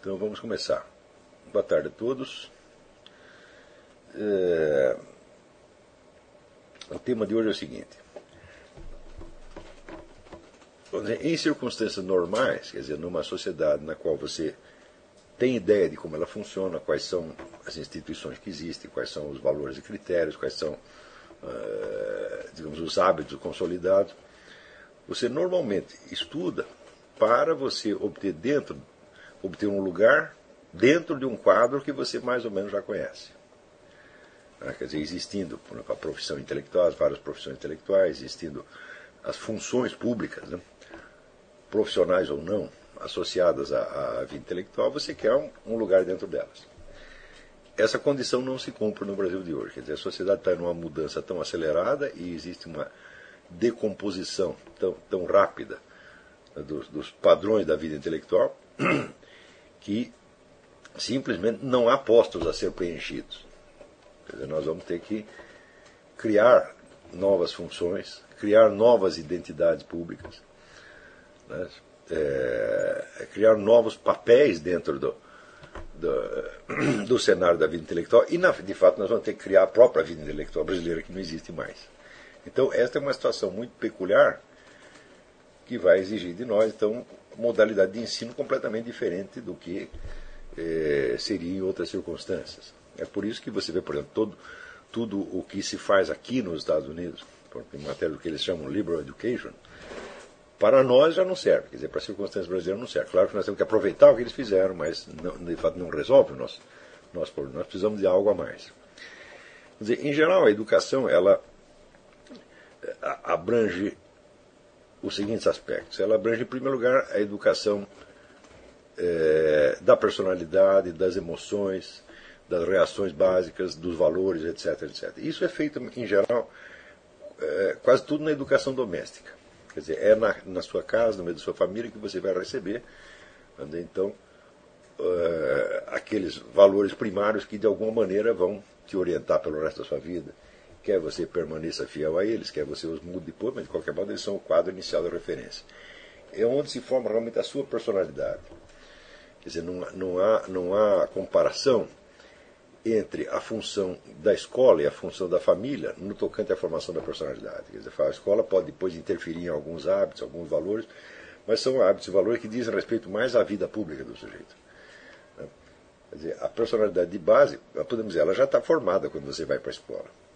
Então vamos começar. Boa tarde a todos. É... O tema de hoje é o seguinte. Em circunstâncias normais, quer dizer, numa sociedade na qual você tem ideia de como ela funciona, quais são as instituições que existem, quais são os valores e critérios, quais são, uh, digamos, os hábitos consolidados, você normalmente estuda para você obter dentro, obter um lugar dentro de um quadro que você mais ou menos já conhece. Ah, quer dizer, existindo a profissão intelectual, as várias profissões intelectuais, existindo as funções públicas, né? profissionais ou não, associadas à, vida intelectual, você quer um, lugar dentro delas. Essa condição não se cumpre no Brasil de hoje. Quer dizer, a sociedade está em uma mudança tão acelerada e existe uma decomposição tão, tão rápida dos, dos padrões da vida intelectual que simplesmente não há postos a ser preenchidos. Quer dizer, nós vamos ter que criar novas funções, criar novas identidades públicas, né? é, criar novos papéis dentro do, do, do, cenário da vida intelectual e, na, de fato, nós vamos ter que criar a própria vida intelectual brasileira que não existe mais. Então, esta é uma situação muito peculiar que vai exigir de nós, então, modalidade de ensino completamente diferente do que eh, seria em outras circunstâncias. É por isso que você vê, por exemplo, todo, tudo o que se faz aqui nos Estados Unidos, em matéria do que eles chamam liberal education, para nós já não serve, quer dizer, para as circunstâncias brasileiras não serve. Claro que nós temos que aproveitar o que eles fizeram, mas não, de fato não resolve o nosso, nosso problema. Nós precisamos de algo a mais. Quer dizer, em geral, a educação ela eh, abrange os seguintes aspectos. Ela abrange, em primeiro lugar, a educação é, da personalidade, das emoções, das reações básicas, dos valores, etc. etc. Isso é feito, em geral, é, quase tudo na educação doméstica. Quer dizer, é na, na, sua casa, no meio da sua família, que você vai receber, então, é, aqueles valores primários que, de alguma maneira, vão te orientar pelo resto da sua vida quer você permaneça fiel a eles, quer você os mude depois, mas de qualquer modo eles são o quadro inicial da referência. É onde se forma realmente a sua personalidade. Quer dizer, não, não, há, não há comparação entre a função da escola e a função da família no tocante à formação da personalidade. Quer dizer, a escola pode depois interferir em alguns hábitos, alguns valores, mas são hábitos e valores que dizem respeito mais à vida pública do sujeito. Quer dizer, a personalidade de base, podemos dizer, ela já está formada quando você vai para a escola.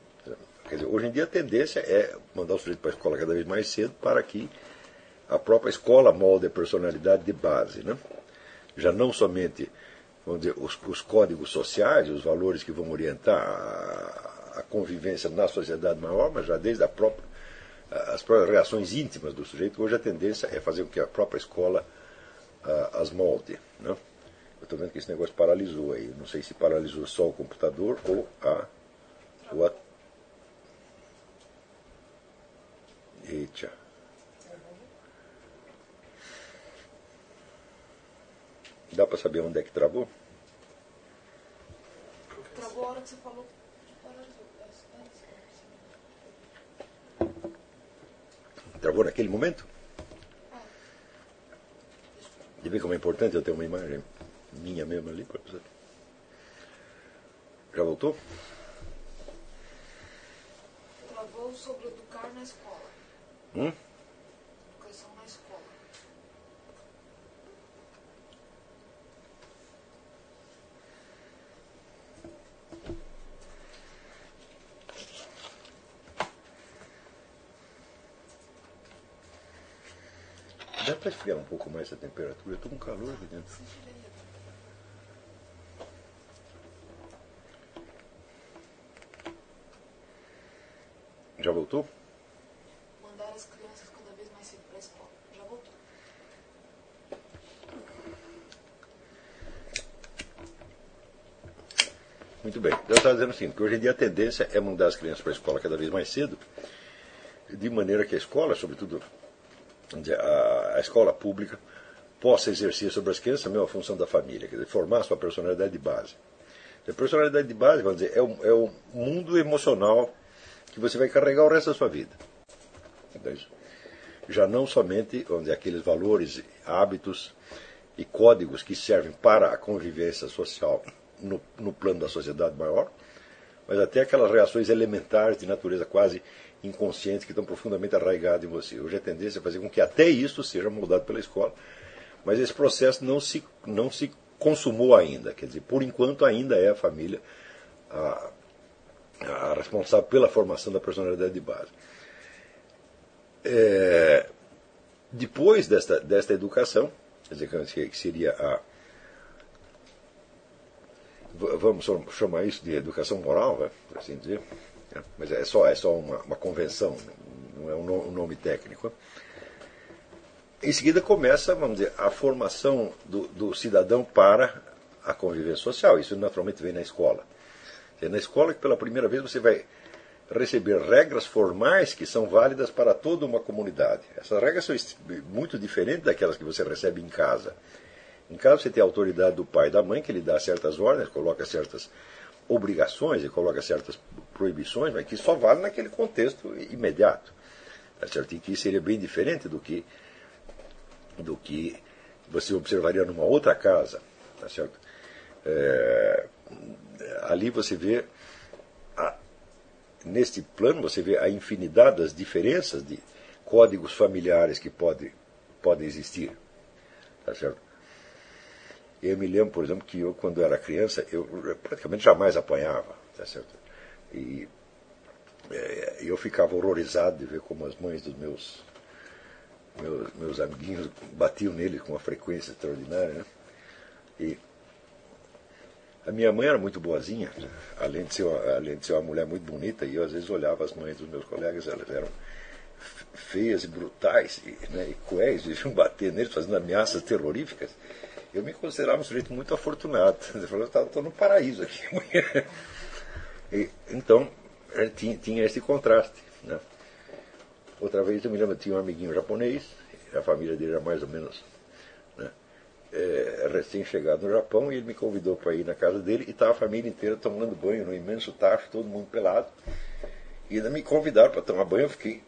Quer dizer, hoje em dia a tendência é mandar o sujeito para a escola cada vez mais cedo para que a própria escola molde a personalidade de base. Né? Já não somente vamos dizer, os, os códigos sociais, os valores que vão orientar a, a, convivência na sociedade maior, mas já desde própria, as próprias reações íntimas do sujeito. Hoje a tendência é fazer com que a própria escola a, as molde. Né? Eu estou vendo que esse negócio paralisou aí. Não sei se paralisou só o computador ou a, ou a Eita. Dá para saber onde é que travou? Travou a hora que você falou. Travou naquele momento? De ver como é importante eu ter uma imagem minha mesmo ali. Já voltou? Travou sobre educar na escola. Hum? Na escola. Dá para esfriar um pouco mais a temperatura? Eu estou com calor aqui dentro. Já voltou? Mandar as crianças cada vez mais cedo para a escola. Já voltou. Muito bem. Dizendo assim, que hoje em dia a tendência é mandar as crianças para a escola cada vez mais cedo, de maneira que a escola, sobretudo a, escola pública, possa exercer sobre as crianças a mesma função da família, quer dizer, formar sua personalidade de base. A personalidade de base, vamos dizer, é o, é o mundo emocional que você vai carregar o resto da sua vida. Já não somente onde aqueles valores, hábitos e códigos que servem para a convivência social no, no plano da sociedade maior, mas até aquelas reações elementares de natureza quase inconsciente que estão profundamente arraigadas em você. Hoje a tendência é fazer com que até isso seja moldado pela escola, mas esse processo não se, não se consumou ainda. Quer dizer, por enquanto ainda é a família a, a responsável pela formação da personalidade de base. É, depois desta, desta educação, quer dizer, que seria a. Vamos chamar isso de educação moral, né, por assim dizer. Né, mas é só, é só uma, uma convenção, não é um nome técnico. Em seguida começa, vamos dizer, a formação do, do cidadão para a convivência social. Isso naturalmente vem na escola. É na escola que pela primeira vez você vai receber regras formais que são válidas para toda uma comunidade. Essas regras são muito diferentes daquelas que você recebe em casa. Em casa você tem a autoridade do pai e da mãe que lhe dá certas ordens, coloca certas obrigações e coloca certas proibições, mas que só vale naquele contexto imediato. Tá certo? E que seria bem diferente do que do que você observaria numa outra casa. Tá certo? É, ali você vê, a, neste plano, você vê a infinidade das diferenças de códigos familiares que pode, podem existir. Tá certo? Eu me lembro, por exemplo, que eu, quando era criança, eu praticamente jamais apanhava. Tá certo? E é, eu ficava horrorizado de ver como as mães dos meus meus, meus amiguinhos batiam nele com uma frequência extraordinária. Né? E a minha mãe era muito boazinha, além, de ser uma, além de ser uma mulher muito bonita, e eu às vezes olhava as mães dos meus colegas, elas eram feias e brutais, e, né, e cruéis, viviam bater neles, fazendo ameaças terroríficas. Eu me considerava um sujeito muito afortunado. Eu estou no paraíso aqui. e, então, tinha, tinha esse contraste. Né? Outra vez eu me lembro, tinha um amiguinho japonês, a família dele era mais ou menos né, é, recém-chegado no Japão, e ele me convidou para ir na casa dele, e estava a família inteira tomando banho no imenso tacho, todo mundo pelado. E ainda me convidaram para tomar banho, eu fiquei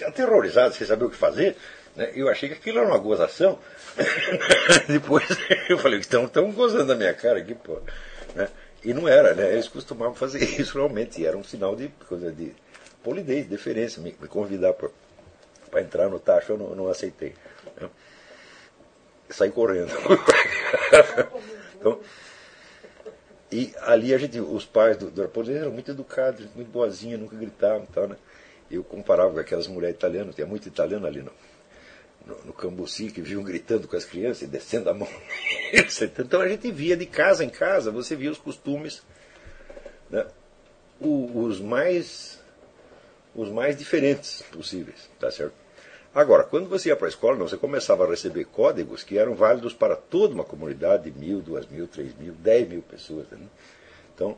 aterrorizado, sem saber o que fazer. Né? Eu achei que aquilo era uma gozação. Depois eu falei, estão, estão gozando da minha cara aqui, pô. Né? E não era, né? Eles costumavam fazer isso realmente, era um sinal de coisa de polidez, deferência, me, me convidar para entrar no tacho, eu não, não aceitei. Né? Saí correndo. então, e ali a gente, os pais do, do eram muito educados, muito boazinhos, nunca gritavam e tal, né? Eu comparava com aquelas mulheres italianas, tinha muito italiano ali no, no, no Cambuci, que viviam gritando com as crianças e descendo a mão. então a gente via de casa em casa, você via os costumes, né? o, os mais os mais diferentes possíveis, tá certo? Agora, quando você ia para a escola, não, você começava a receber códigos que eram válidos para toda uma comunidade de mil, duas mil, três mil, dez mil pessoas. Né? Então,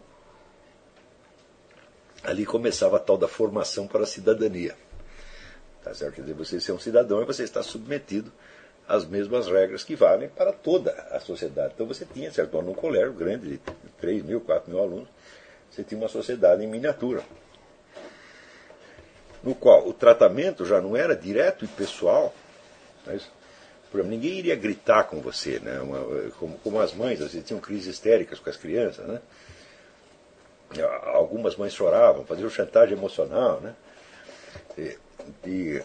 ali começava a tal da formação para a cidadania. Tá certo? Quer dizer, você ser um cidadão e você está submetido às mesmas regras que valem para toda a sociedade. Então você tinha, certo, num colégio grande de 3 mil, 4 mil alunos, você tinha uma sociedade em miniatura no qual o tratamento já não era direto e pessoal. Mas, por exemplo, ninguém iria gritar com você, né? Uma, como, como, as mães, às vezes tinham crises histéricas com as crianças, né? Algumas mães choravam, faziam chantagem emocional, né? E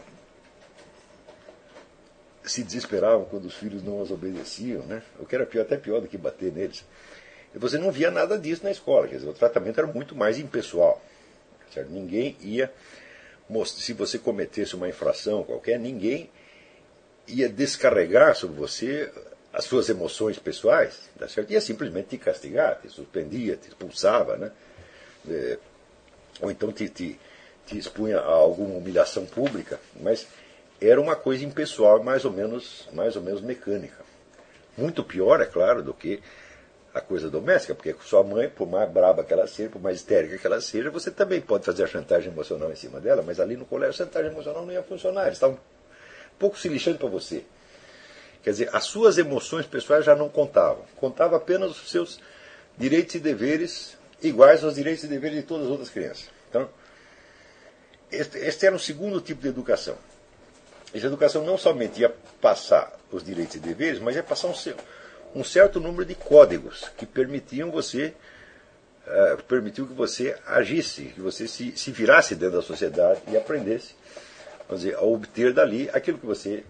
se desesperavam quando os filhos não as obedeciam, né? O que era pior, até pior do que bater neles. E você não via nada disso na escola, quer dizer, o tratamento era muito mais impessoal. Certo? Ninguém ia se você cometesse uma infração qualquer, ninguém ia descarregar sobre você as suas emoções pessoais, tá certo? ia simplesmente te castigar, te suspendia, te expulsava, né? É, ou então te, te, te expunha a alguma humilhação pública, mas era uma coisa impessoal, mais ou menos, mais ou menos mecânica. Muito pior, é claro, do que a coisa doméstica, porque sua mãe, por mais braba que ela seja, por mais histérica que ela seja, você também pode fazer a chantagem emocional em cima dela, mas ali no colégio a chantagem emocional não ia funcionar, eles estavam um pouco se lixando para você. Quer dizer, as suas emoções pessoais já não contavam, contava apenas os seus direitos e deveres iguais aos direitos e deveres de todas as outras crianças. Então, este, este era o segundo tipo de educação. essa educação não somente ia passar os direitos e deveres, mas ia passar um, um certo número de códigos que permitiam você uh, permitiu que você agisse, que você se, se virasse dentro da sociedade e aprendesse vamos dizer, a obter dali aquilo que você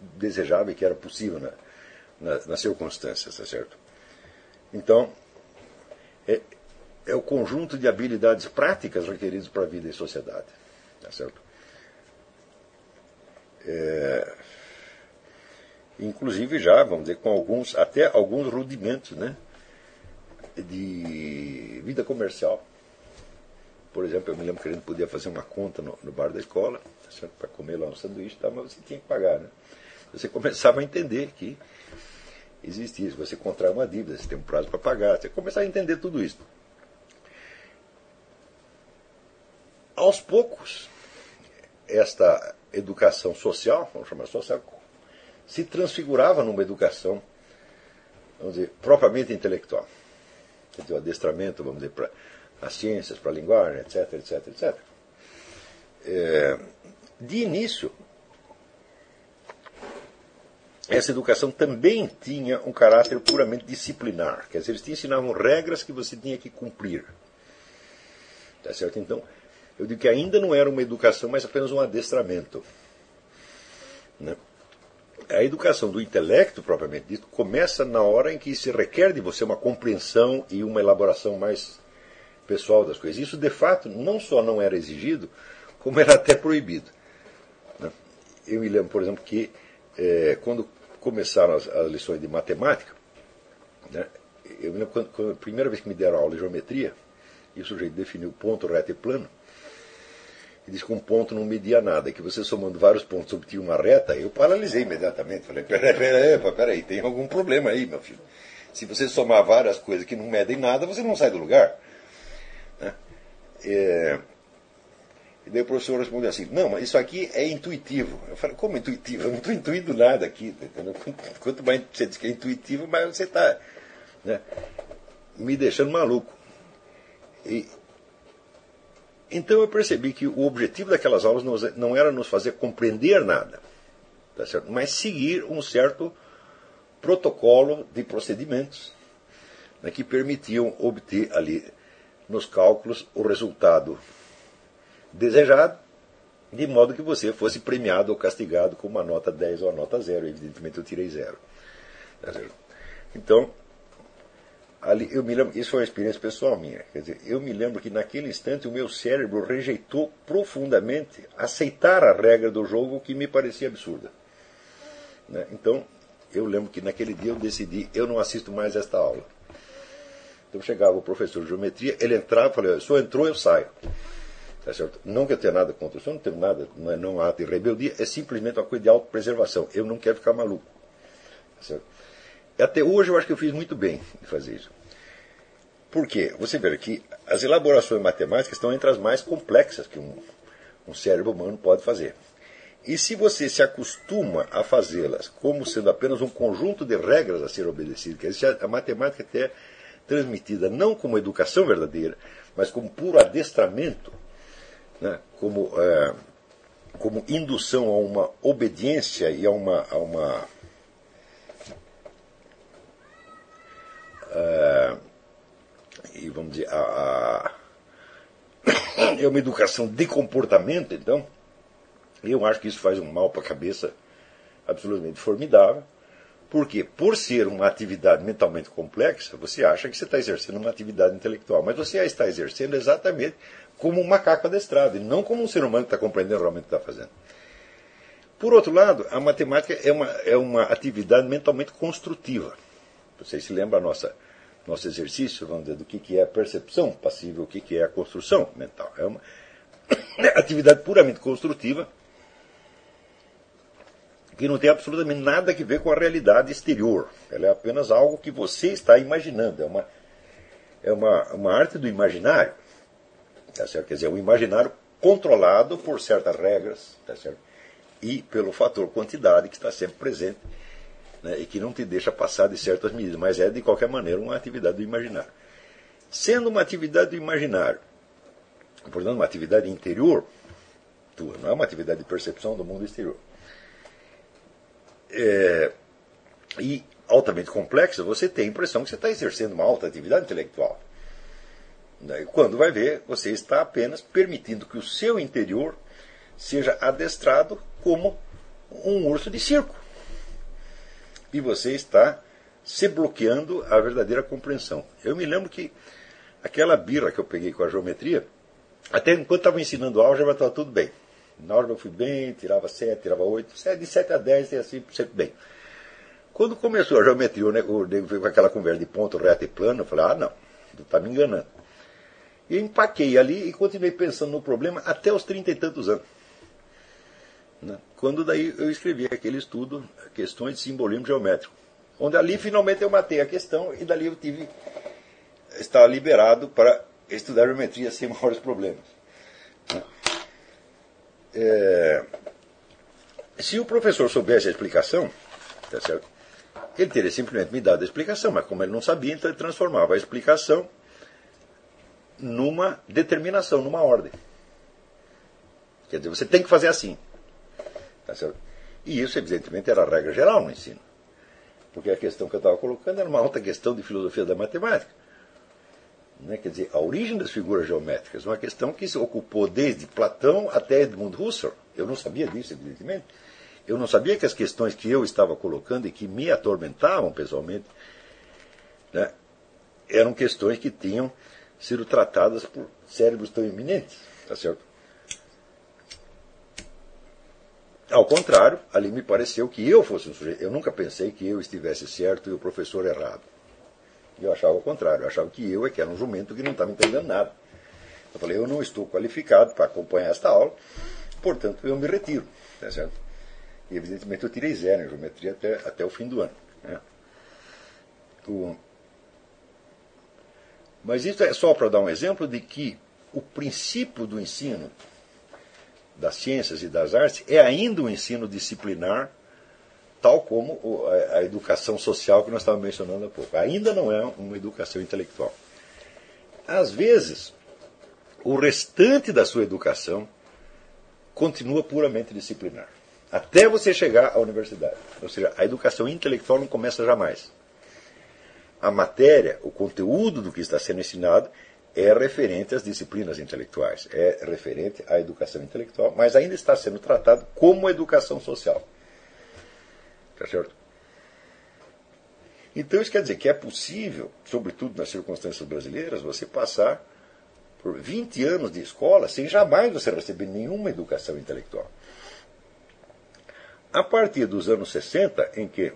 desejava e que era possível na, na, nas circunstâncias, tá certo? Então, é, é o conjunto de habilidades práticas requeridas para a vida em sociedade, tá certo? É, inclusive já, vamos dizer, com alguns, até alguns rudimentos, né? de vida comercial. Por exemplo, eu me lembro que a gente podia fazer uma conta no, no bar da escola, tá para comer lá um sanduíche, tá, mas você tinha que pagar. Né? Você começava a entender que existe isso. Você contrai uma dívida, você tem um prazo para pagar, você começava a entender tudo isso. Aos poucos, esta educação social, vamos chamar social, se transfigurava numa educação, vamos dizer, propriamente intelectual quer dizer, o adestramento, vamos dizer, para as ciências, para a linguagem, etc, etc, etc. É, de início, essa educação também tinha um caráter puramente disciplinar. Quer dizer, eles te ensinavam regras que você tinha que cumprir. Tá certo? Então, eu digo que ainda não era uma educação, mas apenas um adestramento. Né? a educação do intelecto, propriamente dito, começa na hora em que se requer de você uma compreensão e uma elaboração mais pessoal das coisas. Isso, de fato, não só não era exigido, como era até proibido. Né? Eu me lembro, por exemplo, que é, quando começaram as, as, lições de matemática, né, eu me lembro quando, quando, a primeira vez que me deram aula de geometria, e o sujeito definiu ponto, reto e plano, diz que um ponto não media nada, que você somando vários pontos obtinha uma reta, eu paralisei imediatamente. Falei, peraí, peraí, peraí, tem algum problema aí, meu filho. Se você somar várias coisas que não medem nada, você não sai do lugar. Né? É... E daí o professor respondeu assim, não, mas isso aqui é intuitivo. Eu falei, como intuitivo? Eu não estou intuindo nada aqui. Entendeu? Quanto mais você diz que é intuitivo, mais você está né, me deixando maluco. E, então eu percebi que o objetivo daquelas aulas não era nos fazer compreender nada, tá mas seguir um certo protocolo de procedimentos né, que permitiam obter ali nos cálculos o resultado desejado, de modo que você fosse premiado ou castigado com uma nota 10 ou uma nota 0. Evidentemente eu tirei zero. Tá então, ali, eu me lembro, isso foi uma experiência pessoal minha. Quer dizer, eu me lembro que naquele instante o meu cérebro rejeitou profundamente aceitar a regra do jogo que me parecia absurda. Né? Então, eu lembro que naquele dia eu decidi, eu não assisto mais esta aula. Então chegava o professor de geometria, ele entrava e falava, o senhor entrou, eu saio. Tá certo? Não que eu tenha nada contra o senhor, não tenho nada, não é não um ato de rebeldia, é simplesmente uma coisa de autopreservação. Eu não quero ficar maluco. Tá certo? Até hoje eu acho que eu fiz muito bem de fazer isso. Por quê? Você vê que as elaborações matemáticas estão entre as mais complexas que um, um cérebro humano pode fazer. E se você se acostuma a fazê-las como sendo apenas um conjunto de regras a ser obedecido, quer dizer, a matemática até transmitida não como educação verdadeira, mas como puro adestramento, né, como, é, como indução a uma obediência e a uma, a uma uh, e vamos dizer, a, a, é uma educação de comportamento, então, eu acho que isso faz um mal para a cabeça absolutamente formidável. Porque, por ser uma atividade mentalmente complexa, você acha que você está exercendo uma atividade intelectual, mas você a está exercendo exatamente como um macaco adestrado, e não como um ser humano que está compreendendo realmente o que está fazendo. Por outro lado, a matemática é uma, é uma atividade mentalmente construtiva. Vocês se lembram nossa nosso exercício, vamos dizer, do que, que é a percepção passiva, o que, que é a construção mental. É uma atividade puramente construtiva que não tem absolutamente nada a ver com a realidade exterior. Ela é apenas algo que você está imaginando. É uma, é uma, uma arte do imaginário. Tá certo? Quer dizer, o imaginário controlado por certas regras tá certo? e pelo fator quantidade que está sempre presente né, e que não te deixa passar de certas medidas, mas é de qualquer maneira uma atividade do imaginário. Sendo uma atividade do imaginário, portanto, uma atividade interior tua, não é uma atividade de percepção do mundo exterior. é, e altamente complexa, você tem a impressão que você está exercendo uma alta atividade intelectual. Né? Quando vai ver, você está apenas permitindo que o seu interior seja adestrado como um urso de circo. E você está se bloqueando a verdadeira compreensão. Eu me lembro que aquela birra que eu peguei com a geometria, até enquanto estava ensinando álgebra, estava tudo bem. Na álgebra eu fui bem, tirava 7, tirava 8, de 7 a 10 e assim, sempre bem. Quando começou a geometria, o nego veio com aquela conversa de ponto reto e plano, eu falei, ah não, tu está me enganando. E empaquei ali e continuei pensando no problema até os trinta e tantos anos. Né? Quando daí eu escrevi aquele estudo, Questões de Simbolismo Geométrico, onde ali finalmente eu matei a questão e dali eu tive estava liberado para estudar geometria sem maiores problemas. Né? É, se o professor soubesse a explicação, tá certo? ele teria simplesmente me dado a explicação, mas como ele não sabia, então ele transformava a explicação numa determinação, numa ordem. Quer dizer, você tem que fazer assim. Tá e isso, evidentemente, era a regra geral no ensino. Porque a questão que eu estava colocando era uma alta questão de filosofia da matemática. Né? Quer dizer, a origem das figuras geométricas, uma questão que se ocupou desde Platão até Edmund Husserl. Eu não sabia disso, evidentemente. Eu não sabia que as questões que eu estava colocando e que me atormentavam pessoalmente né, eram questões que tinham sido tratadas por cérebros tão eminentes, tá certo? Ao contrário, ali me pareceu que eu fosse um sujeito. Eu nunca pensei que eu estivesse certo e o professor errado. Eu achava o contrário. Eu achava que eu é que era um jumento que não estava entendendo nada. Eu falei, eu não estou qualificado para acompanhar esta aula, portanto eu me retiro. Tá certo? E evidentemente eu tirei zero em geometria até, até o fim do ano. Né? O, mas isso é só para dar um exemplo de que o princípio do ensino das ciências e das artes é ainda um ensino disciplinar, tal como a educação social que nós estávamos mencionando há pouco. Ainda não é uma educação intelectual. Às vezes, o restante da sua educação continua puramente disciplinar. Até você chegar à universidade. Ou seja, a educação intelectual não começa jamais a matéria, o conteúdo do que está sendo ensinado é referente às disciplinas intelectuais, é referente à educação intelectual, mas ainda está sendo tratado como educação social. Tá certo? Então isso quer dizer que é possível, sobretudo nas circunstâncias brasileiras, você passar por 20 anos de escola sem jamais você receber nenhuma educação intelectual. A partir dos anos 60, em que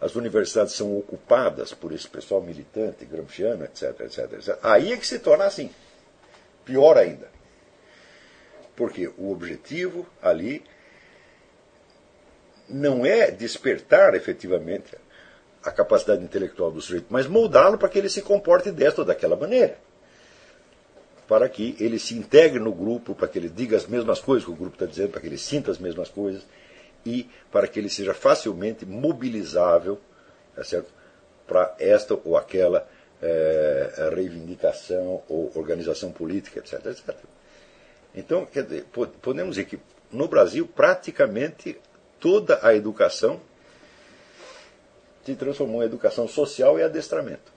as universidades são ocupadas por esse pessoal militante, gramsciano, etc, etc, etc. Aí é que se torna assim. Pior ainda. Porque o objetivo ali não é despertar efetivamente a capacidade intelectual do sujeito, mas moldá-lo para que ele se comporte desta ou daquela maneira. Para que ele se integre no grupo, para que ele diga as mesmas coisas que o grupo está dizendo, para que ele sinta as mesmas coisas e para que ele seja facilmente mobilizável tá para esta ou aquela é, reivindicação ou organização política, etc, etc. Então, dizer, podemos dizer que no Brasil praticamente toda a educação se transformou em educação social e adestramento.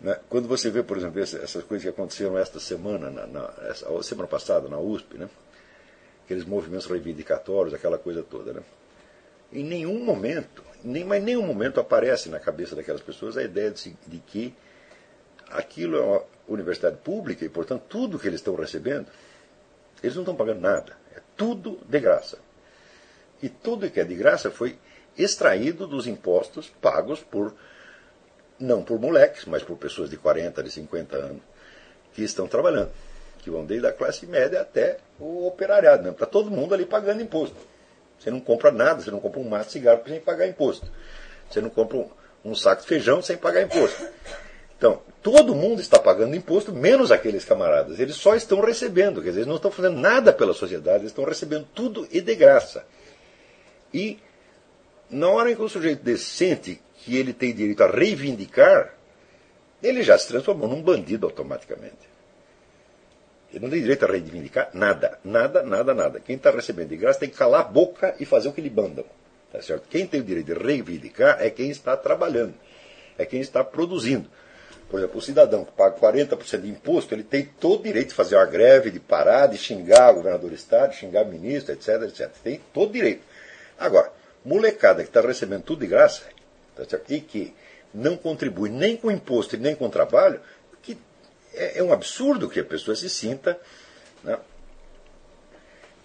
Né? Quando você vê, por exemplo, essas coisas que aconteceram esta semana, na, na essa, semana passada na USP, né? Aqueles movimentos reivindicatórios, aquela coisa toda. Né? Em nenhum momento, nem, mas nenhum momento aparece na cabeça daquelas pessoas a ideia de, de que aquilo é uma universidade pública e, portanto, tudo que eles estão recebendo, eles não estão pagando nada. É tudo de graça. E tudo que é de graça foi extraído dos impostos pagos por, não por moleques, mas por pessoas de 40, de 50 anos, que estão trabalhando que vão desde a classe média até o operariado. Está todo mundo ali pagando imposto. Você não compra nada, você não compra um maço de cigarro sem pagar imposto. Você não compra um, um saco de feijão sem pagar imposto. Então, todo mundo está pagando imposto, menos aqueles camaradas. Eles só estão recebendo, quer dizer, eles não estão fazendo nada pela sociedade, eles estão recebendo tudo e de graça. E, na hora em que o sujeito sente que ele tem direito a reivindicar, ele já se transformou num bandido automaticamente. Ele não tem direito a reivindicar nada, nada, nada, nada. Quem está recebendo de graça tem que calar a boca e fazer o que lhe mandam. Tá certo? Quem tem o direito de reivindicar é quem está trabalhando, é quem está produzindo. Por exemplo, o cidadão que paga 40% de imposto, ele tem todo o direito de fazer uma greve, de parar, de xingar o governador do Estado, xingar o ministro, etc, etc. Tem todo o direito. Agora, molecada que está recebendo tudo de graça, tá certo? e que não contribui nem com imposto e nem com trabalho, é, é um absurdo que a pessoa se sinta né,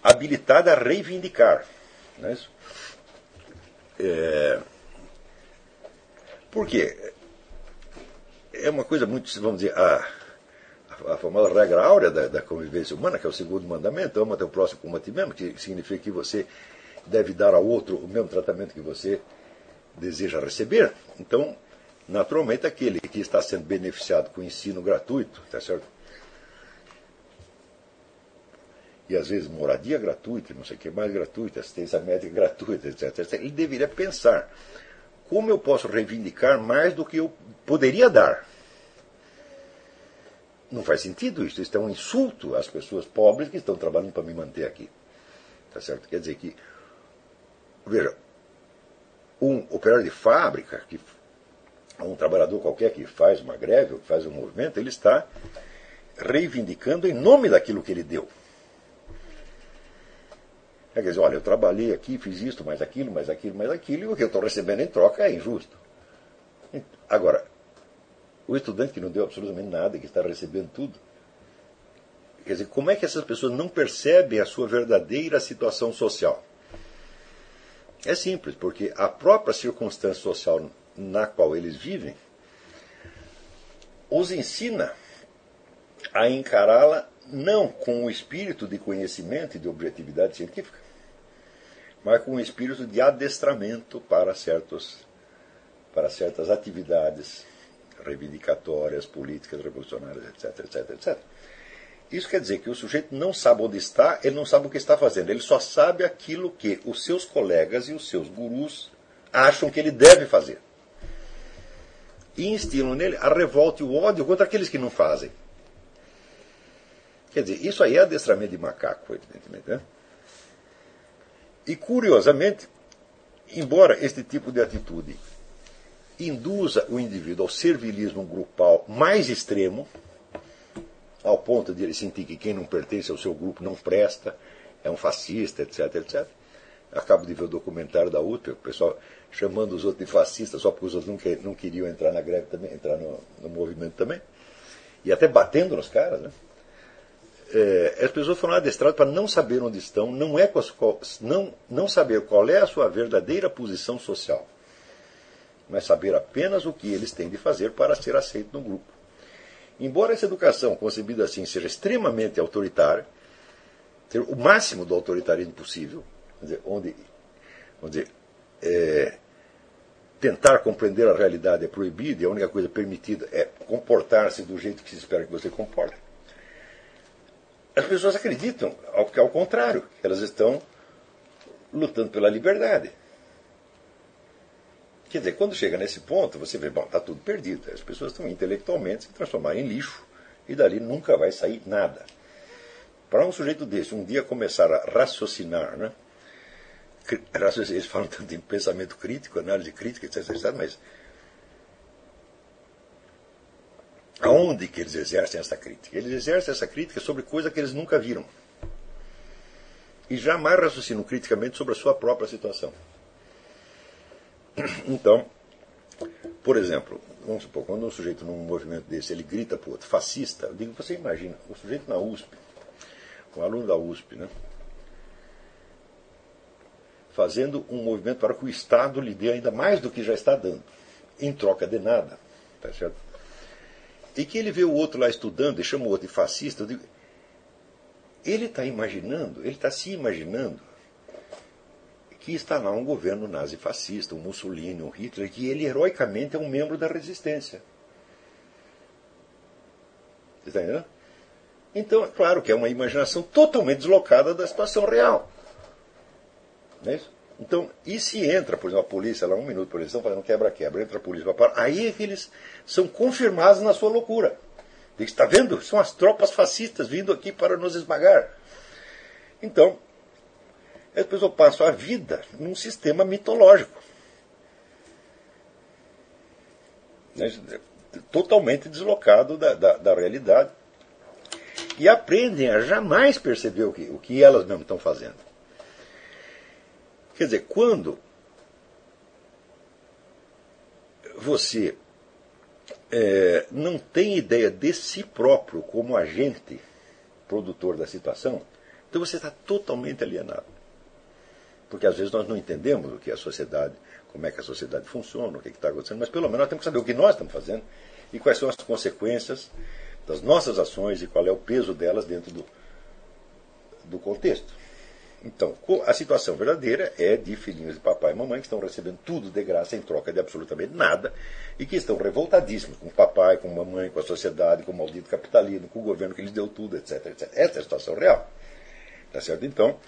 habilitada a reivindicar. Não é isso? É... Por quê? É uma coisa muito, vamos dizer, a, a famosa regra áurea da, da, convivência humana, que é o segundo mandamento, ama teu próximo como a ti mesmo, que significa que você deve dar ao outro o mesmo tratamento que você deseja receber. Então, naturalmente, aquele que está sendo beneficiado com ensino gratuito, tá certo? E às vezes moradia gratuita, não sei o que mais gratuita, assistência médica gratuita, etc. Ele deveria pensar como eu posso reivindicar mais do que eu poderia dar. Não faz sentido isso. Isso é um insulto às pessoas pobres que estão trabalhando para me manter aqui. Tá certo? Quer dizer que, veja, um operário de fábrica, que, um trabalhador qualquer que faz uma greve ou que faz um movimento, ele está reivindicando em nome daquilo que ele deu. Quer dizer, olha, eu trabalhei aqui, fiz isso, mais aquilo, mais aquilo, mais aquilo, e o que eu estou recebendo em troca é injusto. Agora, o estudante que não deu absolutamente nada que está recebendo tudo, quer dizer, como é que essas pessoas não percebem a sua verdadeira situação social? É simples, porque a própria circunstância social na qual eles vivem os ensina a encará-la não com o espírito de conhecimento e de objetividade científica, mas com um espírito de adestramento para, certos, para certas atividades reivindicatórias, políticas, revolucionárias, etc, etc, etc. Isso quer dizer que o sujeito não sabe onde está, ele não sabe o que está fazendo, ele só sabe aquilo que os seus colegas e os seus gurus acham que ele deve fazer. E instilam nele a revolta e o ódio contra aqueles que não fazem. Quer dizer, isso aí é adestramento de macaco, evidentemente. Né? E curiosamente, embora este tipo de atitude induza o indivíduo ao servilismo grupal mais extremo, ao ponto de ele sentir que quem não pertence ao seu grupo não presta, é um fascista, etc, etc. Acabo de ver o documentário da UTA, o pessoal chamando os outros de fascistas só porque os outros não, não queriam entrar na greve também, entrar no, no movimento também. E até batendo nos caras, né? é, as pessoas foram adestradas para não saber onde estão, não, é não, não saber qual é a sua verdadeira posição social, mas saber apenas o que eles têm de fazer para ser aceito no grupo. Embora essa educação, concebida assim, seja extremamente autoritária, ter o máximo do autoritarismo possível, dizer, onde, dizer, é, tentar compreender a realidade é proibido e a única coisa permitida é comportar-se do jeito que se espera que você comporte as pessoas acreditam que, ao contrário, elas estão lutando pela liberdade. Quer dizer, quando chega nesse ponto, você vê, bom, está tudo perdido. As pessoas estão intelectualmente se transformar em lixo e dali nunca vai sair nada. Para um sujeito desse, um dia começar a raciocinar, né? Eles falam tanto em pensamento crítico, análise crítica, etc, etc, mas Aonde que eles exercem essa crítica? Eles exercem essa crítica sobre coisa que eles nunca viram. E jamais raciocinam criticamente sobre a sua própria situação. Então, por exemplo, vamos supor, quando um sujeito num movimento desse ele grita para o outro, fascista, eu digo, você imagina, o sujeito na USP, um aluno da USP, né? Fazendo um movimento para que o Estado lhe dê ainda mais do que já está dando, em troca de nada. Tá certo? E que ele vê o outro lá estudando e chama o outro de fascista. Digo, ele está imaginando, ele está se imaginando que está lá um governo nazi-fascista, um Mussolini, um Hitler, que ele heroicamente é um membro da resistência. Está entendendo? Então, é claro que é uma imaginação totalmente deslocada da situação real. Não é isso? Então, e se entra, por exemplo, a polícia lá, um minuto, por exemplo, estão fazendo quebra-quebra, entra a polícia para aí é que eles são confirmados na sua loucura. Está vendo? São as tropas fascistas vindo aqui para nos esmagar. Então, as pessoas passam a vida num sistema mitológico. Né? Totalmente deslocado da, da, da realidade. E aprendem a jamais perceber o que, o que elas mesmas estão fazendo. Quer dizer, quando você é, não tem ideia de si próprio como agente produtor da situação, então você está totalmente alienado. Porque às vezes nós não entendemos o que é a sociedade, como é que a sociedade funciona, o que está acontecendo, mas pelo menos nós temos que saber o que nós estamos fazendo e quais são as consequências das nossas ações e qual é o peso delas dentro do, do contexto. Então, a situação verdadeira é de filhinhos de papai e mamãe que estão recebendo tudo de graça em troca de absolutamente nada e que estão revoltadíssimos com o papai, com a mamãe, com a sociedade, com o maldito capitalismo, com o governo que lhes deu tudo, etc, etc. Essa é a situação real. Tá certo? Então,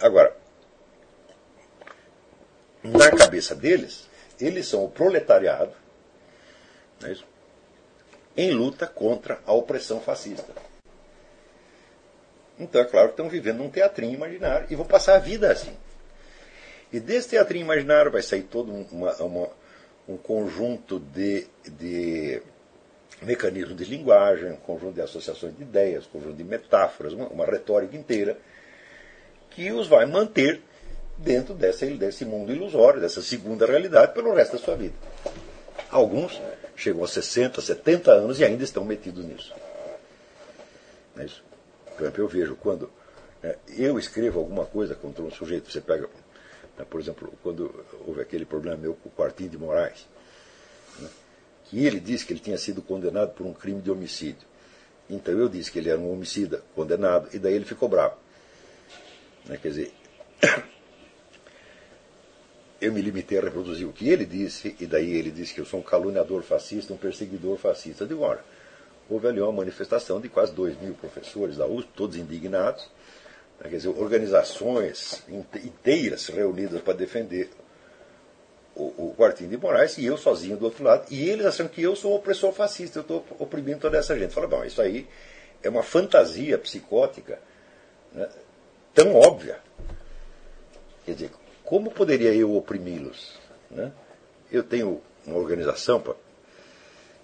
agora, na cabeça deles, eles são o proletariado é em luta contra a opressão fascista. Então é claro que estão vivendo num teatrinho imaginário e vão passar a vida assim. E desse teatrinho imaginário vai sair todo uma, uma, um conjunto de, de mecanismos de linguagem, um conjunto de associações de ideias, um conjunto de metáforas, uma, uma retórica inteira, que os vai manter dentro dessa, desse mundo ilusório, dessa segunda realidade, pelo resto da sua vida. Alguns chegam a 60, 70 anos e ainda estão metidos nisso. É isso. Eu vejo quando é, eu escrevo alguma coisa contra um sujeito, você pega, né, por exemplo, quando houve aquele problema meu com o Quartinho de Moraes, né, que ele disse que ele tinha sido condenado por um crime de homicídio. Então eu disse que ele era um homicida condenado, e daí ele ficou bravo. Né, quer dizer, eu me limitei a reproduzir o que ele disse, e daí ele disse que eu sou um caluniador fascista, um perseguidor fascista. Eu digo, ora, houve ali uma manifestação de quase 2 mil professores da USP, todos indignados, né, quer dizer, organizações inteiras reunidas para defender o, o Quartinho de Moraes, e eu sozinho do outro lado, e eles acham que eu sou opressor fascista, eu estou oprimindo toda essa gente. Fala, bom, isso aí é uma fantasia psicótica né, tão óbvia. Quer dizer, como poderia eu oprimi-los? Né? Eu tenho uma organização pra,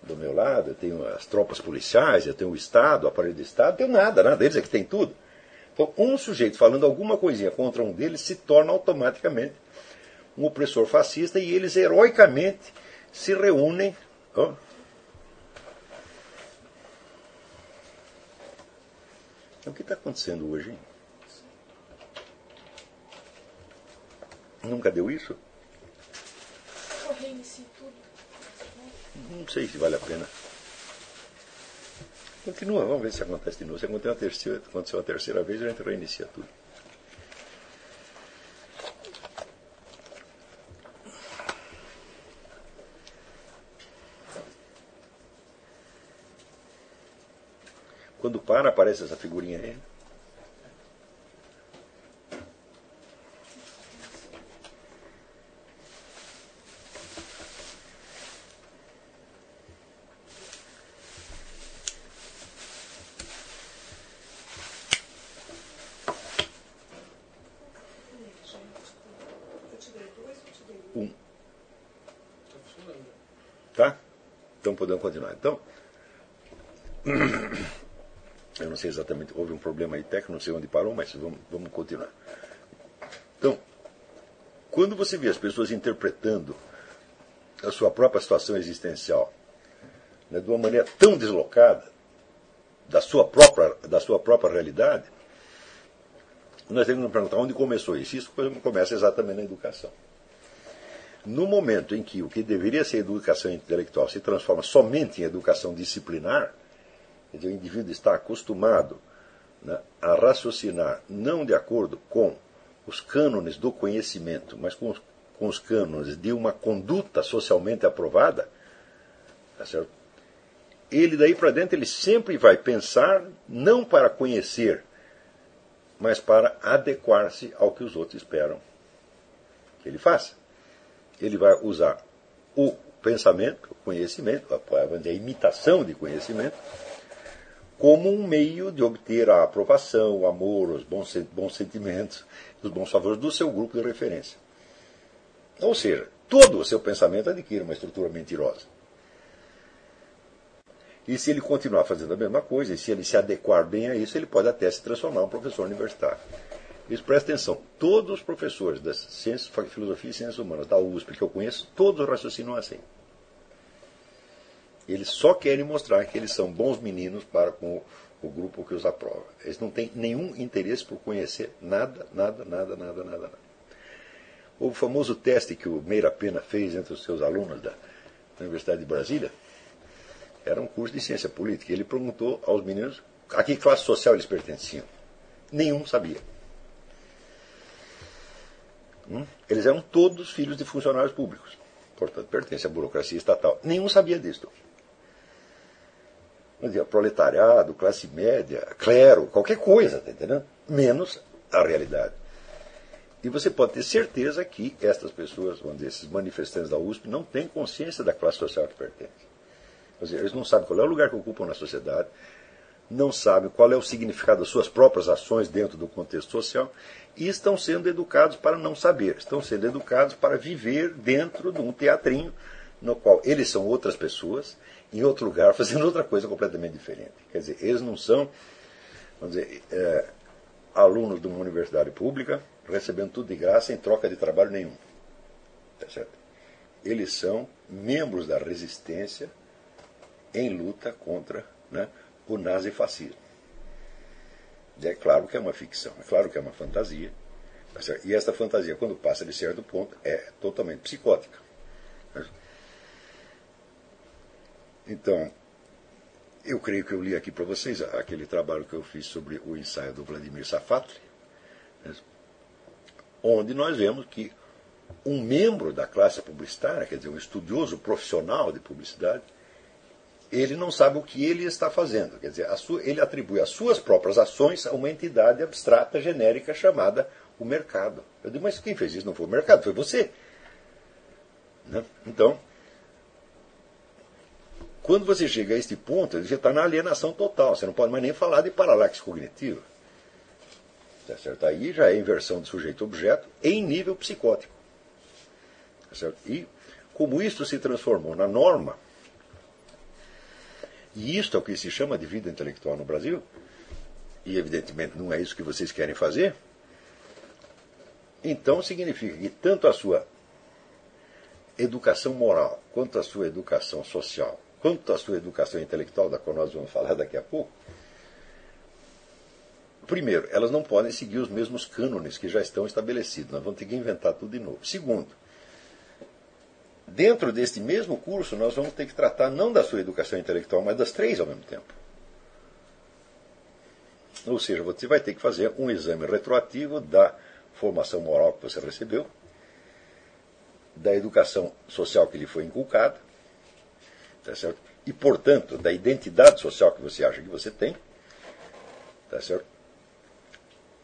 do meu lado, eu tenho as tropas policiais, eu tenho o Estado, o aparelho do Estado, eu tenho nada, nada, eles é que tem tudo. Então, um sujeito falando alguma coisinha contra um deles se torna automaticamente um opressor fascista e eles heroicamente se reúnem. Ó, o que está acontecendo hoje? Hein? Nunca deu isso? Eu reinicio tudo. Não sei se vale a pena. Continua, vamos ver se acontece de novo. Se aconteceu a terceira, aconteceu a terceira vez, a gente reinicia tudo. Quando para, aparece essa figurinha aí. Podemos continuar. Então, eu não sei exatamente, houve um problema aí técnico, não sei onde parou, mas vamos, vamos continuar. Então, quando você vê as pessoas interpretando a sua própria situação existencial né, de uma maneira tão deslocada da sua própria, da sua própria realidade, nós temos que perguntar onde começou isso. Isso começa exatamente na educação. No momento em que o que deveria ser educação intelectual se transforma somente em educação disciplinar, dizer, o indivíduo está acostumado né, a raciocinar não de acordo com os cânones do conhecimento, mas com os, com os cânones de uma conduta socialmente aprovada, tá certo? ele daí para dentro ele sempre vai pensar não para conhecer, mas para adequar-se ao que os outros esperam que ele faça ele vai usar o pensamento, o conhecimento, a, imitação de conhecimento, como um meio de obter a aprovação, o amor, os bons, bons sentimentos, os bons favores do seu grupo de referência. Ou seja, todo o seu pensamento adquire uma estrutura mentirosa. E se ele continuar fazendo a mesma coisa, e se ele se adequar bem a isso, ele pode até se transformar em um professor universitário. Isso presta atenção. Todos os professores das ciências, filosofia e ciências humanas da USP que eu conheço, todos raciocinam assim. Eles só querem mostrar que eles são bons meninos para com o grupo que os aprova. Eles não têm nenhum interesse por conhecer nada, nada, nada, nada, nada. nada. O famoso teste que o Meira Pena fez entre os seus alunos da Universidade de Brasília era um curso de ciência política. Ele perguntou aos meninos a que classe social eles pertenciam. Nenhum sabia. Hum? Eles eram todos filhos de funcionários públicos. Portanto, pertencem à burocracia estatal. Nenhum sabia disso dizia, proletariado, classe média, clero, qualquer coisa, tá entendendo? Menos a realidade. E você pode ter certeza que estas pessoas, vamos dizer, esses manifestantes da USP, não têm consciência da classe social que pertencem. Dizer, eles não sabem qual é o lugar que ocupam na sociedade, não sabem qual é o significado das suas próprias ações dentro do contexto social e estão sendo educados para não saber, estão sendo educados para viver dentro de um teatrinho no qual eles são outras pessoas em outro lugar, fazendo outra coisa completamente diferente. Quer dizer, eles não são, vamos dizer, é, alunos de uma universidade pública, recebendo tudo de graça em troca de trabalho nenhum. Tá certo? Eles são membros da resistência em luta contra né, o nazifascismo. É claro que é uma ficção, é claro que é uma fantasia. Tá e esta fantasia, quando passa de certo ponto, é totalmente psicótica. Então, eu creio que eu li aqui para vocês aquele trabalho que eu fiz sobre o ensaio do Vladimir Safatli, né, onde nós vemos que um membro da classe publicitária, quer dizer, um estudioso profissional de publicidade, ele não sabe o que ele está fazendo. Quer dizer, ele atribui as suas próprias ações a uma entidade abstrata, genérica, chamada o mercado. Eu digo, mas quem fez isso não foi o mercado, foi você. Né? Então, quando você chega a este ponto, você está na alienação total. Você não pode mais nem falar de paralaxe cognitivo. Tá certo? Aí já é inversão de sujeito-objeto em nível psicótico. Tá certo? E como isto se transformou na norma, e isto é o que se chama de vida intelectual no Brasil, e evidentemente não é isso que vocês querem fazer, então significa que tanto a sua educação moral quanto a sua educação social quanto à sua educação intelectual, da qual nós vamos falar daqui a pouco, primeiro, elas não podem seguir os mesmos cânones que já estão estabelecidos. Nós vamos ter que inventar tudo de novo. Segundo, dentro deste mesmo curso, nós vamos ter que tratar não da sua educação intelectual, mas das três ao mesmo tempo. Ou seja, você vai ter que fazer um exame retroativo da formação moral que você recebeu, da educação social que lhe foi inculcada, tá e, portanto, da identidade social que você acha que você tem. Tá certo?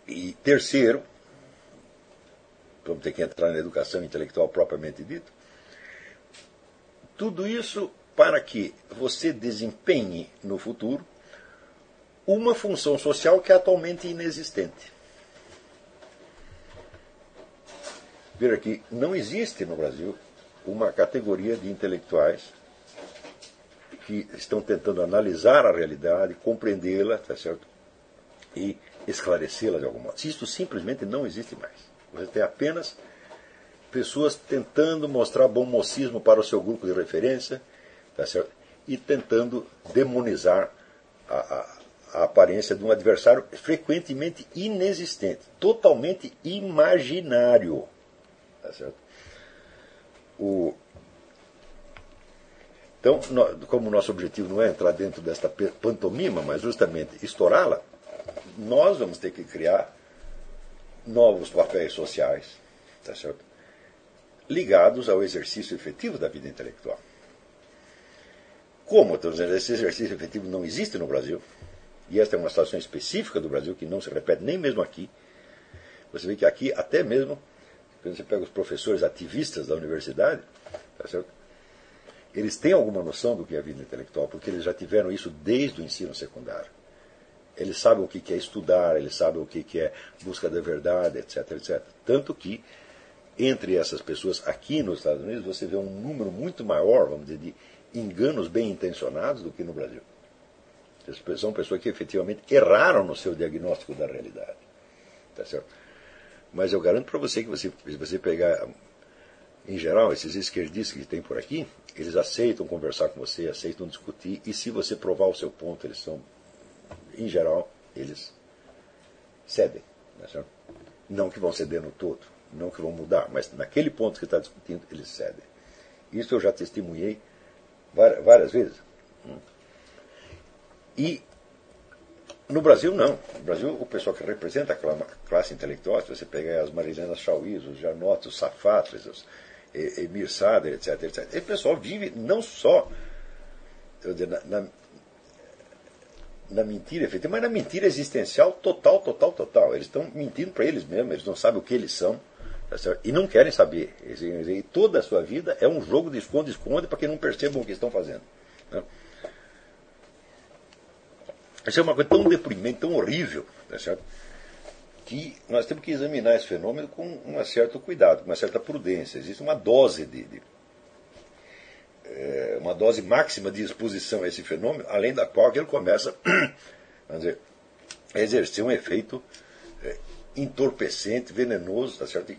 E terceiro, vamos ter que entrar na educação intelectual propriamente dita, tudo isso para que você desempenhe no futuro uma função social que é atualmente inexistente. Veja que não existe no Brasil uma categoria de intelectuais que estão tentando analisar a realidade, compreendê-la, tá certo? E esclarecê-la de algum modo. Isso simplesmente não existe mais. Você tem apenas pessoas tentando mostrar bom mocismo para o seu grupo de referência, tá? E tentando demonizar a, a, a aparência de um adversário frequentemente inexistente, totalmente imaginário. Tá certo? O, então, como nosso objetivo não é entrar dentro desta pantomima, mas justamente estourá-la, nós vamos ter que criar novos papéis sociais, tá certo? Ligados ao exercício efetivo da vida intelectual. Como, dizendo, esse exercício efetivo não existe no Brasil, e esta é uma situação específica do Brasil que não se repete nem mesmo aqui. Você vê que aqui, até mesmo, quando você pega os professores ativistas da universidade, tá eles têm alguma noção do que é a vida intelectual, porque eles já tiveram isso desde o ensino secundário. Eles sabem o que é estudar, eles sabem o que é busca da verdade, etc, etc. Tanto que, entre essas pessoas aqui nos Estados Unidos, você vê um número muito maior, vamos dizer, de enganos bem intencionados do que no Brasil. São pessoas que efetivamente erraram no seu diagnóstico da realidade. Tá certo? Mas eu garanto para você que você, se você pegar, em geral, esses esquerdistas que tem por aqui, eles aceitam conversar com você, aceitam discutir, e se você provar o seu ponto, eles são, em geral, eles cedem. Tá certo? Não que vão ceder no todo, não que vão mudar, mas naquele ponto que está discutindo, eles cedem. Isso eu já testemunhei várias, vezes. E no Brasil, não. No Brasil, o pessoal que representa aquela classe intelectual, você pegar as Marilenas Chauís, os Janotes, os Safatres, os Emir Sader, etc, etc, esse pessoal vive não só dizer, na, na, na, mentira mas na mentira existencial total, total, total. Eles estão mentindo para eles mesmos, eles não sabem o que eles são. Tá e não querem saber. E toda a sua vida é um jogo de esconde-esconde para que não percebam o que estão fazendo. Né? Isso é uma coisa tão deprimente, tão horrível, tá que nós temos que examinar esse fenômeno com um certo cuidado, com uma certa prudência. Existe uma dose de, de é, uma dose máxima de exposição a esse fenômeno, além da qual ele começa dizer, a exercer um efeito é, entorpecente, venenoso, tá certo?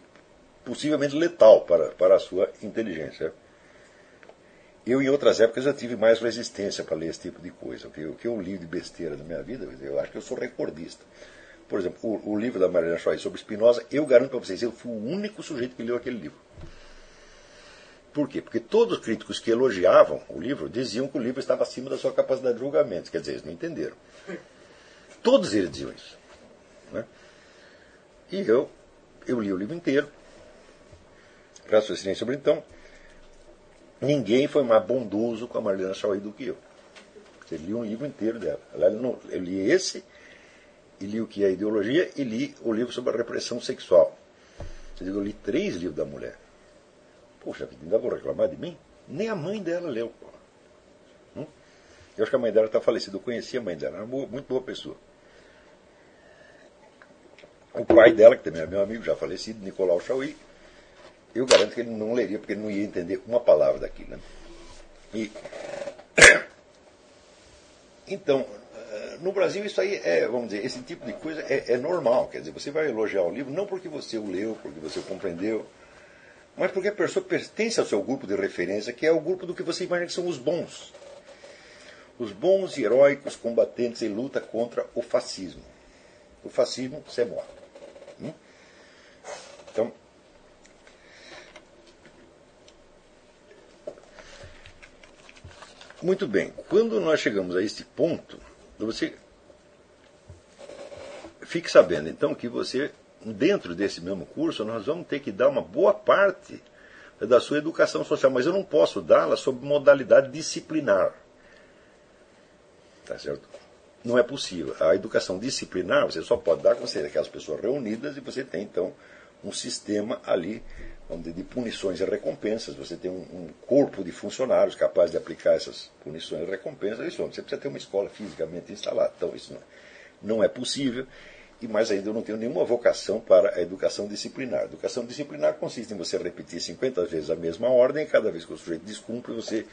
Possivelmente letal para, para a sua inteligência. Eu, em outras épocas, já tive mais resistência para ler esse tipo de coisa. O que, o que eu li de besteira na minha vida, eu acho que eu sou recordista. Por exemplo, o, o livro da Mariana Choi sobre Spinoza, eu garanto para vocês, eu fui o único sujeito que leu aquele livro. Por quê? Porque todos os críticos que elogiavam o livro diziam que o livro estava acima da sua capacidade de julgamento. Quer dizer, eles não entenderam. Todos eles diziam isso. Né? E eu, eu li o livro inteiro, raciocinei sobre então, Ninguém foi mais bondoso com a Marlena Chauí do que eu. Você li um livro inteiro dela. Eu li esse, e li o que é ideologia, e li o livro sobre a repressão sexual. Eu li três livros da mulher. Poxa, ainda vou reclamar de mim? Nem a mãe dela leu. Hum? Eu acho que a mãe dela está falecida. Eu conheci a mãe dela, era uma muito boa pessoa. O pai dela, que também é meu amigo, já falecido, Nicolau Chauí, eu garanto que ele não leria, porque ele não ia entender uma palavra daquilo. Né? E, então, eh, no Brasil isso aí é, vamos dizer, esse tipo de coisa é, é, normal. Quer dizer, você vai elogiar o livro não porque você o leu, porque você o compreendeu, mas porque a pessoa pertence ao seu grupo de referência, que é o grupo do que você imagina que são os bons. Os bons e heróicos combatentes em luta contra o fascismo. O fascismo, você morre. Hum? Então, Muito bem, quando nós chegamos a este ponto, você fique sabendo então que você, dentro desse mesmo curso, nós vamos ter que dar uma boa parte da sua educação social, mas eu não posso dá-la sob modalidade disciplinar. Tá certo? Não é possível. A educação disciplinar você só pode dar com você aquelas pessoas reunidas e você tem então um sistema ali de punições e recompensas, você tem um, um, corpo de funcionários capaz de aplicar essas punições e recompensas, isso você precisa ter uma escola fisicamente instalada. Então, isso não, é, é possível, e mais ainda eu não tenho nenhuma vocação para a educação disciplinar. A educação disciplinar consiste em você repetir 50 vezes a mesma ordem, e cada vez que o sujeito descumpre, você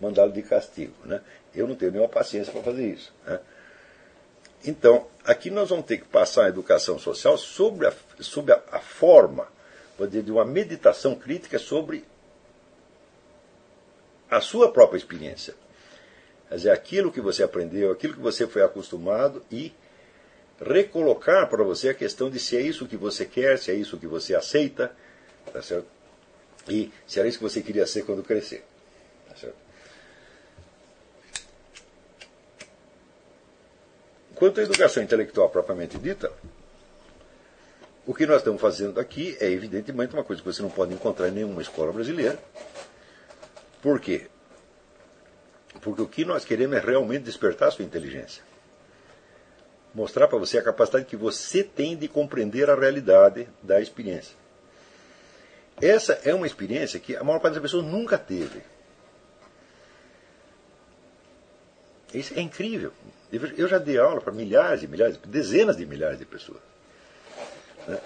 mandá-lo de castigo. Né? Eu não tenho nenhuma paciência para fazer isso. Né? Então, aqui nós vamos ter que passar a educação social sobre a, sobre a, a forma de uma meditação crítica sobre a sua própria experiência. Quer dizer, aquilo que você aprendeu, aquilo que você foi acostumado e recolocar para você a questão de se é isso que você quer, se é isso que você aceita, tá certo? E se era isso que você queria ser quando crescer. Tá certo? Quanto à educação intelectual propriamente dita, o que nós estamos fazendo aqui é, evidentemente, uma coisa que você não pode encontrar em nenhuma escola brasileira. Por quê? Porque o que nós queremos é realmente despertar a sua inteligência. Mostrar para você a capacidade que você tem de compreender a realidade da experiência. Essa é uma experiência que a maior parte das pessoas nunca teve. Isso é incrível. Eu já dei aula para milhares e milhares, dezenas de milhares de pessoas. Né?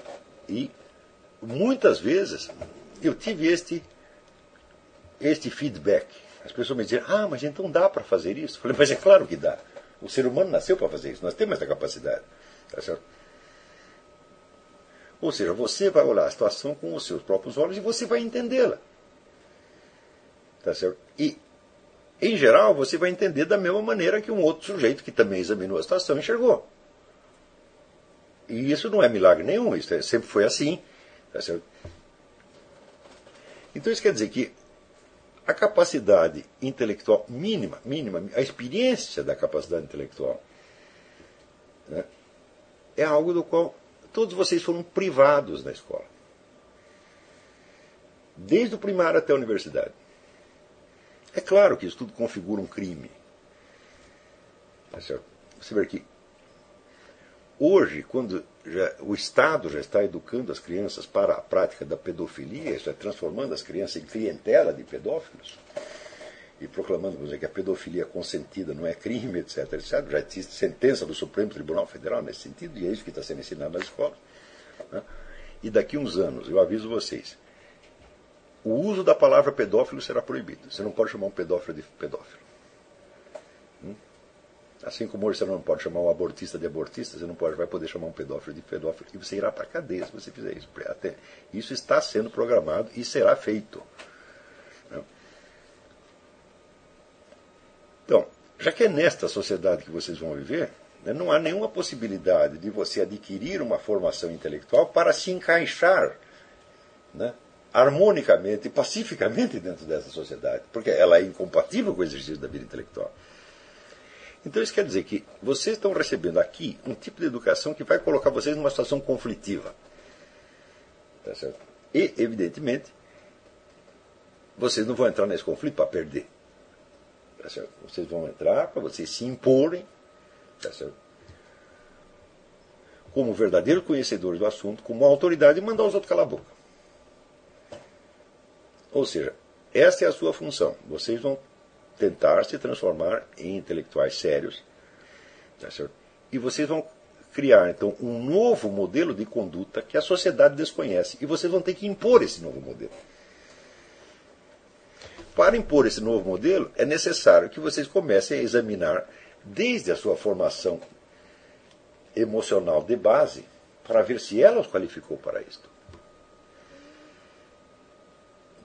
E muitas vezes eu tive este, este feedback. As pessoas me diziam, ah, mas então dá para fazer isso? Eu falei, mas é claro que dá. O ser humano nasceu para fazer isso, nós temos essa capacidade. Tá certo? Ou seja, você vai olhar a situação com os seus próprios olhos e você vai entendê-la. Tá certo? E, em geral, você vai entender da mesma maneira que um outro sujeito que também examinou a situação enxergou. E isso não é milagre nenhum, isso é, sempre foi assim. Tá? Então isso quer dizer que a capacidade intelectual mínima, mínima, a experiência da capacidade intelectual, né, é algo do qual todos vocês foram privados na escola. Desde o primário até a universidade. É claro que isso tudo configura um crime. Tá certo? Você vê que hoje, quando já, o Estado já está educando as crianças para a prática da pedofilia, está transformando as crianças em clientela de pedófilos e proclamando dizer, que a pedofilia consentida não é crime, etc, etc. Já existe sentença do Supremo Tribunal Federal nesse sentido, e é isso que está sendo ensinado nas escolas. Né? E daqui uns anos, eu aviso vocês, o uso da palavra pedófilo será proibido. Você não pode chamar um pedófilo de pedófilo. Assim como hoje você não pode chamar um abortista de abortista, você não pode, vai poder chamar um pedófilo de pedófilo. E você irá para a cadeia se você fizer isso. Até, isso está sendo programado e será feito. Né? Então, já que é nesta sociedade que vocês vão viver, né, não há nenhuma possibilidade de você adquirir uma formação intelectual para se encaixar né, harmonicamente e pacificamente dentro dessa sociedade, porque ela é incompatível com o exercício da vida intelectual. Então isso quer dizer que vocês estão recebendo aqui um tipo de educação que vai colocar vocês numa situação conflitiva. Tá certo? E, evidentemente, vocês não vão entrar nesse conflito para perder. Tá certo? Vocês vão entrar para vocês se imporem tá certo? como verdadeiros conhecedores do assunto, como autoridade e mandar os outros calar a boca. Ou seja, essa é a sua função. Vocês vão tentar se transformar em intelectuais sérios. Tá e vocês vão criar, então, um novo modelo de conduta que a sociedade desconhece. E vocês vão ter que impor esse novo modelo. Para impor esse novo modelo, é necessário que vocês comecem a examinar, desde a sua formação emocional de base, para ver se ela os qualificou para isto.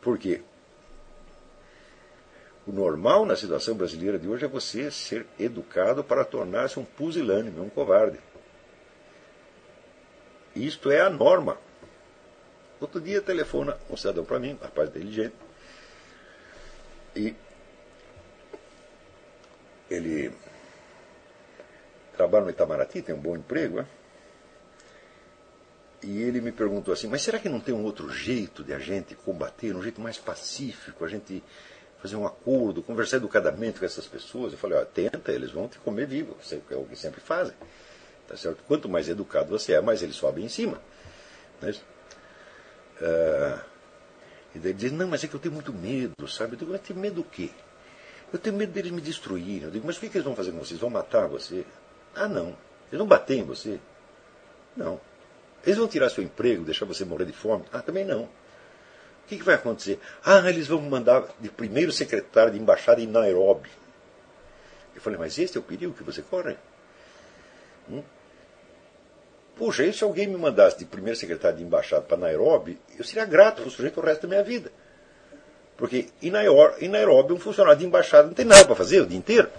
Porque o normal na situação brasileira de hoje é você ser educado para tornar-se um pusilânime, um covarde. Isto é a norma. Outro dia telefona um cidadão para mim, rapaz inteligente, e ele trabalha no Itamaraty, tem um bom emprego, né? E ele me perguntou assim: mas será que não tem um outro jeito de a gente combater, um jeito mais pacífico, a gente fazer um acordo, conversar educadamente com essas pessoas. Eu falei, ó, tenta, eles vão te comer vivo, é o que sempre fazem. Tá certo? Quanto mais educado você é, mais eles sobem em cima. Né? Uh, e daí ele diz, não, mas é que eu tenho muito medo, sabe? Eu digo, mas tem medo do quê? Eu tenho medo deles me destruírem. Eu digo, mas o que, que eles vão fazer com vocês? Vão matar você? Ah, não. Eles vão bater em você? Não. Eles vão tirar seu emprego, deixar você morrer de fome? Ah, também não que, que vai acontecer? Ah, eles vão mandar de primeiro secretário de embaixada em Nairobi. Eu falei, mas esse é o perigo que você corre? Hum? Puxa, e se alguém me mandasse de primeiro secretário de embaixada para Nairobi, eu seria grato para o sujeito o resto da minha vida. Porque em Nairobi, em Nairobi, um funcionário de embaixada não tem nada para fazer o dia inteiro.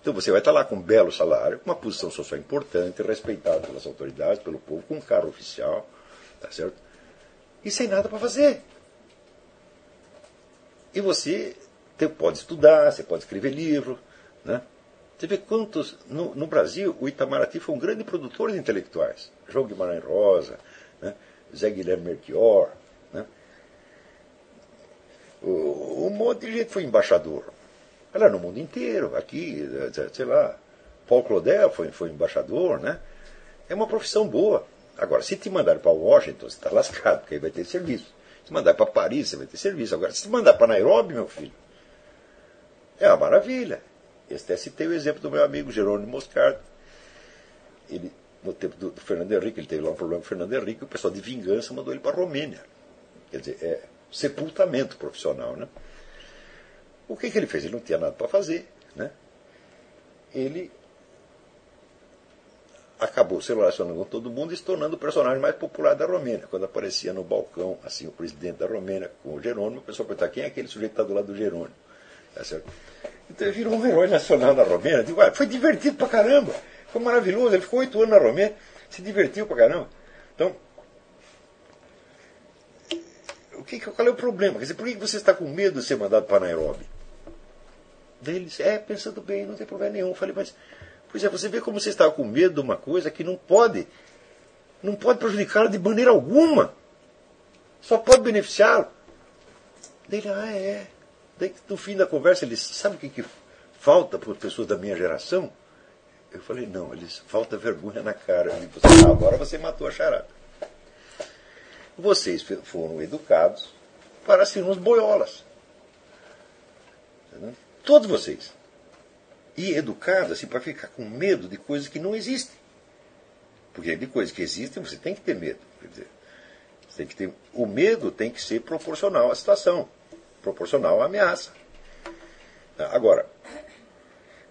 Então você vai estar lá com um belo salário, com uma posição social importante, respeitado pelas autoridades, pelo povo, com um carro oficial, tá certo? E sem nada para fazer. E você pode estudar, você pode escrever livro. Né? Você vê quantos. No, no, Brasil, o Itamaraty foi um grande produtor de intelectuais. João Guimarães Rosa, né? Zé Guilherme Melchior. Né? Um monte de gente foi embaixador. Ela no mundo inteiro, aqui, sei lá. Paul Claudel foi, foi embaixador. Né? É uma profissão boa. Agora, se te mandar para Washington, você está lascado, porque aí vai ter serviço. Se mandar para Paris, você vai ter serviço. Agora, se te mandar para Nairobi, meu filho, é uma maravilha. Este citei o exemplo do meu amigo Jerônimo Moscardo. Ele, no tempo do, do, Fernando Henrique, ele teve lá um problema com o Fernando Henrique, o pessoal de vingança mandou ele para a Romênia. Quer dizer, é sepultamento profissional. Né? O que, que ele fez? Ele não tinha nada para fazer. Né? Ele acabou se relacionando com todo mundo e se tornando o personagem mais popular da Romênia. Quando aparecia no balcão, assim, o presidente da Romênia com o Jerônimo, o pessoal perguntava quem é aquele sujeito que está do lado do Jerônimo. Tá então ele virou um herói nacional da Romênia. Digo, ah, foi divertido pra caramba. Foi maravilhoso. Ele ficou oito anos na Romênia, se divertiu pra caramba. Então, o que, qual é o problema? Quer dizer, por que você está com medo de ser mandado para Nairobi? Daí ele disse, é, pensando bem, não tem problema nenhum. Eu falei, mas, pois é, você vê como você está com medo de uma coisa que não pode, não pode prejudicá-lo de maneira alguma. Só pode beneficiá-lo. Daí ele, ah, é. Daí no fim da conversa ele disse, sabe o que, que falta para as pessoas da minha geração? Eu falei, não, eles falta vergonha na cara. Disse, ah, agora você matou a charada. Vocês foram educados para ser uns boiolas. Entendeu? Todos vocês. E educados assim, para ficar com medo de coisas que não existem. Porque de coisas que existem você tem que ter medo. Quer dizer, tem que ter, o medo tem que ser proporcional à situação, proporcional à ameaça. Agora,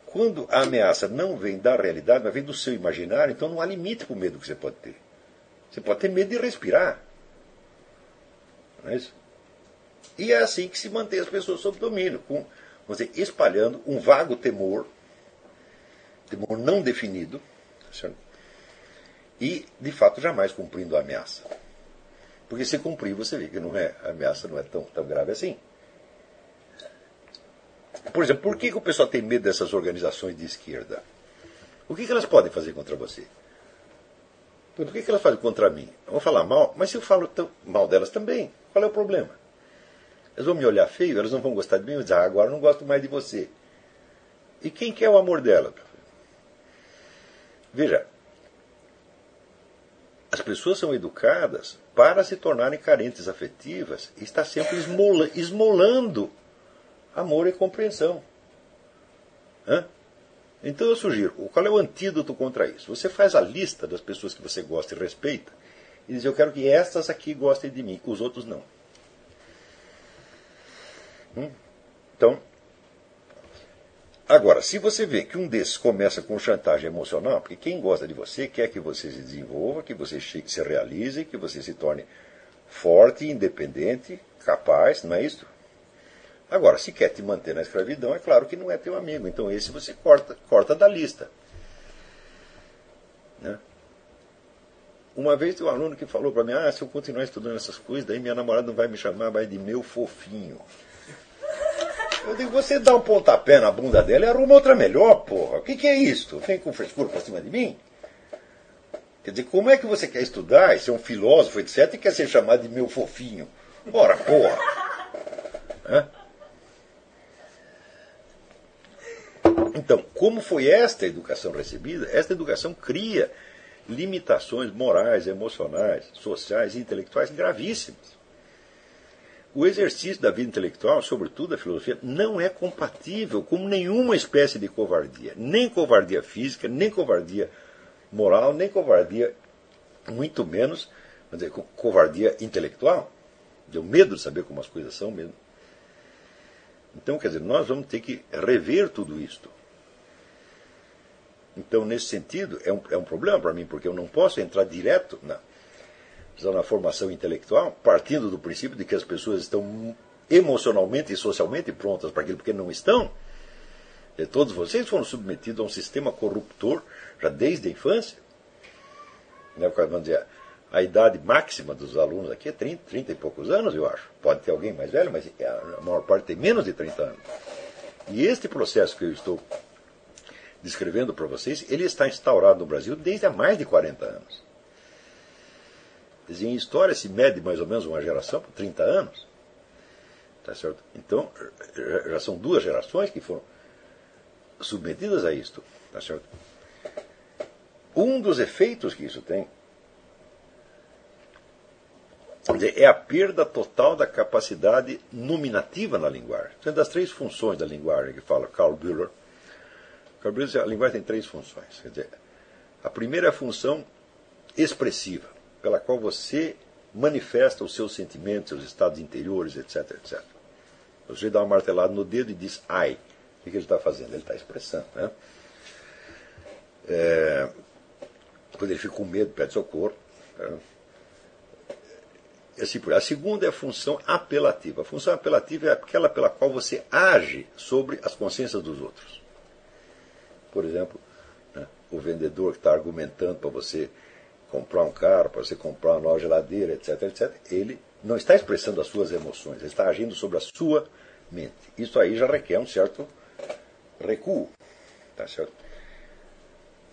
quando a ameaça não vem da realidade, mas vem do seu imaginário, então não há limite para o medo que você pode ter. Você pode ter medo de respirar. Não é isso? E é assim que se mantém as pessoas sob domínio, com dizer, espalhando um vago temor, temor não definido, e, de fato, jamais cumprindo a ameaça. Porque se cumprir, você vê que não é, a ameaça não é tão, tão grave assim. Por exemplo, por que, que o pessoal tem medo dessas organizações de esquerda? O que, que elas podem fazer contra você? Por que, que elas fazem contra mim? Vão falar mal, mas se eu falo mal delas também, qual é o problema? Elas vão me olhar feio, elas não vão gostar de mim, e dizer, ah, agora não gosto mais de você. E quem quer o amor dela? Veja, as pessoas são educadas para se tornarem carentes afetivas e está sempre esmola, esmolando amor e compreensão. Hã? Então eu sugiro, qual é o antídoto contra isso? Você faz a lista das pessoas que você gosta e respeita e diz, eu quero que estas aqui gostem de mim, os outros não. Hum? Então, agora, se você vê que um desses começa com chantagem emocional, porque quem gosta de você quer que você se desenvolva, que você se realize, que você se torne forte, independente, capaz, não é isso? Agora, se quer te manter na escravidão, é claro que não é teu amigo. Então esse você corta, corta da lista. Né? Uma vez tem um aluno que falou para mim, ah, se eu continuar estudando essas coisas, daí minha namorada não vai me chamar mais de meu fofinho. Eu digo, você dá um pontapé na bunda dela e arruma outra melhor, porra. O que, que é isso? Vem com frescura pra cima de mim? Quer dizer, como é que você quer estudar e ser um filósofo, etc., e quer ser chamado de meu fofinho? Ora, porra! Hã? Então, como foi esta educação recebida? Esta educação cria limitações morais, emocionais, sociais e intelectuais gravíssimas. O exercício da vida intelectual, sobretudo a filosofia, não é compatível com nenhuma espécie de covardia, nem covardia física, nem covardia moral, nem covardia, muito menos, dizer, covardia intelectual. Deu medo de saber como as coisas são mesmo. Então, quer dizer, nós vamos ter que rever tudo isto. Então, nesse sentido, é um, é um problema para mim, porque eu não posso entrar direto na, na formação intelectual, partindo do princípio de que as pessoas estão emocionalmente e socialmente prontas para aquilo, porque não estão. E todos vocês foram submetidos a um sistema corruptor já desde a infância. Né, vamos dizer, a idade máxima dos alunos aqui é 30, 30 e poucos anos, eu acho. Pode ter alguém mais velho, mas a maior parte tem menos de 30 anos. E este processo que eu estou descrevendo para vocês, ele está instaurado no Brasil desde há mais de 40 anos. Em história se mede mais ou menos uma geração por 30 anos. Tá certo? Então, já são duas gerações que foram submetidas a isto. Tá certo? Um dos efeitos que isso tem é a perda total da capacidade nominativa na linguagem. Sendo das três funções da linguagem que fala Carl Bühler, a linguagem tem três funções. Quer dizer, a primeira é a função expressiva, pela qual você manifesta os seus sentimentos, seus estados interiores, etc, etc. O sujeito dá uma martelada no dedo e diz ai. O que ele está fazendo? Ele está expressando. Né? É, quando ele fica com medo, pede socorro. Né? Assim, a segunda é a função apelativa. A função apelativa é aquela pela qual você age sobre as consciências dos outros. Por exemplo, né, o vendedor que está argumentando para você comprar um carro, para você comprar uma nova geladeira, etc, etc, ele não está expressando as suas emoções, ele está agindo sobre a sua mente. Isso aí já requer um certo recuo, tá certo?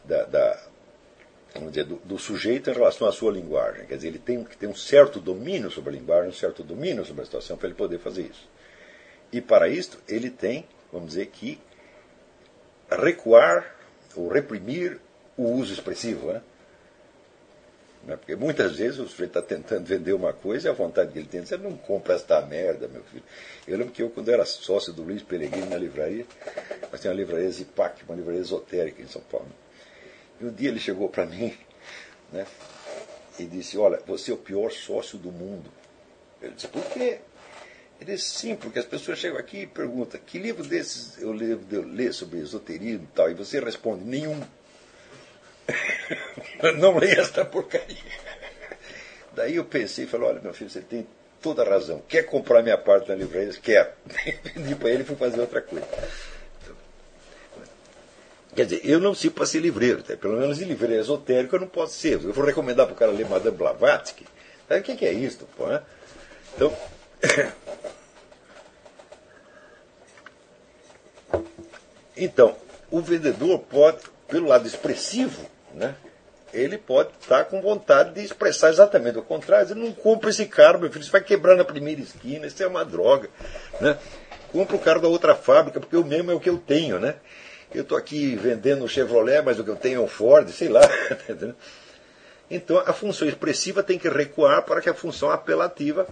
Da, da vamos dizer, do, do, sujeito em relação à sua linguagem. Quer dizer, ele tem que ter um certo domínio sobre a linguagem, um certo domínio sobre a situação para ele poder fazer isso. E para isto, ele tem, vamos dizer, que recuar ou reprimir o uso expressivo. Né? Né? Porque muitas vezes o sujeito está tentando vender uma coisa e a vontade que ele tem dizer, não compra esta merda, meu filho. Eu lembro que eu, quando era sócio do Luiz Peregrino na livraria, nós tínhamos uma livraria Zipac, uma livraria esotérica em São Paulo. E um dia ele chegou para mim né, e disse, olha, você é o pior sócio do mundo. Eu disse, por quê? Ele disse, sim, porque as pessoas chegam aqui e perguntam, que livro desses eu leio, eu leio sobre esoterismo e tal? E você responde, nenhum. não leia esta porcaria. Daí eu pensei e falei, olha, meu filho, você tem toda a razão. Quer comprar minha parte na livraria? Quer. Vendi para ele e fui fazer outra coisa. Quer dizer, eu não sirvo para ser livreiro, tá? pelo menos em livreiro esotérico eu não posso ser. Eu vou recomendar para o cara ler Madame Blavatsky. Sabe o que é isso? Pô, né? Então. então, o vendedor pode, pelo lado expressivo, né? ele pode estar com vontade de expressar exatamente o contrário. Ele não compra esse carro, meu filho, isso vai quebrar na primeira esquina, isso é uma droga. Né? Compra o carro da outra fábrica, porque o mesmo é o que eu tenho. Né? Eu estou aqui vendendo um Chevrolet, mas o que eu tenho é um Ford, sei lá. então a função expressiva tem que recuar para que a função apelativa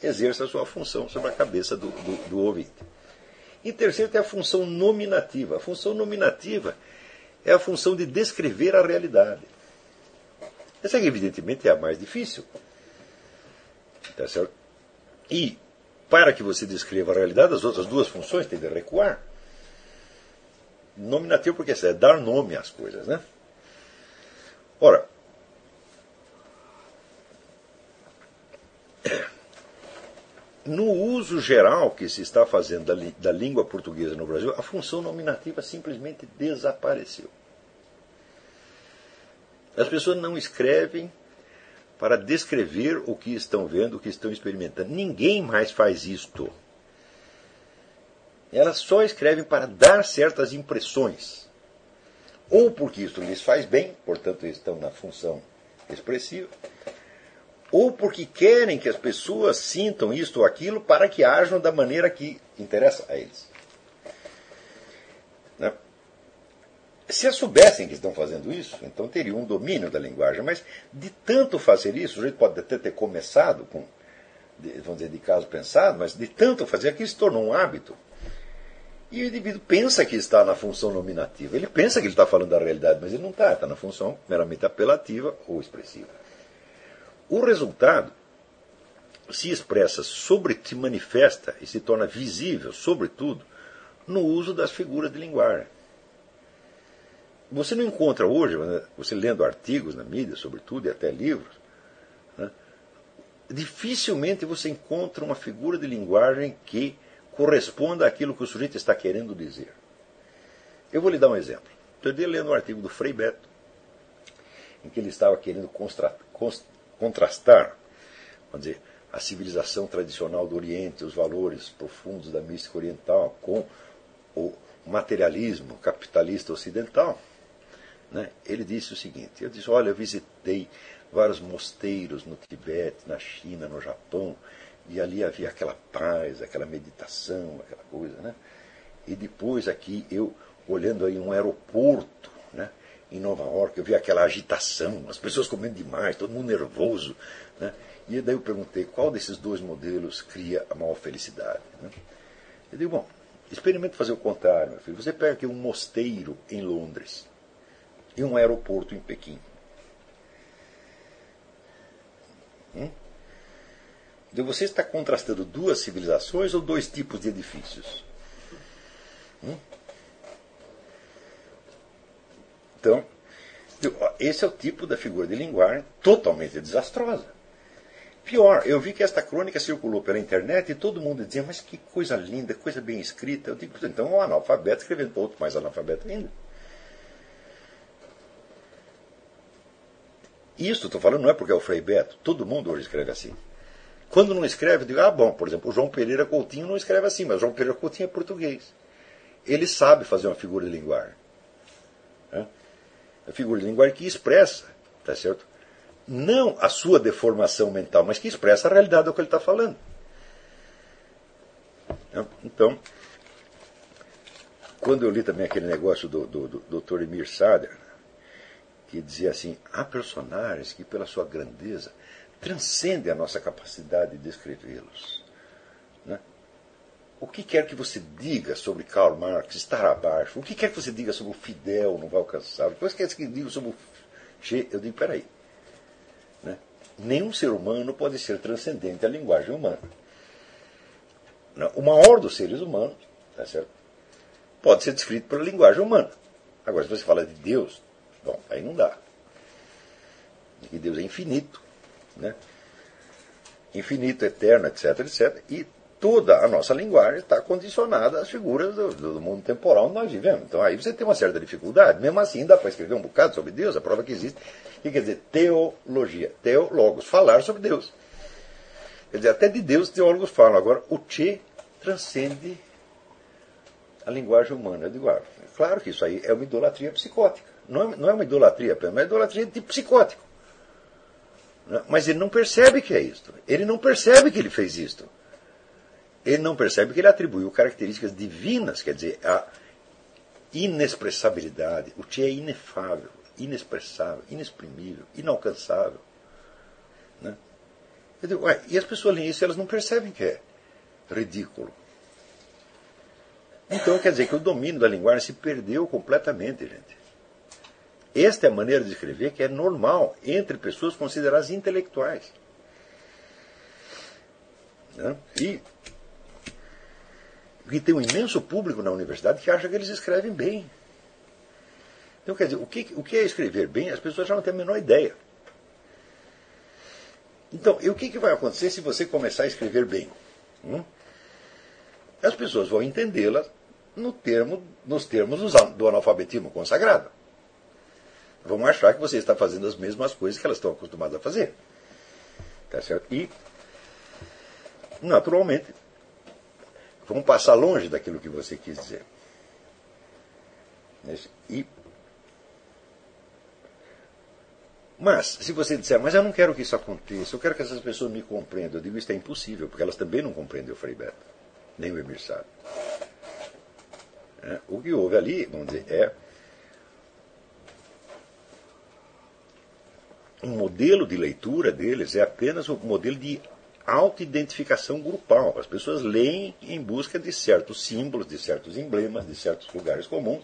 exerça a sua função sobre a cabeça do, do, do ouvinte. Em terceiro, tem a função nominativa. A função nominativa é a função de descrever a realidade. Essa, evidentemente, é a mais difícil. Tá certo? E, para que você descreva a realidade, as outras duas funções têm de recuar. Nominativo, porque é dar nome às coisas, né? Ora, no uso geral que se está fazendo da, da, língua portuguesa no Brasil, a função nominativa simplesmente desapareceu. As pessoas não escrevem para descrever o que estão vendo, o que estão experimentando. Ninguém mais faz isto. Elas só escrevem para dar certas impressões. Ou porque isso lhes faz bem, portanto estão na função expressiva, ou porque querem que as pessoas sintam isto ou aquilo para que ajam da maneira que interessa a eles. Né? Se soubessem que estão fazendo isso, então teriam um domínio da linguagem. Mas de tanto fazer isso, o jeito pode até ter começado com, vamos dizer, de caso pensado, mas de tanto fazer aquilo se tornou um hábito. E o indivíduo pensa que está na função nominativa. Ele pensa que ele está falando da realidade, mas ele não está. Está na função meramente apelativa ou expressiva. O resultado se expressa, sobre, se manifesta e se torna visível, sobretudo, no uso das figuras de linguagem. Você não encontra hoje, né, você lendo artigos na mídia, sobretudo, e até livros, né, dificilmente você encontra uma figura de linguagem que corresponda àquilo que o sujeito está querendo dizer. Eu vou lhe dar um exemplo. Estou lendo um artigo do Frei Beto, em que ele estava querendo contrastar, vamos dizer, a civilização tradicional do Oriente, os valores profundos da mística oriental, com o materialismo capitalista ocidental. Né? Ele disse o seguinte: eu disse, olha, eu visitei vários mosteiros no Tibete, na China, no Japão, e ali havia aquela paz, aquela meditação, aquela coisa, né? E depois aqui eu olhando aí um aeroporto, né? Em Nova York, eu vi aquela agitação, as pessoas comendo demais, todo mundo nervoso, né? E daí eu perguntei qual desses dois modelos cria a maior felicidade. Né? Eu digo, bom, Experimente fazer o contrário, meu filho. Você pega aqui um mosteiro em Londres e um aeroporto em Pequim. Hum? Então você está contrastando duas civilizações ou dois tipos de edifícios? Hum? Então, esse é o tipo da figura de linguagem totalmente desastrosa. Pior, eu vi que esta crônica circulou pela internet e todo mundo dizia, mas que coisa linda, coisa bem escrita. Eu digo, então é um analfabeto escrevendo para outro mais analfabeto ainda. Isso, estou falando, não é porque é o Frei Beto. Todo mundo hoje escreve assim. Quando não escreve, eu digo, ah, bom, por exemplo, o João Pereira Coutinho não escreve assim, mas o João Pereira Coutinho é português. Ele sabe fazer uma figura de linguagem. A figura de linguagem que expressa, tá certo? Não a sua deformação mental, mas que expressa a realidade do que ele está falando. Então, quando eu li também aquele negócio do, do, do Dr. Emir Sader, que dizia assim: há personagens que, pela sua grandeza, transcendem a nossa capacidade de descrevê-los. Né? O que quer que você diga sobre Karl Marx estar abaixo, o que quer que você diga sobre o Fidel não vai alcançar, o que quer que diga sobre o Che, eu digo: peraí. Né? Nenhum ser humano pode ser transcendente à linguagem humana. O maior dos seres humanos, tá certo? pode ser descrito pela linguagem humana. Agora, se você fala de Deus, Bom, aí não dá. E Deus é infinito, né? Infinito, eterno, etc, etc. E toda a nossa linguagem está condicionada às figuras do, do, mundo temporal onde nós vivemos. Então aí você tem uma certa dificuldade. Mesmo assim, dá para escrever um bocado sobre Deus, a prova que existe. O que quer dizer? Teologia. Teólogos, falar sobre Deus. Quer dizer, até de Deus os teólogos falam. Agora, o Che transcende a linguagem humana. Eu digo, ah, claro que isso aí é uma idolatria psicótica. Não é, não é uma idolatria apenas, é idolatria de psicótico. Né? Mas ele não percebe que é isto. Ele não percebe que ele fez isto. Ele não percebe que ele atribuiu características divinas, quer dizer, a inexpressabilidade. O que é inefável, inexpressável, inexprimível, inalcançável. Né? Digo, ué, e as pessoas leem isso elas não percebem que é ridículo. Então quer dizer que o domínio da linguagem se perdeu completamente, gente. Esta é a maneira de escrever que é normal entre pessoas consideradas intelectuais. Né? E, e tem um imenso público na universidade que acha que eles escrevem bem. Então, quer dizer, o que, o que é escrever bem, as pessoas já não têm a menor ideia. Então, o que, que vai acontecer se você começar a escrever bem? Hum? As pessoas vão entendê-la no termo, nos termos do analfabetismo consagrado vão achar que você está fazendo as mesmas coisas que elas estão acostumadas a fazer. Tá certo? E, naturalmente, vão passar longe daquilo que você quis dizer. E, mas, se você disser, mas eu não quero que isso aconteça, eu quero que essas pessoas me compreendam, eu digo, isso é impossível, porque elas também não compreendem o Frei Beto, nem o Emir Sabe. É, o que houve ali, vamos dizer, é um modelo de leitura deles é apenas um modelo de autoidentificação grupal. As pessoas leem em busca de certos símbolos, de certos emblemas, de certos lugares comuns,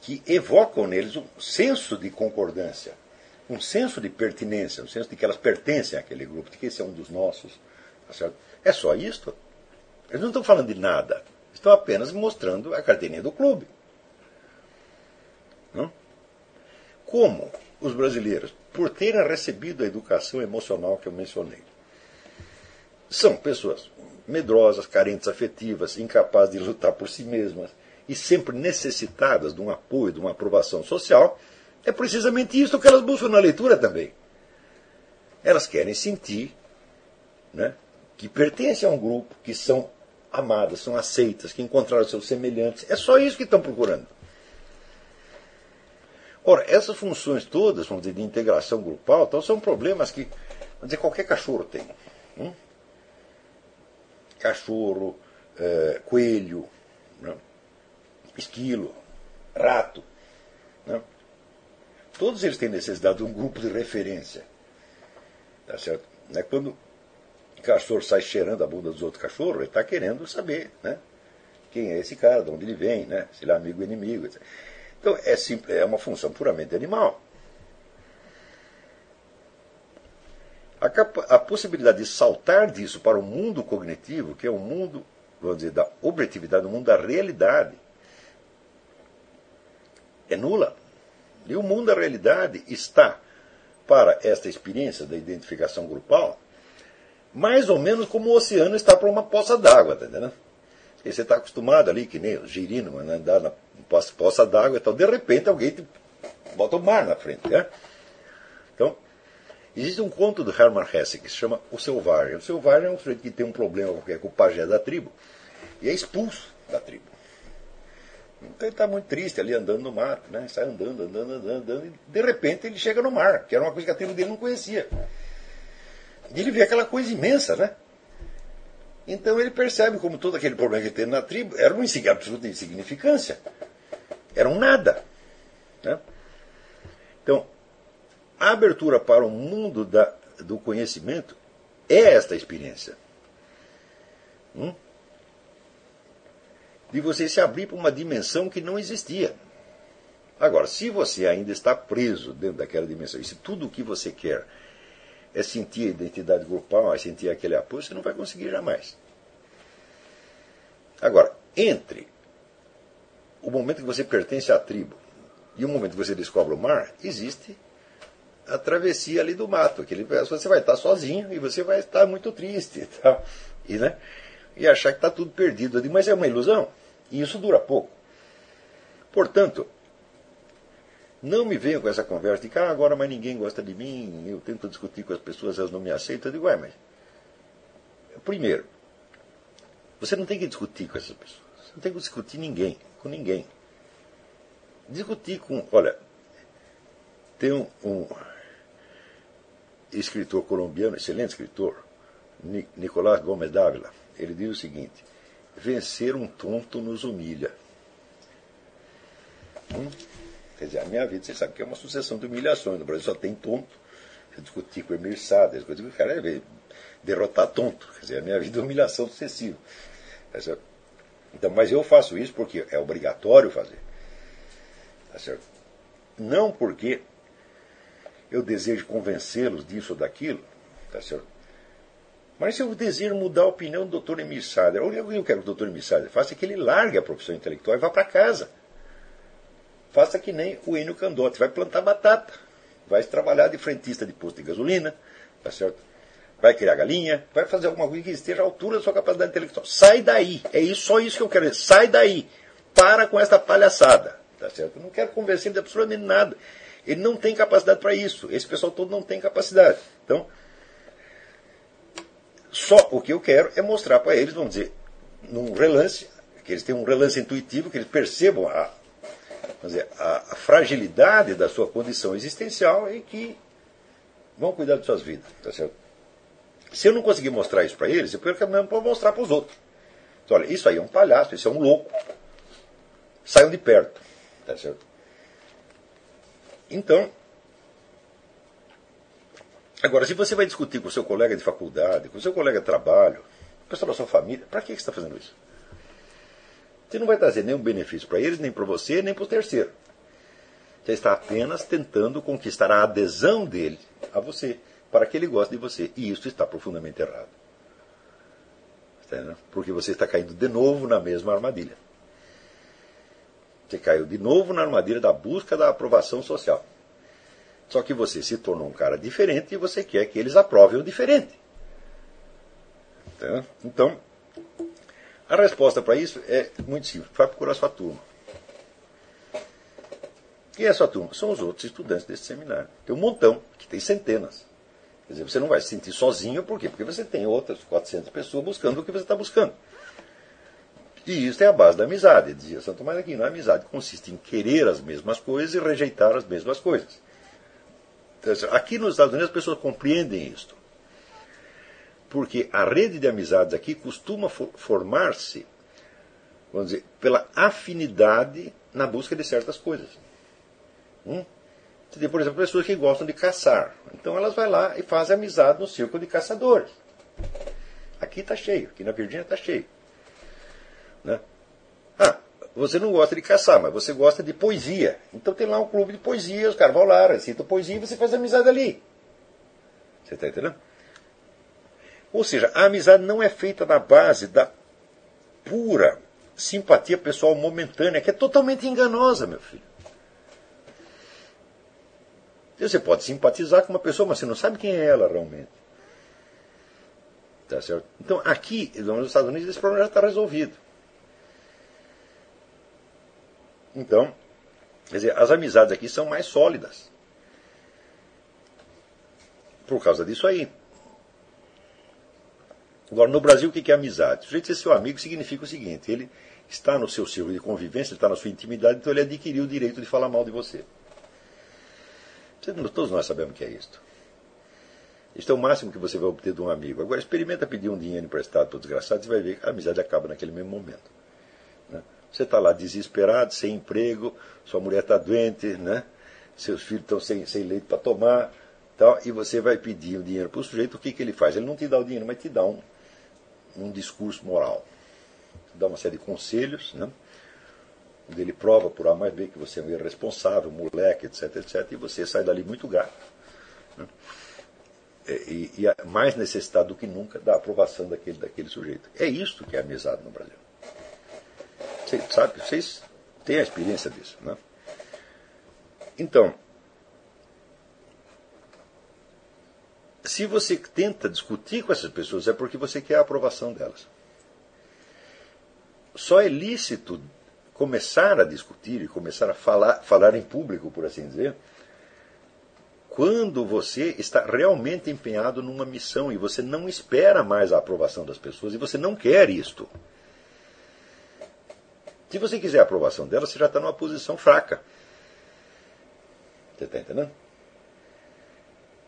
que evocam neles um senso de concordância, um senso de pertinência, um senso de que elas pertencem àquele grupo, de que esse é um dos nossos. Tá é só isto. Eles não estão falando de nada. Estão apenas mostrando a carteirinha do clube. Não? Como os brasileiros, por terem recebido a educação emocional que eu mencionei. São pessoas medrosas, carentes afetivas, incapazes de lutar por si mesmas e sempre necessitadas de um apoio, de uma aprovação social. É precisamente isso que elas buscam na leitura também. Elas querem sentir né, que pertencem a um grupo, que são amadas, são aceitas, que encontraram seus semelhantes. É só isso que estão procurando. Ora, essas funções todas, vamos dizer, de integração grupal, então, são problemas que, dizer, qualquer cachorro tem. Cachorro, é, coelho, né? esquilo, rato. Né? Todos eles têm necessidade de um grupo de referência. Tá certo? Né? Quando o cachorro sai cheirando a bunda dos outros cachorros, ele está querendo saber né? quem é esse cara, de onde ele vem, né? se ele é amigo ou inimigo. Etc. Então é, simples, é uma função puramente animal. A, a, possibilidade de saltar disso para o mundo cognitivo, que é o mundo, vamos dizer, da objetividade, o mundo da realidade, é nula. E o mundo da realidade está, para esta experiência da identificação grupal, mais ou menos como o oceano está para uma poça d'água, tá entendendo? E você está acostumado ali, que nem o girino, né, andar na poça d'água e tal. De repente alguém te bota o mar na frente. Né? Então, existe um conto do Hermann Hesse que se chama O Selvagem. O Selvagem é um sujeito que tem um problema qualquer com o pajé da tribo e é expulso da tribo. Então ele está muito triste ali andando no mar, né? sai andando, andando, andando, andando, e de repente ele chega no mar, que era uma coisa que a tribo dele não conhecia. E ele vê aquela coisa imensa, né? Então ele percebe como todo aquele problema que ele teve na tribo era uma absoluta insignificância. Era um nada. Né? Então, a abertura para o mundo da, do conhecimento é esta experiência. Hum? De você se abrir para uma dimensão que não existia. Agora, se você ainda está preso dentro daquela dimensão, e se tudo o que você quer é sentir a identidade grupal, é sentir aquele apoio, você não vai conseguir jamais. Agora, entre o momento que você pertence à tribo e o momento que você descobre o mar, existe a travessia ali do mato. Aquele, você vai estar sozinho e você vai estar muito triste e. E, né, e achar que está tudo perdido ali. Mas é uma ilusão. E isso dura pouco. Portanto, não me venham com essa conversa de que ah, agora mais ninguém gosta de mim, eu tento discutir com as pessoas, elas não me aceitam. Eu digo, ué, mas. Primeiro, você não tem que discutir com essas pessoas. Você não tem que discutir ninguém, com ninguém. Discutir com. Olha, tem um, um escritor colombiano, excelente escritor, Nicolás Gomes Dávila. Ele diz o seguinte: vencer um tonto nos humilha. Hum? Quer dizer, a minha vida, você sabe que é uma sucessão de humilhações. No Brasil só tem tonto. Eu discuti com o Emir que o cara é derrotar tonto. Quer dizer, a minha vida é humilhação sucessiva. Então, mas eu faço isso porque é obrigatório fazer. Tá certo? Não porque eu desejo convencê-los disso ou daquilo. Tá certo? Mas se eu desejo mudar a opinião do. Emir Sader, o que eu quero que o. Emir Sader faça é que ele largue a profissão intelectual e vá para casa. Faça que nem o Enio Candotti, vai plantar batata, vai trabalhar de frentista de posto de gasolina, tá certo? vai criar galinha, vai fazer alguma coisa que esteja à altura da sua capacidade intelectual. Sai daí. É isso, só isso que eu quero dizer. Sai daí. Para com essa palhaçada. Tá certo? Eu não quero convencer de absolutamente nada. Ele não tem capacidade para isso. Esse pessoal todo não tem capacidade. Então, só o que eu quero é mostrar para eles, vamos dizer, num relance, que eles tenham um relance intuitivo, que eles percebam a, dizer, a, fragilidade da sua condição existencial e que vão cuidar de suas vidas. Tá? Se eu não conseguir mostrar isso para eles, eu perco mesmo para mostrar para os outros. Então, olha, isso aí é um palhaço, isso é um louco. Saiam de perto. Tá certo? Então, agora, se você vai discutir com o seu colega de faculdade, com o seu colega de trabalho, com pessoal da sua família, para que você está fazendo isso? Você não vai trazer nenhum benefício para eles, nem para você, nem para o terceiro. Você está apenas tentando conquistar a adesão dele a você para que ele goste de você. E isso está profundamente errado. Porque você está caindo de novo na mesma armadilha. Você caiu de novo na armadilha da busca da aprovação social. Só que você se tornou um cara diferente e você quer que eles aprovem o diferente. Então, a resposta para isso é muito simples. Vai procurar sua turma. Quem é a sua turma? São os outros estudantes desse seminário. Tem um montão, que tem centenas. Quer dizer, você não vai se sentir sozinho, por quê? Porque você tem outras 400 pessoas buscando o que você está buscando. E isso é a base da amizade, dizia Santo Tomás Aquino. A amizade consiste em querer as mesmas coisas e rejeitar as mesmas coisas. Então, aqui nos Estados Unidos as pessoas compreendem isto. Porque a rede de amizades aqui costuma formar-se, vamos dizer, pela afinidade na busca de certas coisas. Hum? Você tem, por exemplo, pessoas que gostam de caçar. Então elas vão lá e fazem amizade no círculo de caçadores. Aqui está cheio, aqui na Virgínia está cheio. Né? você não gosta de caçar, mas você gosta de poesia. Então tem lá um clube de poesia, os caras vão lá, recitam poesia e você faz amizade ali. Você está entendendo? Ou seja, a amizade não é feita na base da pura simpatia pessoal momentânea, que é totalmente enganosa, meu filho. Você pode simpatizar com uma pessoa, mas você não sabe quem é ela realmente. Tá certo? Então, aqui, nos Estados Unidos, esse problema já está resolvido. Então, quer dizer, as amizades aqui são mais sólidas. Por causa disso aí. Agora, no Brasil, o que é amizade? O sujeito ser seu amigo significa o seguinte: ele está no seu círculo de convivência, ele está na sua intimidade, então ele adquiriu o direito de falar mal de você. Todos nós sabemos o que é isto. Isto é o máximo que você vai obter de um amigo. Agora, experimenta pedir um dinheiro emprestado para o desgraçado, você vai ver que a amizade acaba naquele mesmo momento. Né? Você está lá desesperado, sem emprego, sua mulher está doente, né? seus filhos estão sem, sem leite para tomar, tal, e você vai pedir o dinheiro para o sujeito, o que, que ele faz? Ele não te dá o dinheiro, mas te dá um, um discurso moral. Dá uma série de conselhos, né? onde ele prova por A mais B que você é um irresponsável, moleque, etc, etc, e você sai dali muito gato. Né? E, e mais necessitado do que nunca da aprovação daquele, daquele sujeito. É isso que é amizade no Brasil. Vocês, sabe, vocês têm a experiência disso. Né? Então, se você tenta discutir com essas pessoas, é porque você quer a aprovação delas. Só é lícito começar a discutir e começar a falar, falar em público, por assim dizer, quando você está realmente empenhado numa missão e você não espera mais a aprovação das pessoas e você não quer isto. Se você quiser a aprovação delas, você já está numa posição fraca. Você está entendendo?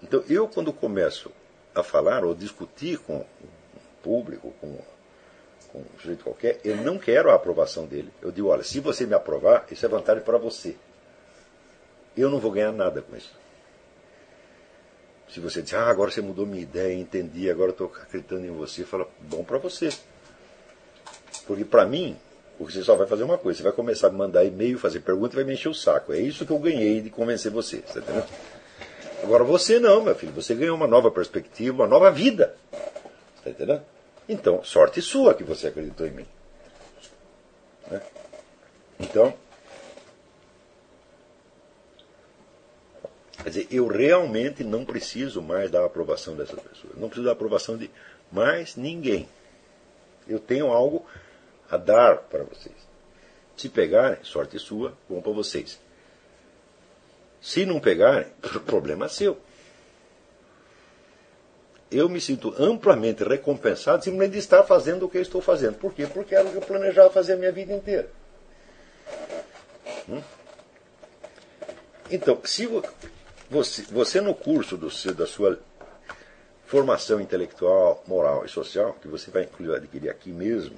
Então, eu, quando começo a falar ou discutir com o público, com, com um sujeito qualquer, eu não quero a aprovação dele. Eu digo: olha, se você me aprovar, isso é vantagem para você. Eu não vou ganhar nada com isso. Se você diz, ah, agora você mudou minha ideia, entendi, agora estou acreditando em você, fala, bom para você. Porque para mim, porque você só vai fazer uma coisa, você vai começar a me e-mail, fazer pergunta e vai me encher o saco. É isso que eu ganhei de convencer você. Tá? Agora você não, meu filho, você ganhou uma nova perspectiva, uma nova vida. Está entendendo? Então, sorte sua que você acreditou em mim. Né? Então, quer dizer, eu realmente não preciso mais da aprovação dessas pessoas. Não preciso da aprovação de mais ninguém. Eu tenho algo a dar para vocês. Se pegarem, sorte sua, bom para vocês. Se não pegarem, problema seu. Eu me sinto amplamente recompensado simplesmente de estar fazendo o que eu estou fazendo. Por quê? Porque era o que eu planejava fazer a minha vida inteira. Hum? Então, se você, você no curso do, da sua formação intelectual, moral e social, que você vai inclusive adquirir aqui mesmo,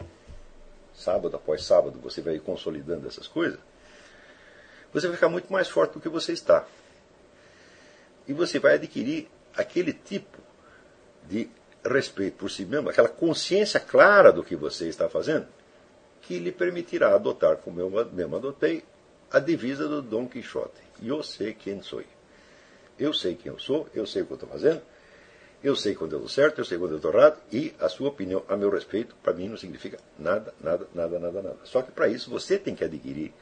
sábado após sábado, você vai consolidando essas coisas, você vai ficar muito mais forte do que você está. E você vai adquirir aquele tipo de respeito por si mesmo, aquela consciência clara do que você está fazendo, que lhe permitirá adotar, como eu mesmo adotei, a divisa do Dom Quixote. Eu sei quem sou. Eu sei quem eu sou, eu sei o que eu estou fazendo, eu sei quando eu estou certo, eu sei quando eu estou errado, e a sua opinião a meu respeito, para mim, não significa nada, nada, nada, nada, nada. Só que para isso você tem que adquirir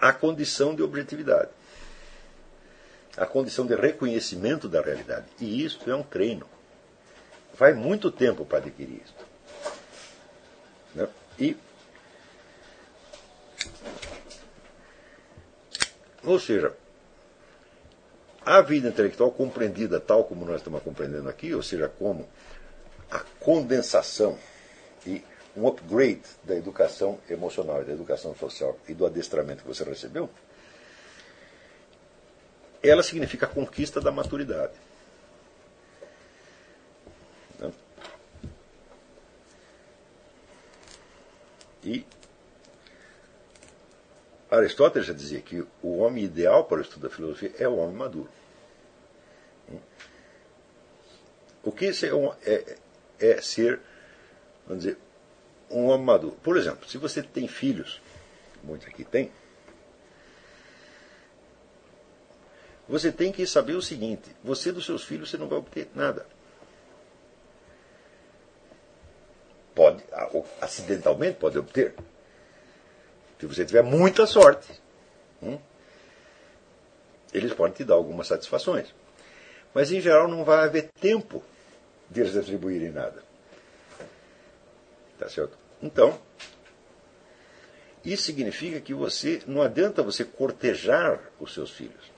a condição de objetividade, a condição de reconhecimento da realidade. E isso é um treino. Vai muito tempo para adquirir isso. Né? E, ou seja, a vida intelectual compreendida tal como nós estamos compreendendo aqui, ou seja, como a condensação e um upgrade da educação emocional, da educação social e do adestramento que você recebeu, ela significa a conquista da maturidade. Né? E Aristóteles já dizia que o homem ideal para o estudo da filosofia é o homem maduro. O que é, é, é ser, vamos dizer, um homem maduro. Por exemplo, se você tem filhos, muitos aqui têm, você tem que saber o seguinte: você dos seus filhos você não vai obter nada. Pode, acidentalmente pode obter. Se você tiver muita sorte. Hum, eles podem te dar algumas satisfações. Mas em geral não vai haver tempo de eles atribuírem nada. Tá certo? Então, isso significa que você não adianta você cortejar os seus filhos.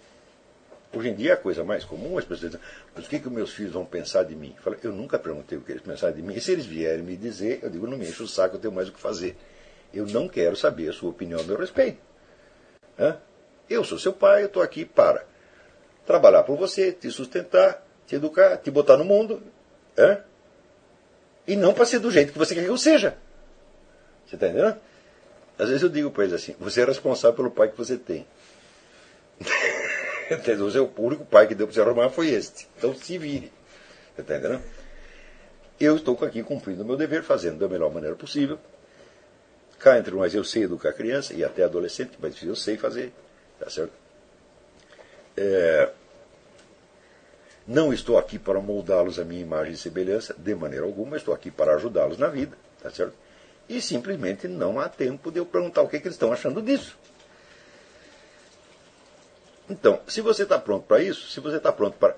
Hoje em dia é a coisa mais comum, as pessoas dizem, mas o que, que meus filhos vão pensar de mim? Eu, falo, eu nunca perguntei o que eles pensaram de mim. E se eles vierem me dizer, eu digo, não me enche o saco, eu tenho mais o que fazer. Eu não quero saber a sua opinião a meu respeito. Hã? Eu sou seu pai, eu estou aqui para trabalhar por você, te sustentar, te educar, te botar no mundo. Hã? E não para ser do jeito que você quer que eu seja. Você está entendendo? Às vezes eu digo para eles assim: você é responsável pelo pai que você tem. Entendeu? O único pai que deu para você arrumar foi este. Então se vire. Você está entendendo? Eu estou aqui cumprindo o meu dever, fazendo da melhor maneira possível. Cá entre nós, eu sei educar criança e até adolescente, mas eu sei fazer. Tá certo? É, não estou aqui para moldá-los à minha imagem e semelhança, de maneira alguma, estou aqui para ajudá-los na vida. Tá certo? E simplesmente não há tempo de eu perguntar o que, é que eles estão achando disso. Então, se você está pronto para isso, se você está pronto para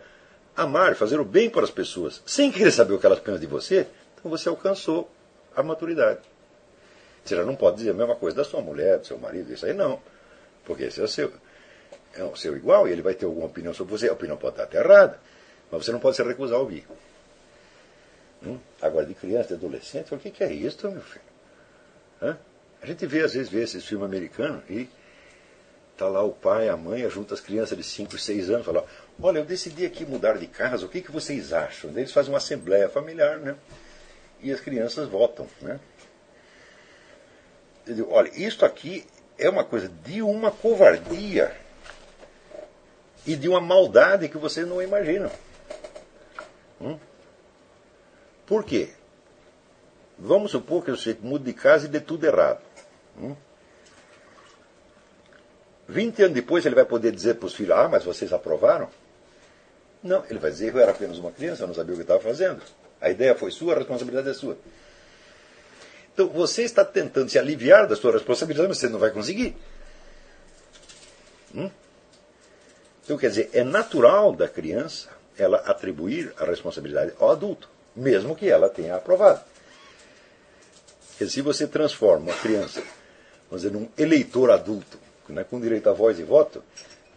amar, fazer o bem para as pessoas, sem querer saber o que elas pensam de você, então você alcançou a maturidade. Você já não pode dizer a mesma coisa da sua mulher, do seu marido, isso aí não. Porque esse é o seu, é o seu igual e ele vai ter alguma opinião sobre você. A opinião pode estar até errada, mas você não pode se recusar a ouvir. Hum? Agora, de criança, de adolescente, o que, é isso, meu filho? Hã? A gente vê, às vezes, vê esses filmes americanos e Está lá o pai, a mãe, junto as crianças de 5, 6 anos, fala, olha, eu decidi aqui mudar de casa, o que, que vocês acham? Eles fazem uma assembleia familiar, né? E as crianças votam, né? Eu digo, olha, isto aqui é uma coisa de uma covardia e de uma maldade que vocês não imaginam. Hum? Por quê? Vamos supor que você mude de casa e dê tudo errado. Hum? 20 anos depois ele vai poder dizer para os filhos: Ah, mas vocês aprovaram? Não, ele vai dizer: Eu era apenas uma criança, eu não sabia o que estava fazendo. A ideia foi sua, a responsabilidade é sua. Então você está tentando se aliviar da sua responsabilidade, mas você não vai conseguir. Hum? Então, quer dizer, é natural da criança ela atribuir a responsabilidade ao adulto, mesmo que ela tenha aprovado. Porque se você transforma uma criança, vamos dizer, num eleitor adulto, né, com direito a voz e voto,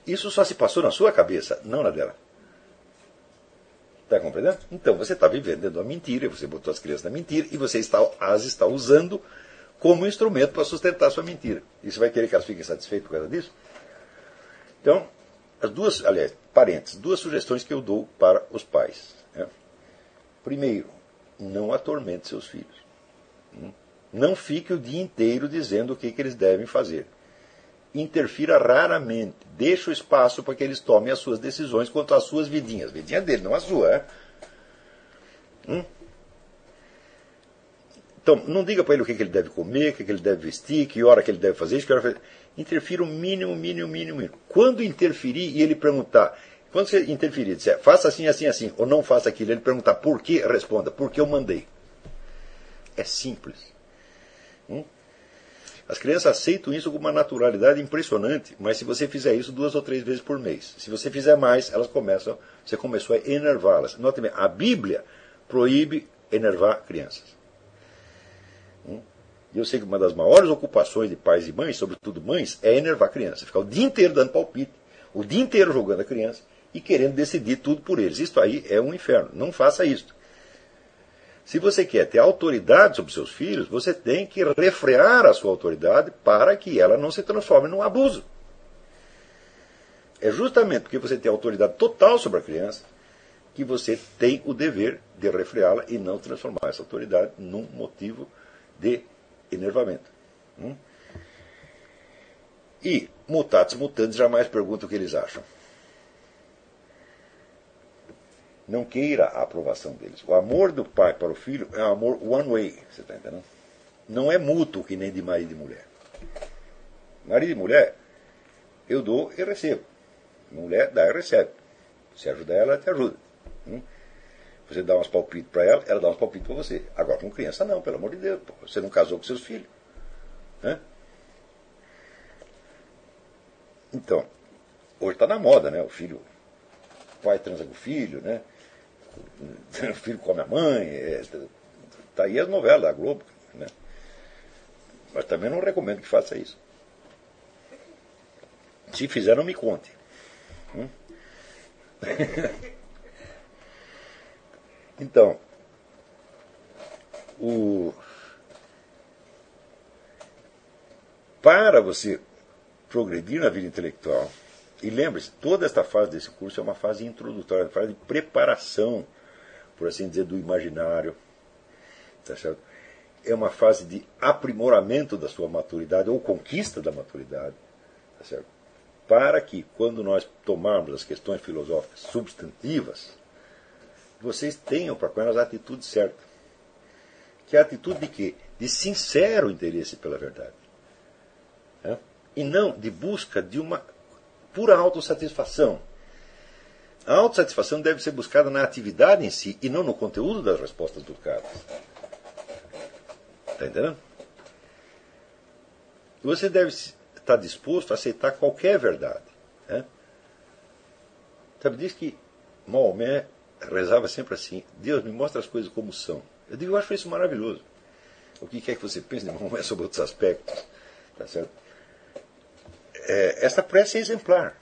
isso só se passou na sua cabeça, não na dela. Está compreendendo? Então você está vivendo dentro da mentira, você botou as crianças na mentira e você está, as está usando como instrumento para sustentar a sua mentira. E você vai querer que elas fiquem satisfeitas por causa disso? Então, as duas, aliás, parentes, duas sugestões que eu dou para os pais. Né? Primeiro, não atormente seus filhos. Hum? Não fique o dia inteiro dizendo o que, que eles devem fazer interfira raramente. Deixa o espaço para que eles tomem as suas decisões quanto às suas vidinhas. Vidinha dele, não a sua. É? Hum? Então, não diga para ele o que, que, ele deve comer, o que, que, ele deve vestir, que hora que ele deve fazer isso, que hora. Interfira o mínimo, mínimo, mínimo, mínimo. Quando interferir e ele perguntar, quando você interferir, disser, faça assim, assim, assim, ou não faça aquilo, ele perguntar por que, responda, porque eu mandei. É simples. As crianças aceitam isso com uma naturalidade impressionante, mas se você fizer isso duas ou três vezes por mês, se você fizer mais, elas começam, você começou a enervá-las. Note bem, a Bíblia proíbe enervar crianças. Hum? E eu sei que uma das maiores ocupações de pais e mães, sobretudo mães, é enervar crianças. Ficar o dia inteiro dando palpite, o dia inteiro jogando a criança e querendo decidir tudo por eles. Isso aí é um inferno. Não faça isso. Se você quer ter autoridade sobre seus filhos, você tem que refrear a sua autoridade para que ela não se transforme num abuso. É justamente porque você tem autoridade total sobre a criança que você tem o dever de refreá-la e não transformar essa autoridade num motivo de enervamento. Hum? E mutatis mutandis jamais pergunta o que eles acham. Não queira a aprovação deles. O amor do pai para o filho é um amor one way, você está entendendo? não é mútuo que nem de marido e mulher. Marido e mulher, eu dou e recebo. Mulher dá e recebe. Se ajudar ela, te ajuda. Hum? Você dá umas palpites para ela, ela dá uns palpites para você. Agora com criança não, pelo amor de Deus. Você não casou com seus filhos. Então, hoje está na moda, né? O filho, o pai transa com o filho, né? O filho come a mãe. É, tá aí as novelas da Globo, né? Mas também não recomendo que faça isso. Se fizer, não me conte. Hum? então, o... para você progredir na vida intelectual, e lembre-se, toda esta fase desse curso é uma fase introdutória, uma fase de preparação, por assim dizer, do imaginário. Tá certo? É uma fase de aprimoramento da sua maturidade ou conquista da maturidade. Tá certo? Para que, quando nós tomarmos as questões filosóficas substantivas, vocês tenham para com elas a atitude certa. Que é a atitude de quê? De sincero interesse pela verdade. É? E não de busca de uma pura autossatisfação. A autossatisfação deve ser buscada na atividade em si e não no conteúdo das respostas buscadas. Está entendendo? Você deve estar disposto a aceitar qualquer verdade. Né? Sabe, diz que Maomé rezava sempre assim: Deus me mostra as coisas como são. Eu digo, eu acho isso maravilhoso. O que quer que você pense de Maomé sobre outros aspectos? Tá certo? É, essa prece é exemplar.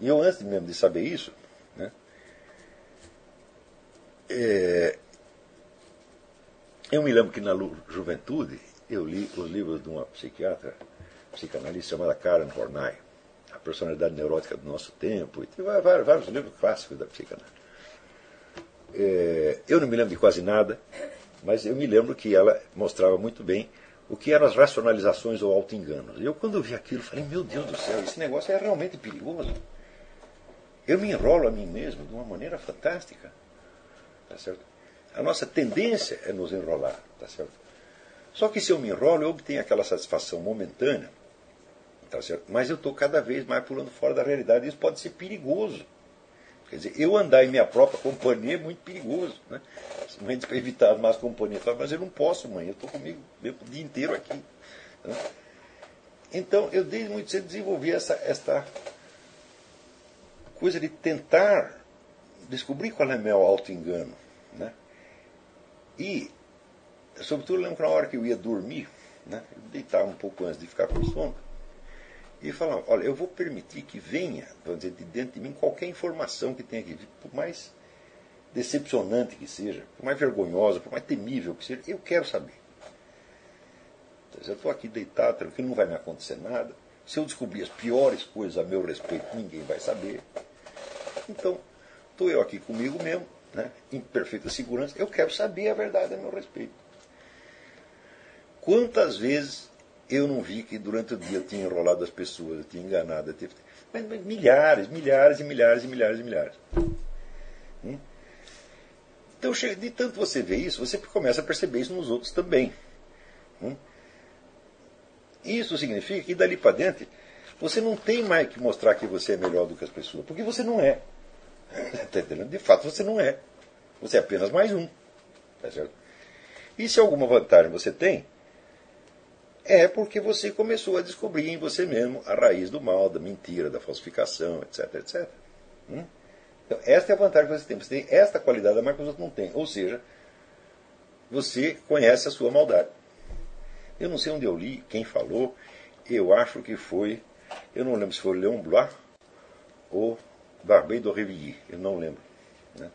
E eu, antes mesmo de saber isso, né, é, eu me lembro que na juventude eu li os livros de uma psiquiatra, psicanalista chamada Karen Horney, A Personalidade Neurótica do Nosso Tempo, e tem vários, vários livros clássicos da psicanálise. É, eu não me lembro de quase nada, mas eu me lembro que ela mostrava muito bem o que eram as racionalizações ou auto-enganos. E eu, quando vi aquilo, falei: Meu Deus do céu, esse negócio é realmente perigoso. Eu me enrolo a mim mesmo de uma maneira fantástica. Tá certo? A nossa tendência é nos enrolar. Tá certo? Só que se eu me enrolo, eu obtenho aquela satisfação momentânea. Tá certo? Mas eu estou cada vez mais pulando fora da realidade. Isso pode ser perigoso. Quer dizer, eu andar em minha própria companhia é muito perigoso. Né? Mãe para evitar mais companhia. Mas eu não posso, mãe, eu estou comigo o dia inteiro aqui. Né? Então, eu desde muito cedo desenvolvi essa, esta coisa de tentar descobrir qual é meu auto-engano. Né? E, sobretudo, lembro que na hora que eu ia dormir, né, eu deitava um pouco antes de ficar com sono, e falava, olha, eu vou permitir que venha, vamos dizer, de dentro de mim qualquer informação que tenha que vir, por mais decepcionante que seja, por mais vergonhosa, por mais temível que seja, eu quero saber. Eu estou aqui deitado, tranquilo, não vai me acontecer nada. Se eu descobrir as piores coisas a meu respeito, ninguém vai saber. Então, estou eu aqui comigo mesmo, né, em perfeita segurança, eu quero saber a verdade a meu respeito. Quantas vezes eu não vi que durante o dia eu tinha enrolado as pessoas, eu tinha enganado. Eu tinha... Mas, mas, milhares, milhares e milhares e milhares e milhares. Hum? Então, de tanto você ver isso, você começa a perceber isso nos outros também. Hum? Isso significa que dali para dentro você não tem mais que mostrar que você é melhor do que as pessoas, porque você não é. Tá de fato, você não é. Você é apenas mais um. Tá certo? E se alguma vantagem você tem, é porque você começou a descobrir em você mesmo a raiz do mal, da mentira, da falsificação, etc, etc. Hum? Então, esta é a vantagem que você tem. Você tem esta qualidade a mais que os outros não têm. Ou seja, você conhece a sua maldade. Eu não sei onde eu li, quem falou, eu acho que foi, eu não lembro se foi Leon Blois ou Barbey d'Aurevilly, eu não lembro. Né?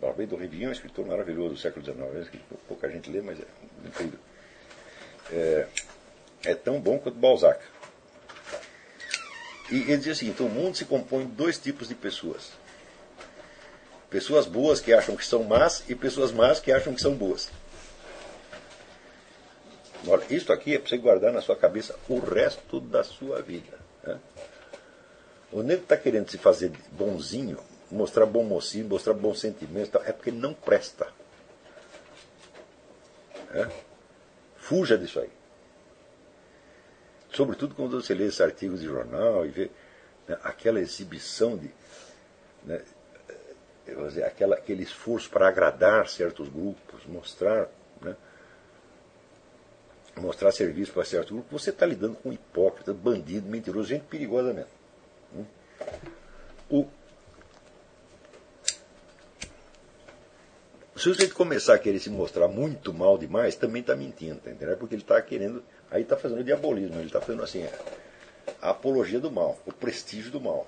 Barbey d'Aurevilly é um escritor maravilhoso do século XIX, que pouca gente lê, mas é incrível. É, é tão bom quanto Balzac. E ele diz o seguinte: o mundo se compõe de dois tipos de pessoas. Pessoas boas que acham que são más e pessoas más que acham que são boas. Olha, isso aqui é para você guardar na sua cabeça o resto da sua vida. Né? O está querendo se fazer bonzinho, mostrar bom mocinho, mostrar bom sentimento, é porque ele não presta. É? Fuja disso aí. Sobretudo quando você lê esses artigos de jornal e vê né, aquela exibição de. Né, dizer, aquela, aquele esforço para agradar certos grupos, mostrar. Né, mostrar serviço para certos grupos, você está lidando com hipócrita, bandido, mentiroso, gente perigosa mesmo. Hum? O, se o sujeito começar a querer se mostrar muito mal demais, também está mentindo, tá entendendo? Porque ele está querendo. Aí está fazendo diabolismo, ele está fazendo assim, a apologia do mal, o prestígio do mal.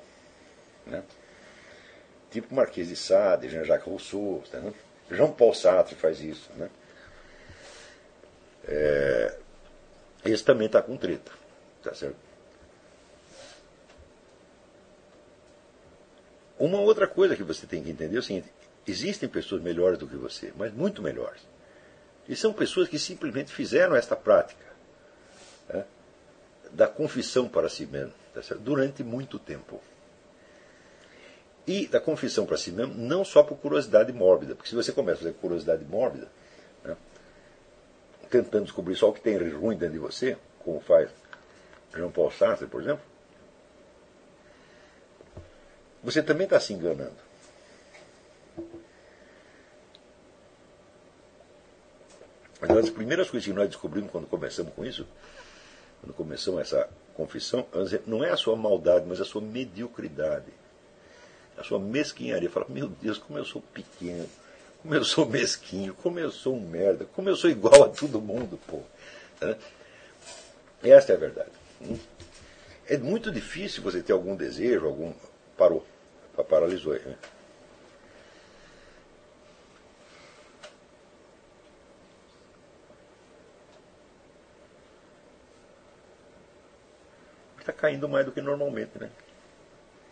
Né? Tipo Marquês de Sade, Jean-Jacques Rousseau, tá Jean Paul Sartre faz isso. Né? É, esse também está com treta. Tá certo? Uma outra coisa que você tem que entender é o seguinte: existem pessoas melhores do que você, mas muito melhores. E são pessoas que simplesmente fizeram esta prática né, da confissão para si mesmo tá durante muito tempo. E da confissão para si mesmo, não só por curiosidade mórbida, porque se você começa a fazer curiosidade mórbida, tentando descobrir só o que tem ruim dentro de você, como faz Jean Paul Sartre, por exemplo, você também está se enganando. Uma das primeiras coisas que nós descobrimos quando começamos com isso, quando começamos essa confissão, não é a sua maldade, mas a sua mediocridade, a sua mesquinharia. Fala, meu Deus, como eu sou pequeno como eu sou mesquinho, como eu sou um merda, como eu sou igual a todo mundo, pô. Esta é a verdade. Hum? É muito difícil você ter algum desejo, algum. Parou. Paralisou aí. Né? Está caindo mais do que normalmente, né?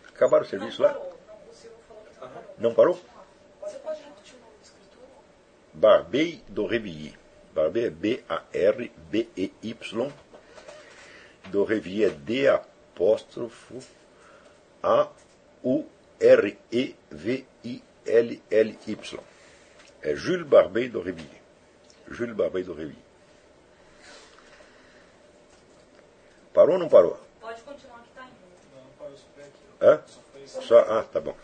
Acabaram o serviço não lá? Parou. Não, o Silvio falou que tá Não parou? Você pode repetir o nome da escritura? Barbei do Revilly. Barbei é B-A-R-B-E-Y. Do Revilly é D apóstrofo A-U-R-E-V-I-L-L-Y. É Jules Barbei do Revilly. Jules Barbei do Revilly. Parou ou não parou? Pode continuar que tá indo. Hã? Só, ah, tá bom.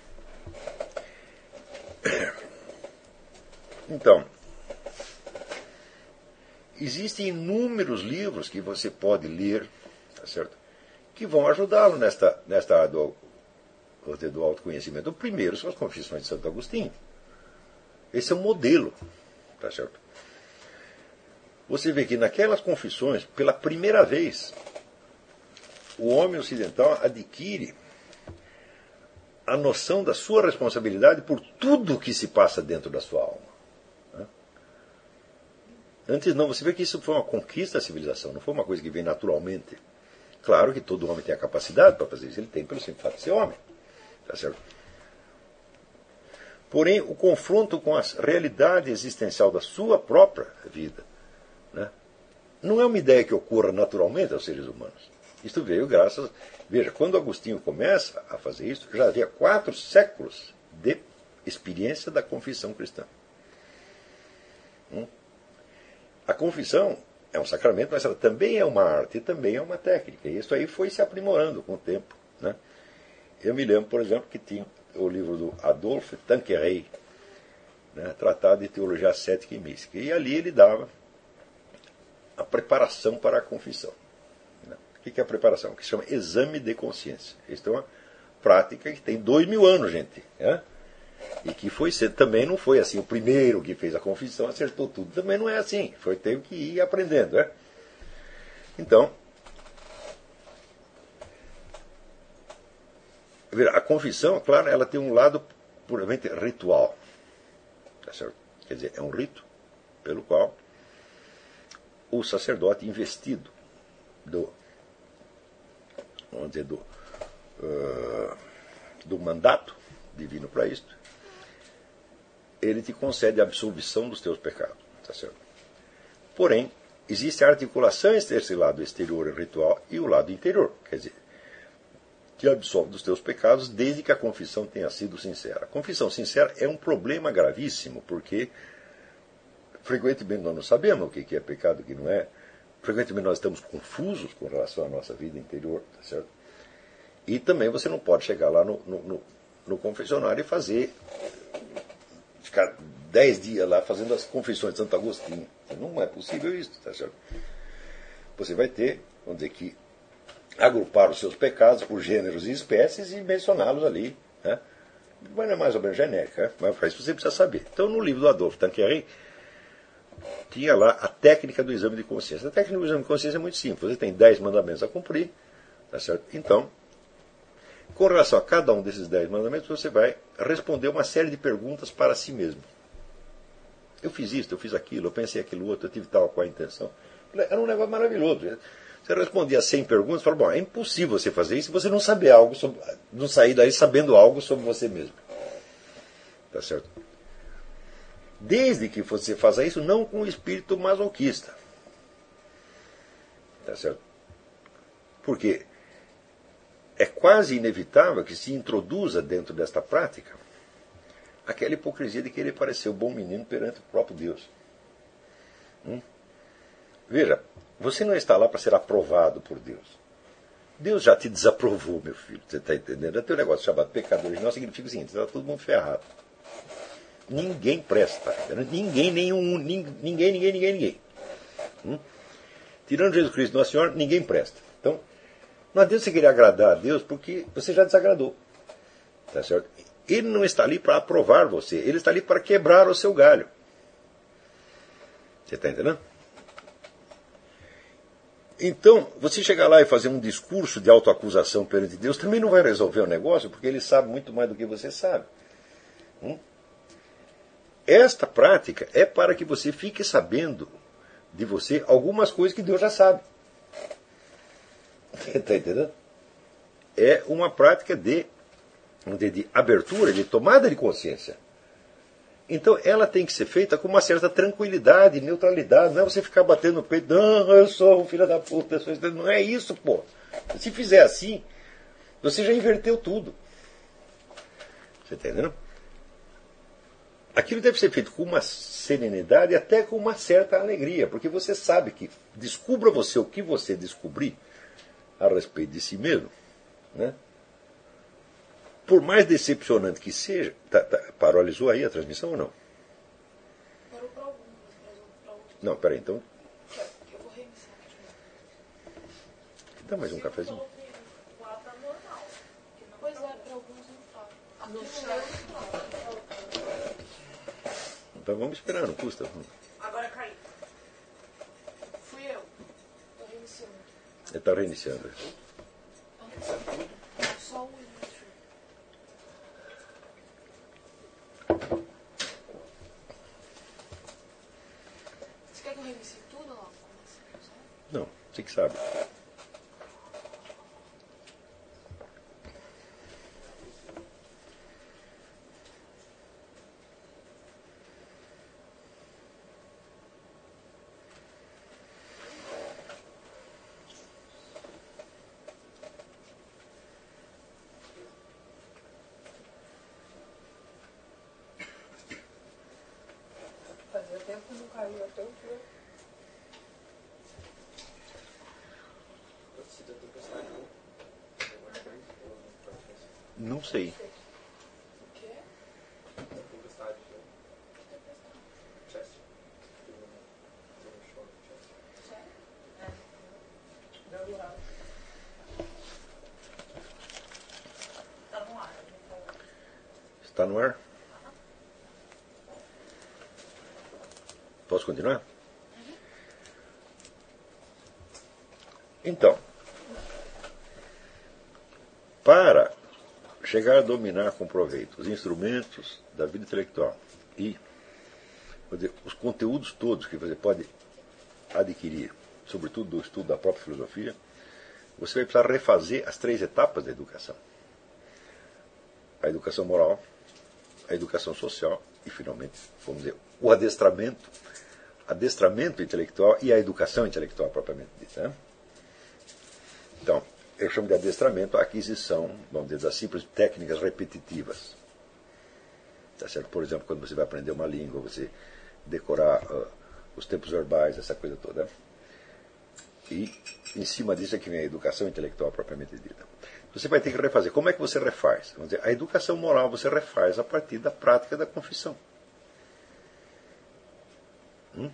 Então, existem inúmeros livros que você pode ler, tá certo? Que vão ajudá-lo nesta, nesta área do, do autoconhecimento. O primeiro são as Confissões de Santo Agostinho. Esse é um modelo, tá certo? Você vê que naquelas confissões, pela primeira vez, o homem ocidental adquire a noção da sua responsabilidade por tudo que se passa dentro da sua alma. Né? Antes não, você vê que isso foi uma conquista da civilização, não foi uma coisa que vem naturalmente. Claro que todo homem tem a capacidade para fazer isso, ele tem pelo simples fato de ser homem. Tá certo? Porém, o confronto com a realidade existencial da sua própria vida né, não é uma ideia que ocorra naturalmente aos seres humanos. Isto veio graças. Veja, quando Agostinho começa a fazer isso, já havia quatro séculos de experiência da confissão cristã. Hum? A confissão é um sacramento, mas ela também é uma arte, também é uma técnica. E isso aí foi se aprimorando com o tempo. Né? Eu me lembro, por exemplo, que tinha o livro do Adolphe Tanqueray, né, Tratado de Teologia Cética e Mística. E ali ele dava a preparação para a confissão. Que é a preparação? Que se chama exame de consciência. Isso é uma prática que tem dois mil anos, gente. Né? E que foi também não foi assim, o primeiro que fez a confissão acertou tudo. Também não é assim. Foi teve que ir aprendendo. Né? Então, a confissão, claro, ela tem um lado puramente ritual. Tá certo? Quer dizer, é um rito pelo qual o sacerdote investido do vamos dizer, do, uh, do mandato divino para isto, ele te concede a absolvição dos teus pecados. Tá certo? Porém, existe a articulação entre esse lado exterior ritual e o lado interior. Quer dizer, te absolve dos teus pecados desde que a confissão tenha sido sincera. A confissão sincera é um problema gravíssimo, porque frequentemente nós não sabemos o que é pecado e o que não é. Frequentemente nós estamos confusos com relação à nossa vida interior, tá certo? E também você não pode chegar lá no, no, no, no confessionário e fazer, ficar dez dias lá fazendo as confissões de Santo Agostinho. Não é possível isso, tá certo? Você vai ter, vamos dizer que, agrupar os seus pecados por gêneros e espécies e mencioná-los ali. Né? Mas é mais ou menos genérica, né? mas para isso você precisa saber. Então, no livro do Adolfo Tanqueray, tinha lá a técnica do exame de consciência. A técnica do exame de consciência é muito simples. Você tem dez mandamentos a cumprir, tá certo? Então, com relação a cada um desses dez mandamentos, você vai responder uma série de perguntas para si mesmo. Eu fiz isso, eu fiz aquilo, eu pensei aquilo outro, eu tive tal qual a intenção. Era um negócio maravilhoso. Você respondia 100 perguntas falava, bom, é impossível você fazer isso se você não saber algo, sobre, não sair daí sabendo algo sobre você mesmo. Tá certo? Desde que você faça isso, não com o espírito masoquista. Tá certo? Porque é quase inevitável que se introduza dentro desta prática aquela hipocrisia de querer parecer o bom menino perante o próprio Deus. Hum? Veja, você não está lá para ser aprovado por Deus. Deus já te desaprovou, meu filho. Você está entendendo? Até o negócio chamado pecador original significa o seguinte: está todo mundo ferrado. Ninguém presta. Ninguém, nenhum, ninguém, ninguém, ninguém, ninguém. Hum? Tirando Jesus Cristo, Nosso Senhor, ninguém presta. Então, não adianta você querer agradar a Deus porque você já desagradou. Tá certo? Ele não está ali para aprovar você, ele está ali para quebrar o seu galho. Você está entendendo? Então, você chegar lá e fazer um discurso de autoacusação perante Deus também não vai resolver o negócio, porque ele sabe muito mais do que você sabe. Hum? Esta prática é para que você fique sabendo de você algumas coisas que Deus já sabe. Está entendendo? É uma prática de, de abertura, de tomada de consciência. Então ela tem que ser feita com uma certa tranquilidade, neutralidade. Não é você ficar batendo no peito, não, eu sou um filho da puta. Não é isso, pô. Se fizer assim, você já inverteu tudo. Você está entendendo? Aquilo deve ser feito com uma serenidade e até com uma certa alegria, porque você sabe que descubra você o que você descobrir a respeito de si mesmo, né? por mais decepcionante que seja, tá, tá, paralisou aí a transmissão ou não? Parou para alguns, mas para outros. Não, peraí, então. Eu vou reiniciar. Dá mais um cafezinho. Pois é, para alguns não tá. Aqui No no Então vamos esperar, não custa. Agora caiu. Fui eu. Tô reiniciando. Está reiniciando. Só o início. Você quer que eu reinicie tudo zero? Não, você que sabe. Não sei. Tá. Está no ar? Posso continuar? Então, para chegar a dominar com proveito os instrumentos da vida intelectual e dizer, os conteúdos todos que você pode adquirir, sobretudo do estudo da própria filosofia, você vai precisar refazer as três etapas da educação: a educação moral, a educação social e, finalmente, vamos dizer, o adestramento, adestramento intelectual e a educação intelectual propriamente dita. Né? Então, eu chamo de adestramento a aquisição, vamos dizer, das simples técnicas repetitivas. Tá certo? Por exemplo, quando você vai aprender uma língua, você decorar uh, os tempos verbais, essa coisa toda. E em cima disso é que vem a educação intelectual propriamente dita. Você vai ter que refazer. Como é que você refaz? Vamos dizer, a educação moral você refaz a partir da prática da confissão. Hum?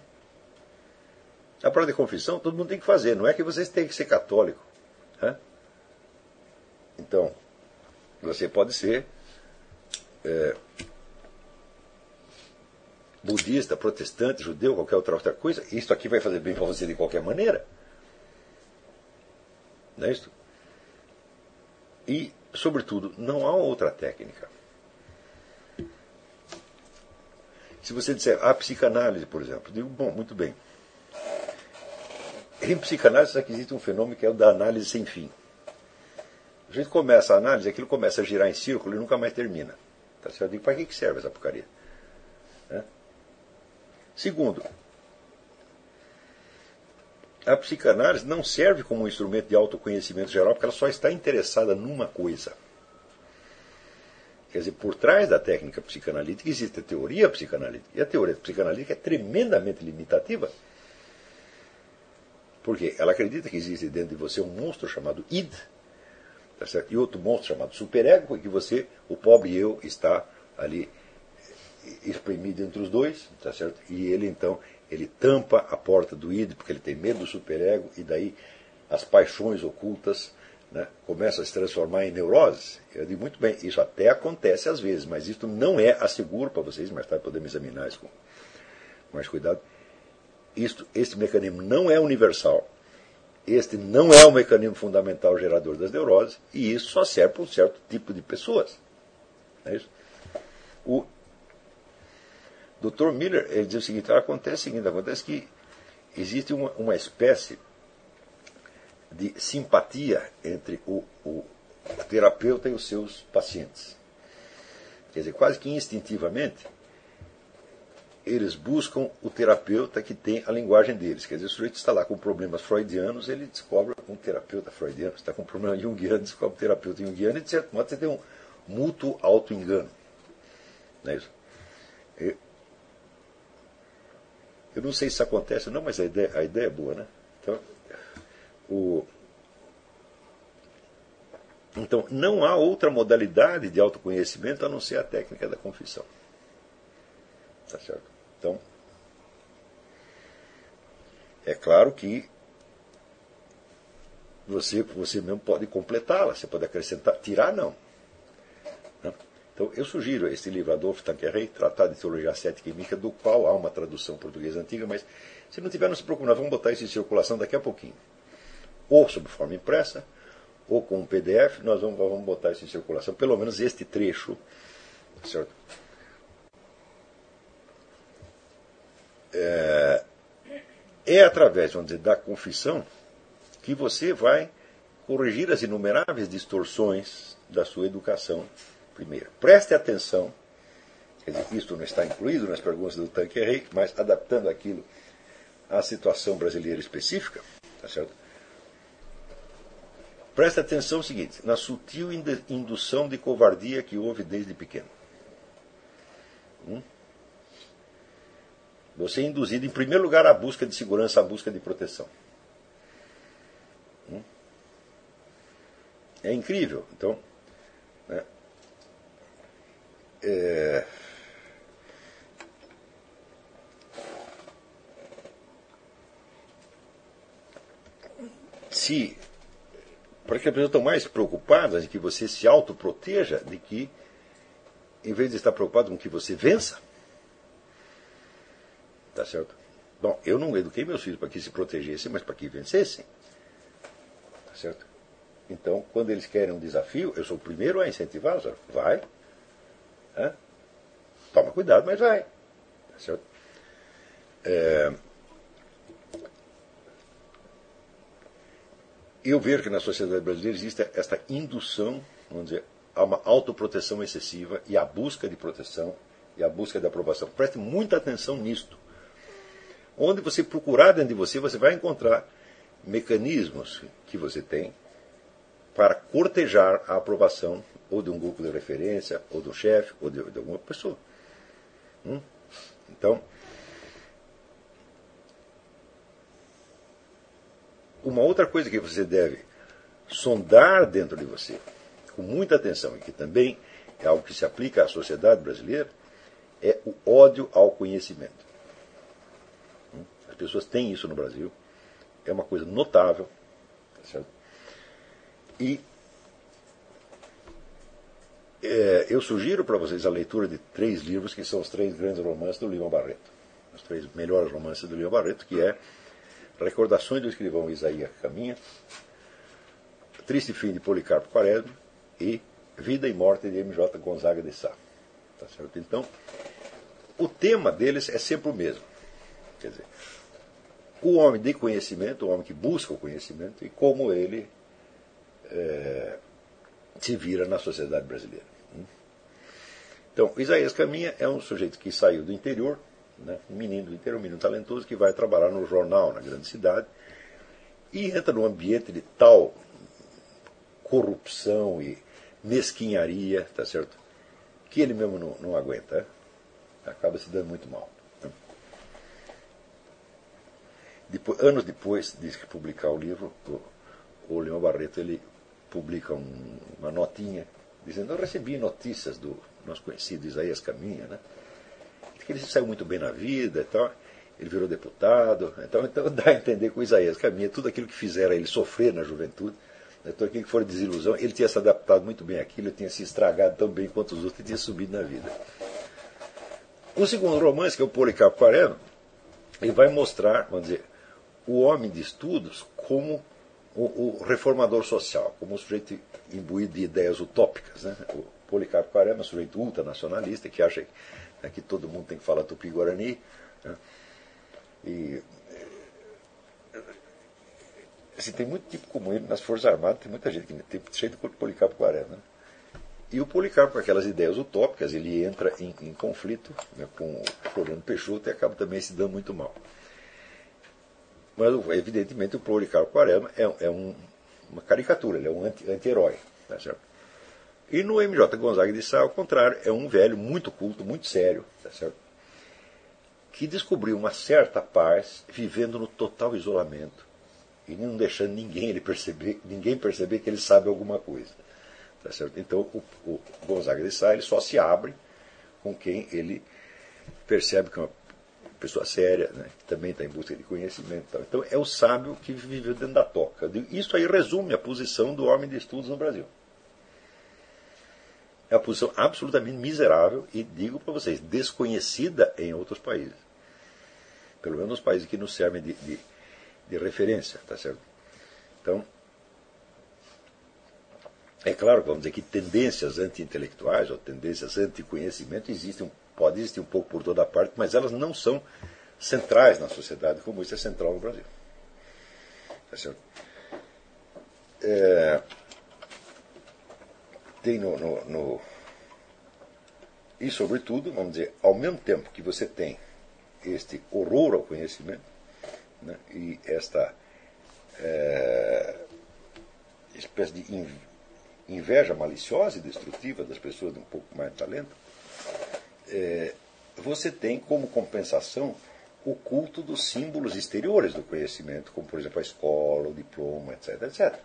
A prova de confissão todo mundo tem que fazer, não é que vocês têm que ser católico. Né? Então, você pode ser é, budista, protestante, judeu, qualquer outra, outra coisa. Isso aqui vai fazer bem para você de qualquer maneira. Não é isso? E, sobretudo, não há outra técnica. Se você disser a psicanálise, por exemplo, digo, bom, muito bem. Em psicanálise aqui existe um fenômeno que é o da análise sem fim. A gente começa a análise, aquilo começa a girar em círculo e nunca mais termina. Tá certo? Eu digo, para que serve essa porcaria? É? Segundo, a psicanálise não serve como um instrumento de autoconhecimento geral porque ela só está interessada numa coisa. Quer dizer, por trás da técnica psicanalítica existe a teoria psicanalítica. E a teoria psicanalítica é tremendamente limitativa. Porque ela acredita que existe dentro de você um monstro chamado id, tá certo? e outro monstro chamado superego, e que você, o pobre eu, está ali espremido entre os dois, tá certo? E ele então ele tampa a porta do id porque ele tem medo do superego e daí as paixões ocultas né, começam a se transformar em neuroses. Eu digo muito bem, isso até acontece às vezes, mas isso não é asseguro para vocês, mais tarde podemos examinar isso com mais cuidado. Isto, este mecanismo não é universal. Este não é o mecanismo fundamental gerador das neuroses, e isso só serve para um certo tipo de pessoas. É isso? O Dr. Miller ele diz o seguinte: acontece o seguinte, acontece que existe uma, uma espécie de simpatia entre o, o terapeuta e os seus pacientes. Quer dizer, quase que instintivamente, eles buscam o terapeuta que tem a linguagem deles. Quer dizer, o sujeito está lá com problemas freudianos, ele descobre um terapeuta freudiano. Está com um problema junguiano, descobre um terapeuta junguiano, e certo modo você tem um mútuo auto-engano. Não é isso? Eu não sei se isso acontece, não, mas a ideia, a ideia é boa, né? Então, o, então, não há outra modalidade de autoconhecimento a não ser a técnica da confissão. Tá certo? Então, é claro que você, você mesmo pode completá-la, você pode acrescentar, tirar não. Então, eu sugiro este livro, Adolfo Tanqueray, Tratado de Teologia Cética e Mística, do qual há uma tradução portuguesa antiga, mas se não tiver, não se preocupe, nós vamos botar isso em circulação daqui a pouquinho. Ou sob forma impressa, ou com um PDF, nós vamos, vamos botar isso em circulação, pelo menos este trecho, certo? É, é através, vamos dizer, da confissão que você vai corrigir as inumeráveis distorções da sua educação Primeiro, preste atenção, quer dizer, não está incluído nas perguntas do Tanqueray, mas adaptando aquilo à situação brasileira específica, tá certo? Preste atenção no seguinte, na sutil indução de covardia que houve desde pequeno. Hum? Você é induzido, em primeiro lugar, à busca de segurança, à busca de proteção. Hum? É incrível. Então, né? É... Se porque as pessoas estão mais preocupadas em que você se autoproteja de que, em vez de estar preocupado com que você vença. Tá certo? Bom, eu não eduquei meus filhos para que se protegessem, mas para que vencessem. Tá certo? Então, quando eles querem um desafio, eu sou o primeiro a incentivá-los. Vai, Toma cuidado, mas vai. Tá certo? É... Eu vejo que na sociedade brasileira existe esta indução, vamos dizer, a uma autoproteção excessiva e a busca de proteção e a busca de aprovação. Preste muita atenção nisto. Onde você procurar dentro de você, você vai encontrar mecanismos que você tem para cortejar a aprovação ou de um grupo de referência, ou do chefe, ou de, de, alguma pessoa. Hum? Então, uma outra coisa que você deve sondar dentro de você, com muita atenção, e que também é algo que se aplica à sociedade brasileira, é o ódio ao conhecimento. As pessoas têm isso no Brasil, é uma coisa notável. Tá certo? E é, eu sugiro para vocês a leitura de três livros que são os três grandes romances do Lima Barreto. Os três melhores romances do Lima Barreto, que é Recordações do escrivão Isaías Caminha, Triste Fim de Policarpo Quaresma e Vida e Morte de M.J. Gonzaga de Sá. Tá certo? Então, o tema deles é sempre o mesmo. Quer dizer, o homem de conhecimento, o homem que busca o conhecimento e como ele é, se vira na sociedade brasileira. Então, Isaías Caminha é um sujeito que saiu do interior, né, um menino do interior, um menino talentoso, que vai trabalhar no jornal na grande cidade e entra num ambiente de tal corrupção e mesquinharia, tá certo? Que ele mesmo não, não aguenta, né? acaba se dando muito mal. Né? Depois, anos depois de publicar o livro, o, o Leão Barreto ele publica um, uma notinha dizendo: Eu recebi notícias do nosso conhecido Isaías Caminha, né? que ele saiu muito bem na vida e tal. Ele virou deputado. Então, então dá a entender que o Isaías Caminha, tudo aquilo que fizeram ele sofrer na juventude, né, tudo aquilo que for desilusão, ele tinha se adaptado muito bem àquilo, ele tinha se estragado tão bem quanto os outros e tinha subido na vida. O segundo romance, que é o Policarpo Quaresma, ele vai mostrar, vamos dizer, o homem de estudos como o, o reformador social, como um sujeito imbuído de ideias utópicas. Né? O Policarpo Quaresma é um sujeito ultranacionalista que acha né, que todo mundo tem que falar tupi-guarani. Né? E assim, tem muito tipo como ele nas Forças Armadas, tem muita gente que tem cheio de Policarpo Quaresma. Né? E o Policarpo, com aquelas ideias utópicas, ele entra em, em conflito né, com o Floriano Peixoto e acaba também se dando muito mal. Mas, evidentemente, o Policarpo Quaresma é, é um, uma caricatura, ele é um anti-herói. Tá certo? E no MJ Gonzaga de Sá, ao contrário, é um velho muito culto, muito sério, tá certo? que descobriu uma certa paz vivendo no total isolamento e não deixando ninguém ele perceber, ninguém perceber que ele sabe alguma coisa. Tá certo? Então o, o Gonzaga de Sá ele só se abre com quem ele percebe que é uma pessoa séria, né, que também está em busca de conhecimento. Então é o sábio que viveu dentro da toca. Isso aí resume a posição do homem de estudos no Brasil. É uma posição absolutamente miserável e, digo para vocês, desconhecida em outros países. Pelo menos nos países que nos servem de, de, de referência, tá certo? Então, é claro, vamos dizer que tendências anti-intelectuais ou tendências anti-conhecimento existem Pode existir um pouco por toda parte, mas elas não são centrais na sociedade, como isso é central no Brasil. Tá certo? É, tem no, no, no, E, sobretudo, vamos dizer, ao mesmo tempo que você tem este horror ao conhecimento né, e esta é, espécie de inveja maliciosa e destrutiva das pessoas de um pouco mais de talento, é, você tem como compensação o culto dos símbolos exteriores do conhecimento, como por exemplo a escola, o diploma, etc. etc.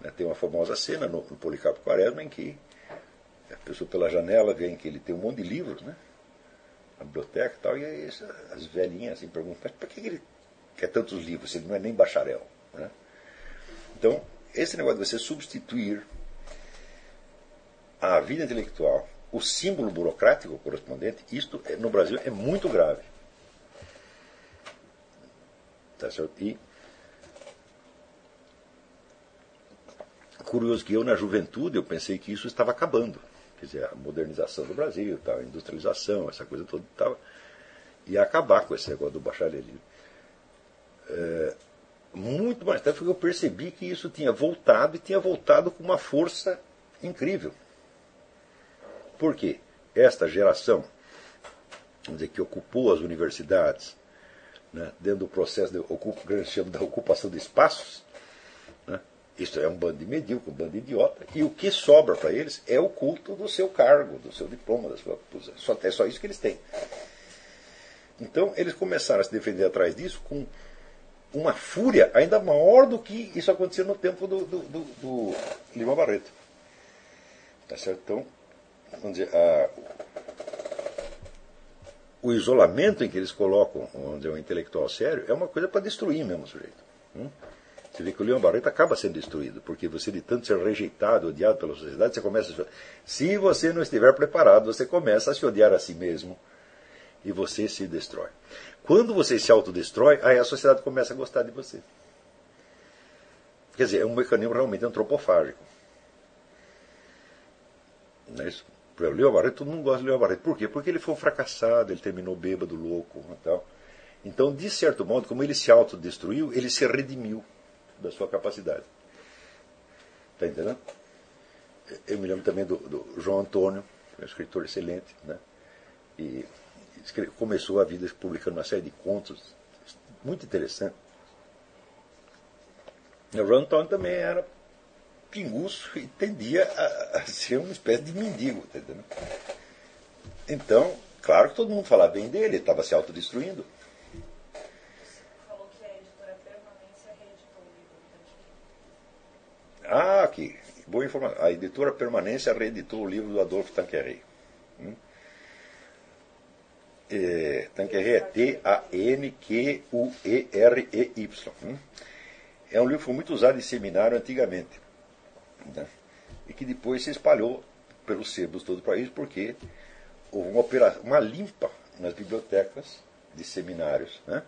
Né, tem uma famosa cena no, no Policarpo Quaresma em que a pessoa pela janela vê que ele tem um monte de livros, né? Na biblioteca e tal, e aí as velhinhas assim, perguntam, mas por que ele quer tantos livros se ele não é nem bacharel? Né? Então, esse negócio de você substituir a vida intelectual o símbolo burocrático correspondente, isto é, no Brasil é muito grave. Tá certo? E curioso que eu na juventude eu pensei que isso estava acabando. Quer dizer, a modernização do Brasil, tal, a industrialização, essa coisa toda estava ia acabar com esse negócio do bachalerismo. É, muito mais tarde foi que eu percebi que isso tinha voltado e tinha voltado com uma força incrível. Por quê? Esta geração dizer, que ocupou as universidades né, dentro do processo de, chama da ocupação de espaços, né, isso é um bando de medíocre, um bando de idiota, e o que sobra para eles é o culto do seu cargo, do seu diploma, da sua posição. É só isso que eles têm. Então, eles começaram a se defender atrás disso com uma fúria ainda maior do que isso acontecia no tempo do, do, do, do Lima Barreto. Tá certo? Então, dizer, a, o isolamento em que eles colocam dizer, um intelectual sério é uma coisa para destruir mesmo o sujeito. Hum? Você vê que o Leão Barreto acaba sendo destruído, porque você, de tanto ser rejeitado, odiado pela sociedade, você começa a. Se você não estiver preparado, você começa a se odiar a si mesmo e você se destrói. Quando você se autodestrói, aí a sociedade começa a gostar de você. Quer dizer, é um mecanismo realmente antropofágico. Não é isso? O Leão Barreto, todo mundo gosta de Leão Barreto. Por quê? Porque ele foi um fracassado, ele terminou bêbado, louco e tal. Então, de certo modo, como ele se autodestruiu, ele se redimiu da sua capacidade. Está entendendo? Eu me lembro também do, do João Antônio, um escritor excelente, né? E começou a vida publicando uma série de contos muito interessantes. O João Antônio também era pinguço e tendia a, a, ser uma espécie de mendigo, tá entendendo? Então, claro que todo mundo falava bem dele, ele estava se autodestruindo. Ah, aqui. Boa informação. A editora Permanência reeditou o livro do Adolfo Tanqueray. Hum? É, Tanqueray é T-A-N-Q-U-E-R-E-Y. Hum? É um livro que foi muito usado em seminário antigamente. Né? E que depois se espalhou pelos sebos todo o país, porque houve uma, operação, uma limpa nas bibliotecas de seminários. Né?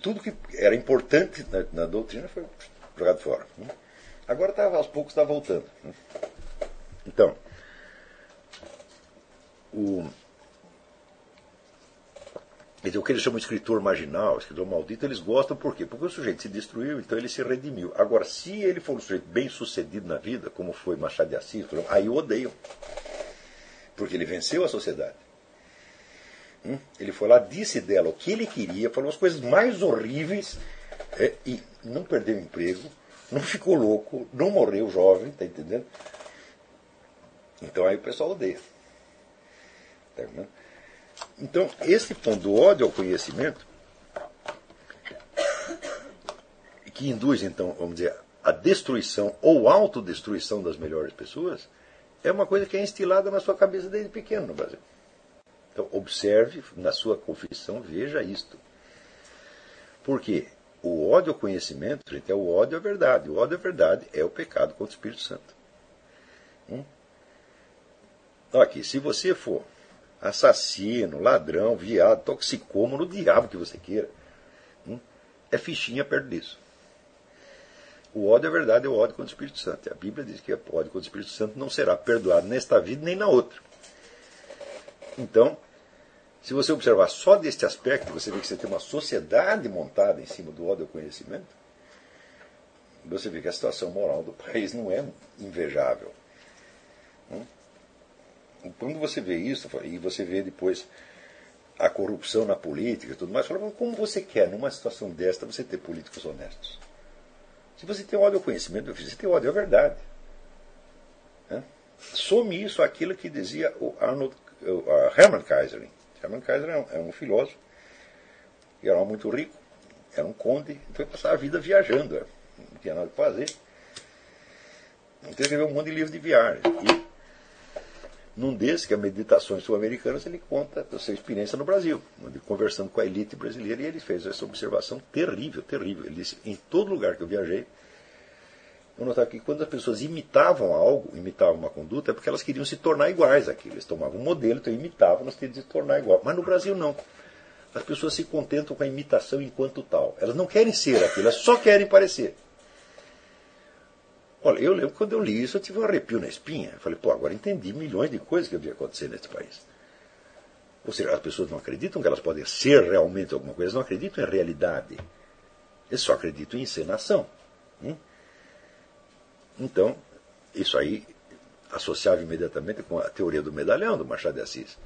Tudo que era importante na, na doutrina foi jogado fora. Né? Agora tá, aos poucos está voltando. Né? Então, o, o que eles chamam de escritor marginal, escritor maldito, eles gostam por quê? Porque o sujeito se destruiu, então ele se redimiu. Agora, se ele for um sujeito bem sucedido na vida, como foi Machado de Assis, aí odeiam. Porque ele venceu a sociedade. Hum? Ele foi lá, disse dela o que ele queria, falou as coisas mais horríveis é, e não perdeu o emprego, não ficou louco, não morreu jovem, tá entendendo? Então aí o pessoal odeia. Tá então, esse ponto do ódio ao conhecimento, que induz, então, vamos dizer, a destruição ou autodestruição das melhores pessoas, é uma coisa que é instilada na sua cabeça desde pequeno no Brasil. Então, observe na sua confissão, veja isto. Por quê? O ódio ao conhecimento, gente, é o ódio à verdade. O ódio à verdade é o pecado contra o Espírito Santo. Hum? Aqui, se você for assassino, ladrão, viado, toxicômano, o diabo que você queira, é fichinha perto disso. O ódio é verdade, é o ódio contra o Espírito Santo. A Bíblia diz que o ódio contra o Espírito Santo não será perdoado nesta vida nem na outra. Então, se você observar só deste aspecto, você vê que você tem uma sociedade montada em cima do ódio ao conhecimento, você vê que a situação moral do país não é invejável. Quando você vê isso, e você vê depois a corrupção na política e tudo mais, fala, como você quer, numa situação desta, você ter políticos honestos? Se você tem ódio ao conhecimento, você tem ódio à verdade. Né? Some isso àquilo que dizia o Arnold, o Hermann Kaiser. Hermann Kaiser é um, é filósofo, era muito rico, era um conde, foi passar a vida viajando, não tinha nada para fazer. Então escreveu um monte de livros de viagem. E num desses, que é Meditações Sul-Americanas, ele conta a sua experiência no Brasil, conversando com a elite brasileira, e ele fez essa observação terrível, terrível. Ele disse: em todo lugar que eu viajei, eu notava que quando as pessoas imitavam algo, imitavam uma conduta, é porque elas queriam se tornar iguais àquilo. Eles tomavam um modelo, então imitavam, nós tínhamos de se tornar igual. Mas no Brasil não. As pessoas se contentam com a imitação enquanto tal. Elas não querem ser aquilo, elas só querem parecer. Olha, eu lembro quando eu li isso, eu tive um arrepio na espinha. Eu falei, pô, agora entendi milhões de coisas que havia acontecer nesse país. Ou seja, as pessoas não acreditam que elas podem ser realmente alguma coisa, não acreditam em realidade. Eles só acreditam em encenação. Hum? Então, isso aí associava imediatamente com a teoria do medalhão do Machado de Assis,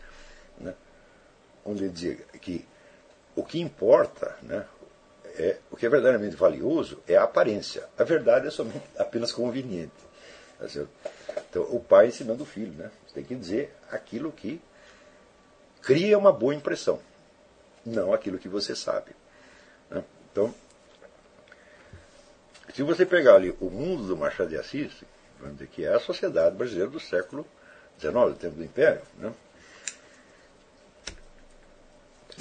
né? onde ele dizia que o que importa, né, é, o que é verdadeiramente valioso é a aparência. A verdade é somente apenas conveniente. Tá então, o pai ensinando o filho, né? Você tem que dizer aquilo que cria uma boa impressão, não aquilo que você sabe. Né? Então, se você pegar ali o mundo do Machado de Assis, vamos dizer que é a sociedade brasileira do século XIX, do tempo do Império, né?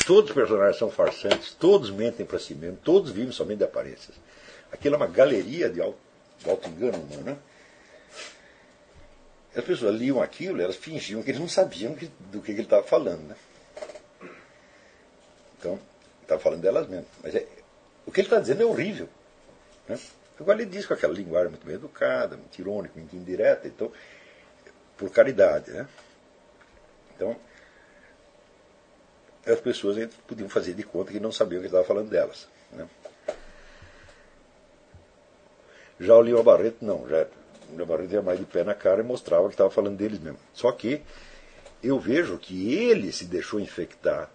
Todos os personagens são farsantes, todos mentem para si mesmos, todos vivem somente de aparências. Aquilo é uma galeria de auto, auto engano humano. Né? As pessoas liam aquilo, elas fingiam que eles não sabiam que, do que, que ele estava falando. Né? Então, estava falando delas mesmas. Mas é, o que ele está dizendo é horrível. Né? Agora ele diz com aquela linguagem muito bem educada, muito irônica, muito indireta, então, por caridade. Né? Então, as pessoas podiam fazer de conta que não sabiam que estava falando delas. Né? Já o Leon Barreto, não. Já, o Leon Barreto ia mais de pé na cara e mostrava que estava falando deles mesmo. Só que eu vejo que ele se deixou infectar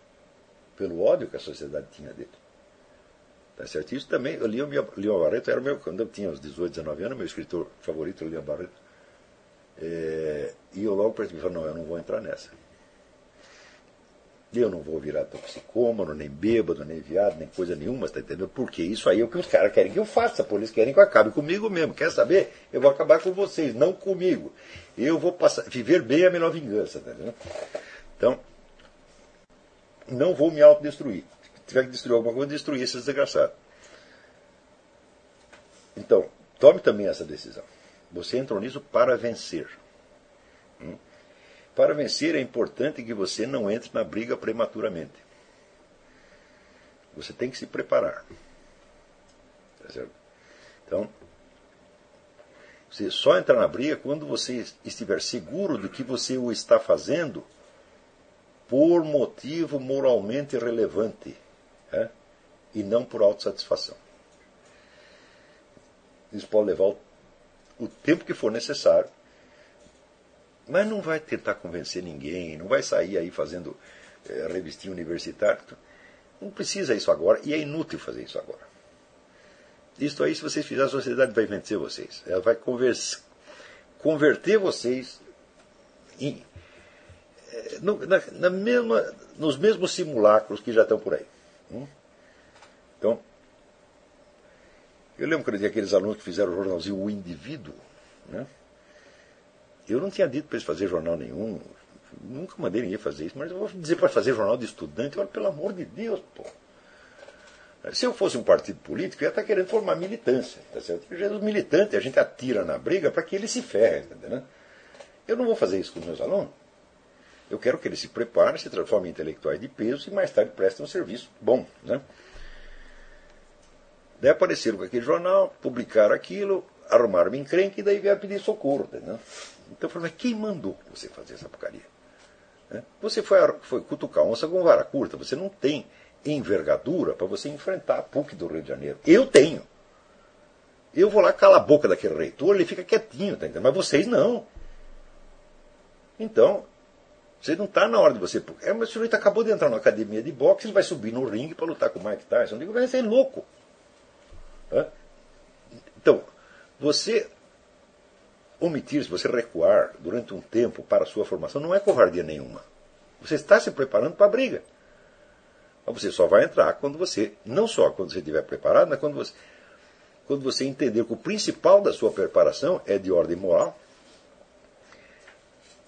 pelo ódio que a sociedade tinha dele. Tá certo? Isso também, o Leon, Barreto era meu, quando eu tinha uns 18, 19 anos, meu escritor favorito, o Leon Barreto. É, e eu logo percebi, não, eu não vou entrar nessa. Eu não vou virar toxicômano, nem bêbado, nem viado, nem coisa nenhuma, está entendendo? Porque isso aí é o que os caras querem que eu faça, por eles querem que eu acabe comigo mesmo. Quer saber? Eu vou acabar com vocês, não comigo. Eu vou passar, viver bem é a melhor vingança, está entendendo? Então, não vou me autodestruir. Se tiver que destruir alguma coisa, destruir esse desgraçado. Então, tome também essa decisão. Você entrou nisso para vencer. Hum? Para vencer é importante que você não entre na briga prematuramente. Você tem que se preparar. Tá certo? Então, você só entra na briga quando você estiver seguro de que você o está fazendo por motivo moralmente relevante é? e não por autossatisfação. Isso pode levar o tempo que for necessário mas não vai tentar convencer ninguém, não vai sair aí fazendo é, revistinha universitária. Não precisa isso agora e é inútil fazer isso agora. Isso aí, se vocês fizerem, a sociedade vai vencer vocês. Ela vai converter vocês em, é, no, na, na mesma, nos mesmos simulacros que já estão por aí. Hum? Então, eu lembro quando eu tinha aqueles alunos que fizeram o jornalzinho O Indivíduo. Né? Eu não tinha dito para eles fazer jornal nenhum, nunca mandei ninguém fazer isso, mas eu vou dizer para fazer jornal de estudante, olha, pelo amor de Deus, pô. Se eu fosse um partido político, eu ia estar querendo formar militância. Tá certo? Os militantes, a gente atira na briga para que eles se ferrem. Tá eu não vou fazer isso com os meus alunos. Eu quero que eles se preparem, se transformem em intelectuais de peso e mais tarde prestem um serviço bom. Né? Daí apareceram com aquele jornal, publicaram aquilo, arrumaram uma encrenca e daí vieram pedir socorro. Tá então eu falei, mas quem mandou você fazer essa porcaria? Você foi, foi cutucar onça com vara curta, você não tem envergadura para você enfrentar a PUC do Rio de Janeiro. Eu tenho. Eu vou lá calar a boca daquele reitor, ele fica quietinho, tá mas vocês não. Então, você não está na hora de você. É, mas o senhor acabou de entrar na academia de boxe, ele vai subir no ringue para lutar com o Mike Tyson. Eu digo, vai ser louco. Então, você omitir, se você recuar durante um tempo para a sua formação, não é covardia nenhuma. Você está se preparando para a briga. Mas você só vai entrar quando você, não só quando você estiver preparado, mas quando você, quando você entender que o principal da sua preparação é de ordem moral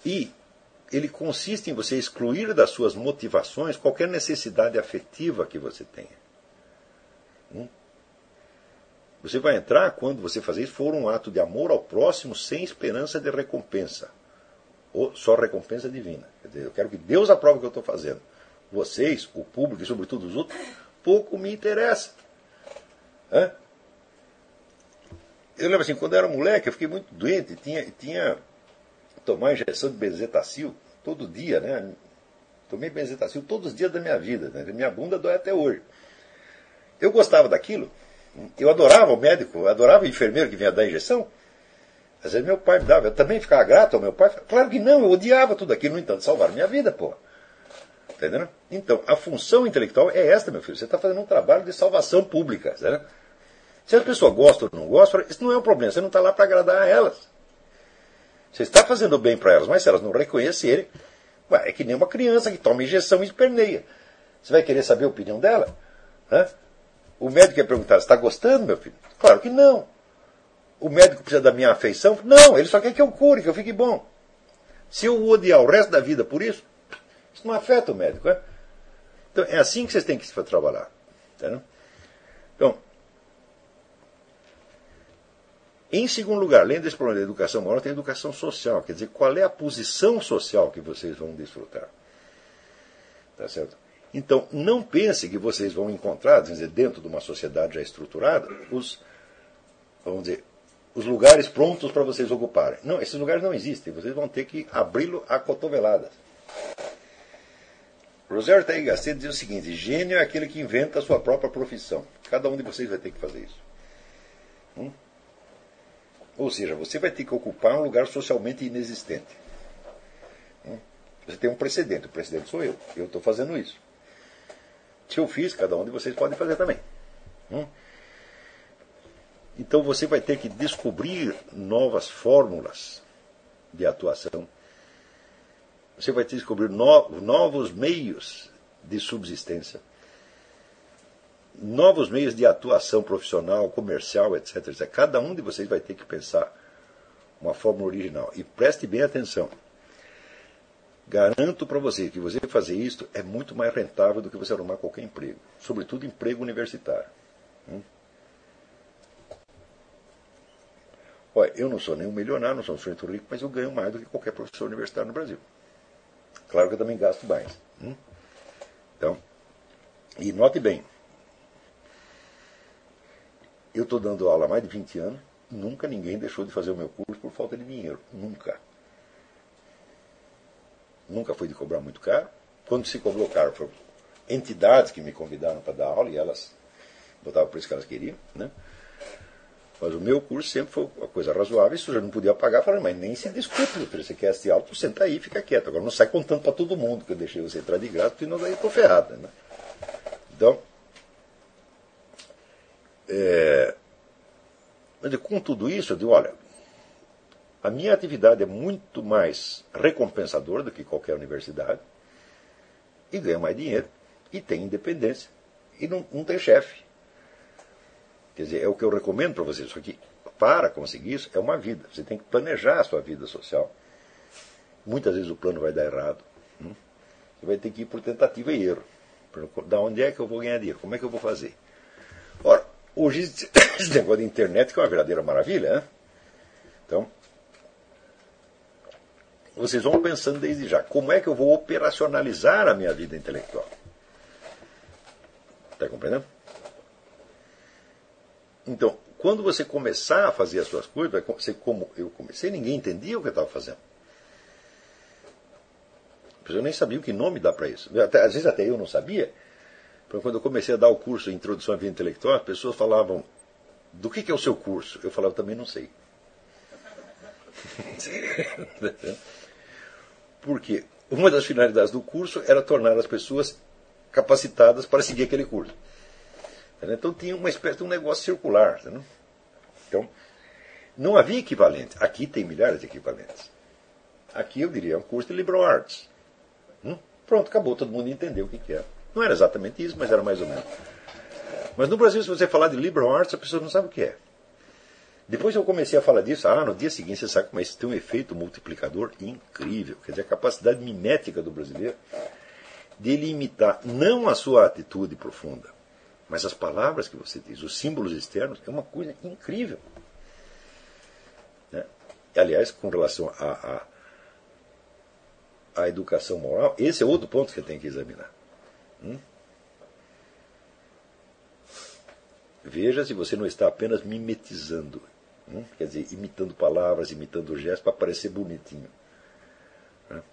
e ele consiste em você excluir das suas motivações qualquer necessidade afetiva que você tenha. Hum? Você vai entrar quando você fazer isso for um ato de amor ao próximo sem esperança de recompensa. Ou só recompensa divina. Dizer, eu quero que Deus aprove o que eu estou fazendo. Vocês, o público e sobretudo os outros, pouco me interessa. Hã? Eu lembro assim, quando eu era moleque, eu fiquei muito doente, tinha, tinha tomar injeção de benzetacil todo dia, né? Tomei benzetacil todos os dias da minha vida, né? minha bunda dói até hoje. Eu gostava daquilo, eu adorava o médico, adorava o enfermeiro que vinha dar injeção. Às vezes meu pai me dava, eu também ficava grato ao meu pai. Claro que não, eu odiava tudo aquilo, no entanto, salvar minha vida, pô. Entendeu? Então, a função intelectual é esta, meu filho. Você está fazendo um trabalho de salvação pública. Certo? Se a pessoa gosta ou não gosta, isso não é um problema. Você não está lá para agradar a elas. Você está fazendo bem para elas, mas se elas não reconhecerem, ué, é que nem uma criança que toma injeção e esperneia. Você vai querer saber a opinião dela? Hã? O médico ia perguntar: está gostando, meu filho? Claro que não. O médico precisa da minha afeição? Não, ele só quer que eu cure, que eu fique bom. Se eu odiar o resto da vida por isso, isso não afeta o médico. É? Então é assim que vocês têm que trabalhar. Entendeu? Então, em segundo lugar, além desse problema da educação moral, tem a educação social. Quer dizer, qual é a posição social que vocês vão desfrutar? Tá certo? Então, não pense que vocês vão encontrar, dizer, dentro de uma sociedade já estruturada, os, vamos dizer, os lugares prontos para vocês ocuparem. Não, esses lugares não existem. Vocês vão ter que abri-lo a cotoveladas. Rosário Taí Gasset diz o seguinte: gênio é aquele que inventa a sua própria profissão. Cada um de vocês vai ter que fazer isso. Hum? Ou seja, você vai ter que ocupar um lugar socialmente inexistente. Hum? Você tem um precedente. O precedente sou eu. Eu estou fazendo isso. Se eu fiz, cada um de vocês pode fazer também. Hum? Então você vai ter que descobrir novas fórmulas de atuação. Você vai ter que descobrir novos meios de subsistência novos meios de atuação profissional, comercial, etc. Cada um de vocês vai ter que pensar uma fórmula original. E preste bem atenção. Garanto para você que você fazer isso é muito mais rentável do que você arrumar qualquer emprego, sobretudo emprego universitário. Hum? Olha, eu não sou nenhum milionário, não sou um sujeito rico, mas eu ganho mais do que qualquer professor universitário no Brasil. Claro que eu também gasto mais. Hum? Então, e note bem, eu estou dando aula há mais de 20 anos, nunca ninguém deixou de fazer o meu curso por falta de dinheiro. Nunca. Nunca foi de cobrar muito caro. Quando se cobrou caro, foram entidades que me convidaram para dar aula e elas botavam o preço que elas queriam. Né? Mas o meu curso sempre foi uma coisa razoável. Isso eu já não podia pagar. Falei, mas nem se filho. Você quer assistir aula, tu senta aí e fica quieto. Agora não sai contando para todo mundo que eu deixei você entrar de graça, senão daí eu estou ferrado. Né? Então, é, com tudo isso, eu digo, olha, a minha atividade é muito mais recompensadora do que qualquer universidade, e ganha mais dinheiro, e tem independência, e não, não tem chefe. Quer dizer, é o que eu recomendo para vocês. Só que, para conseguir isso, é uma vida. Você tem que planejar a sua vida social. Muitas vezes o plano vai dar errado. Hum? Você vai ter que ir por tentativa e erro. Da onde é que eu vou ganhar dinheiro? Como é que eu vou fazer? Ora, Hoje, esse negócio de internet que é uma verdadeira maravilha, né? Então, vocês vão pensando desde já, como é que eu vou operacionalizar a minha vida intelectual? Está compreendendo? Então, quando você começar a fazer as suas coisas, ser como eu comecei, ninguém entendia o que eu estava fazendo. Eu nem sabia o que nome dá para isso. Até, às vezes até eu não sabia. Quando eu comecei a dar o curso de Introdução à Vida Intelectual, as pessoas falavam: do que, que é o seu curso? Eu falava: também não sei. Porque uma das finalidades do curso era tornar as pessoas capacitadas para seguir aquele curso. Então tinha uma espécie de um negócio circular. Então, não havia equivalente. Aqui tem milhares de equivalentes. Aqui eu diria é um curso de liberal arts. Hum? Pronto, acabou, todo mundo entendeu o que, que é. Não era exatamente isso, mas era mais ou menos. Mas no Brasil, se você falar de liberal arts, a pessoa não sabe o que é. Depois eu comecei a falar disso, ah, no dia seguinte você sabe como isso tem um efeito multiplicador incrível. Quer dizer, a capacidade mimética do brasileiro de ele imitar não a sua atitude profunda, mas as palavras que você diz, os símbolos externos, é uma coisa incrível. Né? Aliás, com relação à a, a, a, educação moral, esse é outro ponto que tem que examinar. Hum? Veja se você não está apenas mimetizando, hum? quer dizer, imitando palavras, imitando gestos para parecer bonitinho. Né?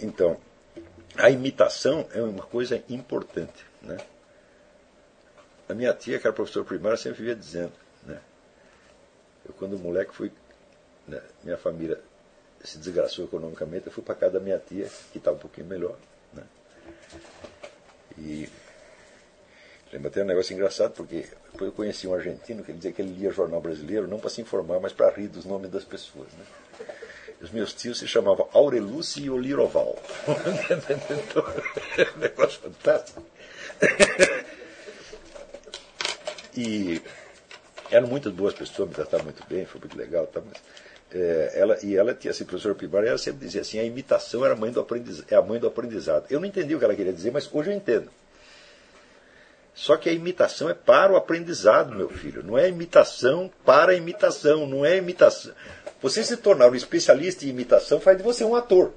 Então, a imitação é uma coisa importante. Né? A minha tia, que era professora primária, sempre vivia dizendo. Né? Eu, quando moleque, fui. Né, minha família se desgraçou economicamente, eu fui para casa da minha tia, que estava um pouquinho melhor. E lembra até um negócio engraçado, porque eu conheci um argentino que ele dizia que ele lia jornal brasileiro não para se informar, mas para rir dos nomes das pessoas. Né? Os meus tios se chamavam Aurelúcio e Oliroval. um negócio fantástico. E eram muitas boas pessoas, me tratavam muito bem, foi muito legal. Tá, mas, é, ela, e ela tinha, assim, professor Pibar, ela sempre dizia assim, a imitação era mãe do é a mãe do aprendizado. Eu não entendi o que ela queria dizer, mas hoje eu entendo. Só que a imitação é para o aprendizado, meu filho. Não é imitação para a imitação. Não é imitação. Você se tornar um especialista em imitação faz de você um ator.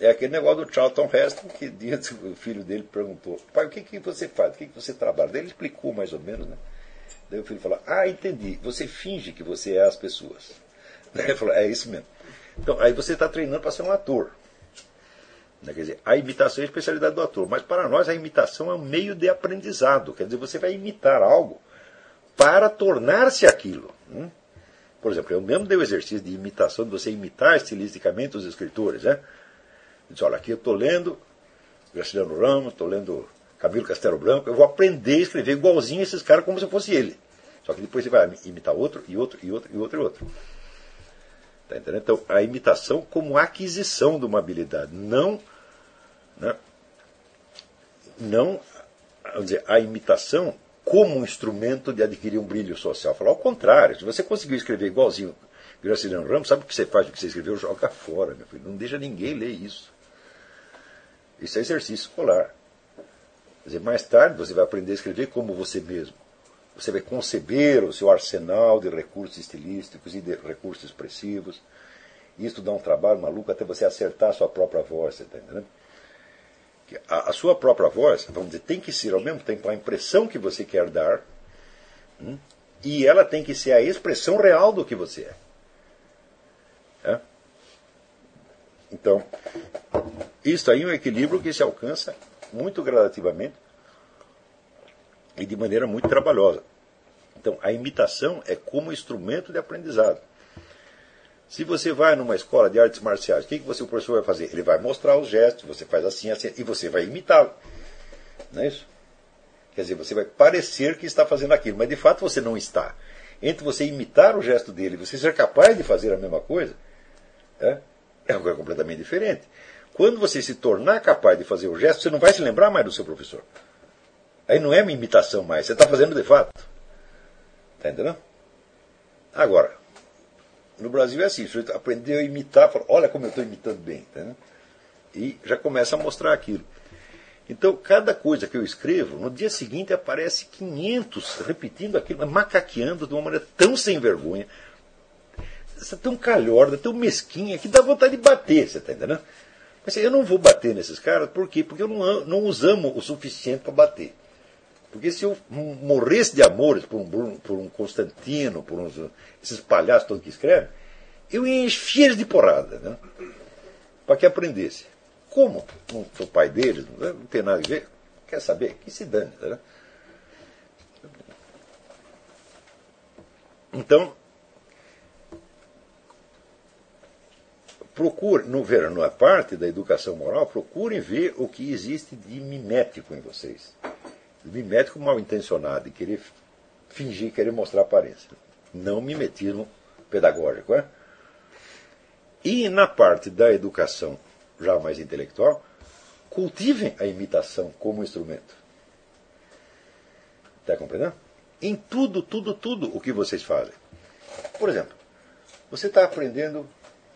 É aquele negócio do Charlton Heston que o filho dele perguntou: pai, o que, que você faz? O que, que você trabalha? Daí ele explicou mais ou menos, né? Daí o filho falou: ah, entendi. Você finge que você é as pessoas. Daí ele falou: é isso mesmo. Então, aí você está treinando para ser um ator. Né? Quer dizer, a imitação é a especialidade do ator, mas para nós a imitação é um meio de aprendizado. Quer dizer, você vai imitar algo para tornar-se aquilo. Hum? Por exemplo, eu mesmo dei o exercício de imitação, de você imitar estilisticamente os escritores. Né? Olha, aqui eu estou lendo Graciliano Ramos, estou lendo Camilo Castelo Branco, eu vou aprender a escrever igualzinho esses caras como se fosse ele. Só que depois você vai imitar outro, e outro, e outro, e outro, e outro. Tá entendendo? Então, a imitação como aquisição de uma habilidade, não né? Não dizer, a imitação como um instrumento de adquirir um brilho social. Falar ao contrário, se você conseguiu escrever igualzinho Graciliano Ramos, sabe o que você faz o que você escreveu? Joga fora, meu filho. Não deixa ninguém ler isso. Isso é exercício escolar. Quer dizer, mais tarde você vai aprender a escrever como você mesmo. Você vai conceber o seu arsenal de recursos estilísticos e de recursos expressivos. Isso dá um trabalho maluco até você acertar a sua própria voz, você está entendendo? A, a, sua própria voz, vamos dizer, tem que ser ao mesmo tempo a impressão que você quer dar, hum, e ela tem que ser a expressão real do que você é. é? Então, isso aí é um equilíbrio que se alcança muito gradativamente e de maneira muito trabalhosa. Então, a imitação é como instrumento de aprendizado. Se você vai numa escola de artes marciais, o que, que você, o professor vai fazer? Ele vai mostrar os gestos, você faz assim, assim, e você vai imitá-lo. Não é isso? Quer dizer, você vai parecer que está fazendo aquilo, mas de fato você não está. Entre você imitar o gesto dele e você ser capaz de fazer a mesma coisa, é, é coisa completamente diferente. Quando você se tornar capaz de fazer o gesto, você não vai se lembrar mais do seu professor. Aí não é uma imitação mais, você está fazendo de fato. Está entendendo? Agora, no Brasil é assim, o sujeito aprendeu a imitar, olha como eu estou imitando bem. Tá, né? E já começa a mostrar aquilo. Então, cada coisa que eu escrevo, no dia seguinte aparece 500 repetindo aquilo, macaqueando de uma maneira tão sem vergonha, tão calhorda, tão mesquinha, que dá vontade de bater, você está entendendo? Mas eu não vou bater nesses caras, por quê? Porque eu não, não os amo o suficiente para bater. Porque se eu morresse de amores por um, por um Constantino, por uns, esses palhaços todos que escrevem, eu ia encher eles de porrada, né? para que aprendesse. Como? Não sou pai deles, não, tem nada a ver. Quer saber? Que se dane. Né? Então, procure, no ver, na parte da educação moral, procurem ver o que existe de mimético em vocês mimético mal intencionado e querer fingir, querer mostrar aparência. Não mimetismo pedagógico. É? E na parte da educação já mais intelectual, cultivem a imitação como instrumento. Está compreendendo? Em tudo, tudo, tudo o que vocês fazem. Por exemplo, você está aprendendo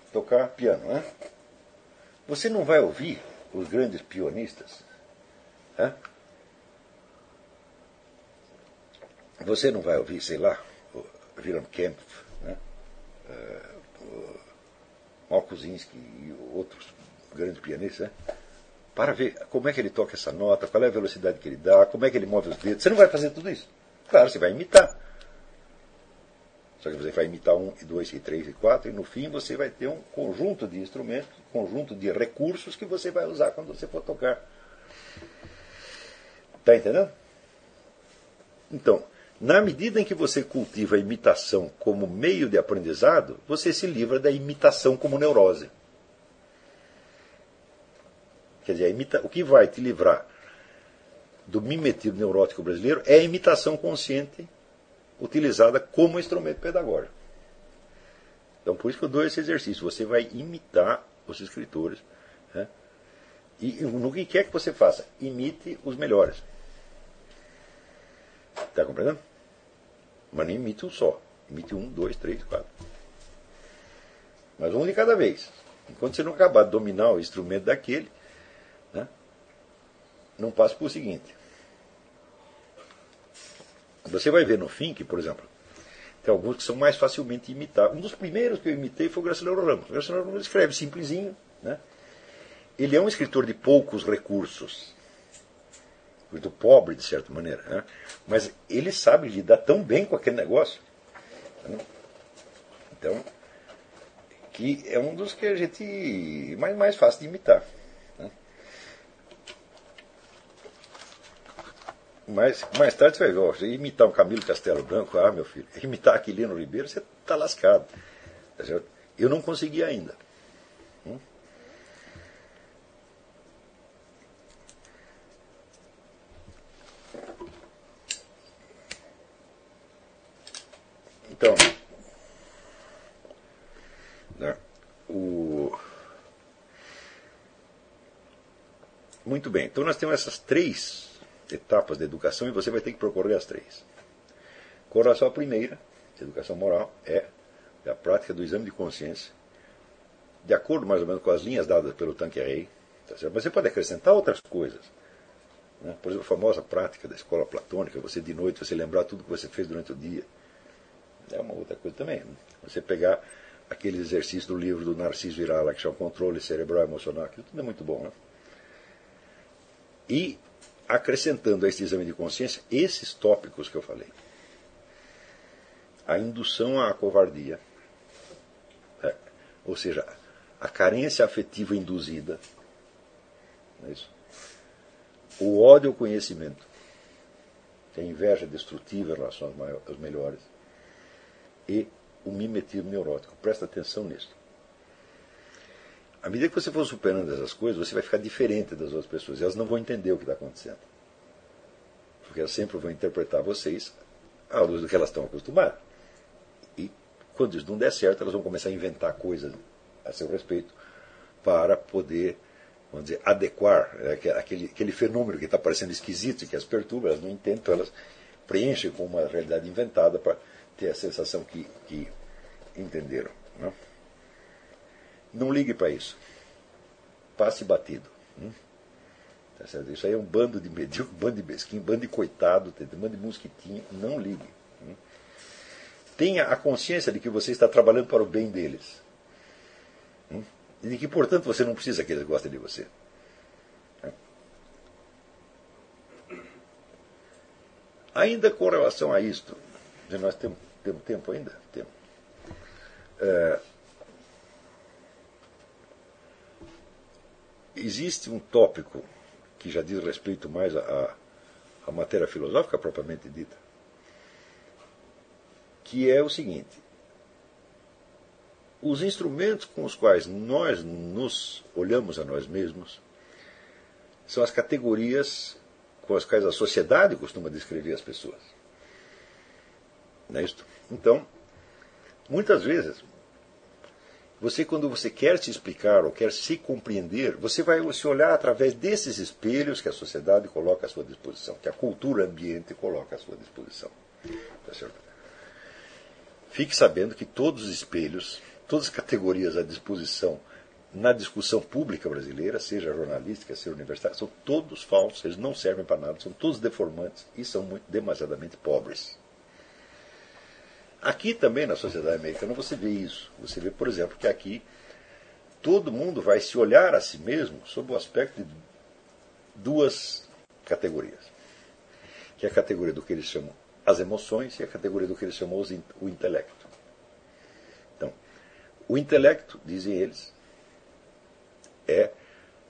a tocar piano, né? Você não vai ouvir os grandes pianistas né? Você não vai ouvir, sei lá, o Wilhelm Kempf, né? Malkuzinski e outros grandes pianistas, né? para ver como é que ele toca essa nota, qual é a velocidade que ele dá, como é que ele move os dedos. Você não vai fazer tudo isso. Claro, você vai imitar. Só que você vai imitar um, e dois, e três, e quatro, e no fim você vai ter um conjunto de instrumentos, um conjunto de recursos que você vai usar quando você for tocar. Está entendendo? Então, na medida em que você cultiva a imitação como meio de aprendizado, você se livra da imitação como neurose. Quer dizer, imita... o que vai te livrar do mimetismo neurótico brasileiro é a imitação consciente utilizada como instrumento pedagógico. Então, por isso que eu dou esse exercício. Você vai imitar os escritores. Né? E no que quer que você faça, imite os melhores. Está compreendendo? Mas não imite um só. Imite um, dois, três, quatro. Mas um de cada vez. Enquanto você não acabar de dominar o instrumento daquele, né, não passe por o seguinte. Você vai ver no fim que, por exemplo, tem alguns que são mais facilmente imitáveis. Um dos primeiros que eu imitei foi o Graciliano Ramos. O Graciliano Ramos escreve simplesinho. Né? Ele é um escritor de poucos recursos. Muito pobre, de certa maneira. Né? Mas ele sabe lidar tão bem com aquele negócio. Né? Então, que é um dos que a gente mais, mais fácil de imitar. Mas mais tarde você vai ver, ó, imitar um Camilo Castelo Branco, ah, meu filho, imitar Aquilino Ribeiro, você está lascado. Tá Eu não consegui ainda. Então, né, o... muito bem, então nós temos essas três etapas da educação e você vai ter que procurar as três. Corra só a primeira, educação moral, é a prática do exame de consciência, de acordo mais ou menos com as linhas dadas pelo Tanqueray. Tá Mas você pode acrescentar outras coisas. Né? Por exemplo, a famosa prática da escola platônica, você de noite você lembrar tudo que você fez durante o dia. É uma outra coisa também. Você pegar aquele exercício do livro do Narciso Virala, que chama Controle Cerebral Emocional, aquilo tudo é muito bom. Né? E acrescentando a este exame de consciência esses tópicos que eu falei. A indução à covardia, é, ou seja, a carência afetiva induzida, é isso? o ódio ao conhecimento, a inveja destrutiva em relação aos, maiores, aos melhores, e o mimetismo neurótico. Presta atenção nisso. À medida que você for superando essas coisas, você vai ficar diferente das outras pessoas. E elas não vão entender o que está acontecendo. Porque elas sempre vão interpretar vocês à luz do que elas estão acostumadas. E quando isso não der certo, elas vão começar a inventar coisas a seu respeito para poder, vamos dizer, adequar né, aquele, aquele fenômeno que está parecendo esquisito e que as perturba, elas não entendem, então elas preenchem com uma realidade inventada para ter a sensação que, que entenderam. Né? Não ligue para isso. Passe batido. Hum? Tá isso aí é um bando de medíocre, um bando de mesquinho, um bando de coitado, um bando de mosquitinho. Não ligue. Hum? Tenha a consciência de que você está trabalhando para o bem deles. Hum? E de que, portanto, você não precisa que eles gostem de você. Ainda com relação a isto, nós temos, temos tempo ainda? Temos. É, existe um tópico que já diz respeito mais à, à matéria filosófica propriamente dita, que é o seguinte: os instrumentos com os quais nós nos olhamos a nós mesmos são as categorias com as quais a sociedade costuma descrever as pessoas. Não é isto? Então, muitas vezes, você, quando você quer se explicar ou quer se compreender, você vai se olhar através desses espelhos que a sociedade coloca à sua disposição, que a cultura ambiente coloca à sua disposição. Tá certo? Fique sabendo que todos os espelhos, todas as categorias à disposição na discussão pública brasileira, seja jornalística, seja universitária, são todos falsos, eles não servem para nada, são todos deformantes e são muito, demasiadamente pobres. Aqui também na sociedade americana você vê isso. Você vê, por exemplo, que aqui todo mundo vai se olhar a si mesmo sob o aspecto de duas categorias. Que é a categoria do que eles chamam as emoções e a categoria do que eles chamam o intelecto. Então, o intelecto, dizem eles, é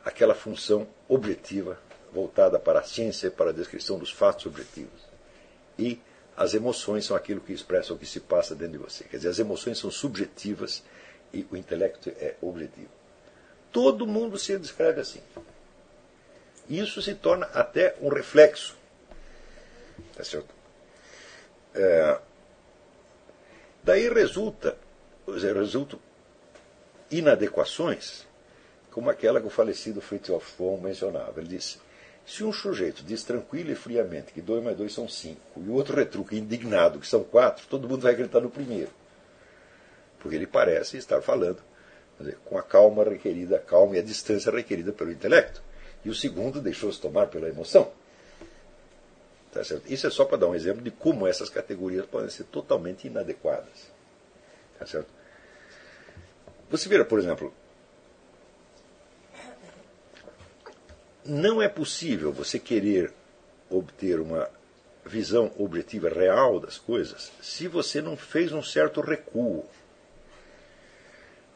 aquela função objetiva voltada para a ciência e para a descrição dos fatos objetivos. E as emoções são aquilo que expressa o que se passa dentro de você. Quer dizer, as emoções são subjetivas e o intelecto é objetivo. Todo mundo se descreve assim. Isso se torna até um reflexo. Tá certo? É, daí resulta, resultam inadequações como aquela que o falecido Fritz Hofmann mencionava. Ele disse: Se um sujeito diz tranquilo e friamente que 2 mais 2 são 5, e o outro retruca indignado que são 4, todo mundo vai acreditar no primeiro. Porque ele parece estar falando dizer, com a calma requerida, a calma e a distância requerida pelo intelecto. E o segundo deixou-se tomar pela emoção. Tá Isso é só para dar um exemplo de como essas categorias podem ser totalmente inadequadas. Tá? Você vira, por exemplo, não é possível você querer obter uma visão objetiva real das coisas se você não fez um certo recuo.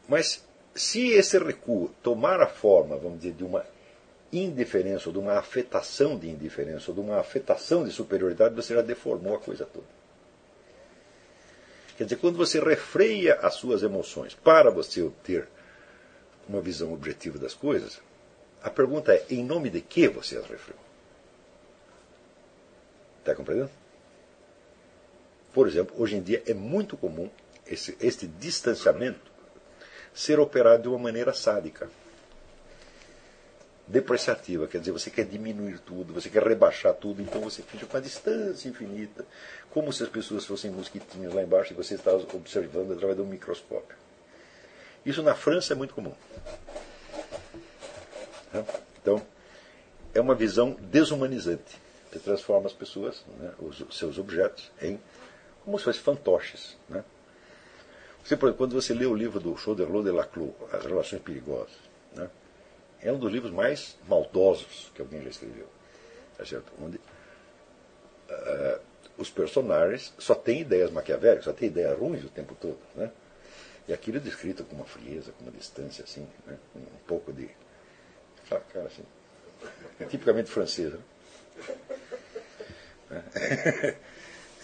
Mas se esse recuo tomar a forma, vamos dizer, de uma indiferença, ou de uma afetação de indiferença, ou de uma afetação de superioridade, você já deformou a coisa toda. Quer dizer, quando você refreia as suas emoções para você obter uma visão objetiva das coisas, a pergunta é: em nome de que você as refreou? Está compreendendo? Por exemplo, hoje em dia é muito comum esse, este distanciamento ser operado de uma maneira sádica. Depreciativa, quer dizer, você quer diminuir tudo, você quer rebaixar tudo, então você fica com uma distância infinita, como se as pessoas fossem mosquitinhos lá embaixo e você está observando através de um microscópio. Isso na França é muito comum. Então, é uma visão desumanizante. que transforma as pessoas, né, os seus objetos, em como se fossem fantoches. Né? Você, por exemplo, quando você lê o livro do Choderlos de Laclos, As Relações Perigosas, né, é um dos livros mais maldosos que alguém já escreveu. Tá certo? Onde uh, os personagens só têm ideias maquiavélicas, só têm ideias ruins o tempo todo. Né? E aquilo é descrito com uma frieza, com uma distância, assim, né? um pouco de Sabe, cara assim. É tipicamente francesa. Né?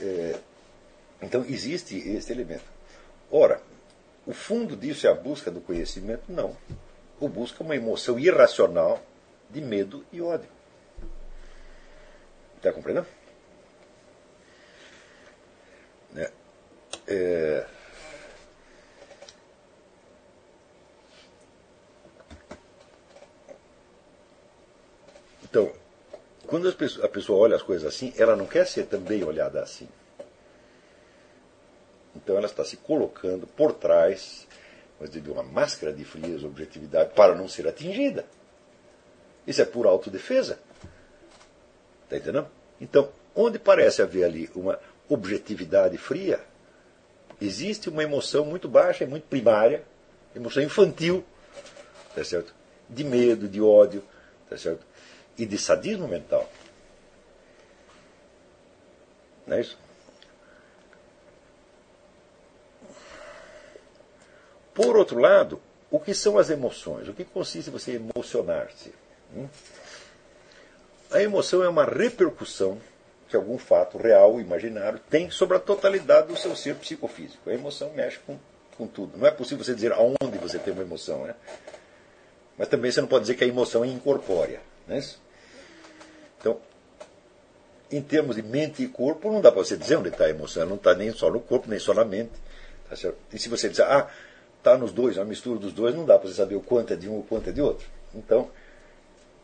É, então existe esse elemento. Ora, o fundo disso é a busca do conhecimento? Não. O busca uma emoção irracional de medo e ódio. Está compreendendo? É, é, Então, quando a pessoa olha as coisas assim, ela não quer ser também olhada assim. Então ela está se colocando por trás de uma máscara de frieza, objetividade, para não ser atingida. Isso é por autodefesa. Está entendendo? Então, onde parece haver ali uma objetividade fria, existe uma emoção muito baixa e muito primária, emoção infantil, tá certo? de medo, de ódio, tá certo? E de sadismo mental. Não é isso? Por outro lado, o que são as emoções? O que consiste em você emocionar-se? Hum? A emoção é uma repercussão que algum fato real imaginário tem sobre a totalidade do seu ser psicofísico. A emoção mexe com, com tudo. Não é possível você dizer aonde você tem uma emoção, né? Mas também você não pode dizer que a emoção é incorpórea. Não é isso? Então, em termos de mente e corpo, não dá para você dizer onde está a emoção. Ela não está nem só no corpo, nem só na mente. Tá e se você disser, ah, está nos dois, é uma mistura dos dois, não dá para você saber o quanto é de um e o quanto é de outro. Então,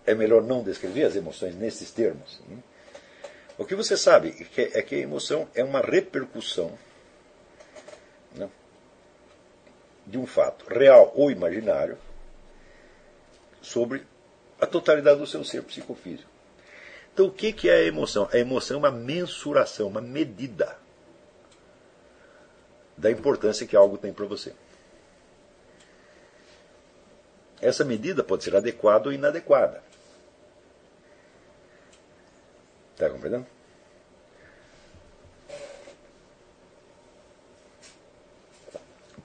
é melhor não descrever as emoções nesses termos. Né? O que você sabe é que a emoção é uma repercussão né, de um fato real ou imaginário sobre a totalidade do seu ser psicofísico. Então, o que é a emoção? A emoção é uma mensuração, uma medida da importância que algo tem para você. Essa medida pode ser adequada ou inadequada. Está compreendendo?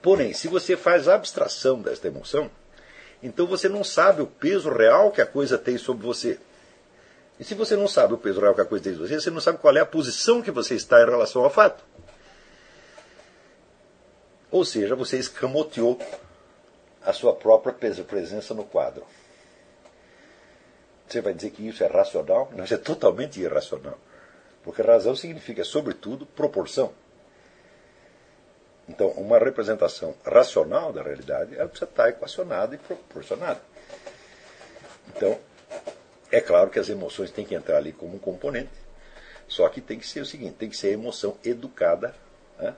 Porém, se você faz abstração desta emoção, então você não sabe o peso real que a coisa tem sobre você. E se você não sabe o peso real que a coisa tem sobre você, você não sabe qual é a posição que você está em relação ao fato. Ou seja, você escamoteou a sua própria presença no quadro. Você vai dizer que isso é racional? Não, isso é totalmente irracional. Porque razão significa, sobretudo, proporção. Então, uma representação racional da realidade ela precisa estar equacionada e proporcionada. Então, É claro que as emoções têm que entrar ali como um componente, só que tem que ser o seguinte: tem que ser a emoção educada né,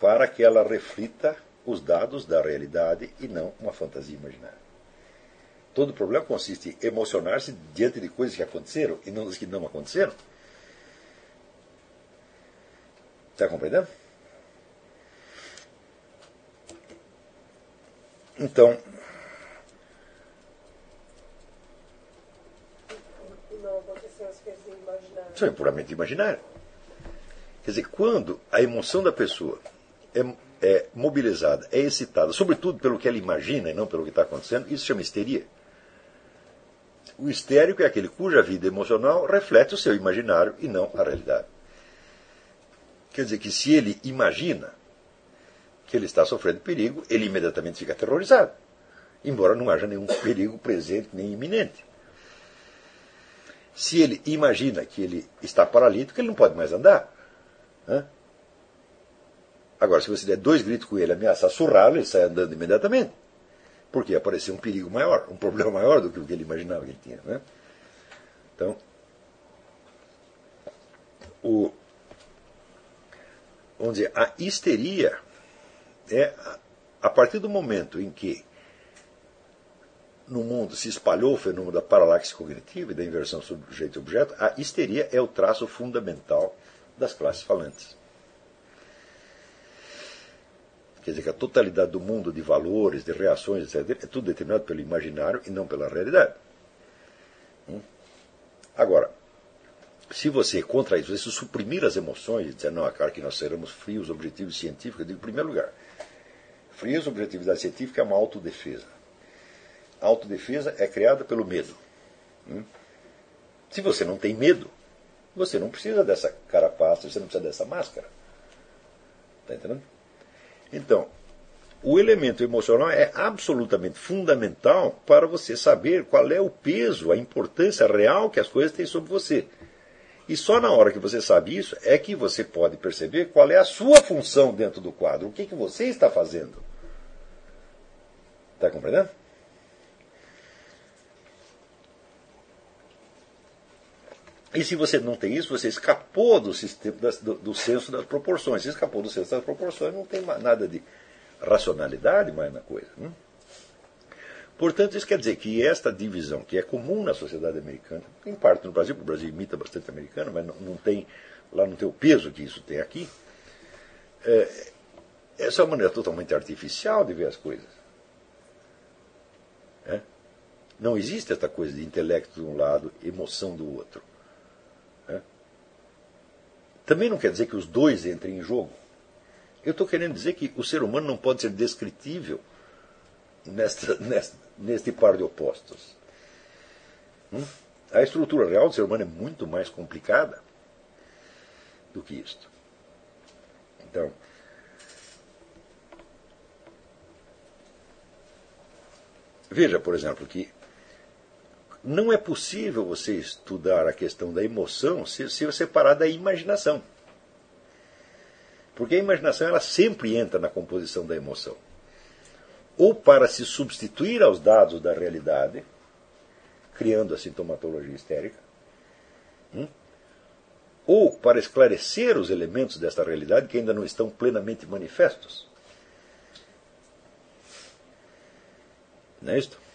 para que ela reflita os dados da realidade e não uma fantasia imaginária. Todo problema consiste em emocionar-se diante de coisas que aconteceram e não das que não aconteceram. Está compreendendo? Então, Não aconteceu as coisas imaginadas. Isso é puramente imaginário. Quer dizer, quando a emoção da pessoa é, é mobilizada, é excitada, sobretudo pelo que ela imagina e não pelo que está acontecendo, isso chama histeria. O histérico é aquele cuja vida emocional reflete o seu imaginário e não a realidade. Quer dizer que se ele imagina que ele está sofrendo perigo, ele imediatamente fica aterrorizado, embora não haja nenhum perigo presente nem iminente. Se ele imagina que ele está paralítico, ele não pode mais andar. Agora, se você der dois gritos com ele, ameaçar surrá-lo, ele sai andando imediatamente. Porque apareceu um perigo maior, um problema maior do que o que ele imaginava que ele tinha. Né? Então, o, vamos dizer, a histeria é a partir do momento em que no mundo se espalhou o fenômeno da paralaxe cognitiva e da inversão sujeito e objeto, a histeria é o traço fundamental das classes falantes. Quer dizer que a totalidade do mundo de valores, de reações, etc., é tudo determinado pelo imaginário e não pela realidade. Hum? Agora, se você, contra isso, você suprimir as emoções e dizer, não, é claro que nós seremos frios, objetivos científicos, eu digo, em primeiro lugar, frios, objetividade científica é uma autodefesa. A autodefesa é criada pelo medo. Hum? Se você não tem medo, você não precisa dessa carapaça, você não precisa dessa máscara. Está entendendo? Então, o elemento emocional é absolutamente fundamental para você saber qual é o peso, a importância real que as coisas têm sobre você. E só na hora que você sabe isso é que você pode perceber qual é a sua função dentro do quadro, o que, que você está fazendo. Está compreendendo? E se você não tem isso, você escapou do, sistema, do, do senso das proporções. Se escapou do senso das proporções, não tem nada de racionalidade mais na coisa. hum? Portanto, isso quer dizer que esta divisão, que é comum na sociedade americana, em parte no Brasil, porque o Brasil imita bastante americano, mas não, não tem, lá não tem o peso que isso tem aqui, é, essa é uma maneira totalmente artificial de ver as coisas. É? Não existe esta coisa de intelecto de um lado, emoção do outro. Também não quer dizer que os dois entrem em jogo. Eu estou querendo dizer que o ser humano não pode ser descritível nesta, nesta, neste par de opostos. Hum? A estrutura real do ser humano é muito mais complicada do que isto. Então, veja, por exemplo, que não é possível você estudar a questão da emoção se, se separar da imaginação. Porque a imaginação ela sempre entra na composição da emoção. Ou para se substituir aos dados da realidade, criando a sintomatologia histérica, hum? ou para esclarecer os elementos desta realidade que ainda não estão plenamente manifestos. Não é isto?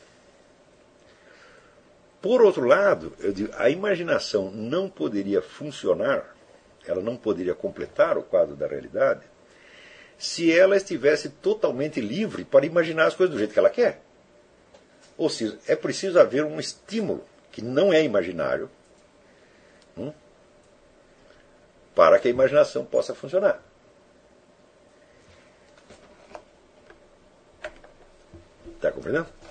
Por outro lado, digo, a imaginação não poderia funcionar, ela não poderia completar o quadro da realidade, se ela estivesse totalmente livre para imaginar as coisas do jeito que ela quer. Ou seja, é preciso haver um estímulo que não é imaginário hum, para que a imaginação possa funcionar. Está compreendendo?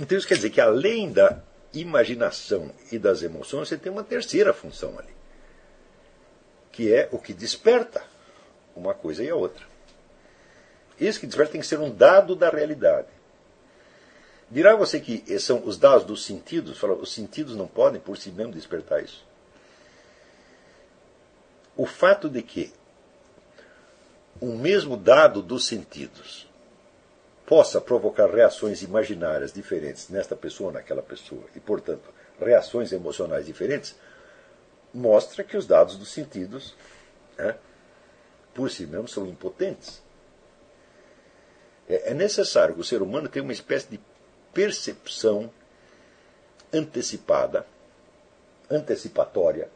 Então isso quer dizer que além da imaginação e das emoções, você tem uma terceira função ali, que é o que desperta uma coisa e a outra. Esse que desperta tem que ser um dado da realidade. Dirá você que são os dados dos sentidos? Fala, os sentidos não podem por si mesmos despertar isso. O fato de que o mesmo dado dos sentidos possa provocar reações imaginárias diferentes nesta pessoa ou naquela pessoa, e, portanto, reações emocionais diferentes, mostra que os dados dos sentidos, né, por si mesmos, são impotentes. É, é necessário que o ser humano tenha uma espécie de percepção antecipada, antecipatória,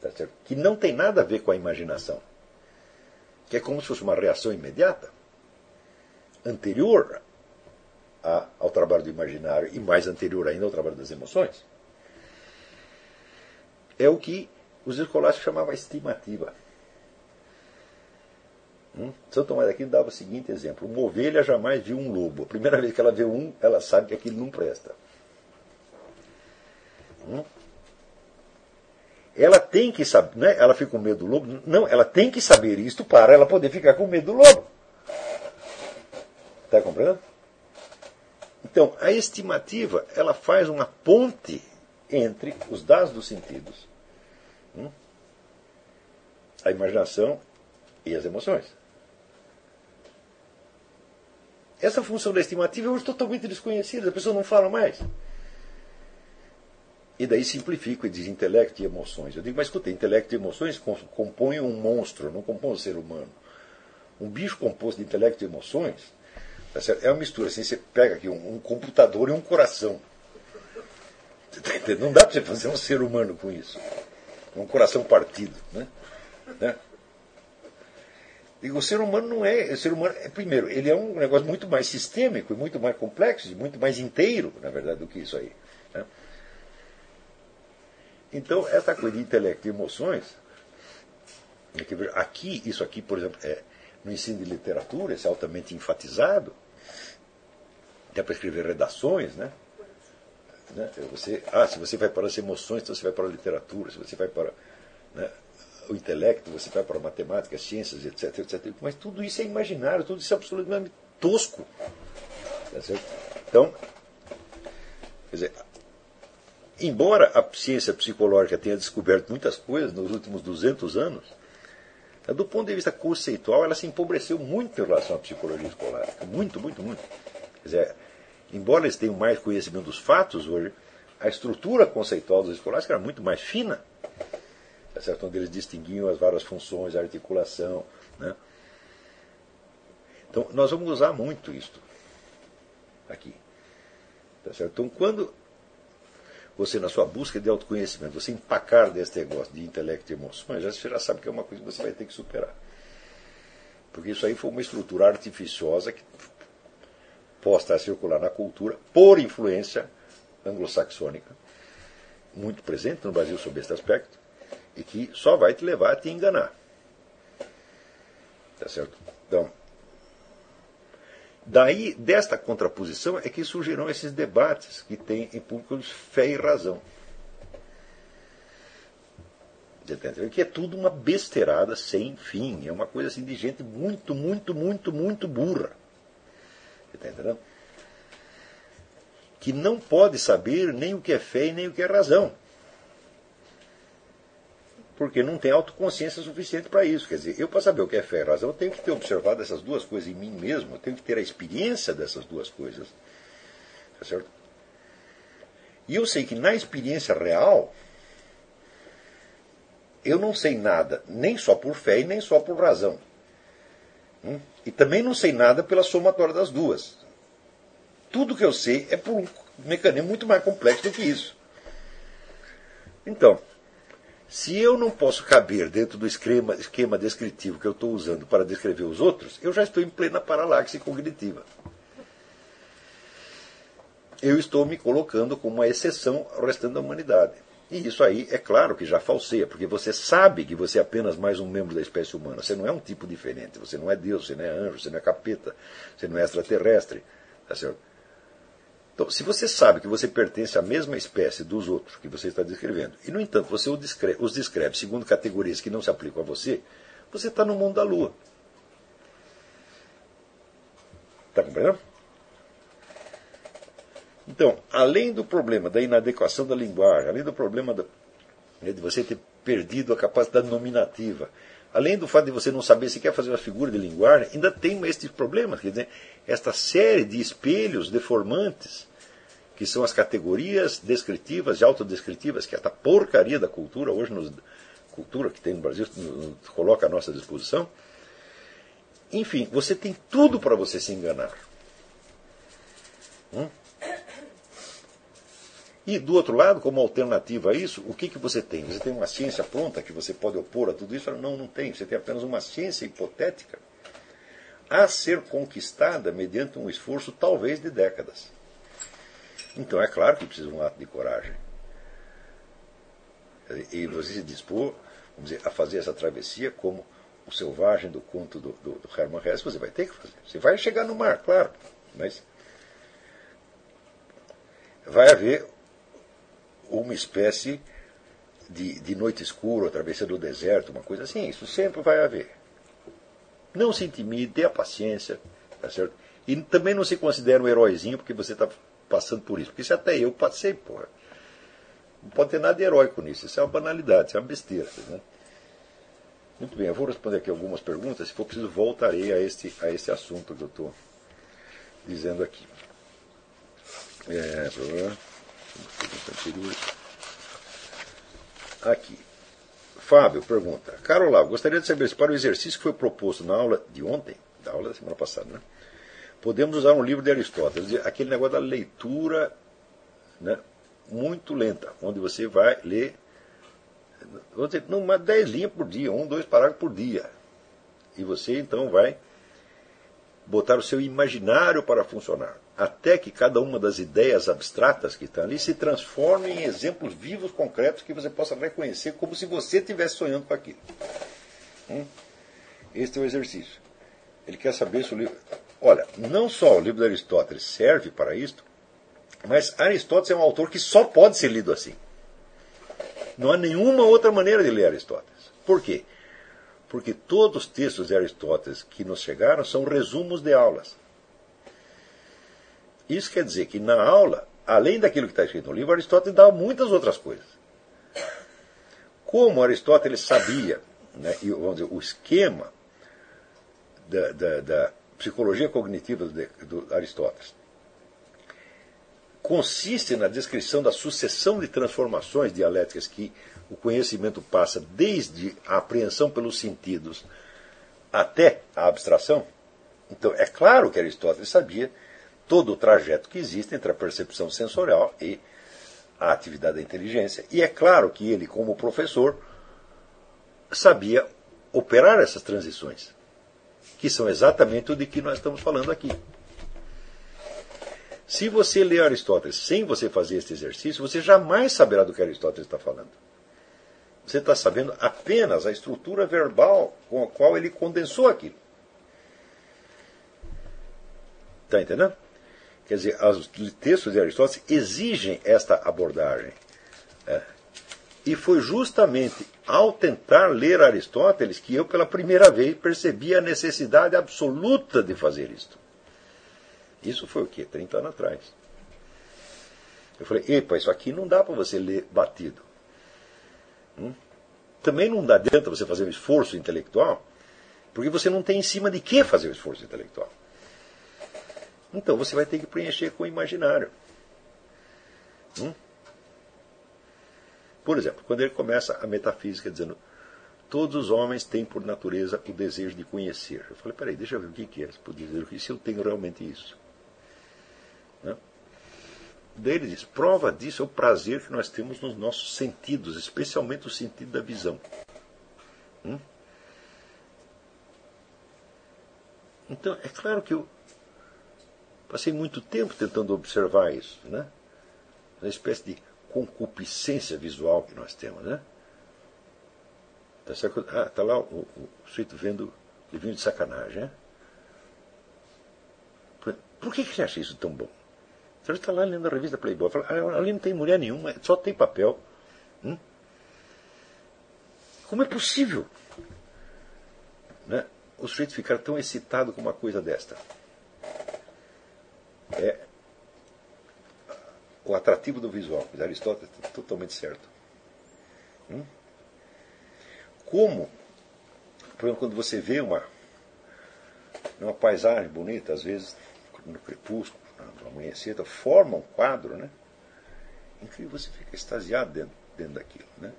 tá que não tem nada a ver com a imaginação, que é como se fosse uma reação imediata, anterior a, ao trabalho do imaginário e mais anterior ainda ao trabalho das emoções. É o que os escolásticos chamavam estimativa. Hum? São Tomás de Aquino dava o seguinte exemplo: uma ovelha jamais viu um lobo. A primeira vez que ela vê um, ela sabe que aquilo não presta. Hum? Ela tem que saber, né? ela fica com medo do lobo. Não, ela tem que saber isto para ela poder ficar com medo do lobo. Está compreendendo? Então, a estimativa ela faz uma ponte entre os dados dos sentidos, hum? a imaginação e as emoções. Essa função da estimativa é hoje totalmente desconhecida, a pessoa não fala mais. E daí simplifico e diz intelecto e emoções. Eu digo, mas escuta, intelecto e emoções compõem um monstro, não compõem um ser humano. Um bicho composto de intelecto e emoções tá é uma mistura. Assim, você pega aqui um, um computador e um coração. Tá não dá para você fazer um ser humano com isso. Um coração partido. Né? né? o ser humano não é. O ser humano, é, primeiro, ele é um negócio muito mais sistêmico, muito mais complexo, e muito mais inteiro, na verdade, do que isso aí. Né? Então, essa coisa de intelecto e emoções, é aqui, isso aqui, por exemplo, é, no ensino de literatura, isso é altamente enfatizado, até para escrever redações, né? né? Você, ah, se você vai para as emoções, então você vai para a literatura, se você vai para né, o intelecto, você vai para a matemática, as ciências, etc, etc. Mas tudo isso é imaginário, tudo isso é absolutamente tosco. Tá então, quer dizer, embora a ciência psicológica tenha descoberto muitas coisas nos últimos 200 anos, do ponto de vista conceitual, ela se empobreceu muito em relação à psicologia escolástica. Muito, muito, muito. Quer dizer, embora eles tenham mais conhecimento dos fatos hoje, a estrutura conceitual dos escolásticos era muito mais fina tá certo? onde eles distinguiam as várias funções, a articulação. Né? Então, nós vamos usar muito isto aqui. Tá certo? Então, quando você, na sua busca de autoconhecimento, você empacar desse negócio de intelecto e emoções, você já sabe que é uma coisa que você vai ter que superar. Porque isso aí foi uma estrutura artificiosa que posta a circular na cultura por influência anglo-saxônica, muito presente no Brasil sob este aspecto, e que só vai te levar a te enganar. Tá certo? Então, daí, desta contraposição, é que surgirão esses debates que tem em público fé e razão. Que é tudo uma besteirada sem fim. É uma coisa assim de gente muito, muito, muito, muito burra. Entendendo? Que não pode saber nem o que é fé e nem o que é razão porque não tem autoconsciência suficiente para isso. Quer dizer, eu, para saber o que é fé e razão, eu tenho que ter observado essas duas coisas em mim mesmo, eu tenho que ter a experiência dessas duas coisas. Tá certo? E eu sei que na experiência real, eu não sei nada, nem só por fé e nem só por razão. Hum? E também não sei nada pela somatória das duas. Tudo que eu sei é por um mecanismo muito mais complexo do que isso. Então, se eu não posso caber dentro do esquema, esquema descritivo que eu estou usando para descrever os outros, eu já estou em plena paralaxe cognitiva. Eu estou me colocando como uma exceção ao restante da humanidade. E isso aí é claro que já falseia, porque você sabe que você é apenas mais um membro da espécie humana. Você não é um tipo diferente. Você não é Deus, você não é anjo, você não é capeta, você não é extraterrestre. Tá certo? Então, se você sabe que você pertence à mesma espécie dos outros que você está descrevendo, e no entanto você os descreve, segundo categorias que não se aplicam a você, você está no mundo da lua. Está compreendendo? Então, além do problema da inadequação da linguagem, além do problema da, de você ter perdido a capacidade nominativa, além do fato de você não saber se quer fazer uma figura de linguagem, ainda tem estes problemas. Quer dizer, esta série de espelhos deformantes, que são as categorias descritivas e autodescritivas, que é esta porcaria da cultura, hoje, nos, cultura que tem no Brasil, nos, coloca à nossa disposição. Enfim, você tem tudo para você se enganar. Hum? E do outro lado, como alternativa a isso, o que, que você tem? Você tem uma ciência pronta que você pode opor a tudo isso? Não, não tem. Você tem apenas uma ciência hipotética a ser conquistada mediante um esforço talvez de décadas. Então é claro que precisa de um ato de coragem. E você se dispor dizer, a fazer essa travessia como o selvagem do conto do, do, do Hermann Hesse, você vai ter que fazer. Você vai chegar no mar, claro, mas vai haver uma espécie de, de noite escura, travessia do deserto, uma coisa assim. Isso sempre vai haver. Não se intimide, tenha paciência, tá certo? E também não se considere um heróizinho porque você está passando por isso. Porque isso até eu passei, porra. Não pode ter nada de heróico nisso. Isso é uma banalidade, isso é uma besteira. Né? Muito bem, eu vou responder aqui algumas perguntas. Se for preciso, voltarei a este, a este assunto que eu estou dizendo aqui. É, Aqui. Fábio pergunta: Carol gostaria de saber se para o exercício que foi proposto na aula de ontem, da aula da semana passada, né, podemos usar um livro de Aristóteles, aquele negócio da leitura né, muito lenta, onde você vai ler, vou dizer, numa 10 linhas por dia, um, dois parágrafos por dia. E você então vai botar o seu imaginário para funcionar até que cada uma das ideias abstratas que estão ali se transforme em exemplos vivos, concretos, que você possa reconhecer como se você estivesse sonhando com aquilo. Hum? Este é o exercício. Ele quer saber se o livro. Olha, não só o livro de Aristóteles serve para isto, mas Aristóteles é um autor que só pode ser lido assim. Não há nenhuma outra maneira de ler Aristóteles. Por quê? Porque todos os textos de Aristóteles que nos chegaram são resumos de aulas. Isso quer dizer que na aula, além daquilo que está escrito no livro, Aristóteles dava muitas outras coisas. Como Aristóteles sabia, né, vamos dizer, o esquema da, da, da psicologia cognitiva do, do Aristóteles consiste na descrição da sucessão de transformações dialéticas que o conhecimento passa desde a apreensão pelos sentidos até a abstração. Então, é claro que Aristóteles sabia todo o trajeto que existe entre a percepção sensorial e a atividade da inteligência. E é claro que ele, como professor, sabia operar essas transições, que são exatamente o de que nós estamos falando aqui. Se você ler Aristóteles sem você fazer este exercício, você jamais saberá do que Aristóteles está falando. Você está sabendo apenas a estrutura verbal com a qual ele condensou aquilo. Está entendendo? Quer dizer, os textos de Aristóteles exigem esta abordagem. É. E foi justamente ao tentar ler Aristóteles que eu, pela primeira vez, percebi a necessidade absoluta de fazer isto. Isso foi o quê? 30 anos atrás. Eu falei, epa, isso aqui não dá para você ler batido. Hum? Também não dá adianta você fazer um esforço intelectual, porque você não tem em cima de que fazer o esforço intelectual. Então você vai ter que preencher com o imaginário. Hum? Por exemplo, quando ele começa a metafísica dizendo todos os homens têm por natureza o desejo de conhecer. Eu falei, peraí, deixa eu ver o que é esse desejo, se eu tenho realmente isso. Né? Daí ele diz, prova disso é o prazer que nós temos nos nossos sentidos, especialmente o sentido da visão. Hum? Então, é claro que eu, Passei muito tempo tentando observar isso, né? Uma espécie de concupiscência visual que nós temos, né? Tá? Ah, tá lá o, o, sujeito vendo livrinho de sacanagem, né? Por, que, que você acha isso tão bom? Você está lá lendo a revista Playboy, fala, ah, ali não tem mulher nenhuma, só tem papel. Hum? Como é possível né, o sujeito ficar tão excitado com uma coisa desta? É o atrativo do visual. Aristóteles está totalmente certo. Hum? Como Por exemplo, quando você vê uma, uma paisagem bonita, às vezes no crepúsculo, no amanhecer, então, forma um quadro, né? Incrível, você fica extasiado dentro, dentro daquilo, né?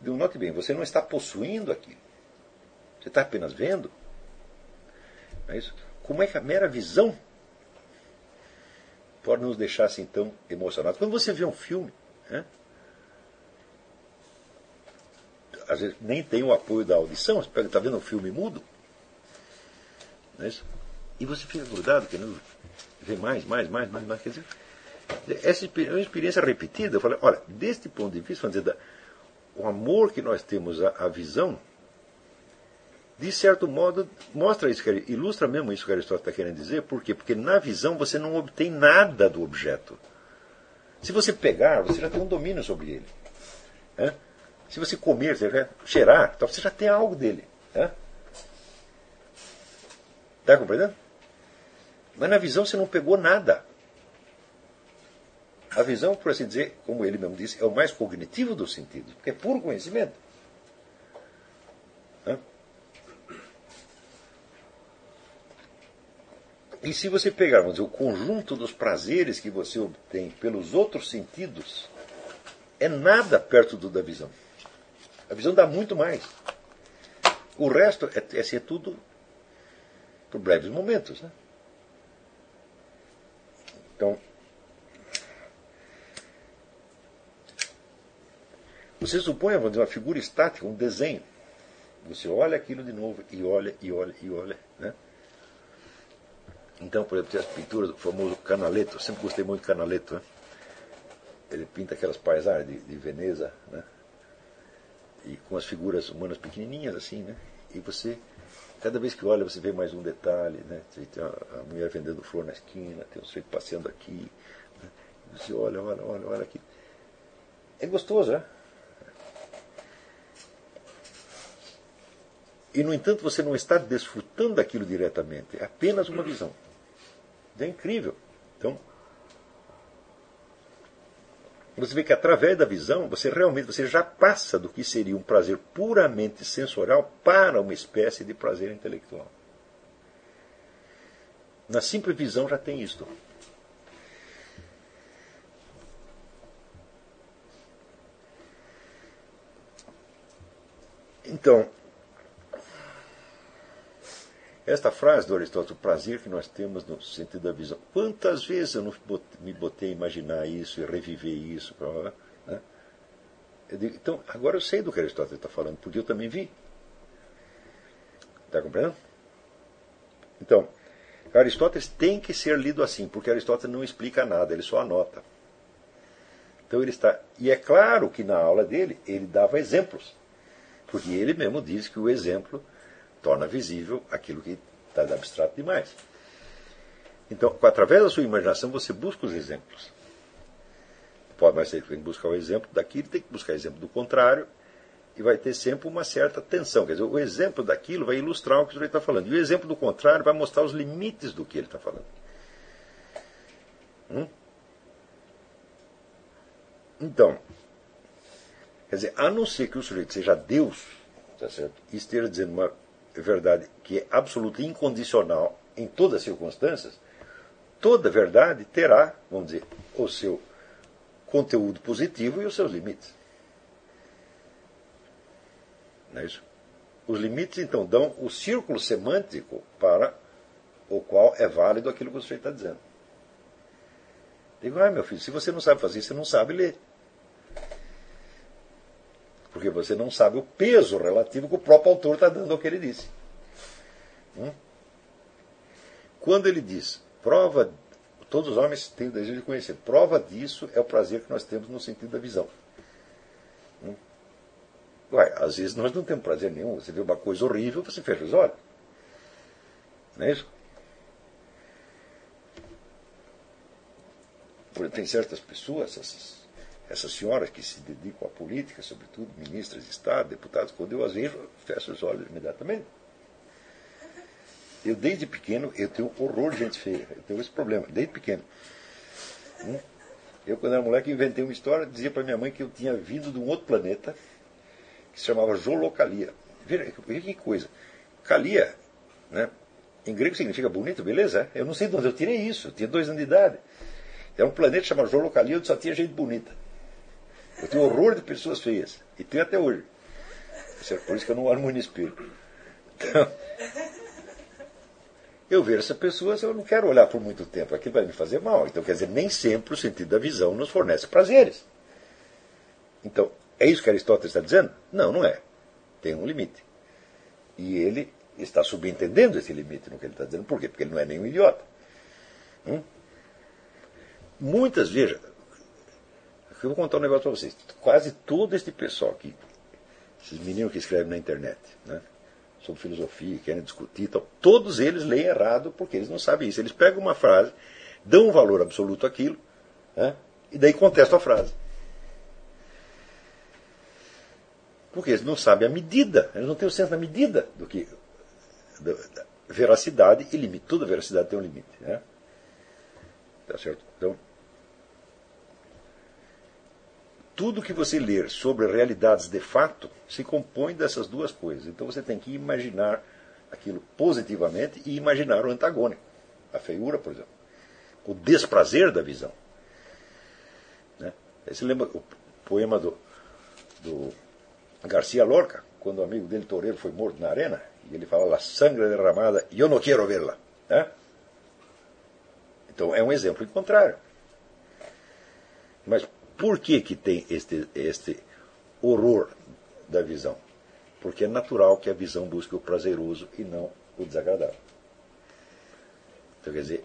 Então, note bem, você não está possuindo aquilo. Você está apenas vendo. É isso? Como é que a mera visão pode nos deixar assim tão emocionados? Quando você vê um filme, né? às vezes nem tem o apoio da audição, você está vendo um filme mudo, é e você fica grudado, querendo ver mais, mais, mais, mais, mais. Quer dizer, essa é uma experiência repetida. Eu falei, olha, deste ponto de vista, dizer, o amor que nós temos à visão, de certo modo, mostra isso, ilustra mesmo isso que Aristóteles está querendo dizer. Por quê? Porque na visão você não obtém nada do objeto. Se você pegar, você já tem um domínio sobre ele. É? Se você comer, você já cheirar, então você já tem algo dele. Está é? compreendendo? Mas na visão você não pegou nada. A visão, por assim dizer, como ele mesmo disse, é o mais cognitivo dos sentidos, porque é puro conhecimento. E se você pegar, vamos dizer, o conjunto dos prazeres que você obtém pelos outros sentidos, é nada perto do da visão. A visão dá muito mais. O resto é, é ser tudo por breves momentos. Né? Então, você supõe vamos dizer, uma figura estática, um desenho. Você olha aquilo de novo e olha, e olha, e olha. Então, por exemplo, tem as pinturas do famoso Canaletto. Eu sempre gostei muito de Canaletto. Né? Ele pinta aquelas paisagens de, de Veneza, né? E com as figuras humanas pequenininhas assim, né? E você Cada vez que olha, você vê mais um detalhe, né? Tem a, mulher vendendo flor na esquina, tem um sujeito passeando aqui. Né? Você olha, olha, olha, olha aqui. É gostoso, né? E, no entanto, você não está desfrutando daquilo diretamente. É apenas uma visão. É incrível. Então, você vê que através da visão, você realmente você já passa do que seria um prazer puramente sensorial para uma espécie de prazer intelectual. Na simples visão já tem isto. Então, esta frase do Aristóteles, o prazer que nós temos no sentido da visão. Quantas vezes eu não me botei a imaginar isso e reviver isso? Né? Digo, então, agora eu sei do que Aristóteles está falando, porque eu também vi. Está compreendendo? Então, Aristóteles tem que ser lido assim, porque Aristóteles não explica nada, ele só anota. Então ele está. E é claro que na aula dele ele dava exemplos. Porque ele mesmo diz que o exemplo torna visível aquilo que está abstrato demais. Então, através da sua imaginação, você busca os exemplos. Pode, mas você tem que buscar o exemplo daquilo, tem que buscar o exemplo do contrário, e vai ter sempre uma certa tensão. Quer dizer, o exemplo daquilo vai ilustrar o que o sujeito está falando. E o exemplo do contrário vai mostrar os limites do que ele está falando. Hum? Então, quer dizer, a não ser que o sujeito seja Deus, tá certo? e esteja dizendo uma verdade que é absoluta e incondicional em todas as circunstâncias, toda verdade terá, vamos dizer, o seu conteúdo positivo e os seus limites. Não é isso? Os limites, então, dão o círculo semântico para o qual é válido aquilo que o sujeito está dizendo. Digo, ah, meu filho, se você não sabe fazer isso, você não sabe ler. Porque você não sabe o peso relativo que o próprio autor está dando ao que ele disse. Hum? Quando ele diz, prova, todos os homens têm o desejo de conhecer, prova disso é o prazer que nós temos no sentido da visão. Hum? Ué, às vezes nós não temos prazer nenhum. Você vê uma coisa horrível, você fecha os olhos. Não é isso? Porque tem certas pessoas, essas essas senhoras que se dedicam à política, sobretudo ministras de Estado, deputados, quando eu as vejo, fecho os olhos imediatamente. Eu, desde pequeno, eu tenho horror de gente feia. Eu tenho esse problema, desde pequeno. Hum? Eu, quando era moleque, inventei uma história, dizia para minha mãe que eu tinha vindo de um outro planeta, que se chamava Jolocalia. Veja, veja que coisa. Kalia, né? em grego significa bonito, beleza? Eu não sei de onde eu tirei isso, eu tinha dois anos de idade. É um planeta chamado Jolocalia onde só tinha gente bonita. Eu tenho horror de pessoas feias. E tenho até hoje. Por isso que eu não olho muito no espelho. Então, eu vejo essa pessoa, eu não quero olhar por muito tempo, aquilo vai me fazer mal. Então, quer dizer, nem sempre o sentido da visão nos fornece prazeres. Então, é isso que Aristóteles está dizendo? Não, não é. Tem um limite. E ele está subentendendo esse limite no que ele está dizendo. Por quê? Porque ele não é nenhum idiota. Hum? Muitas, veja, eu vou contar um negócio para vocês. Quase todo este pessoal aqui, esses meninos que escrevem na internet, né, sobre filosofia, querem discutir, então, todos eles leem errado porque eles não sabem isso. Eles pegam uma frase, dão um valor absoluto àquilo, né, e daí contestam a frase. Porque eles não sabem a medida, eles não têm o senso da medida do que. Da, da veracidade e limite. Toda veracidade tem um limite. Né? Tá certo? Então, tudo que você ler sobre realidades de fato se compõe dessas duas coisas. Então você tem que imaginar aquilo positivamente e imaginar o antagônico. A feiura, por exemplo. O desprazer da visão. Né? Você lembra o poema do, do Garcia Lorca, quando o amigo dele, Toreiro, foi morto na arena, e ele fala, la sangre derramada, eu não quero verla. Né? Então é um exemplo em contrário. Mas por que, que tem este, este horror da visão? Porque é natural que a visão busque o prazeroso e não o desagradável. Então, quer dizer,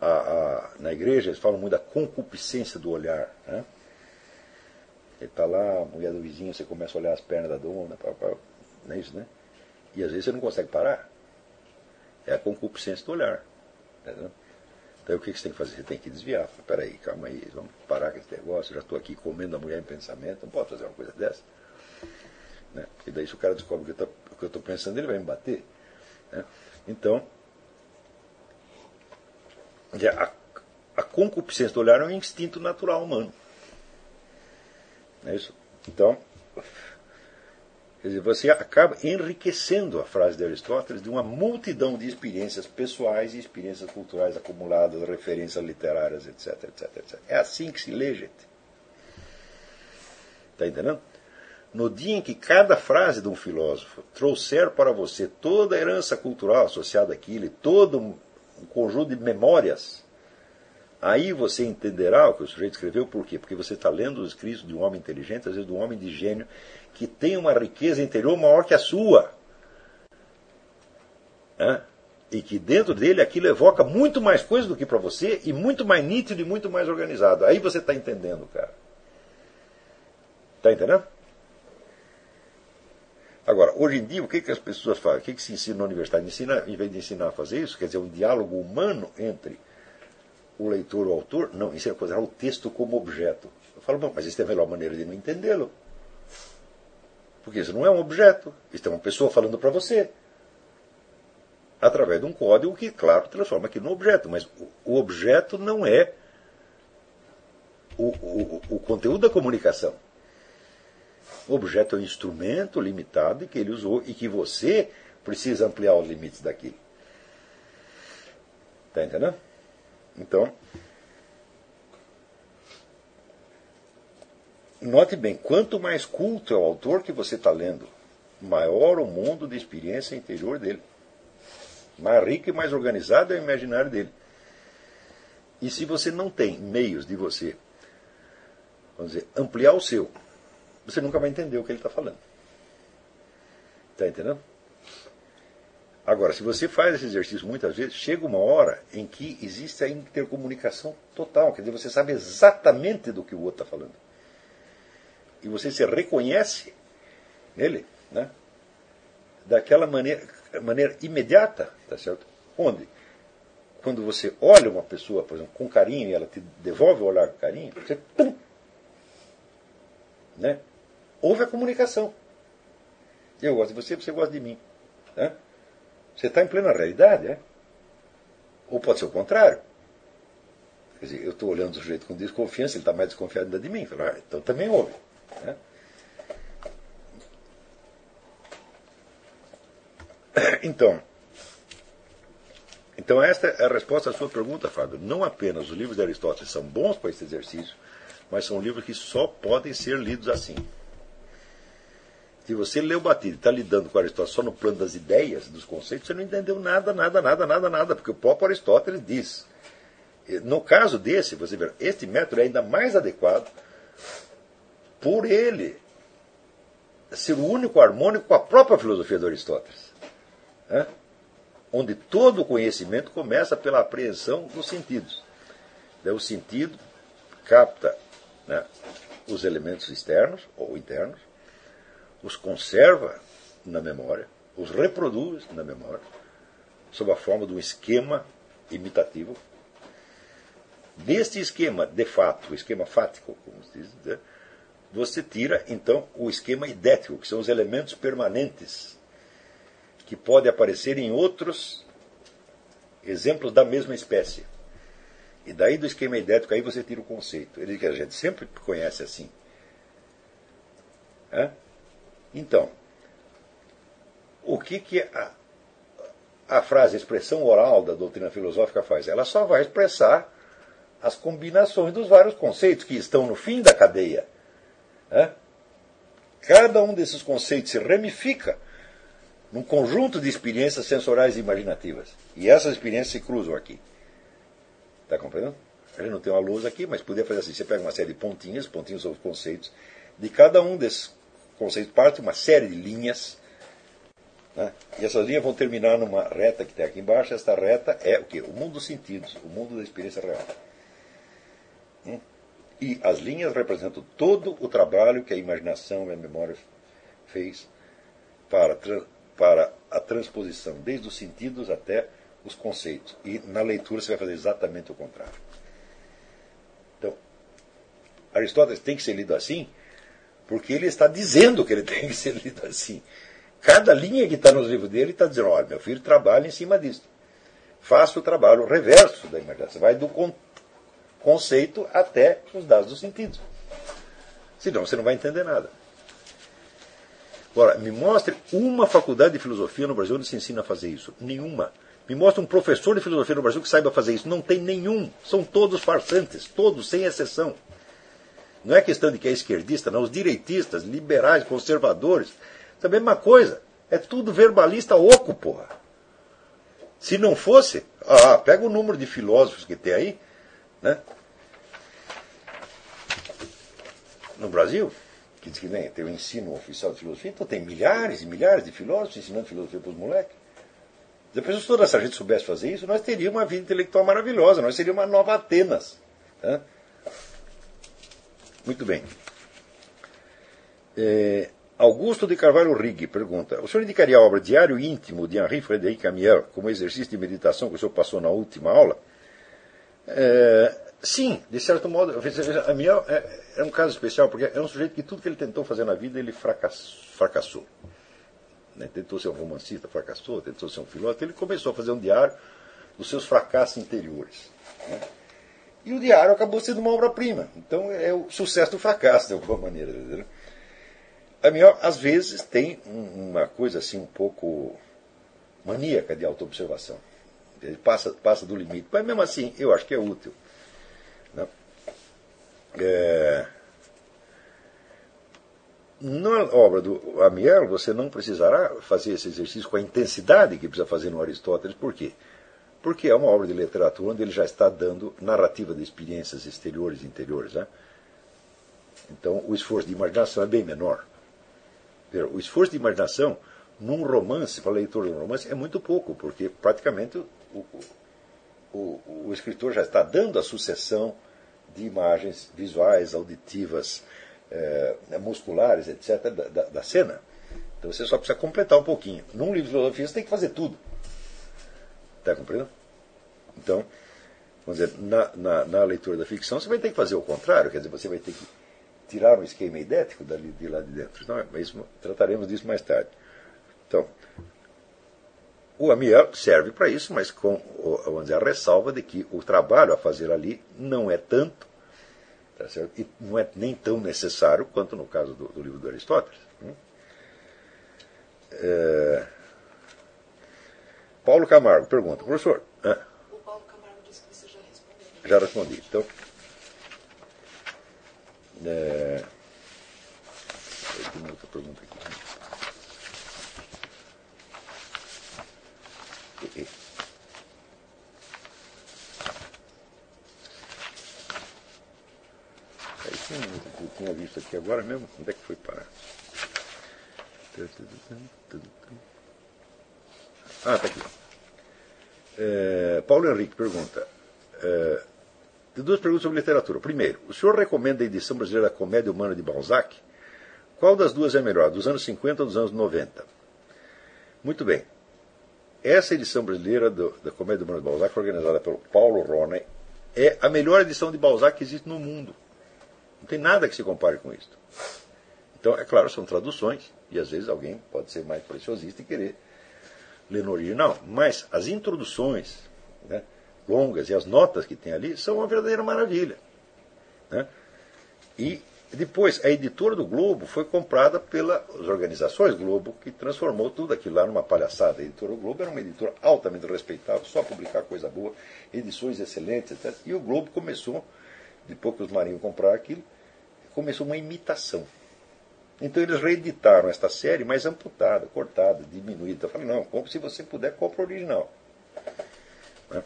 a, a, na igreja eles falam muito da concupiscência do olhar. Né? Ele está lá, a mulher do vizinho, você começa a olhar as pernas da dona, pá, pá, não é isso, né? E às vezes você não consegue parar. É a concupiscência do olhar. Entendeu? Então o que você tem que fazer? Você tem que desviar. Espera aí, calma aí, vamos parar com esse negócio. Eu já estou aqui comendo a mulher em pensamento, não posso fazer uma coisa dessa. Né? E daí se o cara descobre o que eu estou pensando, ele vai me bater. Né? Então, a, a concupiscência do olhar é um instinto natural humano. É isso? Então, Quer dizer, você acaba enriquecendo a frase de Aristóteles de uma multidão de experiências pessoais e experiências culturais acumuladas, referências literárias, etc, etc, etc. É assim que se lê, gente. Está entendendo? No dia em que cada frase de um filósofo trouxer para você toda a herança cultural associada àquilo, todo um conjunto de memórias, aí você entenderá o que o sujeito escreveu, por quê? Porque você está lendo os escritos de um homem inteligente, às vezes de um homem de gênio, que tem uma riqueza interior maior que a sua. Né? E que dentro dele aquilo evoca muito mais coisa do que para você e muito mais nítido e muito mais organizado. Aí você está entendendo, cara. Está entendendo? Agora, hoje em dia, o que, que as pessoas fazem? O que, que se ensina na universidade? Ensina, em vez de ensinar a fazer isso, quer dizer, um diálogo humano entre o leitor e o autor? Não, ensina a considerar o texto como objeto. Eu falo, bom, mas isso é a melhor maneira de não entendê-lo. Porque isso não é um objeto, isso é uma pessoa falando para você. Através de um código que, claro, transforma aquilo no objeto. Mas o objeto não é o, o, o conteúdo da comunicação. O objeto é um instrumento limitado que ele usou e que você precisa ampliar os limites daquilo. Está entendendo? Então, Note bem, quanto mais culto é o autor que você está lendo, maior o mundo de experiência interior dele. Mais rico e mais organizado é o imaginário dele. E se você não tem meios de você, vamos dizer, ampliar o seu, você nunca vai entender o que ele está falando. Está entendendo? Agora, se você faz esse exercício muitas vezes, chega uma hora em que existe a intercomunicação total. Quer dizer, você sabe exatamente do que o outro está falando e você se reconhece nele, né? daquela maneira, maneira imediata, tá certo? Onde? Quando você olha uma pessoa, por exemplo, com carinho e ela te devolve o olhar com carinho, você. Pum, né? Houve a comunicação. Eu gosto de você, você gosta de mim. Né? Você está em plena realidade, né? Ou pode ser o contrário. Quer dizer, eu estou olhando o sujeito com desconfiança, ele está mais desconfiado ainda de mim. Ah, então também houve. Né? Então, então esta é a resposta à sua pergunta, Fábio. Não apenas os livros de Aristóteles são bons para esse exercício, mas são livros que só podem ser lidos assim. Se você lê o Batido e está lidando com Aristóteles só no plano das ideias, dos conceitos, você não entendeu nada, nada, nada, nada, nada, porque o próprio Aristóteles diz. No caso desse, você vê, este método é ainda mais adequado por ele ser o único harmônico com a própria filosofia de Aristóteles. Né? Onde todo o conhecimento começa pela apreensão dos sentidos. Então, o sentido capta né, os elementos externos ou internos, os conserva na memória, os reproduz na memória, sob a forma de um esquema imitativo. Deste esquema, de fato, o esquema fático, como se diz, né, você tira então o esquema idético, que são os elementos permanentes, que podem aparecer em outros exemplos da mesma espécie. E daí do esquema idético aí você tira o conceito. Ele que a gente sempre conhece assim. É? Então, o que, que a, a frase, expressão oral da doutrina filosófica faz? Ela só vai expressar as combinações dos vários conceitos que estão no fim da cadeia. É? Cada um desses conceitos se ramifica num conjunto de experiências sensoriais e imaginativas. E essas experiências se cruzam aqui. Está compreendendo? A gente não tem uma luz aqui, mas poderia fazer assim: você pega uma série de pontinhos, pontinhos são os conceitos, de cada um desses conceitos parte uma série de linhas, né? e essas linhas vão terminar numa reta que tem aqui embaixo. Esta reta é o quê? O mundo dos sentidos, o mundo da experiência real. Hum? E as linhas representam todo o trabalho que a imaginação e a memória fez para, para a transposição, desde os sentidos até os conceitos. E na leitura você vai fazer exatamente o contrário. Então, Aristóteles tem que ser lido assim, porque ele está dizendo que ele tem que ser lido assim. Cada linha que está nos livros dele está dizendo: olha, meu filho trabalha em cima disso. Faça o trabalho reverso da imaginação. Vai do conceito até os dados dos sentidos. Senão você não vai entender nada. Agora, me mostre uma faculdade de filosofia no Brasil onde se ensina a fazer isso. Nenhuma. Me mostre um professor de filosofia no Brasil que saiba fazer isso. Não tem nenhum. São todos farsantes, todos, sem exceção. Não é questão de que é esquerdista, não. Os direitistas, liberais, conservadores, é a mesma coisa. É tudo verbalista oco, porra. Se não fosse, ah, pega o número de filósofos que tem aí, né? No Brasil, que diz que tem o ensino oficial de filosofia, então tem milhares e milhares de filósofos ensinando filosofia para os moleques. Depois, se toda essa gente soubesse fazer isso, nós teríamos uma vida intelectual maravilhosa, nós seríamos uma nova Atenas. Né? Muito bem. É, Augusto de Carvalho Rigg pergunta: O senhor indicaria a obra Diário Íntimo de Henri Frédéric Amiel como exercício de meditação que o senhor passou na última aula? É, sim, de certo modo. Amiel é, é, um caso especial porque é um sujeito que tudo que ele tentou fazer na vida ele fracassou. Né? Tentou ser um romancista, fracassou. Tentou ser um filósofo. Ele começou a fazer um diário dos seus fracassos interiores. Né? E o diário acabou sendo uma obra-prima. Então é o sucesso do fracasso, de alguma maneira. Entendeu? A minha, às vezes, tem uma coisa assim um pouco maníaca de autoobservação. Ele passa, passa do limite. Mas mesmo assim, eu acho que é útil. Né? É... Na obra do Amiel, você não precisará fazer esse exercício com a intensidade que precisa fazer no Aristóteles. Por quê? É uma obra de literatura onde ele já está dando narrativa de experiências exteriores e interiores. Né? Então, o esforço de imaginação é bem menor. O esforço de imaginação num romance, para leitor de um romance, é muito pouco, porque praticamente o, o, o, escritor já está dando a sucessão de imagens visuais, auditivas, eh, musculares, etc., da, da, da, cena. Então você só precisa completar um pouquinho. Num livro de filosofia você tem que fazer tudo. Está compreendendo? Então, vamos dizer, na, na, na, leitura da ficção você vai ter que fazer o contrário, quer dizer, você vai ter que tirar um esquema idético dali, de lá de dentro. Não, mas trataremos disso mais tarde. Então, o Amiel serve para isso, mas com vamos dizer, a ressalva de que o trabalho a fazer ali não é tanto, tá e não é nem tão necessário quanto no caso do, do livro do Aristóteles. Né? É... Paulo Camargo pergunta, professor. ah, O Paulo Camargo disse que você já respondeu. já respondi. Então. É, tem outra pergunta aqui. Aí tem outra que eu tinha visto aqui agora mesmo. Onde é que foi parar? Ah, tá aqui. É, Paulo Henrique pergunta. é, tem duas perguntas sobre literatura. Primeiro, o senhor recomenda a edição brasileira da Comédia Humana de Balzac? Qual das duas é melhor, dos anos 50 ou dos anos 90? Muito bem. Essa edição brasileira do- da Comédia Humana de Balzac, organizada pelo Paulo Roney, é a melhor edição de Balzac que existe no mundo. Não tem nada que se compare com isso. Então, é claro, são traduções, e às vezes alguém pode ser mais preciosista e querer ler no original. Mas as introduções né, longas e as notas que tem ali são uma verdadeira maravilha. né? E depois, a editora do Globo foi comprada pelas organizações Globo, que transformou tudo aquilo lá numa palhaçada. A editora do Globo era uma editora altamente respeitável, só publicar coisa boa, edições excelentes, etc. E o Globo começou, depois que os marinhos compraram aquilo, começou uma imitação. Então eles reeditaram esta série, mas amputada, cortada, diminuída. Eu falei, não, compre, se você puder, compre o original. Né?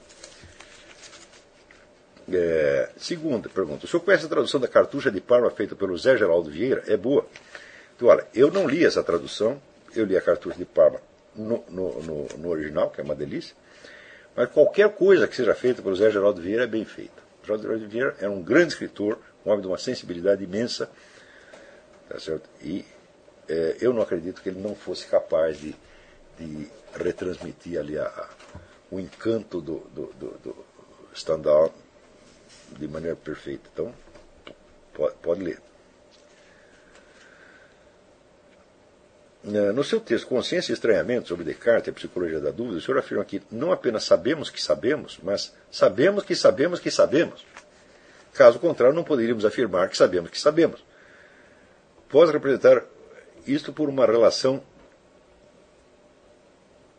É, segunda pergunta. O senhor conhece a tradução da cartucha de Parma feita pelo Zé Geraldo Vieira? É boa. Então, olha, eu não li essa tradução, eu li a cartucha de Parma no, no, no, no original, que é uma delícia, mas qualquer coisa que seja feita pelo Zé Geraldo Vieira é bem feita. O Zé Geraldo Vieira era um grande escritor, um homem de uma sensibilidade imensa, Tá certo? E eh, eu não acredito que ele não fosse capaz de, de retransmitir ali a, a- o encanto do, do, do, do de maneira perfeita. Então, pode, pode ler. Eh, No seu texto Consciência e Estranhamento sobre Descartes e a Psicologia da Dúvida, o senhor afirma que não apenas sabemos que sabemos, mas sabemos que sabemos que sabemos. Caso contrário, não poderíamos afirmar que sabemos que sabemos pode representar isto por uma relação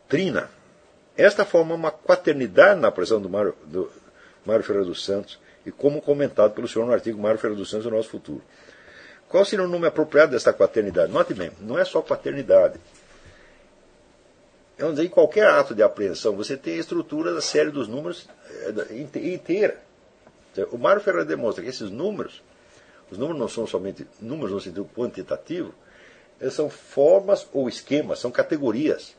trina. Esta forma uma quaternidade na pressão do Mário, do Mário Ferreira dos Santos e como comentado pelo senhor no artigo Mário Ferreira dos Santos, o nosso futuro. Qual seria o nome apropriado desta quaternidade? Note bem, não é só quaternidade. Vamos dizer, em qualquer ato de apreensão, você tem a estrutura da série dos números eh, inteira. O Mário Ferreira demonstra que esses números os números não são somente números no sentido quantitativo, eles são formas ou esquemas, são categorias.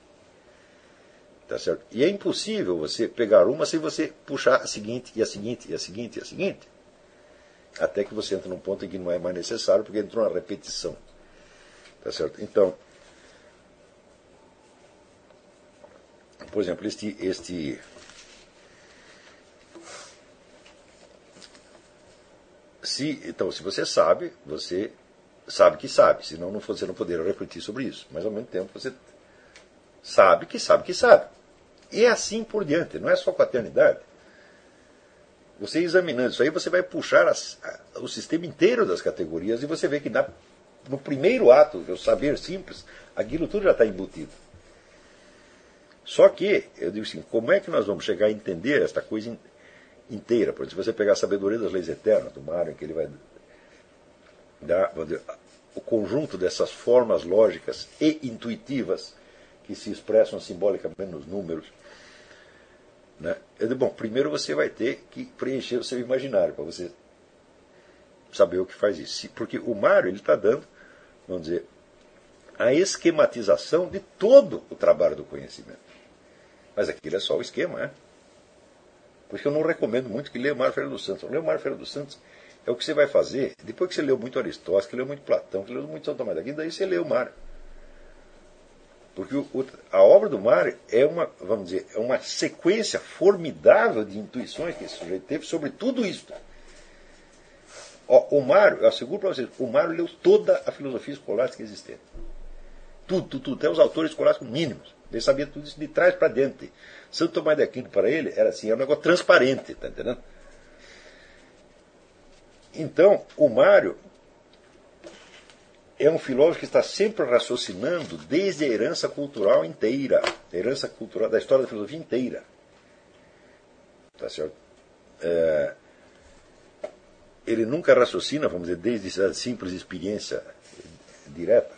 Tá certo? E é impossível você pegar uma sem você puxar a seguinte, e a seguinte, e a seguinte, e a seguinte. Até que você entra num ponto em que não é mais necessário, porque entrou uma repetição. Tá certo? Então, por exemplo, este, este se, então, se você sabe, você sabe que sabe, senão não, você não poderia refletir sobre isso. Mas ao mesmo tempo você sabe que sabe que sabe. E é assim por diante, não é só quaternidade. Você examinando isso aí, você vai puxar as- a- o sistema inteiro das categorias e você vê que na- no primeiro ato, o saber simples, aquilo tudo já está embutido. Só que, eu digo assim, como é que nós vamos chegar a entender esta coisa inteira? Por exemplo, se você pegar a sabedoria das leis eternas do Mário, que ele vai dar dizer, o conjunto dessas formas lógicas e intuitivas que se expressam simbolicamente nos números. Né? Eu digo, bom, primeiro você vai ter que preencher o seu imaginário para você saber o que faz isso. Porque o Mário está dando, vamos dizer, a esquematização de todo o trabalho do conhecimento. Mas aquilo é só o esquema, né? Por isso que eu não recomendo muito que leia o Mário Ferreira dos Santos. Ler o Mário Ferreira dos Santos é o que você vai fazer depois que você leu muito Aristóteles, que leu muito Platão, que leu muito São Tomás daqui, daí você lê o Mário. Porque o- o- a obra do Mário é uma, vamos dizer, é uma sequência formidável de intuições que esse sujeito teve sobre tudo isso. Ó, o Mário, eu asseguro para vocês, o Mário leu toda a filosofia escolástica existente. Tudo, tudo, tudo, até os autores escolásticos mínimos. Ele sabia tudo isso de trás para dentro. Santo Tomás de Aquino, para ele, era assim, era um negócio transparente, tá entendendo? Então, o Mário, é um filósofo que está sempre raciocinando desde a herança cultural inteira, a herança cultural da história da filosofia inteira. Tá certo? É, ele nunca raciocina, vamos dizer, desde a simples experiência direta.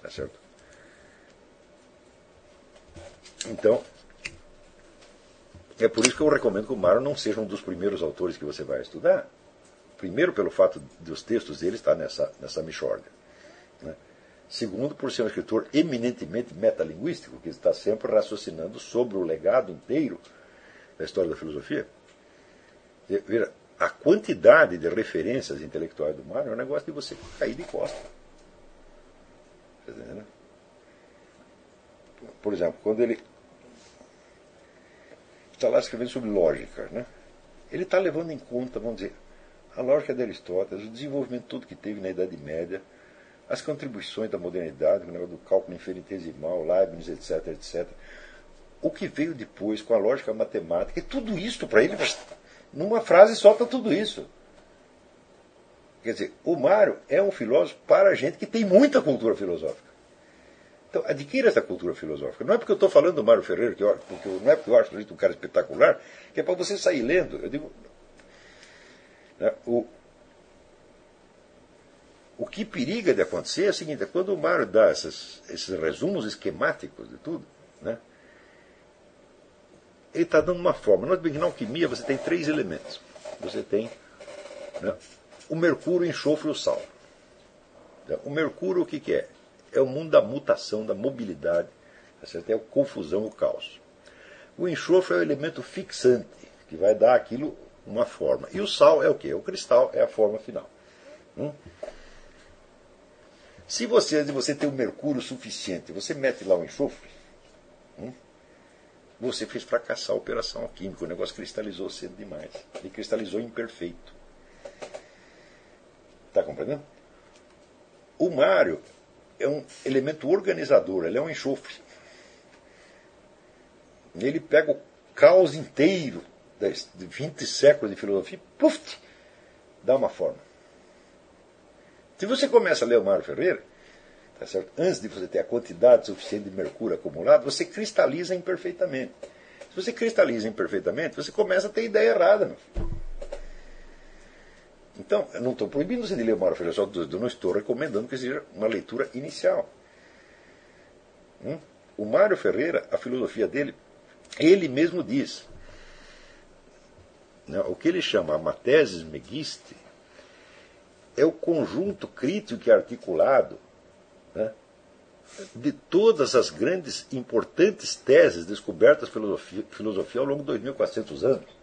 Tá certo? Então, é por isso que eu recomendo que o Mário não seja um dos primeiros autores que você vai estudar. Primeiro, pelo fato dos textos dele estar nessa, nessa mixórdia. Né? Segundo, por ser um escritor eminentemente metalinguístico, que está sempre raciocinando sobre o legado inteiro da história da filosofia. Veja, a quantidade de referências intelectuais do Mário é um negócio de você cair de costa. Por exemplo, quando ele está lá escrevendo sobre lógica, né? ele está levando em conta, vamos dizer, a lógica de Aristóteles, o desenvolvimento todo que teve na Idade Média, as contribuições da modernidade, o negócio do cálculo infinitesimal, Leibniz, etc, etc. O que veio depois com a lógica matemática, e tudo isso para ele, numa frase solta tudo isso. Quer dizer, o Mário é um filósofo para gente que tem muita cultura filosófica. Então, adquira essa cultura filosófica. Não é porque eu estou falando do Mário Ferreira, que eu, porque eu, não é porque eu acho um cara espetacular, que é para você sair lendo. Eu digo. Né, o, o que periga de acontecer é o seguinte: é quando o Mário dá esses, esses resumos esquemáticos de tudo, né, ele está dando uma forma. Na alquimia você tem três elementos. Você tem né, o mercúrio, o enxofre e o sal. Então, o mercúrio, o que, que é? É o mundo da mutação, da mobilidade, é a confusão, o caos. O enxofre é o elemento fixante, que vai dar aquilo uma forma. E o sal é o que? O cristal é a forma final. Hum? Se você, você tem o mercúrio suficiente, você mete lá o enxofre, hum? você fez fracassar a operação química. O negócio cristalizou cedo demais. Ele cristalizou imperfeito. Está compreendendo? O Mário é um elemento organizador, ele é um enxofre. Ele pega o caos inteiro de 20 séculos de filosofia puf, dá uma forma. Se você começa a ler o Mário Ferreira, Tá Antes de você ter a quantidade suficiente de mercúrio acumulado, você cristaliza imperfeitamente. Se você cristaliza imperfeitamente, você começa a ter ideia errada. Meu. Então, eu não estou proibindo você de ler o Mário Ferreira, só não estou recomendando que seja uma leitura inicial. Hum? O Mário Ferreira, a filosofia dele, ele mesmo diz. Né, o que ele chama a matesis megiste é o conjunto crítico e articulado né, de todas as grandes, importantes teses descobertas pela filosofia, filosofia ao longo de 2.400 anos.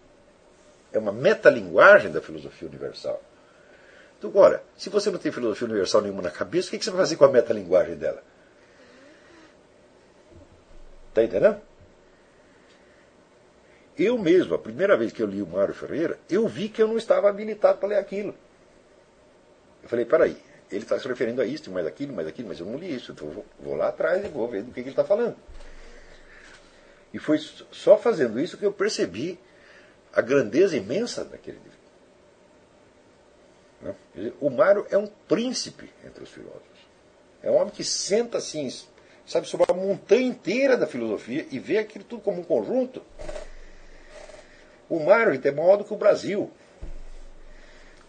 É uma metalinguagem da filosofia universal. Então, agora, se você não tem filosofia universal nenhuma na cabeça, o que você vai fazer com a metalinguagem dela? Está entendendo? Eu mesmo, a primeira vez que eu li o Mário Ferreira, eu vi que eu não estava habilitado para ler aquilo. Eu falei, peraí, ele está se referindo a isso, mais aquilo, mais aquilo, mas eu não li isso. Então vou, vou lá atrás e vou ver do que, que ele está falando. E foi só fazendo isso que eu percebi a grandeza imensa daquele livro. Né? O Mário é um príncipe entre os filósofos. É um homem que senta assim, sabe, sobre a montanha inteira da filosofia e vê aquilo tudo como um conjunto. O Mário é maior do que o Brasil.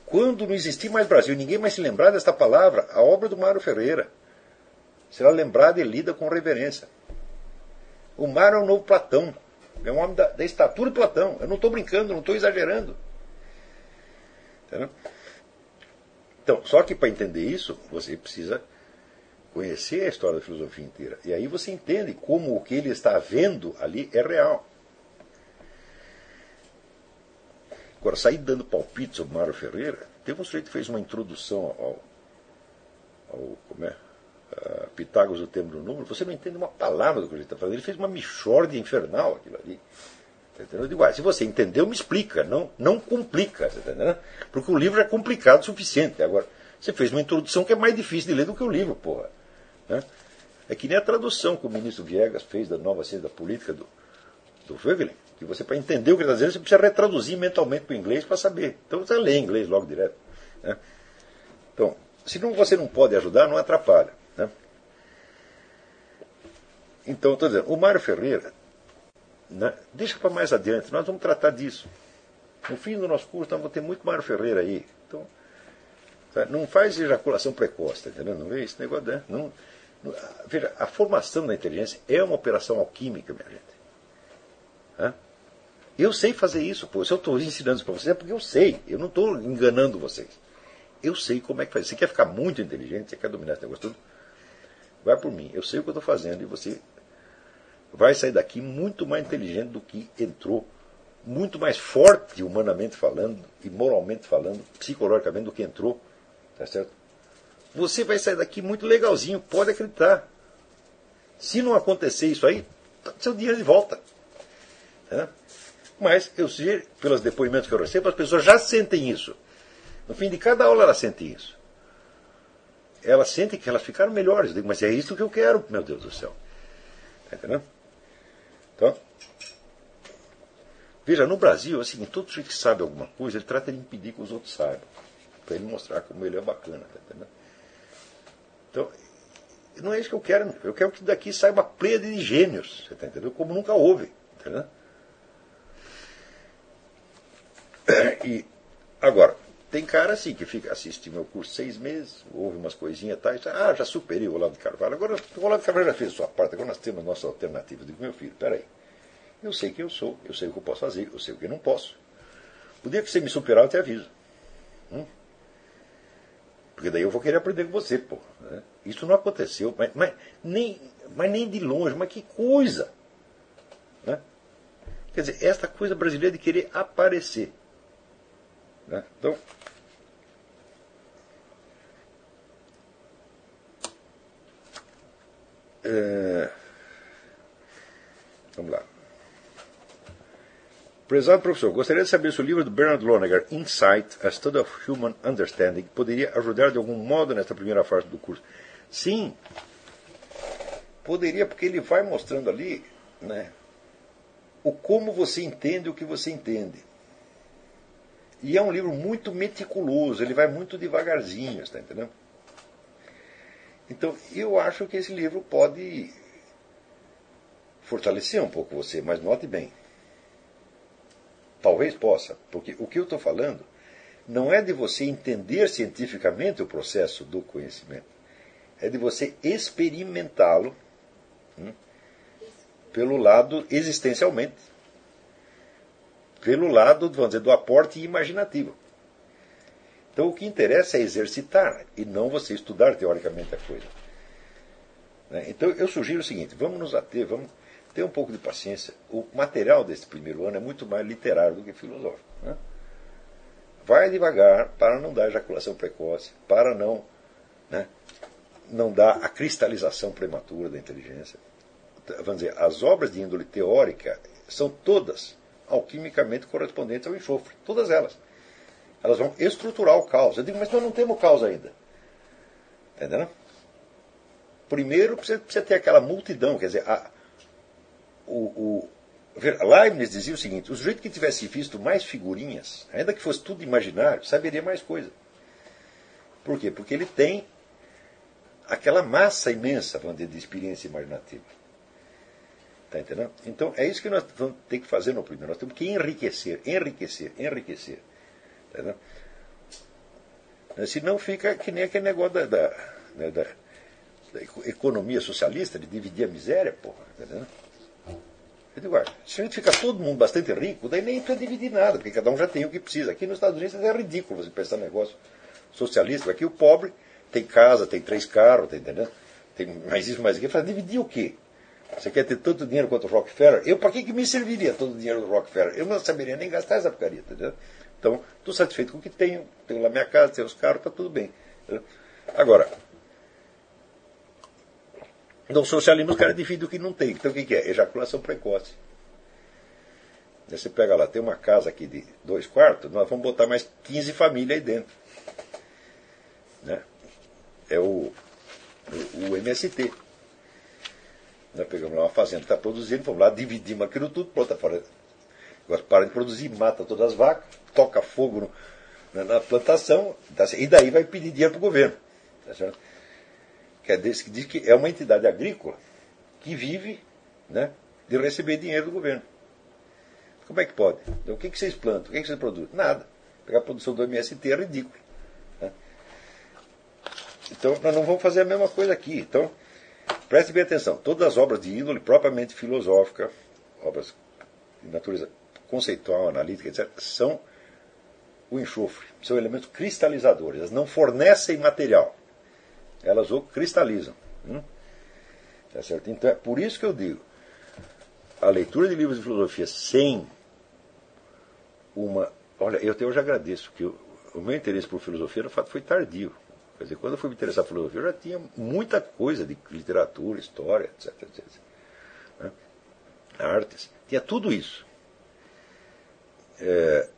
Quando não existir mais Brasil, ninguém mais se lembrar desta palavra, a obra do Mário Ferreira será lembrada e lida com reverência. O Mário é o novo Platão. É um homem da, da estatura de Platão. Eu não estou brincando, não estou exagerando. Entendeu? Então, só que para entender isso, você precisa conhecer a história da filosofia inteira. E aí você entende como o que ele está vendo ali é real. Agora, sair dando palpites sobre Mário Ferreira, teve um sujeito que fez uma introdução ao, ao como é, Pitágoras, o tempo do número, você não entende uma palavra do que ele está falando. Ele fez uma michórdia infernal aquilo ali. Eu digo, ah, se você entendeu, me explica, não, não complica, tá Porque o livro é complicado o suficiente. Agora, você fez uma introdução que é mais difícil de ler do que o livro, porra. Né? É que nem a tradução que o ministro Viegas fez da nova ciência da política do, do Voegelin que você, para entender o que ele está dizendo, você precisa retraduzir mentalmente para o inglês para saber. Então você lê inglês logo direto. Né? Então, se não, você não pode ajudar, não atrapalha. Então, estou dizendo, o Mário Ferreira, né, deixa para mais adiante, nós vamos tratar disso. No fim do nosso curso, nós vamos ter muito Mário Ferreira aí. Então, tá, não faz ejaculação precoce, tá entendendo? Não vê esse negócio, né? Não, não, veja, a formação da inteligência é uma operação alquímica, minha gente. Hã? Eu sei fazer isso, pô. Se eu estou ensinando isso para vocês, é porque eu sei. Eu não estou enganando vocês. Eu sei como é que faz. Você quer ficar muito inteligente, você quer dominar esse negócio tudo? Vai por mim. Eu sei o que eu estou fazendo e você vai sair daqui muito mais inteligente do que entrou, muito mais forte humanamente falando e moralmente falando, psicologicamente do que entrou, tá certo? Você vai sair daqui muito legalzinho, pode acreditar. Se não acontecer isso aí, tá seu dinheiro de volta. Né? Mas eu sei, pelos depoimentos que eu recebo, as pessoas já sentem isso. No fim de cada aula elas sentem isso. Elas sentem que elas ficaram melhores. Eu digo, mas é isso que eu quero, meu Deus do céu. Está entendendo? Então, veja, no Brasil, assim, todo mundo que sabe alguma coisa, ele trata de impedir que os outros saibam. Para ele mostrar como ele é bacana. Tá? Então, não é isso que eu quero. Eu quero que daqui saia uma de gênios. Você está entendendo? Como nunca houve. Tá entendendo? E, agora, tem cara assim que fica assistindo meu curso seis meses, ouve umas coisinhas e tal, ah, já superei o Olavo de Carvalho, agora o Olavo de Carvalho já fez a sua parte, agora nós temos nossa alternativa. Eu digo, meu filho, peraí, eu sei quem eu sou, eu sei o que eu posso fazer, eu sei o que eu não posso. O dia que você me superar, eu te aviso. Hum? Porque daí eu vou querer aprender com você, pô. Né? Isso não aconteceu, mas, mas, nem, mas nem de longe, mas que coisa! Né? Quer dizer, esta coisa brasileira de querer aparecer. Né? Então, é, vamos lá. Prezado professor, gostaria de saber se o livro do Bernard Lonergan, Insight, A Study of Human Understanding, poderia ajudar de algum modo nesta primeira fase do curso. Sim, poderia, porque ele vai mostrando ali né, o como você entende o que você entende. E é um livro muito meticuloso, ele vai muito devagarzinho, está entendendo? Então, eu acho que esse livro pode fortalecer um pouco você, mas note bem. Talvez possa, porque o que eu estou falando não é de você entender cientificamente o processo do conhecimento, é de você experimentá-lo hum, pelo lado existencialmente pelo lado, vamos dizer, do aporte imaginativo. Então o que interessa é exercitar e não você estudar teoricamente a coisa. Né? Então eu sugiro o seguinte: vamos nos ater, vamos ter um pouco de paciência. O material desse primeiro ano é muito mais literário do que filosófico. Né? Vai devagar para não dar ejaculação precoce, para não, né, não dar a cristalização prematura da inteligência. Vamos dizer, as obras de índole teórica são todas alquimicamente correspondentes ao enxofre. Todas elas. Elas vão estruturar o caos. Eu digo, mas nós não temos caos ainda. Entendeu? Primeiro precisa, precisa ter aquela multidão, quer dizer, a, o, o Leibniz dizia o seguinte: o sujeito que tivesse visto mais figurinhas, ainda que fosse tudo imaginário, saberia mais coisa. Por quê? Porque ele tem aquela massa imensa, vamos dizer, de experiência imaginativa. Está entendendo? Então é isso que nós vamos ter que fazer no primeiro. Nós temos que enriquecer, enriquecer, enriquecer. Tá entendendo? Senão fica que nem aquele negócio da, da, né, da, da economia socialista, de dividir a miséria, porra. Tá entendendo? Eu digo, se a gente ficar todo mundo bastante rico, daí nem precisa dividir nada, porque cada um já tem o que precisa. Aqui nos Estados Unidos é ridículo você pensar negócio socialista. Aqui o pobre tem casa, tem três carros, tá entendendo? Tem mais isso, mais aquilo. Fala, dividir o quê? Você quer ter tanto dinheiro quanto o Rockefeller? Eu, para que, que me serviria todo o dinheiro do Rockefeller? Eu não saberia nem gastar essa porcaria, entendeu? Então, estou satisfeito com o que tenho. Tenho lá minha casa, tenho os carros, está tudo bem. Entendeu? Agora, no socialismo os caras dividem o que não tem. Então, o que, que é? Ejaculação precoce. Você pega lá, tem uma casa aqui de dois quartos, nós vamos botar mais 15 famílias aí dentro. Né? É o, o, o MST. Nós pegamos lá uma fazenda que está produzindo, fomos lá, dividimos aquilo tudo, pronto, agora para de produzir, mata todas as vacas, toca fogo no, na, plantação, tá, e daí vai pedir dinheiro para o governo. Tá certo? Que diz, diz que é uma entidade agrícola que vive né, de receber dinheiro do governo. Como é que pode? Então, o que, que vocês plantam? O que, que vocês produzem? Nada. Pegar a produção do MST é ridículo. Né? Então, nós não vamos fazer a mesma coisa aqui. Então, preste bem atenção. Todas as obras de índole propriamente filosófica, obras de natureza conceitual, analítica, etc., são o enxofre. São elementos cristalizadores. Elas não fornecem material. Elas o cristalizam. Hum? Tá certo? Então, é por isso que eu digo, a leitura de livros de filosofia sem uma. Olha, eu até hoje agradeço, que o, meu interesse por filosofia, foi tardio. Quer dizer, quando eu fui me interessar por filosofia, eu já tinha muita coisa de literatura, história, etc. etc né? Artes. Tinha tudo isso. É...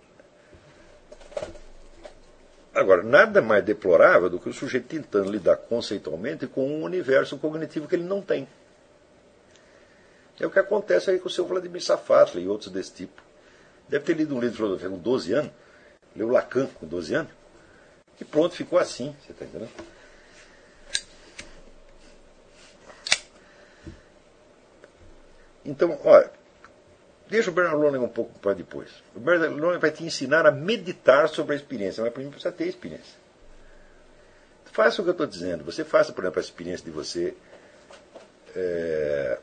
Agora, nada mais deplorável do que o sujeito tentando lidar conceitualmente com um universo cognitivo que ele não tem. É o que acontece aí com o seu Vladimir Safatli e outros desse tipo. Deve ter lido um livro de filosofia com 12 anos, leu Lacan com 12 anos, e pronto, ficou assim. Você está entendendo? Então, olha, deixa o Bernard Lonen um pouco para depois. O Bernard Lonen vai te ensinar a meditar sobre a experiência, mas primeiro precisa ter experiência. Faça o que eu estou dizendo. Você faça, por exemplo, a experiência de você é,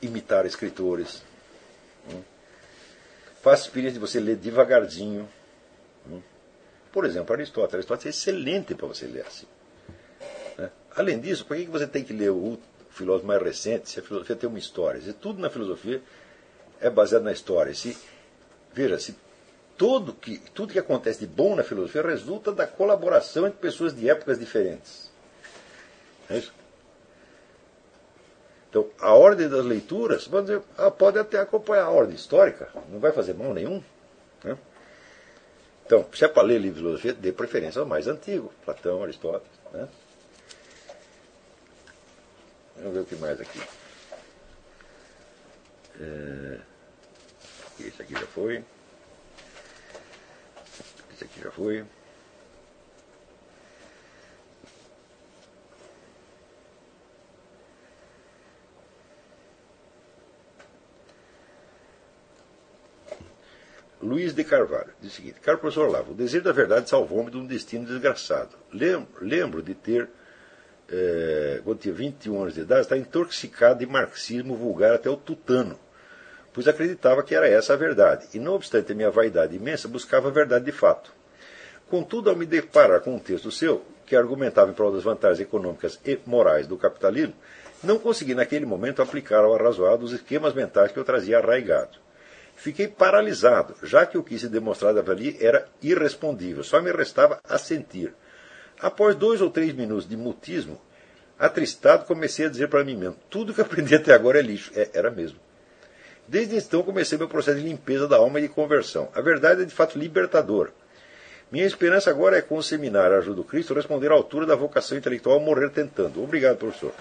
imitar escritores. Hum? Faça a experiência de você ler devagarzinho. Por exemplo, Aristóteles. Aristóteles é excelente para você ler assim. Né? Além disso, por que você tem que ler o filósofo mais recente se a filosofia tem uma história? Se tudo na filosofia é baseado na história. Se, veja, se tudo que, tudo que acontece de bom na filosofia resulta da colaboração entre pessoas de épocas diferentes. É isso? Então, a ordem das leituras, vamos dizer, ah, pode até acompanhar a ordem histórica, não vai fazer mal nenhum. Né? Então, se é para ler livros de filosofia, dê preferência ao mais antigo, Platão, Aristóteles. Né? Vamos ver o que mais aqui. É... Esse aqui já foi. Esse aqui já foi. Luiz de Carvalho diz o seguinte: Caro professor Olavo, o desejo da verdade salvou-me de um destino desgraçado. Lembro, de ter, é, quando tinha 21 anos de idade, estar intoxicado de marxismo vulgar até o tutano, pois acreditava que era essa a verdade, e não obstante a minha vaidade imensa, buscava a verdade de fato. Contudo, ao me deparar com um texto seu, que argumentava em prol das vantagens econômicas e morais do capitalismo, não consegui naquele momento aplicar ao arrazoado os esquemas mentais que eu trazia arraigados. Fiquei paralisado, já que o que se demonstrava ali era irrespondível, só me restava assentir. Após dois ou três minutos de mutismo, atristado, comecei a dizer para mim mesmo: tudo que aprendi até agora é lixo. É, era mesmo. Desde então comecei meu processo de limpeza da alma e de conversão. A verdade é de fato libertadora. Minha esperança agora é com o seminário Ajuda o Cristo responder à altura da vocação intelectual morrer tentando. Obrigado, professor.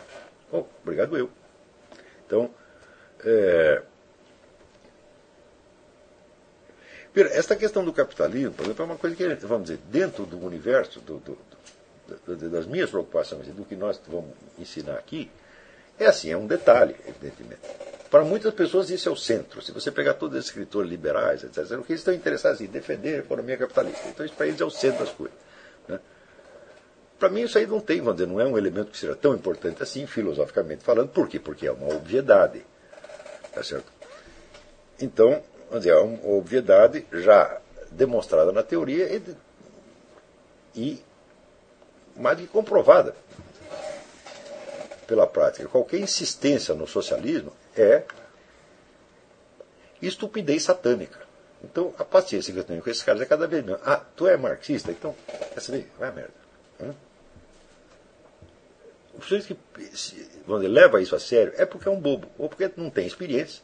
Oh, obrigado eu. Então, é, esta questão do capitalismo, por exemplo, é uma coisa que, vamos dizer, dentro do universo do, do, do, das minhas preocupações e do que nós vamos ensinar aqui, é assim, é um detalhe, evidentemente. Para muitas pessoas isso é o centro. Se você pegar todos os escritores liberais, etc., o que eles estão interessados em defender a economia capitalista. Então isso para eles é o centro das coisas. Né? Para mim isso aí não tem, vamos dizer, não é um elemento que seja tão importante assim, filosoficamente falando. Por quê? Porque é uma obviedade. Tá certo? Então, dizer, é uma obviedade já demonstrada na teoria e, e mais do que comprovada pela prática. Qualquer insistência no socialismo é estupidez satânica. Então, a paciência que eu tenho com esses caras é cada vez menos. Ah, tu é marxista? Então, essa daí, vai a merda. Hum? O sujeito que dizer, leva isso a sério é porque é um bobo, ou porque não tem experiência.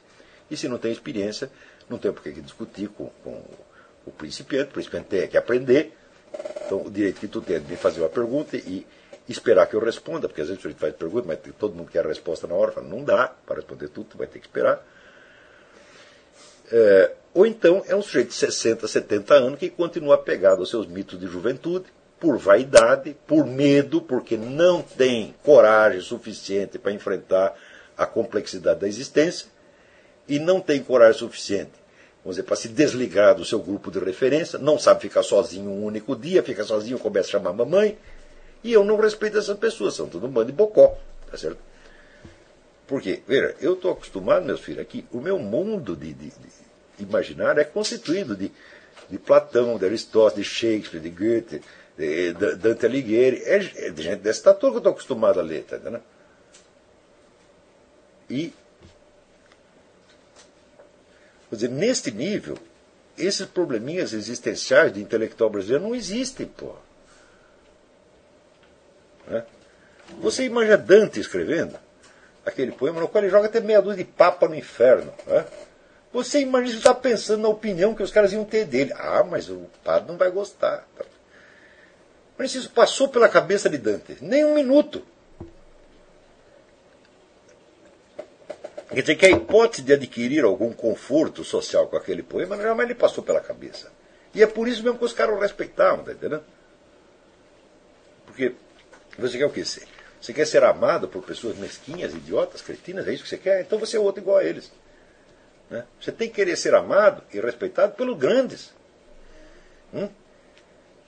E se não tem experiência, não tem por que discutir com, com o principiante, o principiante tem que aprender. Então, o direito que tu tem é de me fazer uma pergunta e esperar que eu responda, porque às vezes a gente faz pergunta, mas todo mundo quer a resposta na hora, fala, não dá para responder tudo, tu vai ter que esperar. É, ou então é um sujeito de 60, 70 anos que continua apegado aos seus mitos de juventude, por vaidade, por medo, porque não tem coragem suficiente para enfrentar a complexidade da existência e não tem coragem suficiente, vamos dizer, para se desligar do seu grupo de referência, não sabe ficar sozinho um único dia, fica sozinho, começa a chamar mamãe, e eu não respeito essas pessoas, são tudo um bando de bocó, tá certo? Porque, veja, eu estou acostumado, meus filhos, aqui, o meu mundo de, de, de imaginário é constituído de, de Platão, de Aristóteles, de Shakespeare, de Goethe, de Dante Alighieri, é, é de gente dessa estatura que eu estou acostumado a ler, tá entendendo? E, quer dizer, neste nível, esses probleminhas existenciais de intelectual brasileiro não existem, pô. Né? Você imagina Dante escrevendo aquele poema no qual ele joga até meia dúzia de papa no inferno. Né? Você imagina que está pensando na opinião que os caras iam ter dele. Ah, mas o padre não vai gostar. Mas isso passou pela cabeça de Dante. Nem um minuto. Quer dizer que a hipótese de adquirir algum conforto social com aquele poema jamais lhe passou pela cabeça. E é por isso mesmo que os caras o respeitavam, tá entendendo? Porque você quer o quê? Você quer ser amado por pessoas mesquinhas, idiotas, cretinas? É isso que você quer? Então você é outro igual a eles. Né? Você tem que querer ser amado e respeitado pelos grandes. Hum?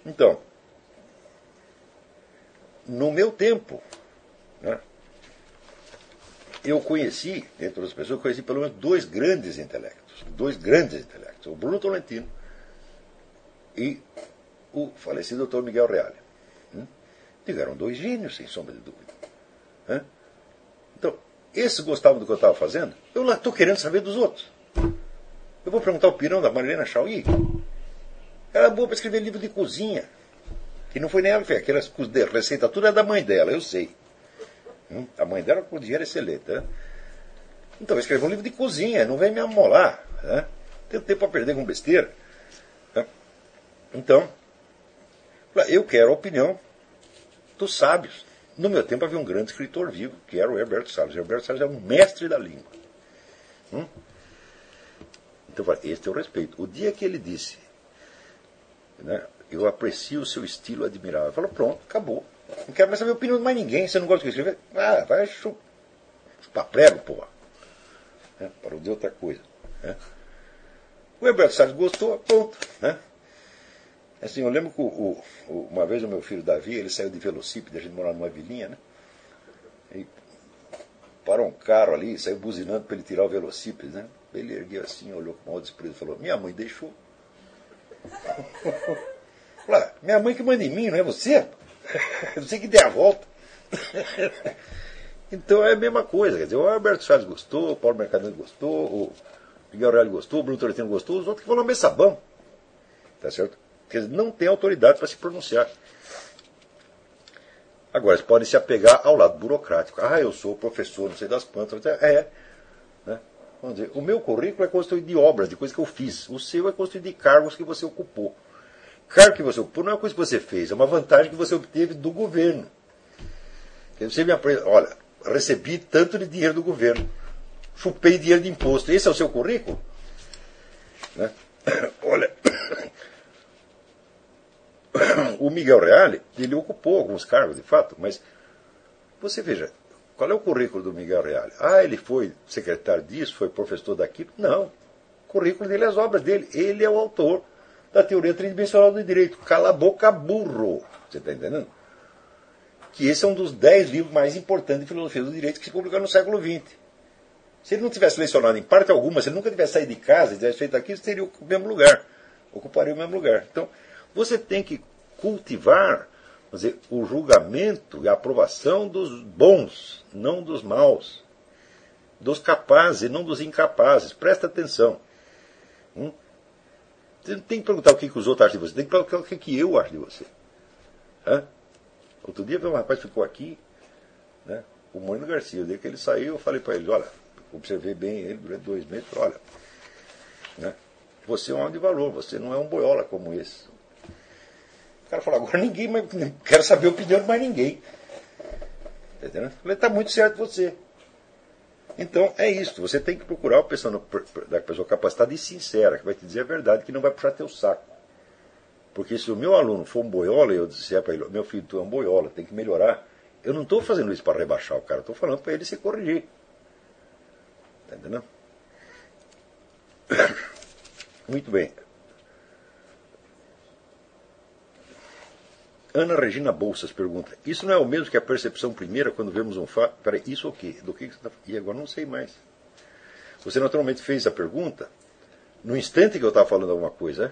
Então, no meu tempo, né, eu conheci, entre outras pessoas, conheci pelo menos dois grandes intelectos. Dois grandes intelectos. O Bruno Tolentino e o falecido Dr. Miguel Reale. Hum? Tiveram dois gênios, sem sombra de dúvida. Então, esses gostavam do que eu estava fazendo, eu lá estou querendo saber dos outros. Eu vou perguntar o pirão da Marilena Chauí. Ela é boa para escrever livro de cozinha. Que não foi nem ela que fez, aquelas receita tudo é da mãe dela, eu sei. Hum? A mãe dela cozinha era excelente. Né? Então, eu um livro de cozinha, não vem me amolar. Né? Tenho tempo para perder com besteira. Né? Então, eu quero a opinião dos sábios. No meu tempo havia um grande escritor vivo, que era o Herberto Salles. Herberto Salles é um mestre da língua. Hum? Então, este é o respeito. O dia que ele disse, né, eu aprecio o seu estilo admirável, falou, pronto, acabou. Não quero mais saber a opinião de mais ninguém. Você não gosta de escrever? Ah, vai chupar prego, porra. É, parou de outra coisa. Né? O Herberto Salles gostou, pronto. Né? Assim, eu lembro que o, o, uma vez o meu filho Davi, ele saiu de velocípede, a gente morava numa vilinha, né? E parou um carro ali, saiu buzinando para ele tirar o velocípede, né? Ele ergueu assim, olhou com maior desprezo e falou, minha mãe deixou. Falei, ah, minha mãe que manda em mim, não é você? Você que dê a volta. então é a mesma coisa. Quer dizer, o Alberto Chaves gostou, o Paulo Mercadante gostou, o Miguel Aurélio gostou, o Bruno Torretino gostou, os outros que falam é sabão. Tá certo? Quer dizer, não tem autoridade para se pronunciar. Agora, eles podem se apegar ao lado burocrático. Ah, eu sou professor, não sei das quantas. É. Né? Vamos dizer, o meu currículo é constituído de obras, de coisas que eu fiz. O seu é constituído de cargos que você ocupou. Cargo que você ocupou não é uma coisa que você fez, é uma vantagem que você obteve do governo. Você me aprende, olha, recebi tanto de dinheiro do governo, chupei dinheiro de imposto. Esse é o seu currículo? Né? Olha, o Miguel Reale, ele ocupou alguns cargos, de fato, mas você veja, qual é o currículo do Miguel Reale? Ah, ele foi secretário disso, foi professor daquilo? Não. O currículo dele é as obras dele. Ele é o autor da teoria tridimensional do direito. Cala a boca, burro. Você está entendendo? Que esse é um dos dez livros mais importantes de filosofia do direito que se publicaram no século XX. Se ele não tivesse lecionado em parte alguma, se ele nunca tivesse saído de casa e tivesse feito aquilo, seria o mesmo lugar. Ocuparia o mesmo lugar. Então, você tem que cultivar dizer, o julgamento e a aprovação dos bons, não dos maus. Dos capazes não dos incapazes. Presta atenção. Hum? Você não tem que perguntar o que, que os outros acham de você, tem que perguntar o que, que eu acho de você. Hã? Outro dia um rapaz ficou aqui, né, o Mônio Garcia, desde que ele saiu, eu falei para ele, olha, observei bem ele durante dois meses, falei, olha, né, você é um homem de valor, você não é um boiola como esse. O cara falou, agora ninguém mais, quero saber a opinião de mais ninguém. Tá entendendo? Eu falei, está muito certo você. Então é isso, você tem que procurar a pessoa, da pessoa capacitada e sincera, que vai te dizer a verdade, que não vai puxar teu saco. Porque se o meu aluno for um boiola eu disser para ele, meu filho, tu é um boiola, tem que melhorar, eu não estou fazendo isso para rebaixar o cara, estou falando para ele se corrigir. Está entendendo? Muito bem. Ana Regina Bolsas pergunta: Isso não é o mesmo que a percepção primeira quando vemos um fato? Peraí, isso o quê? Do que você está E agora não sei mais. Você naturalmente fez a pergunta no instante que eu estava falando alguma coisa. É?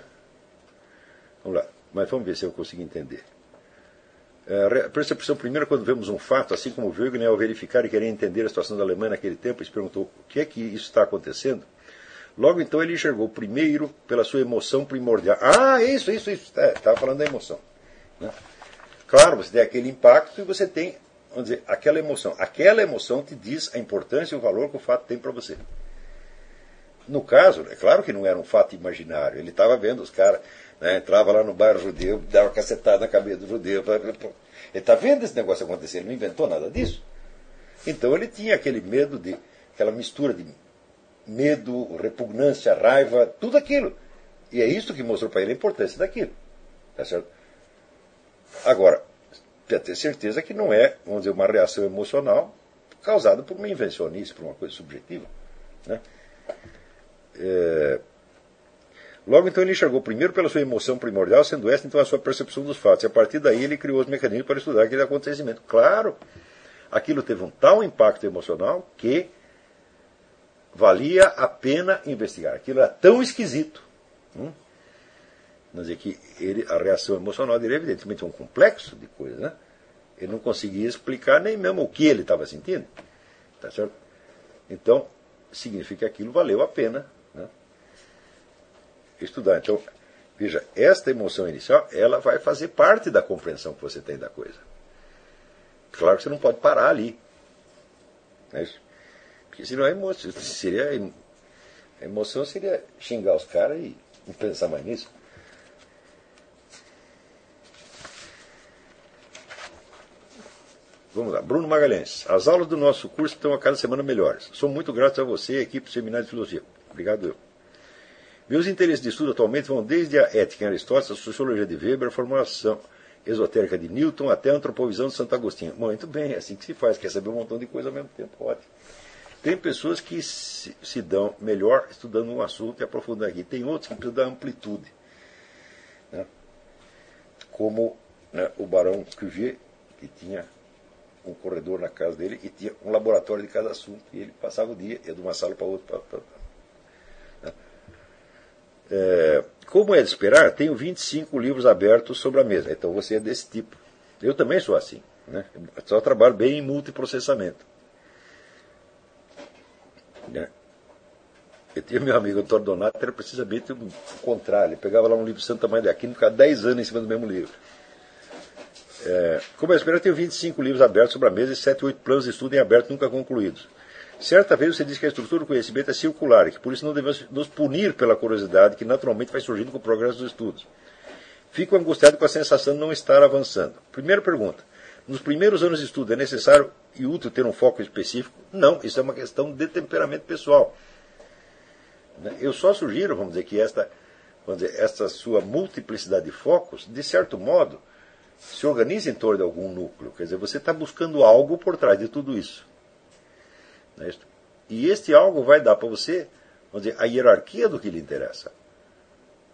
Vamos lá, mas vamos ver se eu consigo entender. É, a percepção primeira quando vemos um fato, assim como Wegener, ao verificar e querer entender a situação da Alemanha naquele tempo, se perguntou o que é que isso está acontecendo. Logo então ele enxergou primeiro pela sua emoção primordial. Ah, isso, isso, isso. Estava é, falando da emoção. Né? Claro, você tem aquele impacto e você tem, vamos dizer, aquela emoção. Aquela emoção te diz a importância e o valor que o fato tem para você. No caso, é claro que não era um fato imaginário. Ele estava vendo os caras, né, entrava lá no bairro judeu, dava cacetada na cabeça do judeu. Ele está vendo esse negócio acontecer, ele não inventou nada disso. Então ele tinha aquele medo de, aquela mistura de medo, repugnância, raiva, tudo aquilo. E é isso que mostrou para ele a importância daquilo. Tá certo? Agora, precisa ter certeza que não é, vamos dizer, uma reação emocional causada por uma invencionice, por uma coisa subjetiva. Né? É... Logo então ele enxergou primeiro pela sua emoção primordial, sendo esta então a sua percepção dos fatos. E a partir daí ele criou os mecanismos para estudar aquele acontecimento. Claro, aquilo teve um tal impacto emocional que valia a pena investigar. Aquilo era tão esquisito. Hum? Mas é que ele, a reação emocional dele é evidentemente um complexo de coisas. Né? Ele não conseguia explicar nem mesmo o que ele estava sentindo. Tá certo? Então, significa que aquilo valeu a pena né? estudar. Então, veja, esta emoção inicial, ela vai fazer parte da compreensão que você tem da coisa. Claro que você não pode parar ali. É isso? Porque senão a emoção seria. A emoção seria xingar os caras e não pensar mais nisso. Vamos lá. Bruno Magalhães. As aulas do nosso curso estão a cada semana melhores. Sou muito grato a você e a equipe do Seminário de Filosofia. Obrigado eu. Meus interesses de estudo atualmente vão desde a ética em Aristóteles, a sociologia de Weber, a formulação esotérica de Newton, até a antropovisão de Santo Agostinho. Muito bem, é assim que se faz, quer saber um montão de coisa ao mesmo tempo. Ótimo. Tem pessoas que se, se dão melhor estudando um assunto e aprofundando aqui. Tem outros que precisam da amplitude. Né? Como né, o Barão Cuvier, que tinha um corredor na casa dele e tinha um laboratório de cada assunto. E ele passava o dia, ia de uma sala para outra. Pra, pra, né? é, como é de esperar, tenho 25 livros abertos sobre a mesa. Então você é desse tipo. Eu também sou assim. Né? Só trabalho bem em multiprocessamento. Né? Eu tinha meu amigo Antônio Donato, era precisamente o contrário. Ele pegava lá um livro Santa Maria de Aquino ficava 10 anos em cima do mesmo livro. É, como eu espero, eu tenho 25 livros abertos sobre a mesa e 7, 8 planos de estudo em aberto nunca concluídos. Certa vez você disse que a estrutura do conhecimento é circular e que por isso não devemos nos punir pela curiosidade que naturalmente vai surgindo com o progresso dos estudos. Fico angustiado com a sensação de não estar avançando. Primeira pergunta. Nos primeiros anos de estudo é necessário e útil ter um foco específico? Não, isso é uma questão de temperamento pessoal. Eu só sugiro, vamos dizer, que esta, vamos dizer, esta sua multiplicidade de focos, de certo modo, se organiza em torno de algum núcleo. Quer dizer, você está buscando algo por trás de tudo isso. É e este algo vai dar para você, vamos dizer, a hierarquia do que lhe interessa.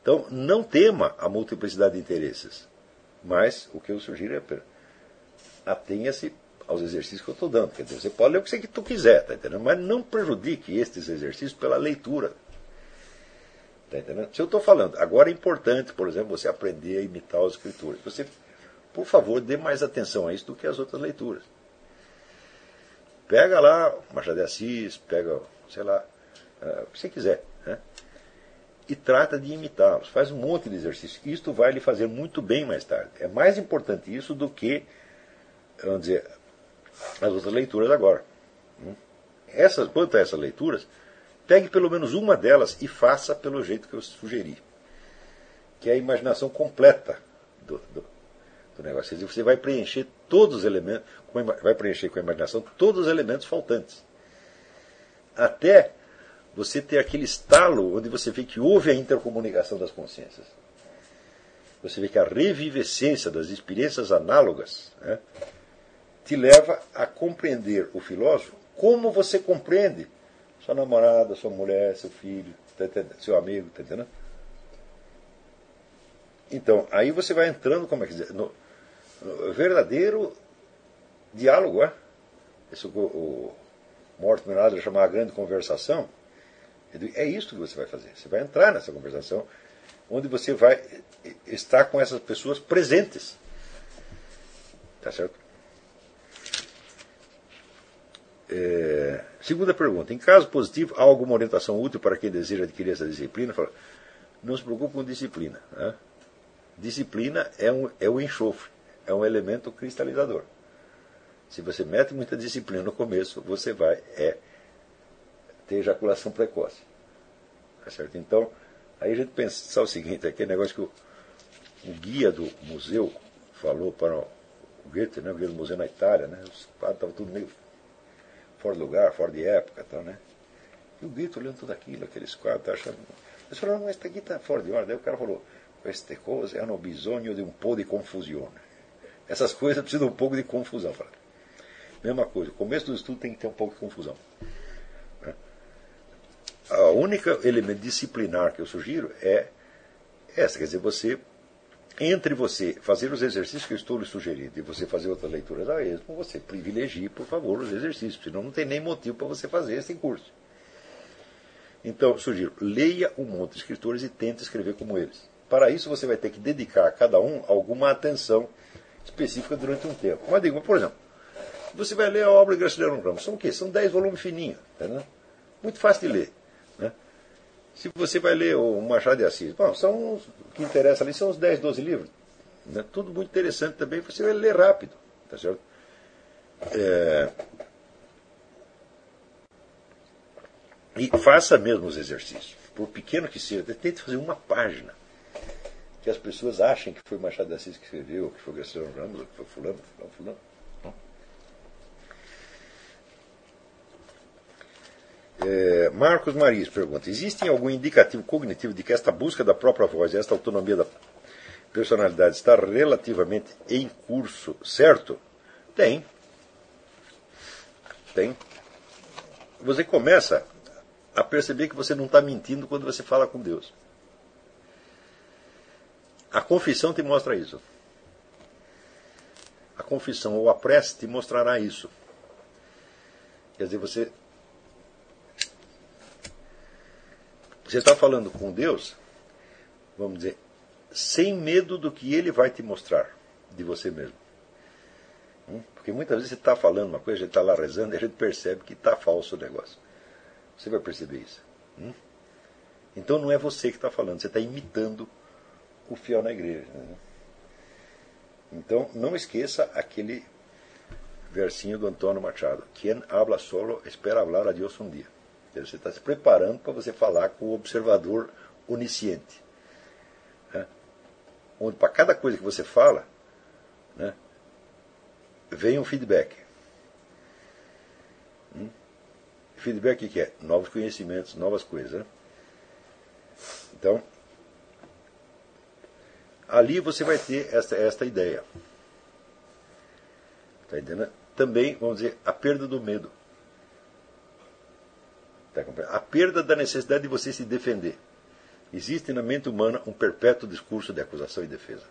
Então, não tema a multiplicidade de interesses. Mas o que eu sugiro é atenha-se aos exercícios que eu estou dando. Quer dizer, você pode ler o que você quiser, tá entendendo? Mas não prejudique estes exercícios pela leitura. Tá entendendo? Se eu estou falando, agora é importante, por exemplo, você aprender a imitar os escritores. Você por favor, dê mais atenção a isso do que as outras leituras. Pega lá Machado de Assis, pega, sei lá, uh, o que você quiser, né? e trata de imitá-los. Faz um monte de exercício. Isto vai lhe fazer muito bem mais tarde. É mais importante isso do que, vamos dizer, as outras leituras agora. Essas, quanto a essas leituras, pegue pelo menos uma delas e faça pelo jeito que eu sugeri. Que é a imaginação completa do, do, do negócio. Você vai preencher todos os elementos, vai preencher com a imaginação todos os elementos faltantes. Até você ter aquele estalo onde você vê que houve a intercomunicação das consciências. você vê que a revivescência das experiências análogas né, te leva a compreender o filósofo como você compreende sua namorada, sua mulher, seu filho, tá seu amigo, tá entendendo? Então, aí você vai entrando, como é que no, no verdadeiro diálogo, é? Isso o, o Mortimer Adler chamava grande conversação. É isso que você vai fazer. Você vai entrar nessa conversação, onde você vai estar com essas pessoas presentes. Tá certo? É, segunda pergunta. Em caso positivo, há alguma orientação útil para quem deseja adquirir essa disciplina? Fala, não se preocupe com disciplina. Né? Disciplina é, um, é o enxofre, é um elemento cristalizador. Se você mete muita disciplina no começo, você vai é, ter ejaculação precoce. Tá certo? Então, aí a gente pensa o seguinte, aquele negócio que o, o guia do museu falou para o Goethe, né, o guia do museu na Itália, né, os quadros estavam tudo meio fora de lugar, fora de época. Tal, né? E o Goethe olhando tudo aquilo, aqueles quadros, tá achando... Eles falaram, mas isso aqui está fora de ordem. Aí o cara falou, queste cose hanno bisogno di un po' di confusione. Essas coisas precisam um pouco de confusão. Falaram. Mesma coisa, o começo do estudo tem que ter um pouco de confusão. Né? A única elemento disciplinar que eu sugiro é essa, quer dizer, você, entre você fazer os exercícios que eu estou lhe sugerindo e você fazer outras leituras a esmo, você privilegie, por favor, os exercícios, senão não tem nem motivo para você fazer esse curso. Então, sugiro, leia um monte de escritores e tente escrever como eles. Para isso, você vai ter que dedicar a cada um alguma atenção específica durante um tempo. Mas digo, por exemplo, você vai ler a obra de Graciliano Ramos. São o quê? São dez volumes fininhos. Tá Muito fácil de ler. Né? Se você vai ler o Machado de Assis, bom, são, o que interessa ali são os 10, 12 livros. Né? Tudo muito interessante também, você vai ler rápido. Tá certo? É... E faça mesmo os exercícios. Por pequeno que seja, tente fazer uma página. Que as pessoas achem que foi Machado de Assis que escreveu, que foi Graciliano Ramos, que foi fulano, fulano, fulano. É, Marcos Maris pergunta: existe algum indicativo cognitivo de que esta busca da própria voz, esta autonomia da personalidade está relativamente em curso, certo? Tem. Tem. Você começa a perceber que você não está mentindo quando você fala com Deus. A confissão te mostra isso. A confissão ou a prece te mostrará isso. Quer dizer, você Você está falando com Deus, vamos dizer, sem medo do que Ele vai te mostrar de você mesmo. Hum? Porque muitas vezes você está falando uma coisa, a gente está lá rezando e a gente percebe que está falso o negócio. Você vai perceber isso. Hum? Então não é você que está falando, você está imitando fiel na igreja. Né? Então não esqueça aquele versinho do Antônio Machado: Quem habla solo espera hablar a Deus um dia. Você está se preparando para você falar com o observador onisciente. Né? Onde para cada coisa que você fala, né, vem um feedback. Hum? Feedback o que é? Novos conhecimentos, novas coisas. Né? Então, ali você vai ter esta, esta ideia. Tá entendendo? Também, vamos dizer, a perda do medo. Tá a perda da necessidade de você se defender. Existe na mente humana um perpétuo discurso de acusação e defesa.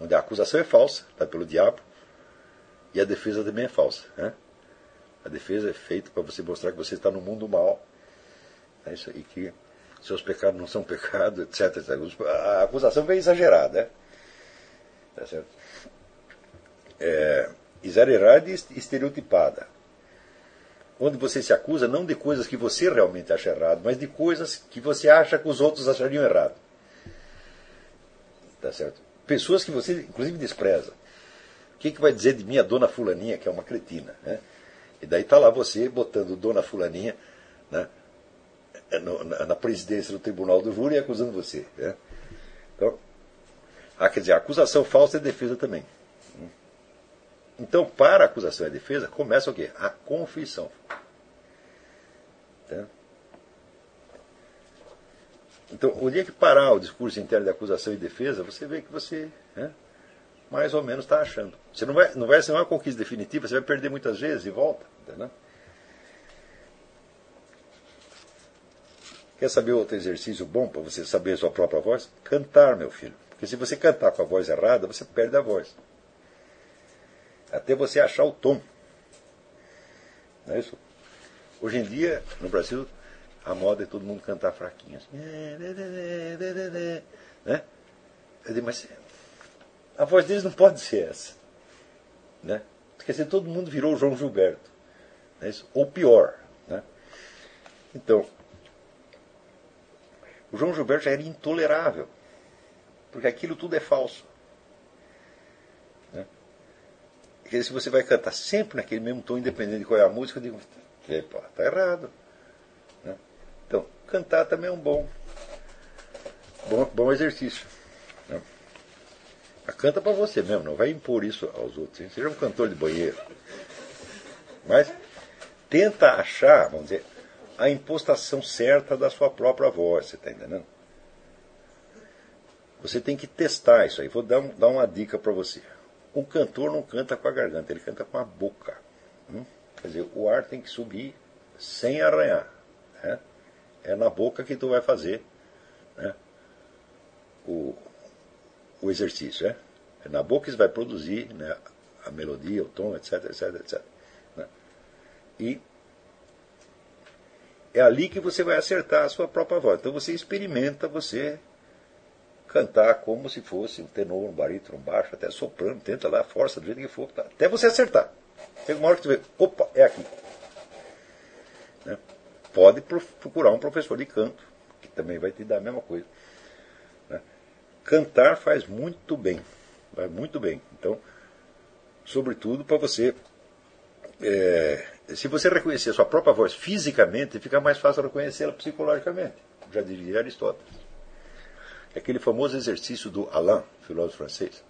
Onde a acusação é falsa, está pelo diabo, e a defesa também é falsa. Né? A defesa é feita para você mostrar que você está no mundo mal. É isso, e que seus pecados não são pecados, etc, etc. A acusação vem exagerada. Né? Tá certo? É, exagerada e estereotipada onde você se acusa não de coisas que você realmente acha errado, mas de coisas que você acha que os outros achariam errado. Tá certo? Pessoas que você, inclusive, despreza. O que, que vai dizer de mim a dona Fulaninha, que é uma cretina? Né? E daí está lá você botando dona Fulaninha né, na, na, presidência do tribunal do júri e acusando você. Né? Então, ah, quer dizer, acusação falsa é defesa também. Então, para a acusação e a defesa, começa o quê? A confissão. Tá? Então, o dia que parar o discurso interno de acusação e defesa, você vê que você né, mais ou menos está achando. Você não vai, não vai ser uma conquista definitiva, você vai perder muitas vezes e volta. Entendeu? Quer saber outro exercício bom para você saber a sua própria voz? Cantar, meu filho. Porque se você cantar com a voz errada, você perde a voz. Até você achar o tom. Não é isso? Hoje em dia, no Brasil, a moda é todo mundo cantar fraquinho. Assim. Né? Eu digo, mas a voz deles não pode ser essa. Né? Quer dizer, todo mundo virou João Gilberto. Né? Ou pior. Né? Então, o João Gilberto já era intolerável. Porque aquilo tudo é falso. Né? Quer dizer, se você vai cantar sempre naquele mesmo tom, independente de qual é a música, eu digo, está errado. Né? Então, cantar também é um bom, bom, bom exercício. Né? canta para você mesmo, não vai impor isso aos outros. Hein? Seja um cantor de banheiro. Mas tenta achar, vamos dizer, a impostação certa da sua própria voz, você está entendendo? Você tem que testar isso aí. Vou dar, um, dar uma dica para você. O cantor não canta com a garganta, ele canta com a boca. Hum? Quer dizer, o ar tem que subir sem arranhar. Né? É na boca que tu vai fazer né? o, o exercício. É? é na boca que você vai produzir né? a melodia, o tom, etc, etc, etc. Né? E é ali que você vai acertar a sua própria voz. Então você experimenta você cantar como se fosse um tenor, um barítono, um baixo, até soprano, tenta lá, força do jeito que for, até você acertar. Chega uma hora que você vê, opa, é aqui. Né? Pode procurar um professor de canto, que também vai te dar a mesma coisa. Né? Cantar faz muito bem, vai muito bem. Então, sobretudo para você é, se você reconhecer a sua própria voz fisicamente, fica mais fácil reconhecê-la psicologicamente. Já diria Aristóteles. É aquele famoso exercício do Alain, filósofo francês.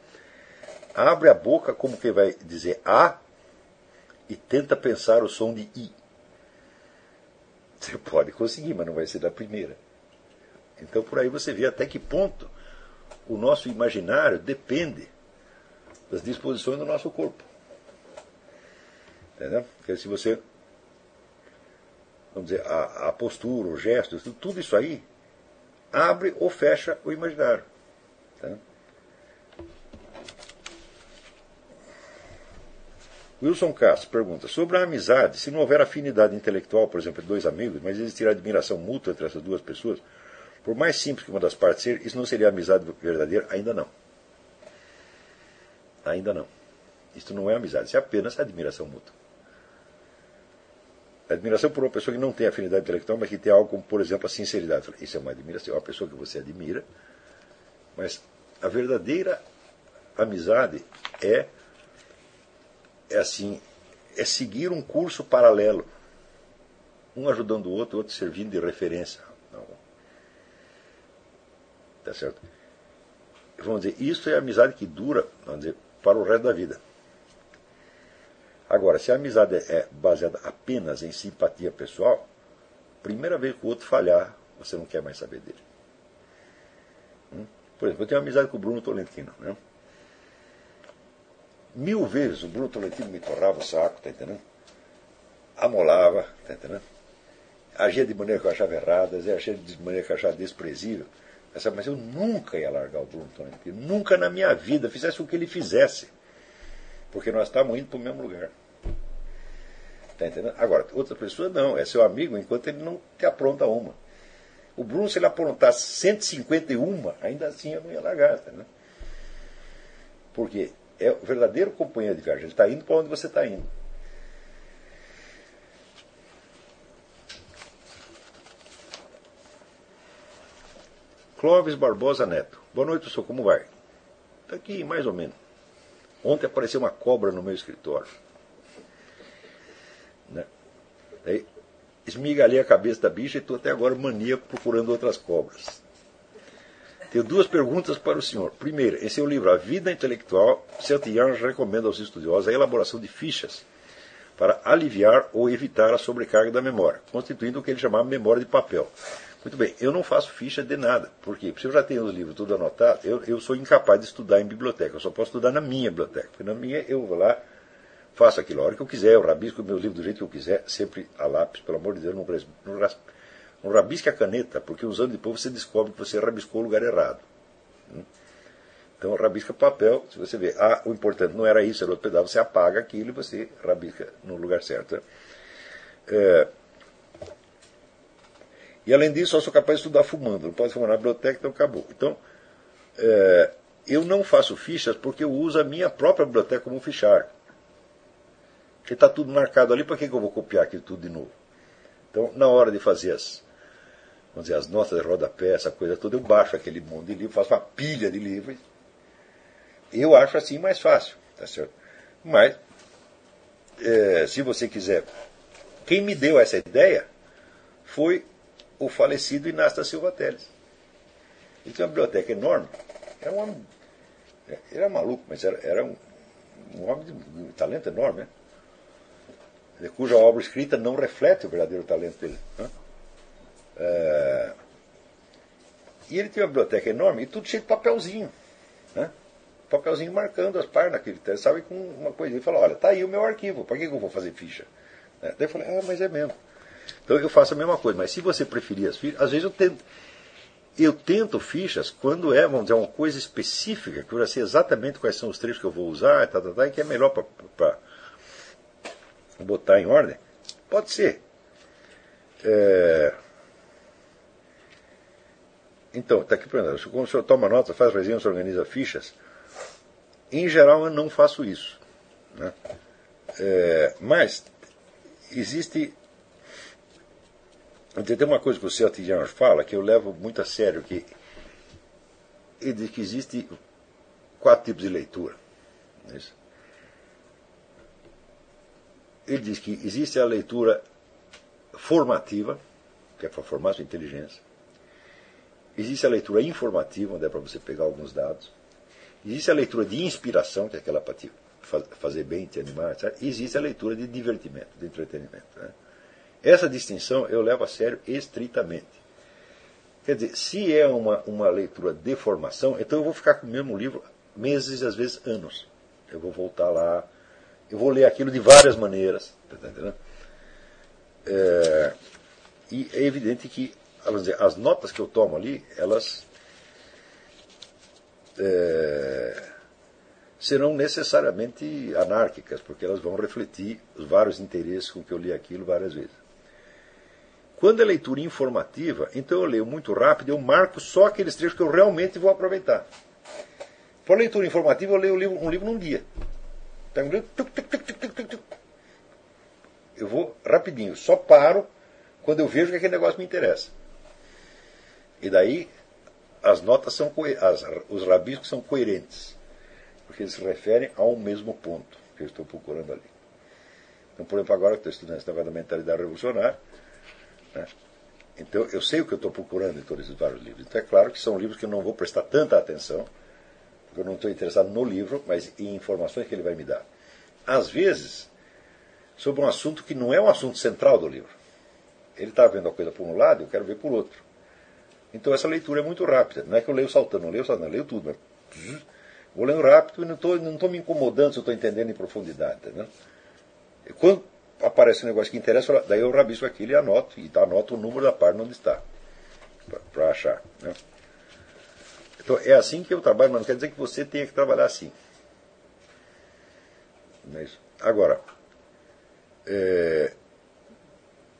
Abre a boca como que vai dizer A e tenta pensar o som de I. Você pode conseguir, mas não vai ser da primeira. Então por aí você vê até que ponto o nosso imaginário depende das disposições do nosso corpo. Entendeu? Porque se você. Vamos dizer, a, a postura, o gesto, tudo isso aí abre ou fecha o imaginário. Entendeu? Wilson Castro pergunta: sobre a amizade, se não houver afinidade intelectual, por exemplo, entre dois amigos, mas existir admiração mútua entre essas duas pessoas, por mais simples que uma das partes ser, isso não seria amizade verdadeira? Ainda não. Ainda não. Isso não é amizade, isso é apenas admiração mútua admiração por uma pessoa que não tem afinidade intelectual, mas que tem algo como, por exemplo, a sinceridade. Isso é uma admiração, é uma pessoa que você admira, mas a verdadeira amizade é, é assim, é seguir um curso paralelo, um ajudando o outro, o outro servindo de referência. Não. Tá certo? Vamos dizer, isso é amizade que dura, vamos dizer, para o resto da vida. Agora, se a amizade é baseada apenas em simpatia pessoal, primeira vez que o outro falhar, você não quer mais saber dele. Hum? Por exemplo, eu tenho amizade com o Bruno Tolentino. Né? Mil vezes o Bruno Tolentino me torrava o saco, tá entendendo? Amolava, tá entendendo? Agia de maneira que eu achava errada, agia de maneira que eu achava desprezível. Mas eu nunca ia largar o Bruno Tolentino, nunca na minha vida, fizesse o que ele fizesse. Porque nós estamos indo para o mesmo lugar. Tá entendendo? Agora, outra pessoa não, é seu amigo enquanto ele não te apronta uma. O Bruno, se ele aprontasse 151, ainda assim eu não ia largar. Tá Porque é o verdadeiro companheiro de viagem. Ele está indo para onde você está indo. Clóvis Barbosa Neto. Boa noite, professor. Como vai? Está aqui, mais ou menos. Ontem apareceu uma cobra no meu escritório. Né? Aí, esmigalhei a cabeça da bicha e estou até agora maníaco procurando outras cobras. Tenho duas perguntas para o senhor. Primeiro, em seu livro A Vida Intelectual, Saint-Yange recomenda aos estudiosos a elaboração de fichas para aliviar ou evitar a sobrecarga da memória, constituindo o que ele chamava memória de papel. Muito bem, eu não faço ficha de nada. Porque se eu já tenho os livros tudo anotado, eu, eu sou incapaz de estudar em biblioteca. Eu só posso estudar na minha biblioteca. Porque na minha eu vou lá, faço aquilo a hora que eu quiser, eu rabisco meus livros do jeito que eu quiser, sempre a lápis, pelo amor de Deus, não, não, não rabisque a caneta, porque usando depois você descobre que você rabiscou o lugar errado. Hum? Então rabisca papel, se você vê, ah, o importante não era isso, era outro pedaço, você apaga aquilo e você rabisca no lugar certo. Né? É, e além disso, eu sou capaz de estudar fumando, não pode fumar na biblioteca, então acabou. Então, é, eu não faço fichas porque eu uso a minha própria biblioteca como fichário. Porque está tudo marcado ali, para que, que eu vou copiar aquilo tudo de novo? Então, na hora de fazer as, vamos dizer, as notas de rodapé, essa coisa toda, eu baixo aquele monte de livro, faço uma pilha de livros. Eu acho assim mais fácil, tá certo? Mas, é, se você quiser, quem me deu essa ideia foi o falecido Inácio Silva Teles. Ele tinha uma biblioteca enorme. Era um homem. Ele era maluco, mas era, era um, um homem de um talento enorme, né? Cuja obra escrita não reflete o verdadeiro talento dele. Né? É... E ele tinha uma biblioteca enorme e tudo cheio de papelzinho. Né? Papelzinho marcando as páginas naquele texto, sabe, com uma coisinha. Ele falou, olha, tá aí o meu arquivo, para que eu vou fazer ficha? Daí eu falei, ah, mas é mesmo. Então eu faço a mesma coisa, mas se você preferir as fichas, às vezes eu tento, eu tento fichas quando é, vamos dizer, uma coisa específica, que eu já sei exatamente quais são os trechos que eu vou usar, tá, tá, tá, e que é melhor para botar em ordem. Pode ser. É... Então, está aqui para Quando o senhor toma nota, faz resenha, organiza fichas. Em geral, eu não faço isso. Né? É... Mas existe tem uma coisa que o Celtic fala que eu levo muito a sério, que ele diz que existe quatro tipos de leitura. É ele diz que existe a leitura formativa, que é para formar sua inteligência. Existe a leitura informativa, onde é para você pegar alguns dados. Existe a leitura de inspiração, que é aquela para te fazer bem, te animar, etc. E existe a leitura de divertimento, de entretenimento. Né? Essa distinção eu levo a sério estritamente. Quer dizer, se é uma, uma leitura de formação, então eu vou ficar com o mesmo livro meses, às vezes anos. Eu vou voltar lá, eu vou ler aquilo de várias maneiras. Tá? É, e é evidente que dizer, as notas que eu tomo ali, elas é, serão necessariamente anárquicas, porque elas vão refletir os vários interesses com que eu li aquilo várias vezes. Quando é leitura informativa, então eu leio muito rápido, eu marco só aqueles trechos que eu realmente vou aproveitar. Por leitura informativa, eu leio um livro num dia. Eu vou rapidinho, só paro quando eu vejo que aquele negócio me interessa. E daí as notas são as, os rabiscos são coerentes, porque eles se referem ao mesmo ponto que eu estou procurando ali. Então, por exemplo, agora que estou estudando esse negócio da mentalidade revolucionária, né? Então, eu sei o que eu estou procurando em todos esses vários livros. Então, é claro que são livros que eu não vou prestar tanta atenção, eu não estou interessado no livro, mas em informações que ele vai me dar. Às vezes, sobre um assunto que não é um assunto central do livro. Ele está vendo a coisa por um lado, eu quero ver por outro. Então, essa leitura é muito rápida. Não é que eu leio saltando, não leio saltando, eu leio tudo. Mas, vou lendo rápido e não estou não me incomodando se eu estou entendendo em profundidade. Entendeu? Quando, aparece um negócio que interessa, daí eu rabisco aquilo e anoto, e anoto o número da página onde está, para achar. Né? Então é assim que eu trabalho, mas não quer dizer que você tenha que trabalhar assim. Mas, é agora, é,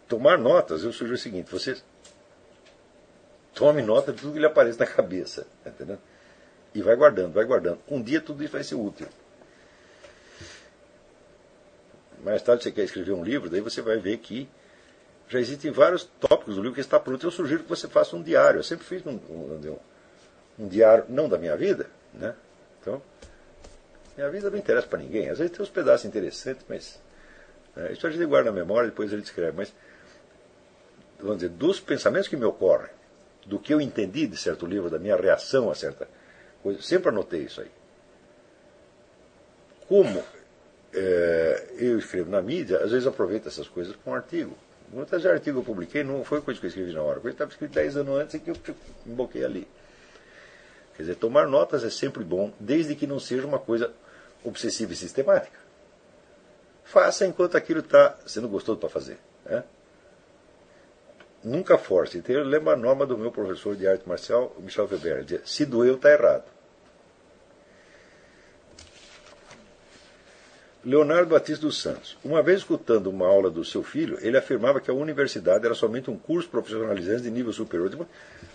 tomar notas, eu sugiro o seguinte, você tome nota de tudo que lhe aparece na cabeça, entendeu? E vai guardando, vai guardando. Um dia tudo isso vai ser útil mais tarde você quer escrever um livro, daí você vai ver que já existem vários tópicos do livro que está pronto. Eu sugiro que você faça um diário. Eu sempre fiz um, um, um diário, não da minha vida, né? Então, minha vida não interessa para ninguém. Às vezes tem uns pedaços interessantes, mas é, isso a gente guarda na memória, depois ele escreve. Mas, vamos dizer, dos pensamentos que me ocorrem, do que eu entendi de certo livro, da minha reação a certa coisa, sempre anotei isso aí. Como é, eu escrevo na mídia, às vezes aproveito essas coisas para um artigo. Muitas artigos eu publiquei, não foi coisa que eu escrevi na hora, coisa que estava escrito 10 anos antes e que eu emboquei ali. Quer dizer, tomar notas é sempre bom, desde que não seja uma coisa obsessiva e sistemática. Faça enquanto aquilo está sendo gostoso para fazer. Né? Nunca force. Então, a norma do meu professor de arte marcial, Michel Weber. Dizia, se doeu, está errado. Leonardo Batista dos Santos. Uma vez escutando uma aula do seu filho, ele afirmava que a universidade era somente um curso profissionalizante de nível superior.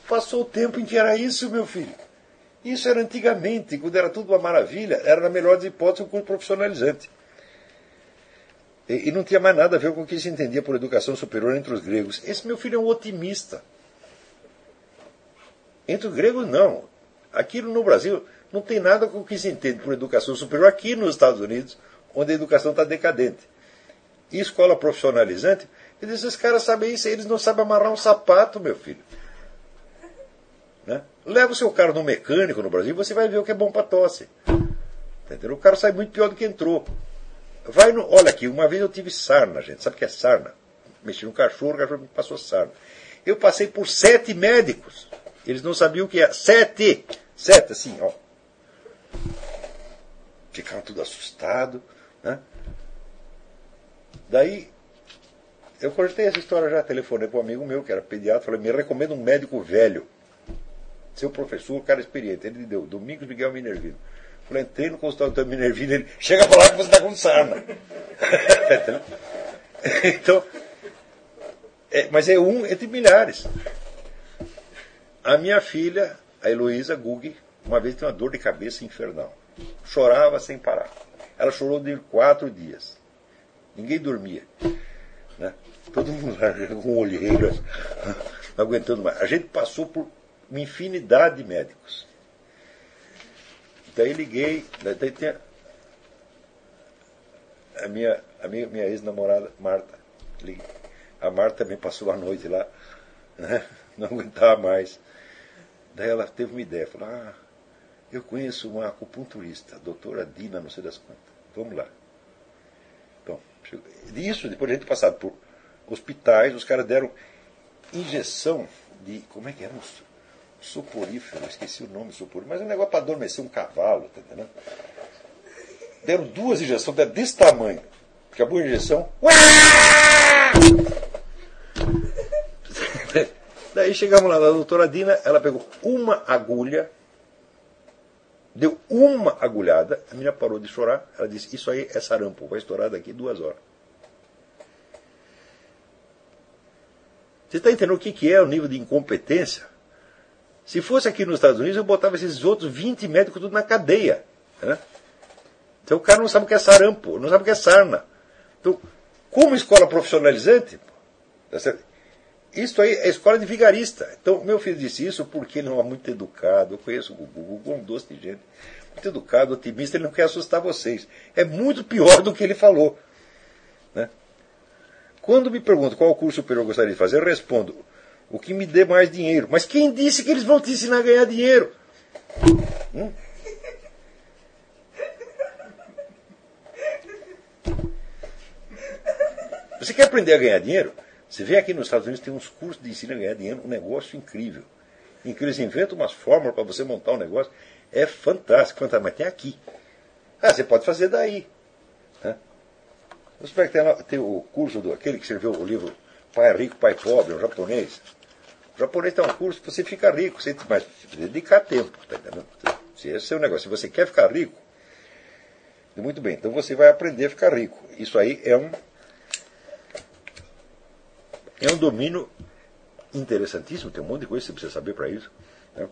Passou o tempo em que era isso, meu filho. Isso era antigamente, quando era tudo uma maravilha, era na melhor das hipóteses um curso profissionalizante. E, e, não tinha mais nada a ver com o que se entendia por educação superior entre os gregos. Esse meu filho é um otimista. Entre os gregos, não. Aquilo no Brasil não tem nada com o que se entende por educação superior aqui nos Estados Unidos, onde a educação está decadente. E escola profissionalizante, esses caras sabem isso, eles não sabem amarrar um sapato, meu filho. Né? Leva o seu carro no mecânico no Brasil, você vai ver o que é bom para tosse. Entendeu? O cara sai muito pior do que entrou. Vai no, olha aqui, uma vez eu tive sarna, gente. Sabe o que é sarna? Mexi no cachorro, o cachorro me passou sarna. Eu passei por sete médicos. Eles não sabiam o que é. Sete! Sete, assim, ó. Ficaram tudo assustados. Né? Daí, eu contei essa história já, telefonei para um amigo meu que era pediatra, falei, me recomenda um médico velho. Seu professor, cara experiente. Ele me deu, Domingos Miguel Minervino. Falei, entrei no consultório do Minervino, ele chega para lá que você está com sarna. então, é, mas é um entre milhares. A minha filha, a Heloísa Gug, uma vez teve uma dor de cabeça infernal. Chorava sem parar. Ela chorou de quatro dias. Ninguém dormia. Né? Todo mundo com olheiras, não aguentando mais. A gente passou por uma infinidade de médicos. Daí liguei, daí tem a minha, a minha, minha ex-namorada, Marta. Liguei. A Marta também passou a noite lá, né? não aguentava mais. Daí ela teve uma ideia, falou, ah, eu conheço uma acupunturista, doutora Dina, não sei das quantas. Vamos lá. Então, isso, depois de a gente passado por hospitais, os caras deram injeção de. Como é que era? Soporífero, esqueci o nome soporífero, mas é um negócio para adormecer um cavalo, tá entendendo? Deram duas injeções, desse tamanho. Acabou a injeção. Daí chegamos lá na doutora Dina, ela pegou uma agulha, deu uma agulhada, a menina parou de chorar, ela disse, isso aí é sarampo, vai estourar daqui duas horas. Você está entendendo o que é o nível de incompetência? Se fosse aqui nos Estados Unidos, eu botava esses outros 20 médicos tudo na cadeia. Né? Então o cara não sabe o que é sarampo, não sabe o que é sarna. Então, como escola profissionalizante, tá isso aí é escola de vigarista. Então, meu filho disse isso porque ele não é muito educado. Eu conheço o Gugu, o Gugu é um doce de gente. Muito educado, otimista, ele não quer assustar vocês. É muito pior do que ele falou. Né? Quando me perguntam qual curso superior eu gostaria de fazer, eu respondo: o que me dê mais dinheiro. Mas quem disse que eles vão te ensinar a ganhar dinheiro? Hum? Você quer aprender a ganhar dinheiro? Você vê aqui nos Estados Unidos tem uns cursos de ensino a ganhar dinheiro, um negócio incrível. Em que eles inventam umas fórmulas para você montar um negócio. É fantástico, mas tem aqui. Ah, você pode fazer daí. Né? Você vai ter o curso do aquele que escreveu o livro Pai Rico, Pai Pobre, um japonês. O japonês tem um curso você fica rico, você, precisa dedicar tempo, tá entendendo? Se esse é o seu negócio, se você quer ficar rico, muito bem, então você vai aprender a ficar rico. Isso aí é um é um domínio interessantíssimo, tem um monte de coisa que você precisa saber para isso. Né?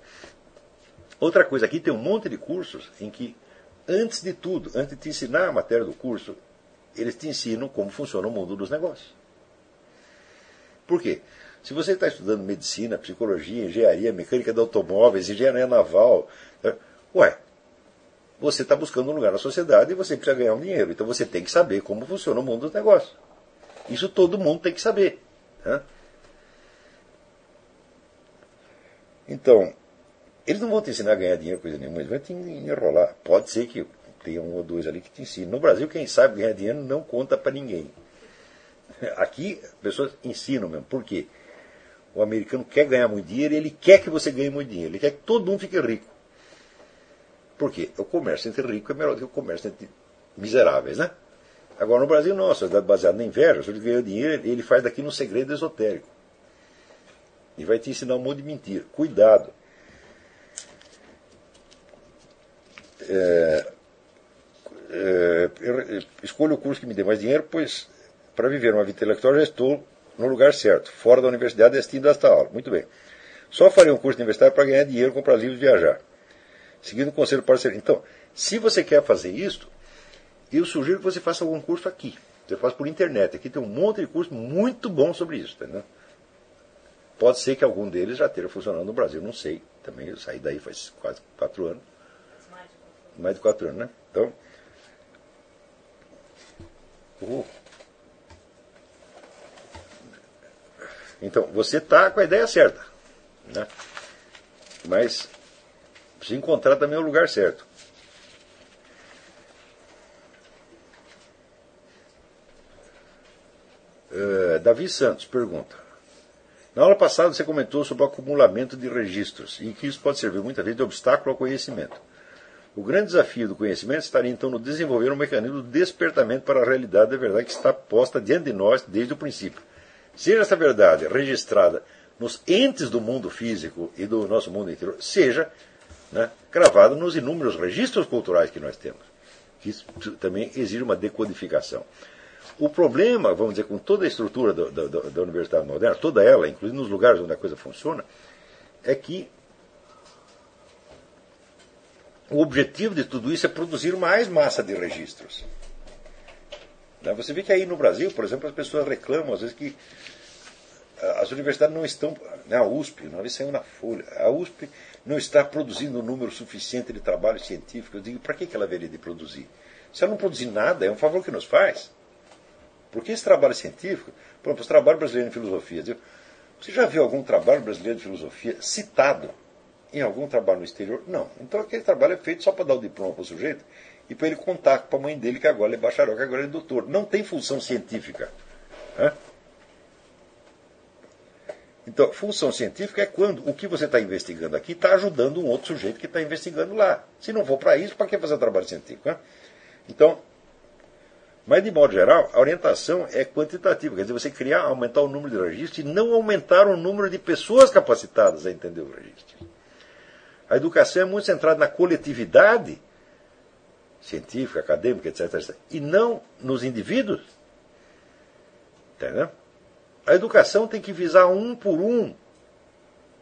Outra coisa, aqui tem um monte de cursos em que, antes de tudo, antes de te ensinar a matéria do curso, eles te ensinam como funciona o mundo dos negócios. Por quê? Se você está estudando medicina, psicologia, engenharia, mecânica de automóveis, engenharia naval, né? ué, você está buscando um lugar na sociedade e você precisa ganhar um dinheiro. Então você tem que saber como funciona o mundo dos negócios. Isso todo mundo tem que saber. Né? Então, eles não vão te ensinar a ganhar dinheiro, coisa nenhuma, eles vão te enrolar. Pode ser que tenha um ou dois ali que te ensinam. No Brasil, quem sabe ganhar dinheiro não conta para ninguém. Aqui, pessoas ensinam mesmo. Por quê? O americano quer ganhar muito dinheiro e ele quer que você ganhe muito dinheiro. Ele quer que todo mundo fique rico. Por quê? O comércio entre ricos é melhor do que o comércio entre miseráveis, né? Agora, no Brasil, não. A sociedade baseada na inveja, se ele ganhou dinheiro, ele faz daqui um segredo esotérico. E vai te ensinar um monte de mentira. Cuidado. É, é, escolha o curso que me dê mais dinheiro, pois para viver uma vida intelectual já estou no lugar certo, fora da universidade destino desta aula. Muito bem. Só farei um curso universitário para ganhar dinheiro, comprar livros e viajar. Seguindo o conselho parceiro. Então, se você quer fazer isso, eu sugiro que você faça algum curso aqui. Você faz por internet. Aqui tem um monte de curso muito bom sobre isso. Entendeu? Pode ser que algum deles já esteja funcionando no Brasil, não sei. Também eu saí daí faz quase quatro anos. Mais de quatro anos, né? Então. Uh, Então, você está com a ideia certa. Né? Mas precisa encontrar também o lugar certo. Uh, Davi Santos pergunta. Na aula passada você comentou sobre o acumulamento de registros e que isso pode servir muitas vezes de obstáculo ao conhecimento. O grande desafio do conhecimento estaria então no desenvolver um mecanismo de despertamento para a realidade da verdade que está posta diante de nós desde o princípio seja essa verdade registrada nos entes do mundo físico e do nosso mundo interior, seja né, gravada nos inúmeros registros culturais que nós temos. Isso também exige uma decodificação. O problema, vamos dizer, com toda a estrutura do, do, da universidade moderna, toda ela, inclusive nos lugares onde a coisa funciona, é que o objetivo de tudo isso é produzir mais massa de registros. Né? Você vê que aí no Brasil, por exemplo, as pessoas reclamam às vezes que as universidades não estão. Né, a USP, uma vez saiu na Folha, a USP não está produzindo um número suficiente de trabalho científico. Eu digo, para que ela haveria de produzir? Se ela não produzir nada, é um favor que nos faz. Porque esse trabalho científico, por exemplo, os trabalhos brasileiros em filosofia, você já viu algum trabalho brasileiro de filosofia citado em algum trabalho no exterior? Não. Então aquele trabalho é feito só para dar o diploma para o sujeito e para ele contar para a mãe dele que agora ele é bacharel, que agora ele é doutor. Não tem função científica. Né? Então, função científica é quando o que você está investigando aqui está ajudando um outro sujeito que está investigando lá. Se não for para isso, para que fazer trabalho científico? Né? Então, mas de modo geral, a orientação é quantitativa, quer dizer, você criar, aumentar o número de registros e não aumentar o número de pessoas capacitadas a entender o registro. A educação é muito centrada na coletividade científica, acadêmica, etc, etc e não nos indivíduos. Entendeu? A educação tem que visar um por um.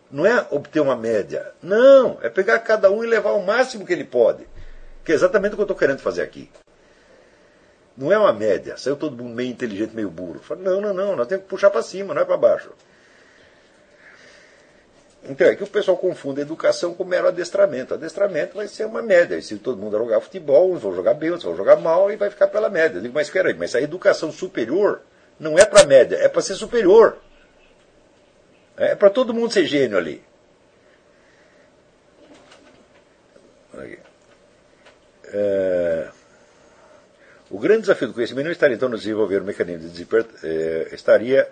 Não é obter uma média. Não, é pegar cada um e levar o máximo que ele pode. Que é exatamente o que eu estou querendo fazer aqui. Não é uma média. Saiu todo mundo meio inteligente, meio burro. Falo, não, não, não. Nós temos que puxar para cima, não é para baixo. Então é que o pessoal confunde educação com mero adestramento. Adestramento vai ser uma média. E se todo mundo jogar futebol, uns vão jogar bem, outros vão jogar mal e vai ficar pela média. Eu digo, mas espera mas a educação superior não é para média, é para ser superior. É para todo mundo ser gênio ali. É... O grande desafio do conhecimento não estaria então no desenvolver um mecanismo de despertamento, é, estaria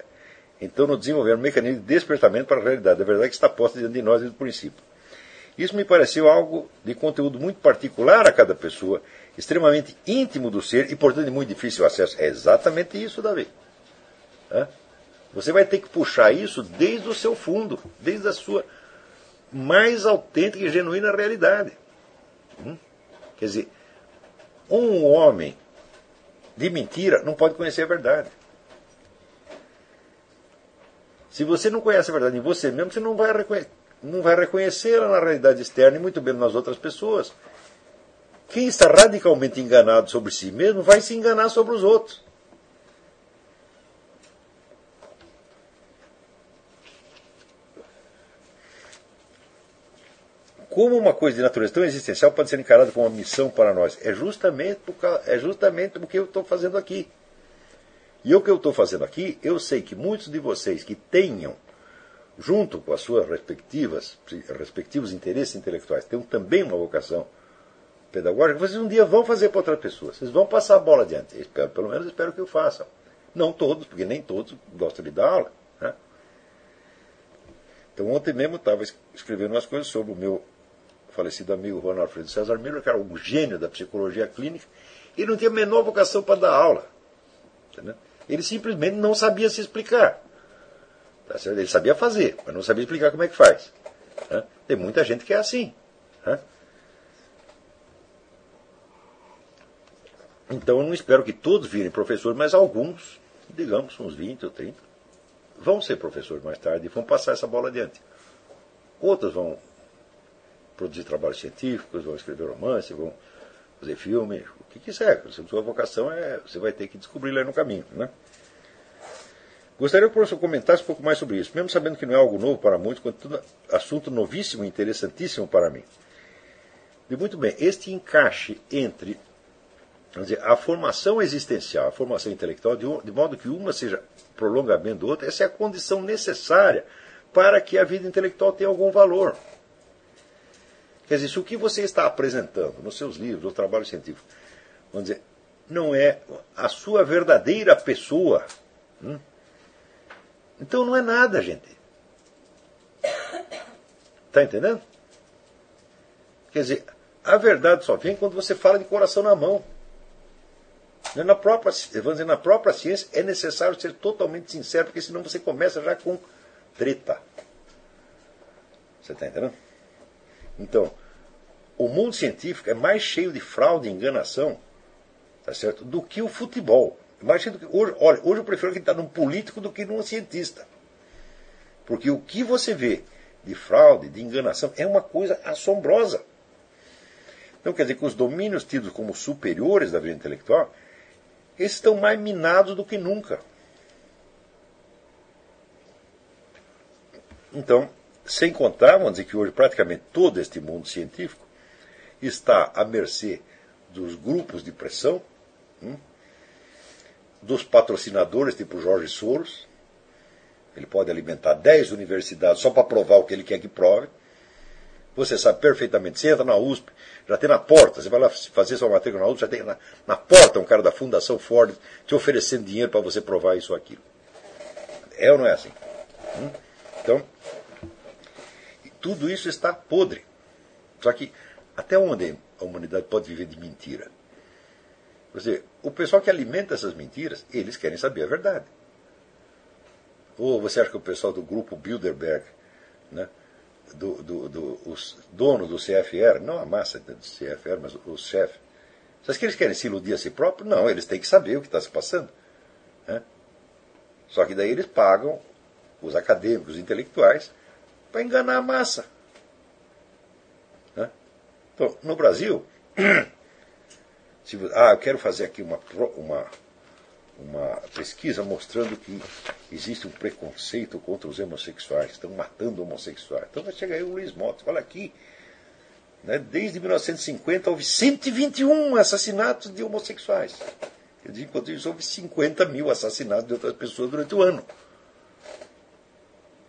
então no desenvolver um mecanismo de despertamento para a realidade, a verdade que está posta diante de nós desde o princípio. Isso me pareceu algo de conteúdo muito particular a cada pessoa, extremamente íntimo do ser e, portanto, muito difícil acesso. É exatamente isso, Davi. Você vai ter que puxar isso desde o seu fundo, desde a sua mais autêntica e genuína realidade. Hum? Quer dizer, um homem de mentira não pode conhecer a verdade. Se você não conhece a verdade em você mesmo, você não vai, reconhecer, não vai reconhecê-la na realidade externa e muito bem nas outras pessoas. Quem está radicalmente enganado sobre si mesmo vai se enganar sobre os outros. como uma coisa de natureza tão existencial pode ser encarada como uma missão para nós? É justamente, por, é justamente o que eu estou fazendo aqui. E o que eu estou fazendo aqui, eu sei que muitos de vocês que tenham, junto com as suas respectivas, respectivos interesses intelectuais, tenham também uma vocação pedagógica, vocês um dia vão fazer para outras pessoas. Vocês vão passar a bola adiante. espero, pelo menos espero que o façam. Não todos, porque nem todos gostam de dar aula. Né? Então ontem mesmo estava escrevendo umas coisas sobre o meu falecido amigo Juan Alfredo César Miller, que era um gênio da psicologia clínica, e não tinha a menor vocação para dar aula. Entendeu? Ele simplesmente não sabia se explicar. Tá Ele sabia fazer, mas não sabia explicar como é que faz. Tem muita gente que é assim. Então eu não espero que todos virem professores, mas alguns, digamos uns 20 ou 30, vão ser professores mais tarde e vão passar essa bola adiante. Outros vão produzir trabalhos científicos, vão escrever romance, vão fazer filme, que quiser. Se a sua vocação é, você vai ter que descobrir lá no caminho. Né? Gostaria que o professor comentasse um pouco mais sobre isso, mesmo sabendo que não é algo novo para muitos, contudo, assunto novíssimo e interessantíssimo para mim. E muito bem, este encaixe entre dizer, a formação existencial, a formação intelectual, de, de modo que uma seja prolongamento do outro, essa é a condição necessária para que a vida intelectual tenha algum valor. Quer dizer, se o que você está apresentando nos seus livros, no trabalho científico, vamos dizer, não é a sua verdadeira pessoa, hum? então não é nada, gente. Está entendendo? Quer dizer, a verdade só vem quando você fala de coração na mão. Na própria, vamos dizer, na própria ciência é necessário ser totalmente sincero, porque senão você começa já com treta. Você está entendendo? Então, o mundo científico é mais cheio de fraude e enganação tá certo, do que o futebol. Do que, hoje, olha, hoje eu prefiro que está num político do que num cientista. Porque o que você vê de fraude, de enganação, é uma coisa assombrosa. Então quer dizer que os domínios tidos como superiores da vida intelectual estão mais minados do que nunca. Então, sem contar, vamos dizer que hoje praticamente todo este mundo científico está à mercê dos grupos de pressão, hum, dos patrocinadores tipo Jorge Soros. Ele pode alimentar 10 universidades só para provar o que ele quer que prove. Você sabe perfeitamente. Você entra na USP, já tem na porta, você vai lá fazer sua matrícula na USP, já tem na, na porta um cara da Fundação Ford te oferecendo dinheiro para você provar isso ou aquilo. É ou não é assim? Hum? Então, tudo isso está podre. Só que até onde a humanidade pode viver de mentira? Quer dizer, o pessoal que alimenta essas mentiras, eles querem saber a verdade. Ou você acha que o pessoal do grupo Bilderberg, né, do, do, do os dono do CFR, não a massa do CFR, mas o chefe, você acha que eles querem se iludir a si próprios? Não, eles têm que saber o que está se passando. Né? Só que daí eles pagam os acadêmicos, os intelectuais, para enganar a massa. Né? Então, no Brasil, se, ah, eu quero fazer aqui uma, uma uma pesquisa mostrando que existe um preconceito contra os homossexuais, estão matando homossexuais. Então vai chegar aí o Luiz Motta, olha aqui, né, desde 1950 houve 121 assassinatos de homossexuais. Enquanto isso, houve 50 mil assassinatos de outras pessoas durante o ano.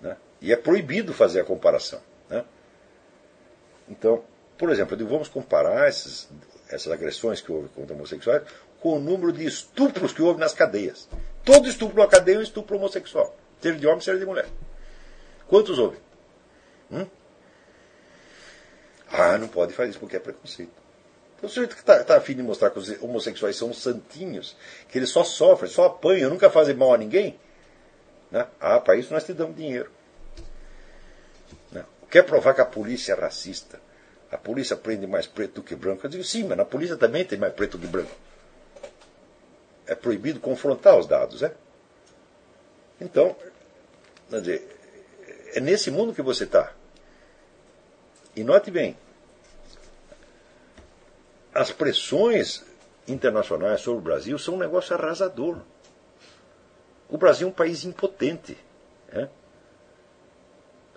Né? E é proibido fazer a comparação. Né? Então, por exemplo, vamos comparar essas, essas agressões que houve contra homossexuais com o número de estupros que houve nas cadeias. Todo estupro na cadeia é um estupro homossexual. Seja de homem, seja de mulher. Quantos houve? Hum? Ah, não pode fazer isso porque é preconceito. Então, o sujeito que está tá afim de mostrar que os homossexuais são santinhos, que eles só sofrem, só apanham, nunca fazem mal a ninguém. Né? Ah, para isso nós te damos dinheiro. Né? Quer provar que a polícia é racista? A polícia prende mais preto do que branco? Eu digo, sim, mas na polícia também tem mais preto do que branco é proibido confrontar os dados. É? Então, dizer, é nesse mundo que você está. E note bem, as pressões internacionais sobre o Brasil são um negócio arrasador. O Brasil é um país impotente. É?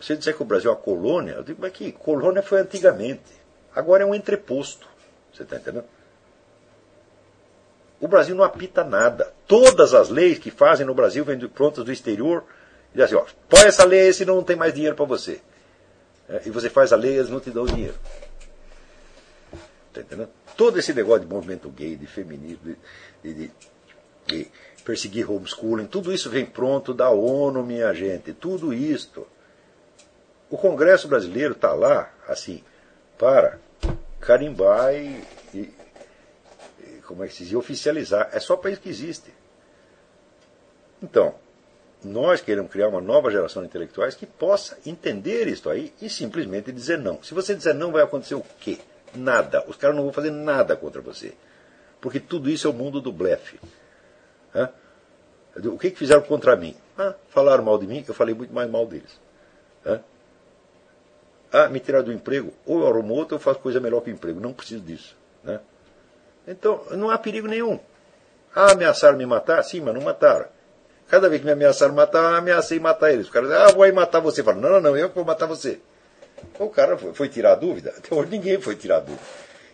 Você disser que o Brasil é uma colônia, eu digo, mas que colônia foi antigamente. Agora é um entreposto. Você está entendendo? O Brasil não apita nada. Todas as leis que fazem no Brasil vêm prontas do exterior e dizem assim, ó, põe essa lei, senão não tem mais dinheiro para você. É, e você faz a lei e eles não te dão dinheiro. Tá entendendo? Todo esse negócio de movimento gay, de feminismo, de, de, de perseguir homeschooling, tudo isso vem pronto da ONU, minha gente. Tudo isto. O Congresso brasileiro está lá, assim, para carimbar e, e, como é que se diz, oficializar. É só para isso que existe. Então, nós queremos criar uma nova geração de intelectuais que possa entender isso aí e simplesmente dizer não. Se você dizer não, vai acontecer o quê? Nada. Os caras não vão fazer nada contra você. Porque tudo isso é o mundo do blefe. Hã? O que, que fizeram contra mim? Ah, falaram mal de mim, eu falei muito mais mal deles. Ah, me tiraram do emprego, ou eu arrumo outro, eu faço coisa melhor que o emprego. Não preciso disso. Né? Então, não há perigo nenhum. Ah, ameaçaram me matar? Sim, mas não mataram. Cada vez que me ameaçaram matar, ameacei matar eles. O cara diz, ah, vou aí matar você. Fala, não, não, não, eu vou matar você. O cara foi, foi tirar a dúvida? Até hoje ninguém foi tirar a dúvida.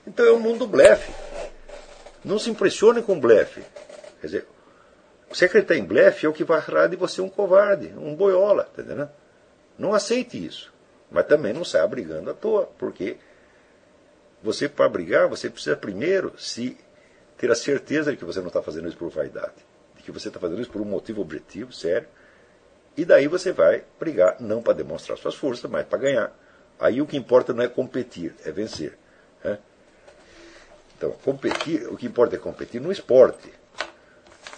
Então é um mundo blefe. Não se impressione com blefe. Quer dizer, você acreditar em blefe é o que vai de você um covarde, um boiola, tá entendendo? Não aceite isso. Mas também não saia brigando à toa, porque você, para brigar, você precisa primeiro se ter a certeza de que você não está fazendo isso por vaidade, de que você está fazendo isso por um motivo objetivo, sério, e daí você vai brigar, não para demonstrar suas forças, mas para ganhar. Aí o que importa não é competir, é vencer. Né? Então, competir, o que importa é competir no esporte.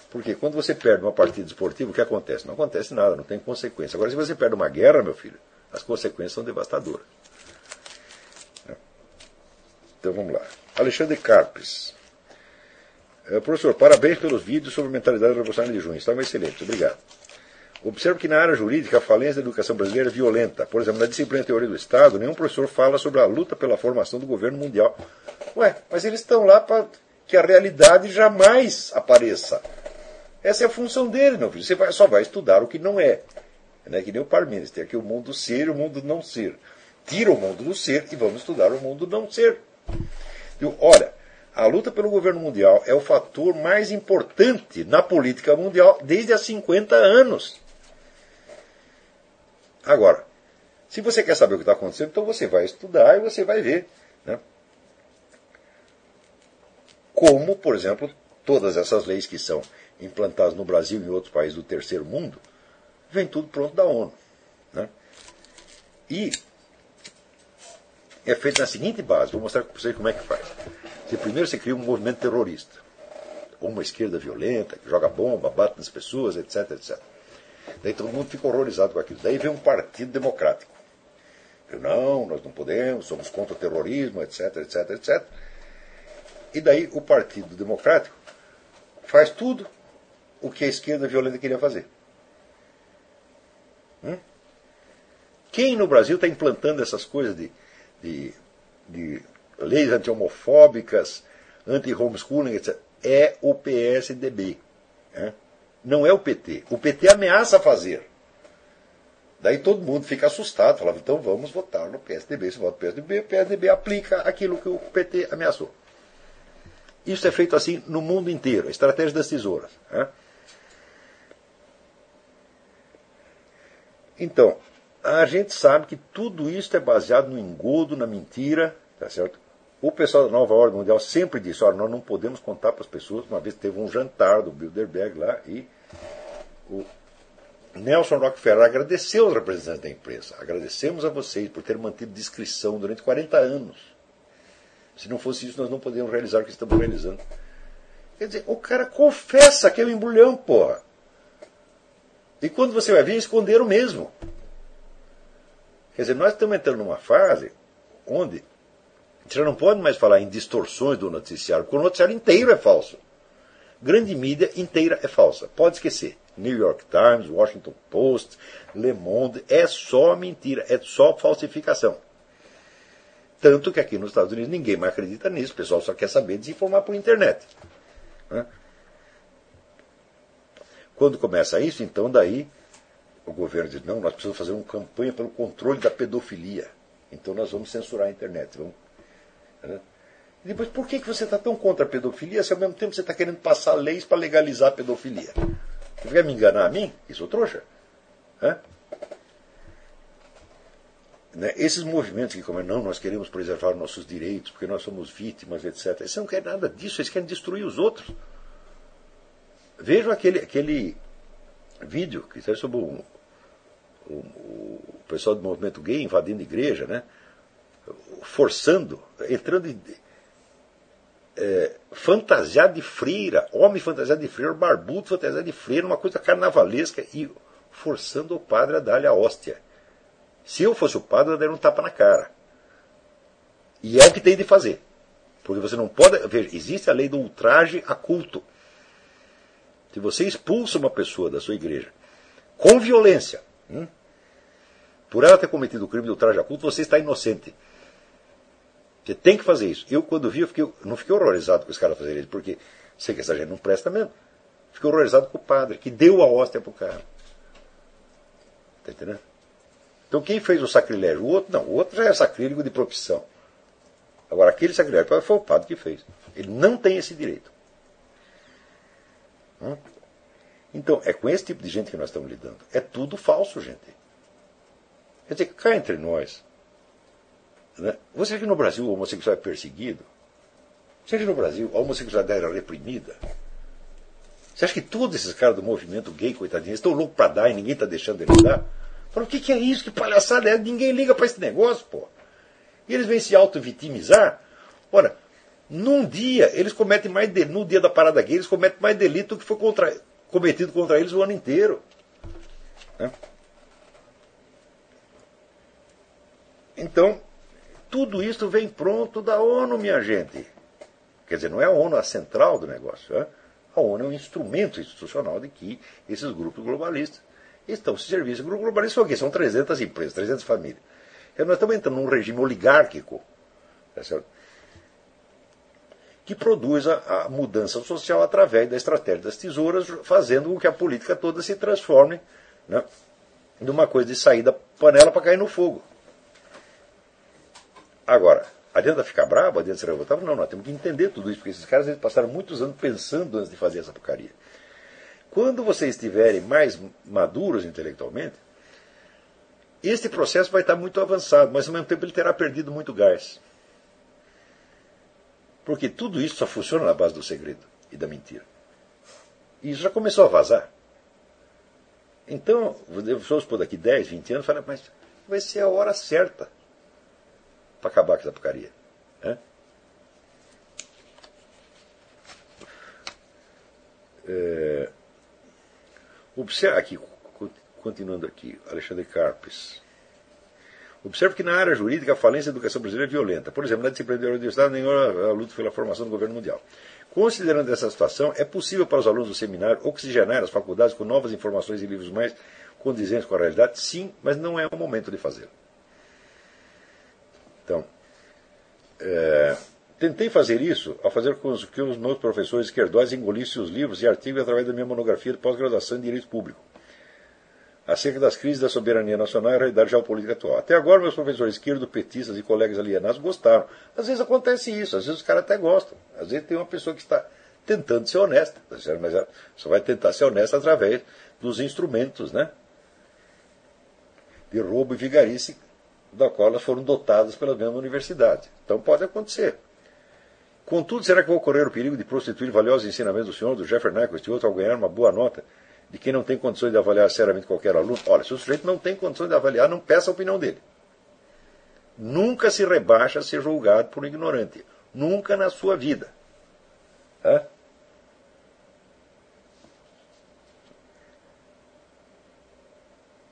Porque quando você perde uma partida esportiva, o que acontece? Não acontece nada, não tem consequência. Agora, se você perde uma guerra, meu filho, as consequências são devastadoras. Então vamos lá. Alexandre Carpes. É, professor, parabéns pelos vídeos sobre mentalidade revolucionária de junho. Estavam excelentes. Obrigado. Observo que na área jurídica a falência da educação brasileira é violenta. Por exemplo, na disciplina Teoria do Estado, nenhum professor fala sobre a luta pela formação do governo mundial. Ué, mas eles estão lá para que a realidade jamais apareça. Essa é a função dele, meu filho. Você vai, só vai estudar o que não é. Né? Que nem o Parmênides. Tem aqui o mundo ser e o mundo não ser. Tira o mundo do ser e vamos estudar o mundo não ser. Digo, olha, a luta pelo governo mundial é o fator mais importante na política mundial desde há 50 anos. Agora, se você quer saber o que está acontecendo, então você vai estudar e você vai ver. Né? Como, por exemplo, todas essas leis que são implantadas no Brasil e em outros países do terceiro mundo, vem tudo pronto da ONU. Né? E é feito na seguinte base, vou mostrar para vocês como é que faz. Primeiro você cria um movimento terrorista, ou uma esquerda violenta, que joga bomba, bate nas pessoas, etc, etc. Daí todo mundo fica horrorizado com aquilo. Daí vem um partido democrático. Eu, não, nós não podemos, somos contra o terrorismo, etc, etc, etc. E daí o Partido Democrático faz tudo o que a esquerda violenta queria fazer. Quem no Brasil está implantando essas coisas de, de, de leis anti-homofóbicas, anti-homeschooling, etc., é o PSDB. Não é o PT. O PT ameaça fazer. Daí todo mundo fica assustado, falava, então vamos votar no PSDB. Se vota no PSDB, o PSDB aplica aquilo que o PT ameaçou. Isso é feito assim no mundo inteiro, a estratégia das tesouras. Então, a gente sabe que tudo isso é baseado no engodo, na mentira, tá certo? O pessoal da nova ordem mundial sempre disse, olha, nós não podemos contar para as pessoas, uma vez teve um jantar do Bilderberg lá e o Nelson Rockefeller agradeceu aos representantes da imprensa. Agradecemos a vocês por ter mantido discrição durante 40 anos. Se não fosse isso, nós não poderíamos realizar o que estamos realizando. Quer dizer, o cara confessa que é um embrulhão, porra. E quando você vai ver, esconderam mesmo. Quer dizer, nós estamos entrando numa fase onde você não pode mais falar em distorções do noticiário, porque o noticiário inteiro é falso. Grande mídia inteira é falsa. Pode esquecer. New York Times, Washington Post, Le Monde, é só mentira, é só falsificação. Tanto que aqui nos Estados Unidos ninguém mais acredita nisso, o pessoal só quer saber desinformar por internet. Quando começa isso, então daí o governo diz, não, nós precisamos fazer uma campanha pelo controle da pedofilia. Então nós vamos censurar a internet. Vamos... Né? E depois, por que, que você está tão contra a pedofilia se ao mesmo tempo você está querendo passar leis para legalizar a pedofilia? Você quer me enganar a mim? Isso é trouxa. Né, esses movimentos que como não, nós queremos preservar nossos direitos, porque nós somos vítimas, etc. Eles não querem nada disso, eles querem destruir os outros. Vejam aquele, aquele vídeo que está sobre o, o, o, pessoal do movimento gay invadindo a igreja, né? forçando, entrando em. É, fantasiado de freira, homem fantasiado de freira, barbudo fantasiado de freira, uma coisa carnavalesca, e forçando o padre a dar-lhe a hóstia. Se eu fosse o padre, eu daria um tapa na cara. E é o que tem de fazer. Porque você não pode. Veja, existe a lei do ultraje a culto. Se você expulsa uma pessoa da sua igreja com violência, hum, por ela ter cometido o crime de ultraje a culto, você está inocente. Você tem que fazer isso. Eu, quando vi, eu fiquei, não fiquei horrorizado com os caras fazerem isso, porque sei que essa gente não presta mesmo. Fiquei horrorizado com o padre, que deu a hóstia para o cara. Está entendendo? Então quem fez o sacrilégio? O outro não, o outro já é sacrílego de propiciação. Agora, aquele sacrilégio foi o padre que fez. Ele não tem esse direito. Então, é com esse tipo de gente que nós estamos lidando. É tudo falso, gente. Quer dizer, cá entre nós. Né? Você acha que no Brasil o homossexual é perseguido? Você acha que no Brasil a homossexualidade era reprimida? Você acha que todos esses caras do movimento gay, coitadinhos, estão loucos para dar e ninguém está deixando eles dar? Fala, o que, que é isso? Que palhaçada é? Ninguém liga para esse negócio, pô. E eles vêm se auto-vitimizar. Ora, num dia, eles cometem mais delito, no dia da parada gay, eles cometem mais delito do que foi contra, cometido contra eles o ano inteiro. Né? Então, tudo isso vem pronto da ONU, minha gente. Quer dizer, não é a ONU a central do negócio. Né? A ONU é um instrumento institucional de que esses grupos globalistas estão se servindo. O grupo globalista são São 300 empresas, 300 famílias. E nós estamos entrando num regime oligárquico. Tá certo? Que produz a, mudança social através da estratégia das tesouras, fazendo com que a política toda se transforme né, numa coisa de sair da panela para cair no fogo. Agora, adianta ficar bravo, adianta ser revoltado? Não, nós temos que entender tudo isso, porque esses caras eles passaram muitos anos pensando antes de fazer essa porcaria. Quando vocês estiverem mais maduros intelectualmente, este processo vai estar muito avançado, mas ao mesmo tempo ele terá perdido muito gás. Porque tudo isso só funciona na base do segredo e da mentira. E isso já começou a vazar. Então, vamos por daqui 10, 20 anos, fala, mas vai ser a hora certa para acabar com essa porcaria. É? É, observe aqui, continuando aqui, Alexandre Carpes. Observe que na área jurídica a falência da educação brasileira é violenta. Por exemplo, na disciplina de universidade, nenhuma luta pela formação do governo mundial. Considerando essa situação, é possível para os alunos do seminário oxigenar as faculdades com novas informações e livros mais condizentes com a realidade? Sim, mas não é o momento de fazê-lo. Então, é, tentei fazer isso ao fazer com que os meus professores esquerdóis engolissem os livros e artigos através da minha monografia de pós-graduação em Direito Público acerca das crises da soberania nacional e a realidade geopolítica atual. Até agora, meus professores esquerdo, petistas e colegas alienados gostaram. Às vezes acontece isso, às vezes os caras até gostam. Às vezes tem uma pessoa que está tentando ser honesta, tá mas só vai tentar ser honesta através dos instrumentos né, de roubo e vigarice da qual elas foram dotadas pela mesma universidade. Então pode acontecer. Contudo, será que vai ocorrer o perigo de prostituir valiosos ensinamentos do senhor, do Jeffrey Nyquist e outro ao ganhar uma boa nota de quem não tem condições de avaliar seriamente qualquer aluno. Olha, se o sujeito não tem condições de avaliar, não peça a opinião dele. Nunca se rebaixa a ser julgado por um ignorante. Nunca na sua vida. Hã?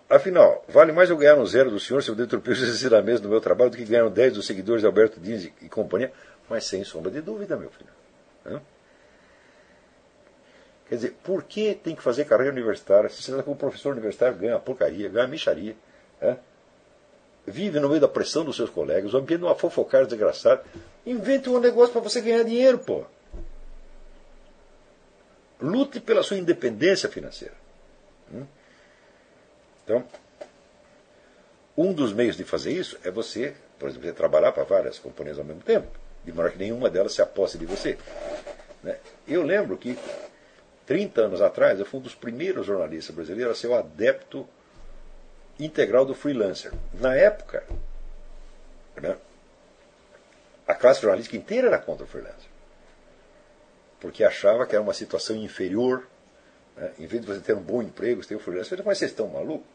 Afinal, vale mais eu ganhar um zero do senhor se eu deturpei os ensinamentos do meu trabalho do que ganhar um 10 dos seguidores de Alberto Dins e companhia? Mas sem sombra de dúvida, meu filho. Hã? Quer dizer, por que tem que fazer carreira universitária? Se você como professor universitário ganha porcaria, ganha micharia. É? Vive no meio da pressão dos seus colegas, o ambiente de uma fofocar desgraçada. Invente um negócio para você ganhar dinheiro, pô. Lute pela sua independência financeira. Hum? Então, um dos meios de fazer isso é você, por exemplo, trabalhar para várias companhias ao mesmo tempo, de modo que nenhuma delas se aposse de você. Né? Eu lembro que 30 anos atrás, eu fui um dos primeiros jornalistas brasileiros a ser o adepto integral do freelancer. Na época, né, a classe jornalística inteira era contra o freelancer. Porque achava que era uma situação inferior. Né, em vez de você ter um bom emprego, você tem o freelancer. Mas vocês estão malucos?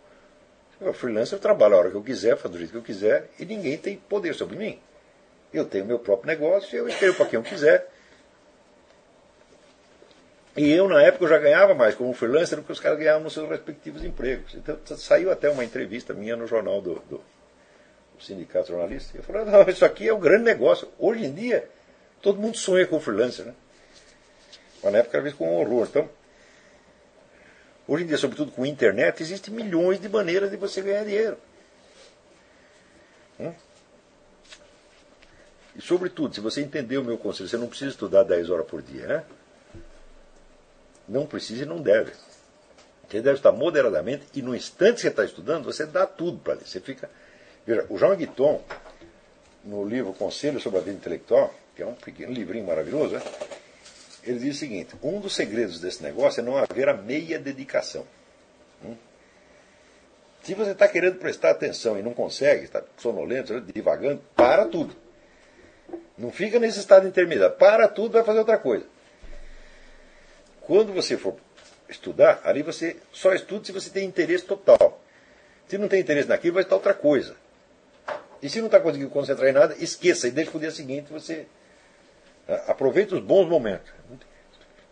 O freelancer eu trabalho a hora que eu quiser, faço do jeito que eu quiser, e ninguém tem poder sobre mim. Eu tenho meu próprio negócio, eu espero para quem eu quiser. E eu, na época, eu já ganhava mais como freelancer do que os caras ganhavam nos seus respectivos empregos. Então, saiu até uma entrevista minha no jornal do, do, do Sindicato Jornalista. Eu falei, não, isso aqui é um grande negócio. Hoje em dia, todo mundo sonha com freelancer. Né? Mas na época era visto com horror. Então, hoje em dia, sobretudo com internet, existem milhões de maneiras de você ganhar dinheiro. Hum? E, sobretudo, se você entender o meu conselho, você não precisa estudar 10 horas por dia. Né? Não precisa e não deve. Você deve estar moderadamente e no instante que você está estudando, você dá tudo para ler. Você fica. Veja, o João Guiton, no livro Conselho sobre a Vida Intelectual, que é um pequeno livrinho maravilhoso, né? ele diz o seguinte: um dos segredos desse negócio é não haver a meia dedicação. Hum? Se você está querendo prestar atenção e não consegue, está sonolento, divagando, para tudo. Não fica nesse estado intermediário. Para tudo, vai fazer outra coisa. Quando você for estudar, ali você só estuda se você tem interesse total. Se não tem interesse naquilo, vai estar outra coisa. E se não está conseguindo concentrar em nada, esqueça e deixe para o dia seguinte você. Ah, aproveite os bons momentos.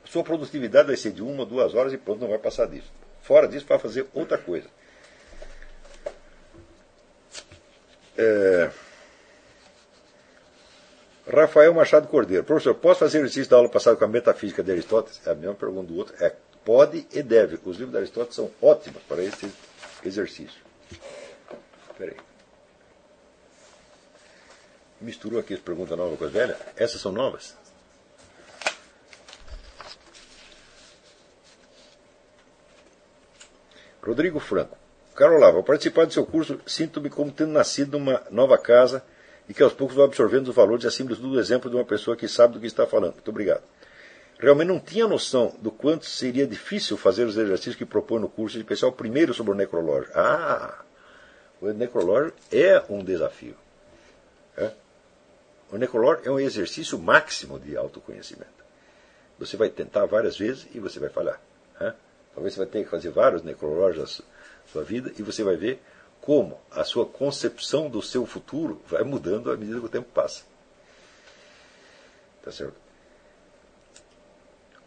Sua produtividade vai ser de uma, duas horas e pronto, não vai passar disso. Fora disso, vai fazer outra coisa. É... Rafael Machado Cordeiro. Professor, posso fazer exercício da aula passada com a metafísica de Aristóteles? É a mesma pergunta do outro. É, pode e deve. Os livros de Aristóteles são ótimos para esse exercício. Espera aí. Misturou aqui as perguntas novas com as velhas? Essas são novas? Rodrigo Franco. Caro Olavo, ao participar do seu curso, sinto-me como tendo nascido numa nova casa e que aos poucos vou absorvendo os valores acima de tudo o exemplo de uma pessoa que sabe do que está falando. Muito obrigado. Realmente não tinha noção do quanto seria difícil fazer os exercícios que propõe no curso, de especial o primeiro sobre o necrológio. Ah, o necrológio é um desafio. É? O necrológio é um exercício máximo de autoconhecimento. Você vai tentar várias vezes e você vai falhar. É? Talvez você vai ter que fazer vários necrológios na sua vida e você vai ver como a sua concepção do seu futuro vai mudando à medida que o tempo passa. Tá certo?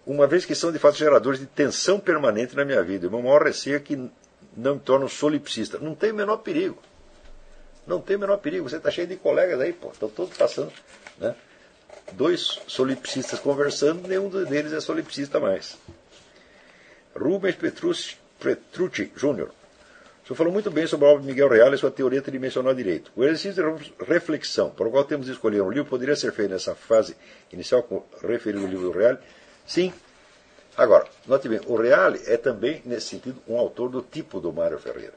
Uma vez que são de fato geradores de tensão permanente na minha vida, o meu maior receio é que não me torne solipsista. Não tem o menor perigo. Não tem o menor perigo. Você está cheio de colegas aí, pô, estão todos passando. Né? Dois solipsistas conversando, nenhum deles é solipsista mais. Rubens Petrucci, Petrucci Jr., o senhor falou muito bem sobre a obra de Miguel Real e sua teoria tridimensional direito. O exercício de reflexão para o qual temos de escolher um livro poderia ser feito nessa fase inicial, referido ao livro do Real? Sim. Agora, note bem, o Reale é também, nesse sentido, um autor do tipo do Mário Ferreira.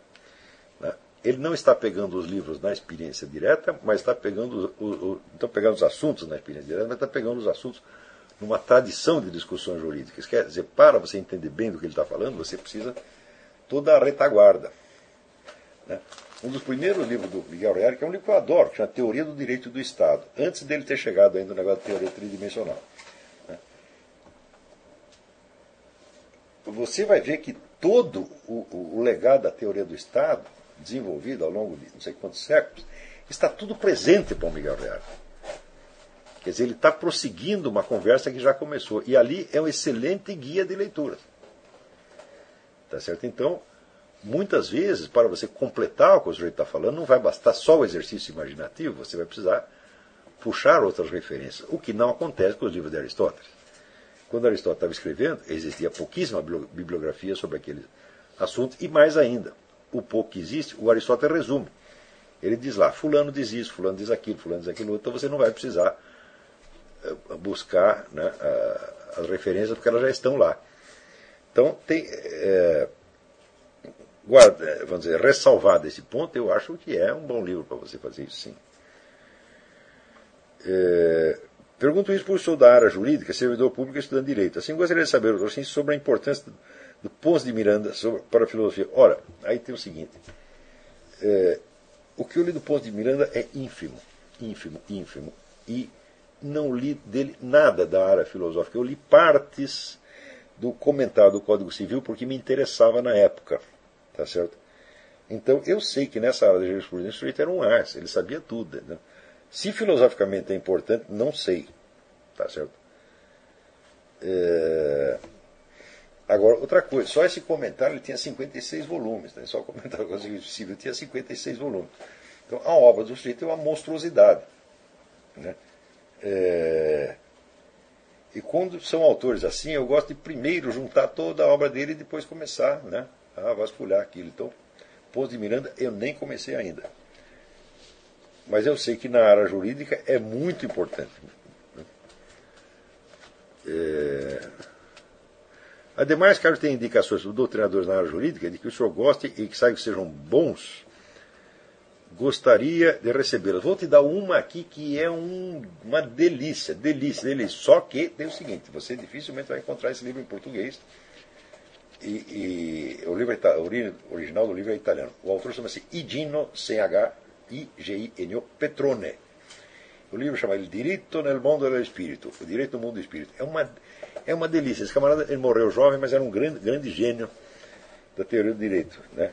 Né? Ele não está pegando os livros na experiência direta, mas está pegando, o, o, está pegando os assuntos na experiência direta, mas está pegando os assuntos numa tradição de discussões jurídicas. Quer dizer, para você entender bem do que ele está falando, você precisa toda a retaguarda. Né? Um dos primeiros livros do Miguel Reale, que é um livro que eu adoro, que chama Teoria do Direito do Estado, antes dele ter chegado ainda no negócio de teoria tridimensional. Né? Você vai ver que todo o, o, o legado da teoria do Estado, desenvolvido ao longo de não sei quantos séculos, está tudo presente para o Miguel Reale. Quer dizer, ele está prosseguindo uma conversa que já começou. E ali é um excelente guia de leitura. Tá certo? Então, muitas vezes, para você completar o que o sujeito está falando, não vai bastar só o exercício imaginativo, você vai precisar puxar outras referências, o que não acontece com os livros de Aristóteles. Quando Aristóteles estava escrevendo, existia pouquíssima bibliografia sobre aquele assunto, e mais ainda, o pouco que existe, o Aristóteles resume. Ele diz lá, fulano diz isso, fulano diz aquilo, fulano diz aquilo, então você não vai precisar eh, buscar né, as referências, porque elas já estão lá. Então, tem, é, guarda, vamos dizer, ressalvado esse ponto, eu acho que é um bom livro para você fazer isso sim. É, pergunto isso o senhor da área jurídica, servidor público e estudante de direito. Assim, gostaria de saber, doutor, assim, sobre a importância do Pons de Miranda sobre, para a filosofia. Ora, aí tem o seguinte: é, o que eu li do Pons de Miranda é ínfimo. ínfimo, ínfimo. E não li dele nada da área filosófica. Eu li partes do comentário do Código Civil porque me interessava na época. Tá certo? Então eu sei que nessa área de jurisprudência o sujeito era um arce, ele sabia tudo. Né? Se filosoficamente é importante, não sei. Tá certo? É... Agora, outra coisa, só esse comentário ele tinha 56 volumes, né? só o comentário Civil tinha 56 volumes. Então a obra do sujeito é uma monstruosidade. Né? É... E quando são autores assim, eu gosto de primeiro juntar toda a obra dele e depois começar né, a vasculhar aquilo. Então, Pouso de Miranda eu nem comecei ainda. Mas eu sei que na área jurídica é muito importante. É... Ademais, Carlos tem indicações do doutrinadores na área jurídica de que o senhor goste e que saiba que sejam bons gostaria de recebê-las. Vou te dar uma aqui que é um, uma delícia, delícia, delícia. Só que tem o seguinte: você dificilmente vai encontrar esse livro em português. E, e o livro é o original do livro é italiano. O autor chama-se Igino, C-H, I-G-I-N-O, Petrone. O livro chama Il diritto nel mondo dello spirito, o direito no mundo do espírito. É uma, é uma delícia. Esse camarada ele morreu jovem, mas era um grande, grande gênio da teoria do direito. Né?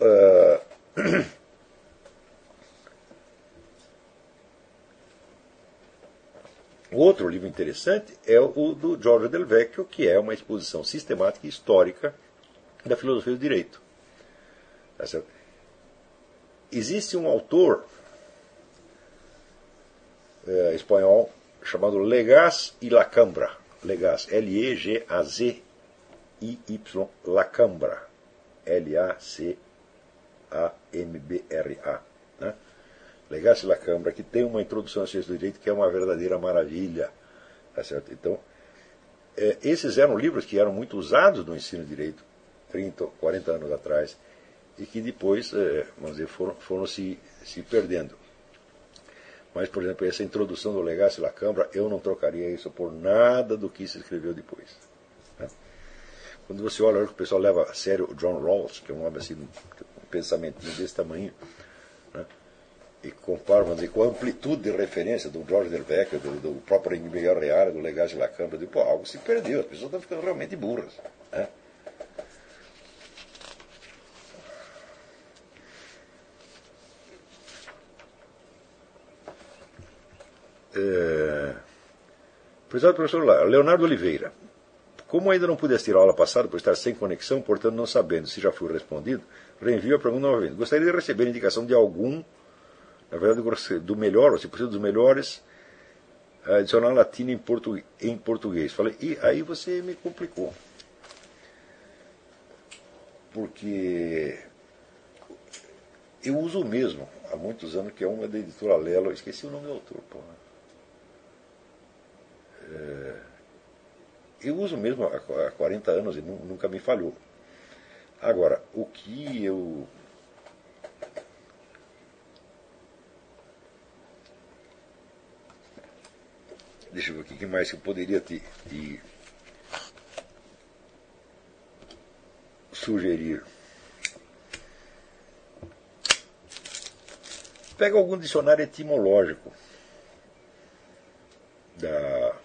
Uh, Outro livro interessante é o do Giorgio Del Vecchio, que é uma exposição sistemática e histórica da filosofia do direito. Tá Existe um autor é, espanhol chamado Legaz y Lacambra. Legaz, L-E-G-A-Z-I-Y, Lacambra. L-A-C-A-M-B-R-A. Legasse la Câmara, que tem uma introdução à ciência do direito que é uma verdadeira maravilha. Tá certo? Então, é, esses eram livros que eram muito usados no ensino de direito 30, 40 anos atrás e que depois, é, vamos dizer, foram, foram se, se perdendo. Mas, por exemplo, essa introdução do Legasse la Câmara, eu não trocaria isso por nada do que se escreveu depois. Né? Quando você olha o pessoal leva a sério o John Rawls, que é um homem assim, um pensamento desse tamanho? E comparo vamos dizer, com a amplitude de referência do George Delvecchio, do, do próprio Miguel Reale, do Legage La Câmara, de, pô, algo se perdeu, as pessoas estão ficando realmente burras. Né? É... Prezado professor Leonardo Oliveira, como ainda não pude assistir a aula passada por estar sem conexão, portanto não sabendo se já fui respondido, reenvio a pergunta novamente. Gostaria de receber indicação de algum na verdade, do melhor, ou se possível, dos melhores, adicionar latina em, português, em português. Falei, e aí você me complicou. Porque eu uso o mesmo há muitos anos, que é uma da editora Lelo, esqueci o nome do autor, porra. É, eu uso mesmo há 40 anos e nunca me falhou. Agora, o que eu Deixa eu ver o que mais que eu poderia te, te sugerir. Pega algum dicionário etimológico da,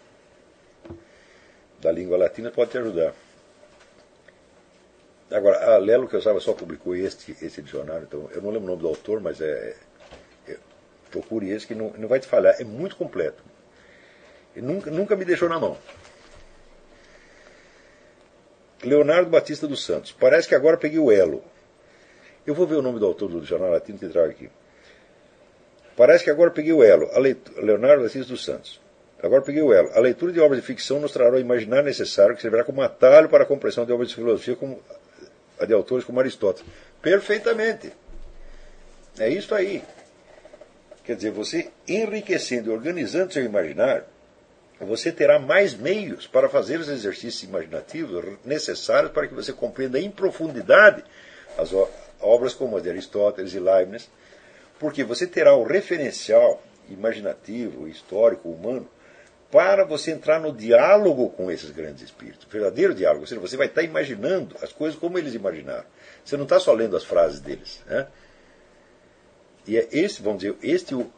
da língua latina, pode te ajudar. Agora, a Lelo que eu sabe só publicou este, esse dicionário, então eu não lembro o nome do autor, mas é, é procure esse que não, não vai te falhar. É muito completo. Nunca, nunca me deixou na mão. Leonardo Batista dos Santos. Parece que agora peguei o elo. Eu vou ver o nome do autor do Jornal Latino que trago aqui. Parece que agora peguei o elo. Leitura, Leonardo Batista dos Santos. Agora peguei o elo. A leitura de obras de ficção nos trará o imaginar necessário que servirá como atalho para a compreensão de obras de filosofia como a de autores como Aristóteles. Perfeitamente. É isso aí. Quer dizer, você enriquecendo e organizando seu imaginário, você terá mais meios para fazer os exercícios imaginativos necessários para que você compreenda em profundidade as obras como a de Aristóteles e Leibniz, porque você terá o referencial imaginativo, histórico, humano, para você entrar no diálogo com esses grandes espíritos, verdadeiro diálogo, ou seja, você vai estar imaginando as coisas como eles imaginaram. Você não está só lendo as frases deles. Né? E é esse, vamos dizer, este o,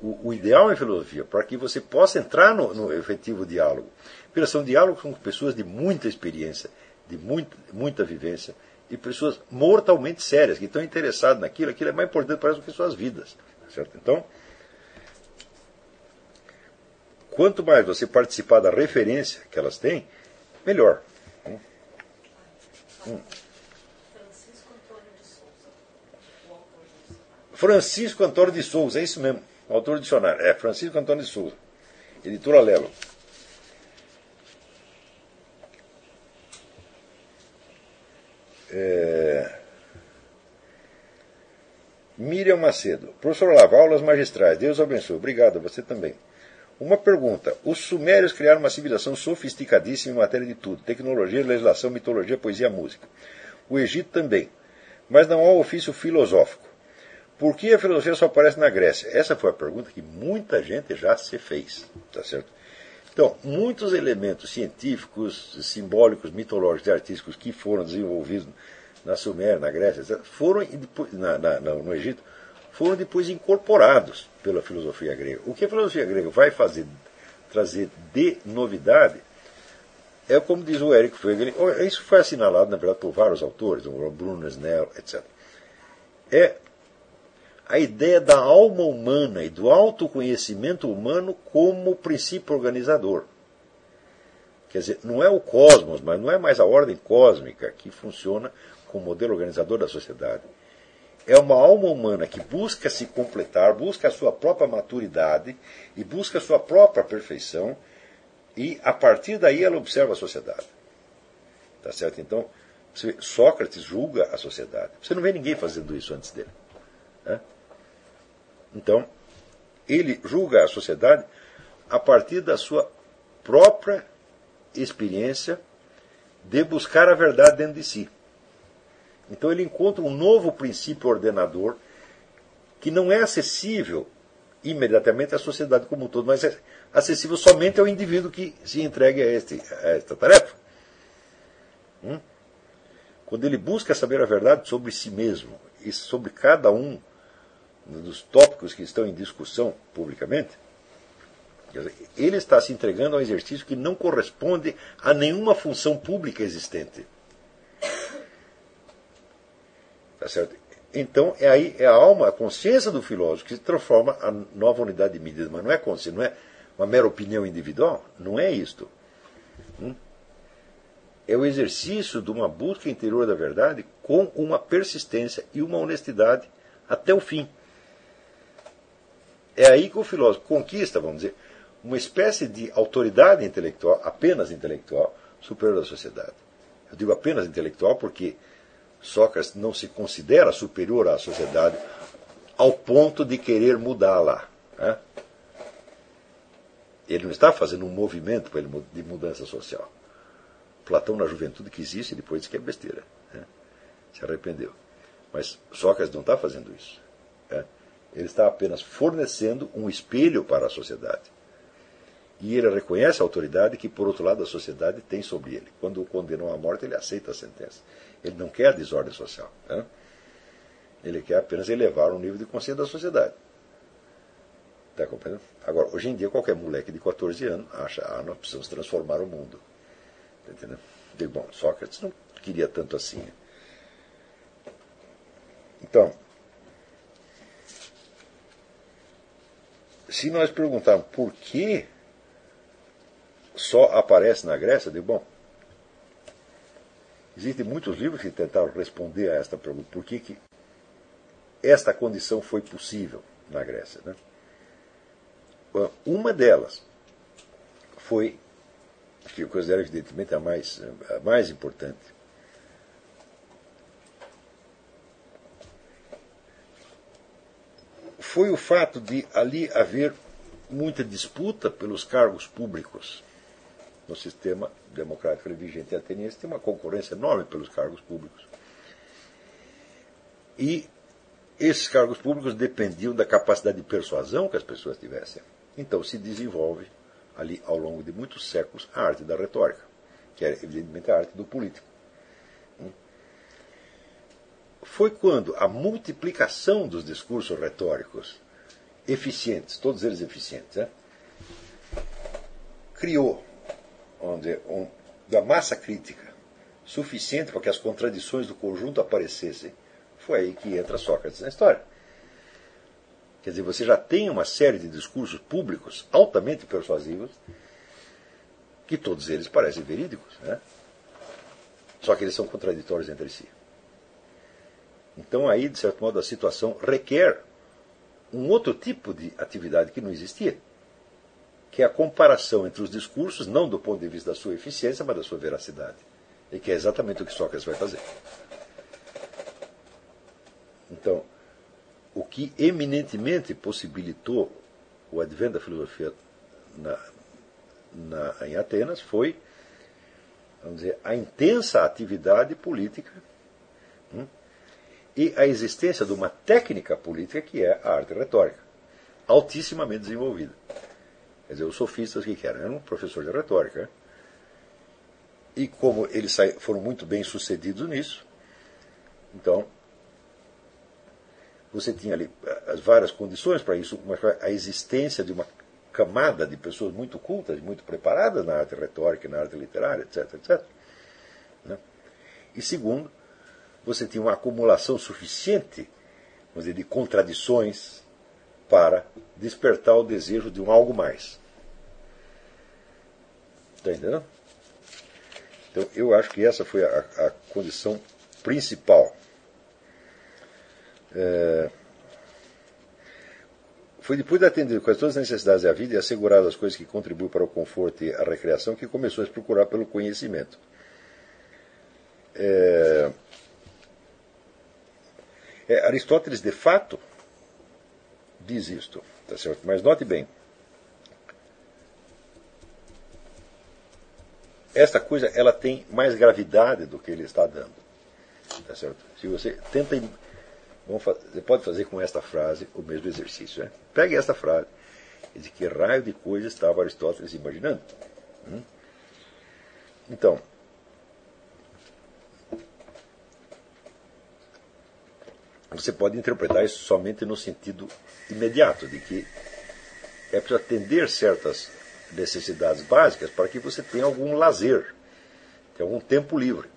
o, o ideal em filosofia, para que você possa entrar no, no efetivo diálogo. Porque são diálogos com pessoas de muita experiência, de muita, muita vivência, e pessoas mortalmente sérias, que estão interessadas naquilo, aquilo é mais importante para elas do que suas vidas. Certo? Então, quanto mais você participar da referência que elas têm, melhor. Hum. Hum. Francisco Antônio de Souza. Francisco Antônio de Souza, é isso mesmo, autor do dicionário. É Francisco Antônio de Souza, editora Lelo. É... Miriam Macedo. Professor Olavo, aulas magistrais. Deus abençoe. Obrigado, você também. Uma pergunta. Os sumérios criaram uma civilização sofisticadíssima em matéria de tudo: tecnologia, legislação, mitologia, poesia, música. O Egito também. Mas não há ofício filosófico. Por que a filosofia só aparece na Grécia? Essa foi a pergunta que muita gente já se fez. Tá certo? Então, muitos elementos científicos, simbólicos, mitológicos e artísticos que foram desenvolvidos na Suméria, na Grécia, foram na, na, no Egito, foram depois incorporados pela filosofia grega. O que a filosofia grega vai fazer, trazer de novidade, é como diz o Eric Fegel, isso foi assinalado, na verdade, por vários autores, o Bruno Snell, etc. É a ideia da alma humana e do autoconhecimento humano como princípio organizador. Quer dizer, não é o cosmos, mas não é mais a ordem cósmica que funciona como modelo organizador da sociedade. É uma alma humana que busca se completar, busca a sua própria maturidade e busca a sua própria perfeição, e a partir daí ela observa a sociedade. Tá certo? Então, Sócrates julga a sociedade. Você não vê ninguém fazendo isso antes dele. Né? Então, ele julga a sociedade a partir da sua própria experiência de buscar a verdade dentro de si. Então ele encontra um novo princípio ordenador que não é acessível imediatamente à sociedade como um todo, mas é acessível somente ao indivíduo que se entregue a, este, a esta tarefa. Hum? Quando ele busca saber a verdade sobre si mesmo e sobre cada um dos tópicos que estão em discussão publicamente, ele está se entregando a um exercício que não corresponde a nenhuma função pública existente. Tá certo? Então, é aí é a alma, a consciência do filósofo que se transforma a nova unidade de medida, mas não é consciência, não é uma mera opinião individual, não é isto. Hum? É o exercício de uma busca interior da verdade com uma persistência e uma honestidade até o fim. É aí que o filósofo conquista, vamos dizer, uma espécie de autoridade intelectual, apenas intelectual, superior à sociedade. Eu digo apenas intelectual porque Sócrates não se considera superior à sociedade ao ponto de querer mudá-la. Né? Ele não está fazendo um movimento de mudança social. Platão, na juventude, quis isso e depois disse que é besteira. Né? Se arrependeu. Mas Sócrates não está fazendo isso. Né? Ele está apenas fornecendo um espelho para a sociedade. E ele reconhece a autoridade que, por outro lado, a sociedade tem sobre ele. Quando o condenou à morte, ele aceita a sentença. Ele não quer a desordem social. Né? Ele quer apenas elevar o nível de consciência da sociedade. Está compreendendo? Agora, hoje em dia, qualquer moleque de 14 anos acha, ah, nós precisamos transformar o mundo. Está entendendo? Bom, Sócrates não queria tanto assim. Então, se nós perguntarmos por que só aparece na Grécia, digo, bom, existem muitos livros que tentaram responder a esta pergunta, por que, que esta condição foi possível na Grécia. Né? Uma delas foi, que eu considero evidentemente a mais, a mais importante, foi o fato de ali haver muita disputa pelos cargos públicos. No sistema democrático vigente ateniense tem uma concorrência enorme pelos cargos públicos. E esses cargos públicos dependiam da capacidade de persuasão que as pessoas tivessem. Então se desenvolve ali ao longo de muitos séculos a arte da retórica, que é evidentemente a arte do político foi quando a multiplicação dos discursos retóricos eficientes, todos eles eficientes, né? criou onde um, da massa crítica suficiente para que as contradições do conjunto aparecessem, foi aí que entra Sócrates na história. Quer dizer, você já tem uma série de discursos públicos altamente persuasivos, que todos eles parecem verídicos, né? só que eles são contraditórios entre si. Então, aí, de certo modo, a situação requer um outro tipo de atividade que não existia, que é a comparação entre os discursos, não do ponto de vista da sua eficiência, mas da sua veracidade. E que é exatamente o que Sócrates vai fazer. Então, o que eminentemente possibilitou o advento da filosofia na, na, em Atenas foi, vamos dizer, a intensa atividade política e a existência de uma técnica política que é a arte retórica, altissimamente desenvolvida. Quer dizer, os sofistas que eram? Eram um professor de retórica. E como eles foram muito bem sucedidos nisso, então você tinha ali eh, as várias condições para isso, a existência de uma camada de pessoas muito cultas, muito preparadas na arte retórica, na arte literária, etc, etc. Né? E segundo, você tinha uma acumulação suficiente dizer, de contradições para despertar o desejo de um algo mais. Está entendendo? Então, eu acho que essa foi a, a condição principal. É, foi depois de atender quase todas as necessidades da vida e assegurar as coisas que contribuem para o conforto e a recreação que começou a se procurar pelo conhecimento. É, é, Aristóteles, de fato, diz isto, tá certo? mas note bem. Esta coisa ela tem mais gravidade do que ele está dando. Tá certo? Se você tenta você pode fazer com esta frase o mesmo exercício. Né? Pegue esta frase. De que raio de coisa estava Aristóteles imaginando? Hum? Então, você pode interpretar isso somente no sentido imediato, de que é preciso atender certas necessidades básicas para que você tenha algum lazer, tenha algum tempo livre.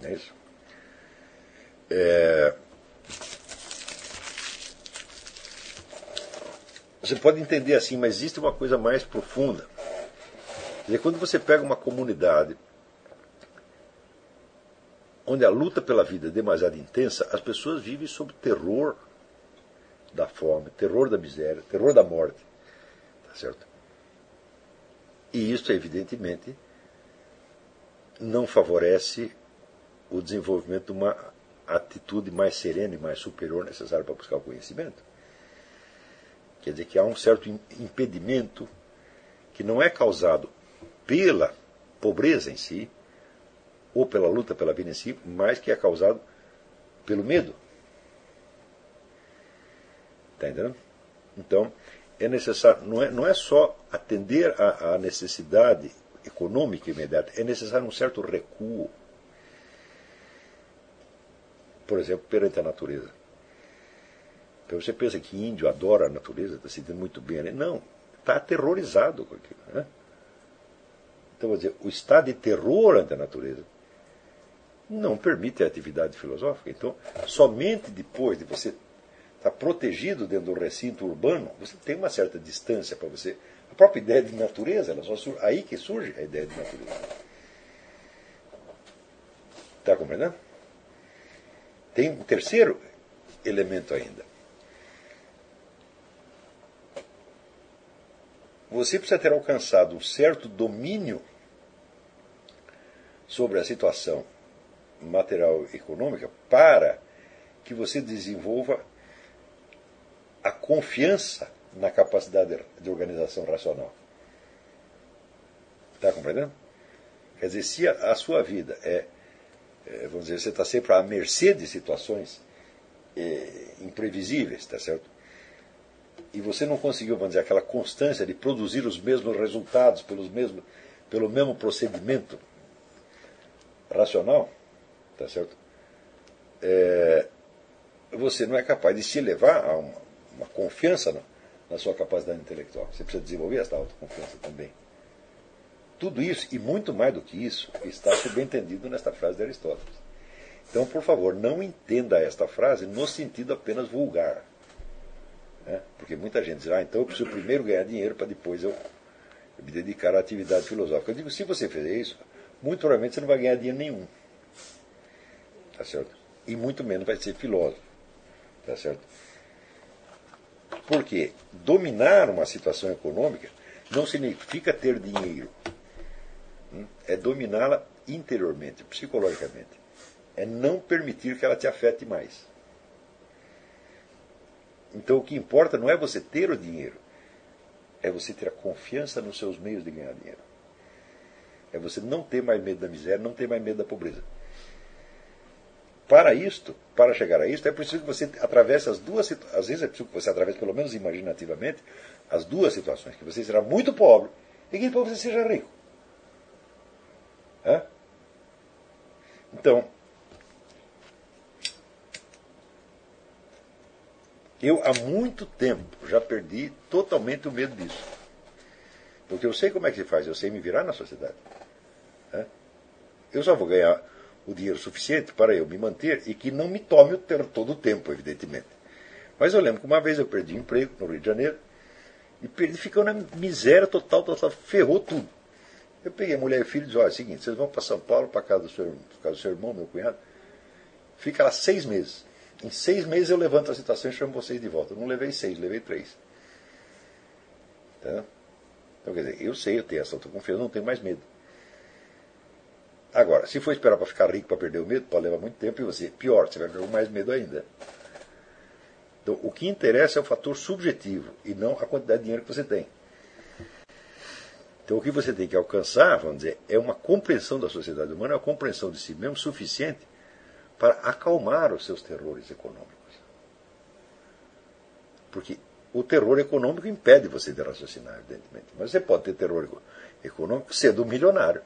Não é isso? É, Você pode entender assim, mas existe uma coisa mais profunda. Quer dizer, quando você pega uma comunidade onde a luta pela vida é demasiado intensa, as pessoas vivem sob terror da fome, terror da miséria, terror da morte. Tá certo? E isso, evidentemente, não favorece o desenvolvimento de uma atitude mais serena e mais superior necessária para buscar o conhecimento. Quer dizer que há um certo impedimento que não é causado pela pobreza em si, ou pela luta pela vida em si, mas que é causado pelo medo. Está entendendo? Então, é necessário, não é, não é só atender à necessidade econômica imediata, é necessário um certo recuo. Por exemplo, perante a natureza. Então você pensa que índio adora a natureza, está se sentindo muito bem ali. Não, está aterrorizado com aquilo. Né? Então, vou dizer, o estado de terror ante a natureza não permite a atividade filosófica. Então, somente depois de você estar protegido dentro do recinto urbano, você tem uma certa distância para você. A própria ideia de natureza, ela só surge, aí que surge a ideia de natureza. Está compreendendo? Tem um terceiro elemento ainda. você precisa ter alcançado um certo domínio sobre a situação material econômica para que você desenvolva a confiança na capacidade de organização racional. Está compreendendo? Quer dizer, se a, a sua vida é, é, vamos dizer, você está sempre à mercê de situações é, imprevisíveis, está certo? e você não conseguiu, vamos dizer, aquela constância de produzir os mesmos resultados pelos mesmos, pelo mesmo procedimento racional, tá certo? É, você não é capaz de se elevar a uma, uma confiança na sua capacidade intelectual. Você precisa desenvolver essa autoconfiança também. Tudo isso, e muito mais do que isso, está subentendido nesta frase de Aristóteles. Então, por favor, não entenda esta frase no sentido apenas vulgar. Né? Porque muita gente diz, ah, então eu preciso primeiro ganhar dinheiro para depois eu me dedicar à atividade filosófica. Eu digo, se você fizer isso, muito provavelmente você não vai ganhar dinheiro nenhum. Tá certo? E muito menos vai ser filósofo. Tá certo? Porque dominar uma situação econômica não significa ter dinheiro. Hum? É dominá-la interiormente, psicologicamente. É não permitir que ela te afete mais. Então o que importa não é você ter o dinheiro, é você ter a confiança nos seus meios de ganhar dinheiro. É você não ter mais medo da miséria, não ter mais medo da pobreza. Para isto, para chegar a isto, é preciso que você atravesse as duas às vezes é preciso que você atravesse, pelo menos imaginativamente, as duas situações, que você será muito pobre e que depois você seja rico. Então, eu há muito tempo já perdi totalmente o medo disso. Porque eu sei como é que se faz, eu sei me virar na sociedade. Eu só vou ganhar o dinheiro suficiente para eu me manter e que não me tome o ter, todo o tempo, evidentemente. Mas eu lembro que uma vez eu perdi emprego no Rio de Janeiro e perdi, ficou na miséria total, total, ferrou tudo. Eu peguei mulher e filho e disse, olha, é o seguinte, vocês vão para São Paulo, para casa do seu, casa do seu irmão, meu cunhado, fica lá seis meses. Em seis meses eu levanto a situação e chamo vocês de volta. Eu não levei seis, levei três. Tá? Então, quer dizer, eu sei, eu tenho essa autoconfiança, não tenho mais medo. Agora, se for esperar para ficar rico para perder o medo, pode levar muito tempo e você, pior, você vai ficar com mais medo ainda. Então, o que interessa é o fator subjetivo e não a quantidade de dinheiro que você tem. Então, o que você tem que alcançar, vamos dizer, é uma compreensão da sociedade humana, uma compreensão de si mesmo suficiente para acalmar os seus terrores econômicos. Porque o terror econômico impede você de raciocinar, evidentemente. Mas você pode ter terror econômico sendo milionário.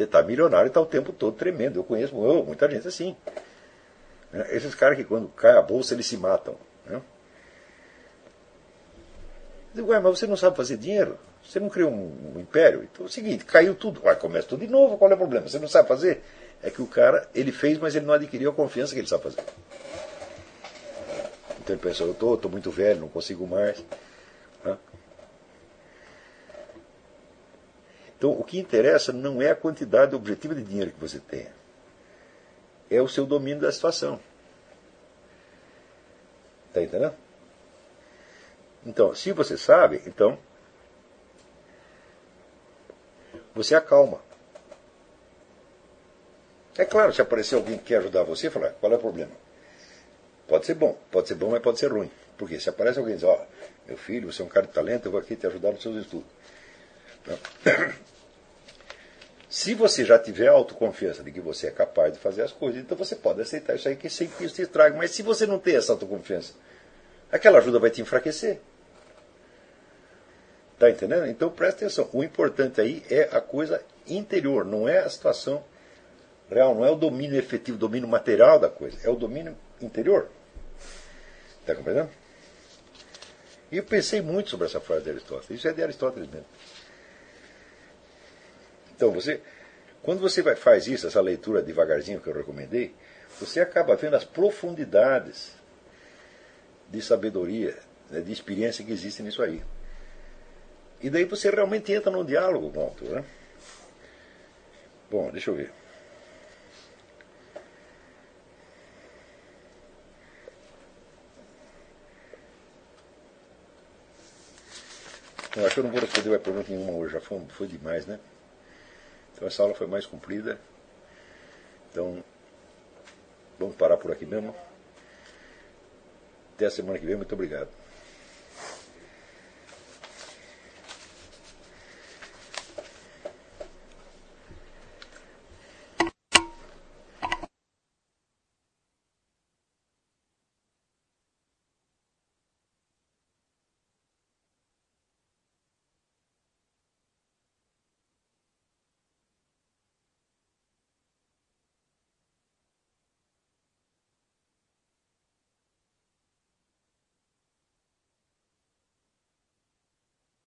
Você está milionário e está o tempo todo tremendo. Eu conheço eu, muita gente assim. Né? Esses caras que quando cai a bolsa eles se matam. Né? Digo, ué, mas você não sabe fazer dinheiro? Você não criou um, um império? Então é o seguinte, caiu tudo. Ué, começa tudo de novo, qual é o problema? Você não sabe fazer? É que o cara, ele fez, mas ele não adquiriu a confiança que ele sabe fazer. Então ele pensou, eu estou muito velho, não consigo mais. Né? Então, o que interessa não é a quantidade objetiva de dinheiro que você tem, é o seu domínio da situação. Está entendendo? Então, se você sabe, então você acalma. É claro, se aparecer alguém que quer ajudar você, falar, qual é o problema? Pode ser bom, pode ser bom, mas pode ser ruim. Porque se aparece alguém e diz, ó, oh, meu filho, você é um cara de talento, eu vou aqui te ajudar nos seus estudos. Se você já tiver autoconfiança de que você é capaz de fazer as coisas, então você pode aceitar isso aí que sem que isso te estrague. Mas se você não tem essa autoconfiança, aquela ajuda vai te enfraquecer. Está entendendo? Então presta atenção. O importante aí é a coisa interior, não é a situação real, não é o domínio efetivo, o domínio material da coisa, é o domínio interior. Está compreendendo? E eu pensei muito sobre essa frase de Aristóteles. Isso é de Aristóteles mesmo. Então, você, quando você vai, faz isso, essa leitura devagarzinho que eu recomendei, você acaba vendo as profundidades de sabedoria, né, de experiência que existem nisso aí. E daí você realmente entra num diálogo com o autor. Né? Bom, deixa eu ver. Eu acho que eu não vou responder mais pergunta nenhuma hoje, já foi, foi demais, né? Então essa aula foi mais comprida. Então, vamos parar por aqui mesmo. Até a semana que vem. Muito obrigado.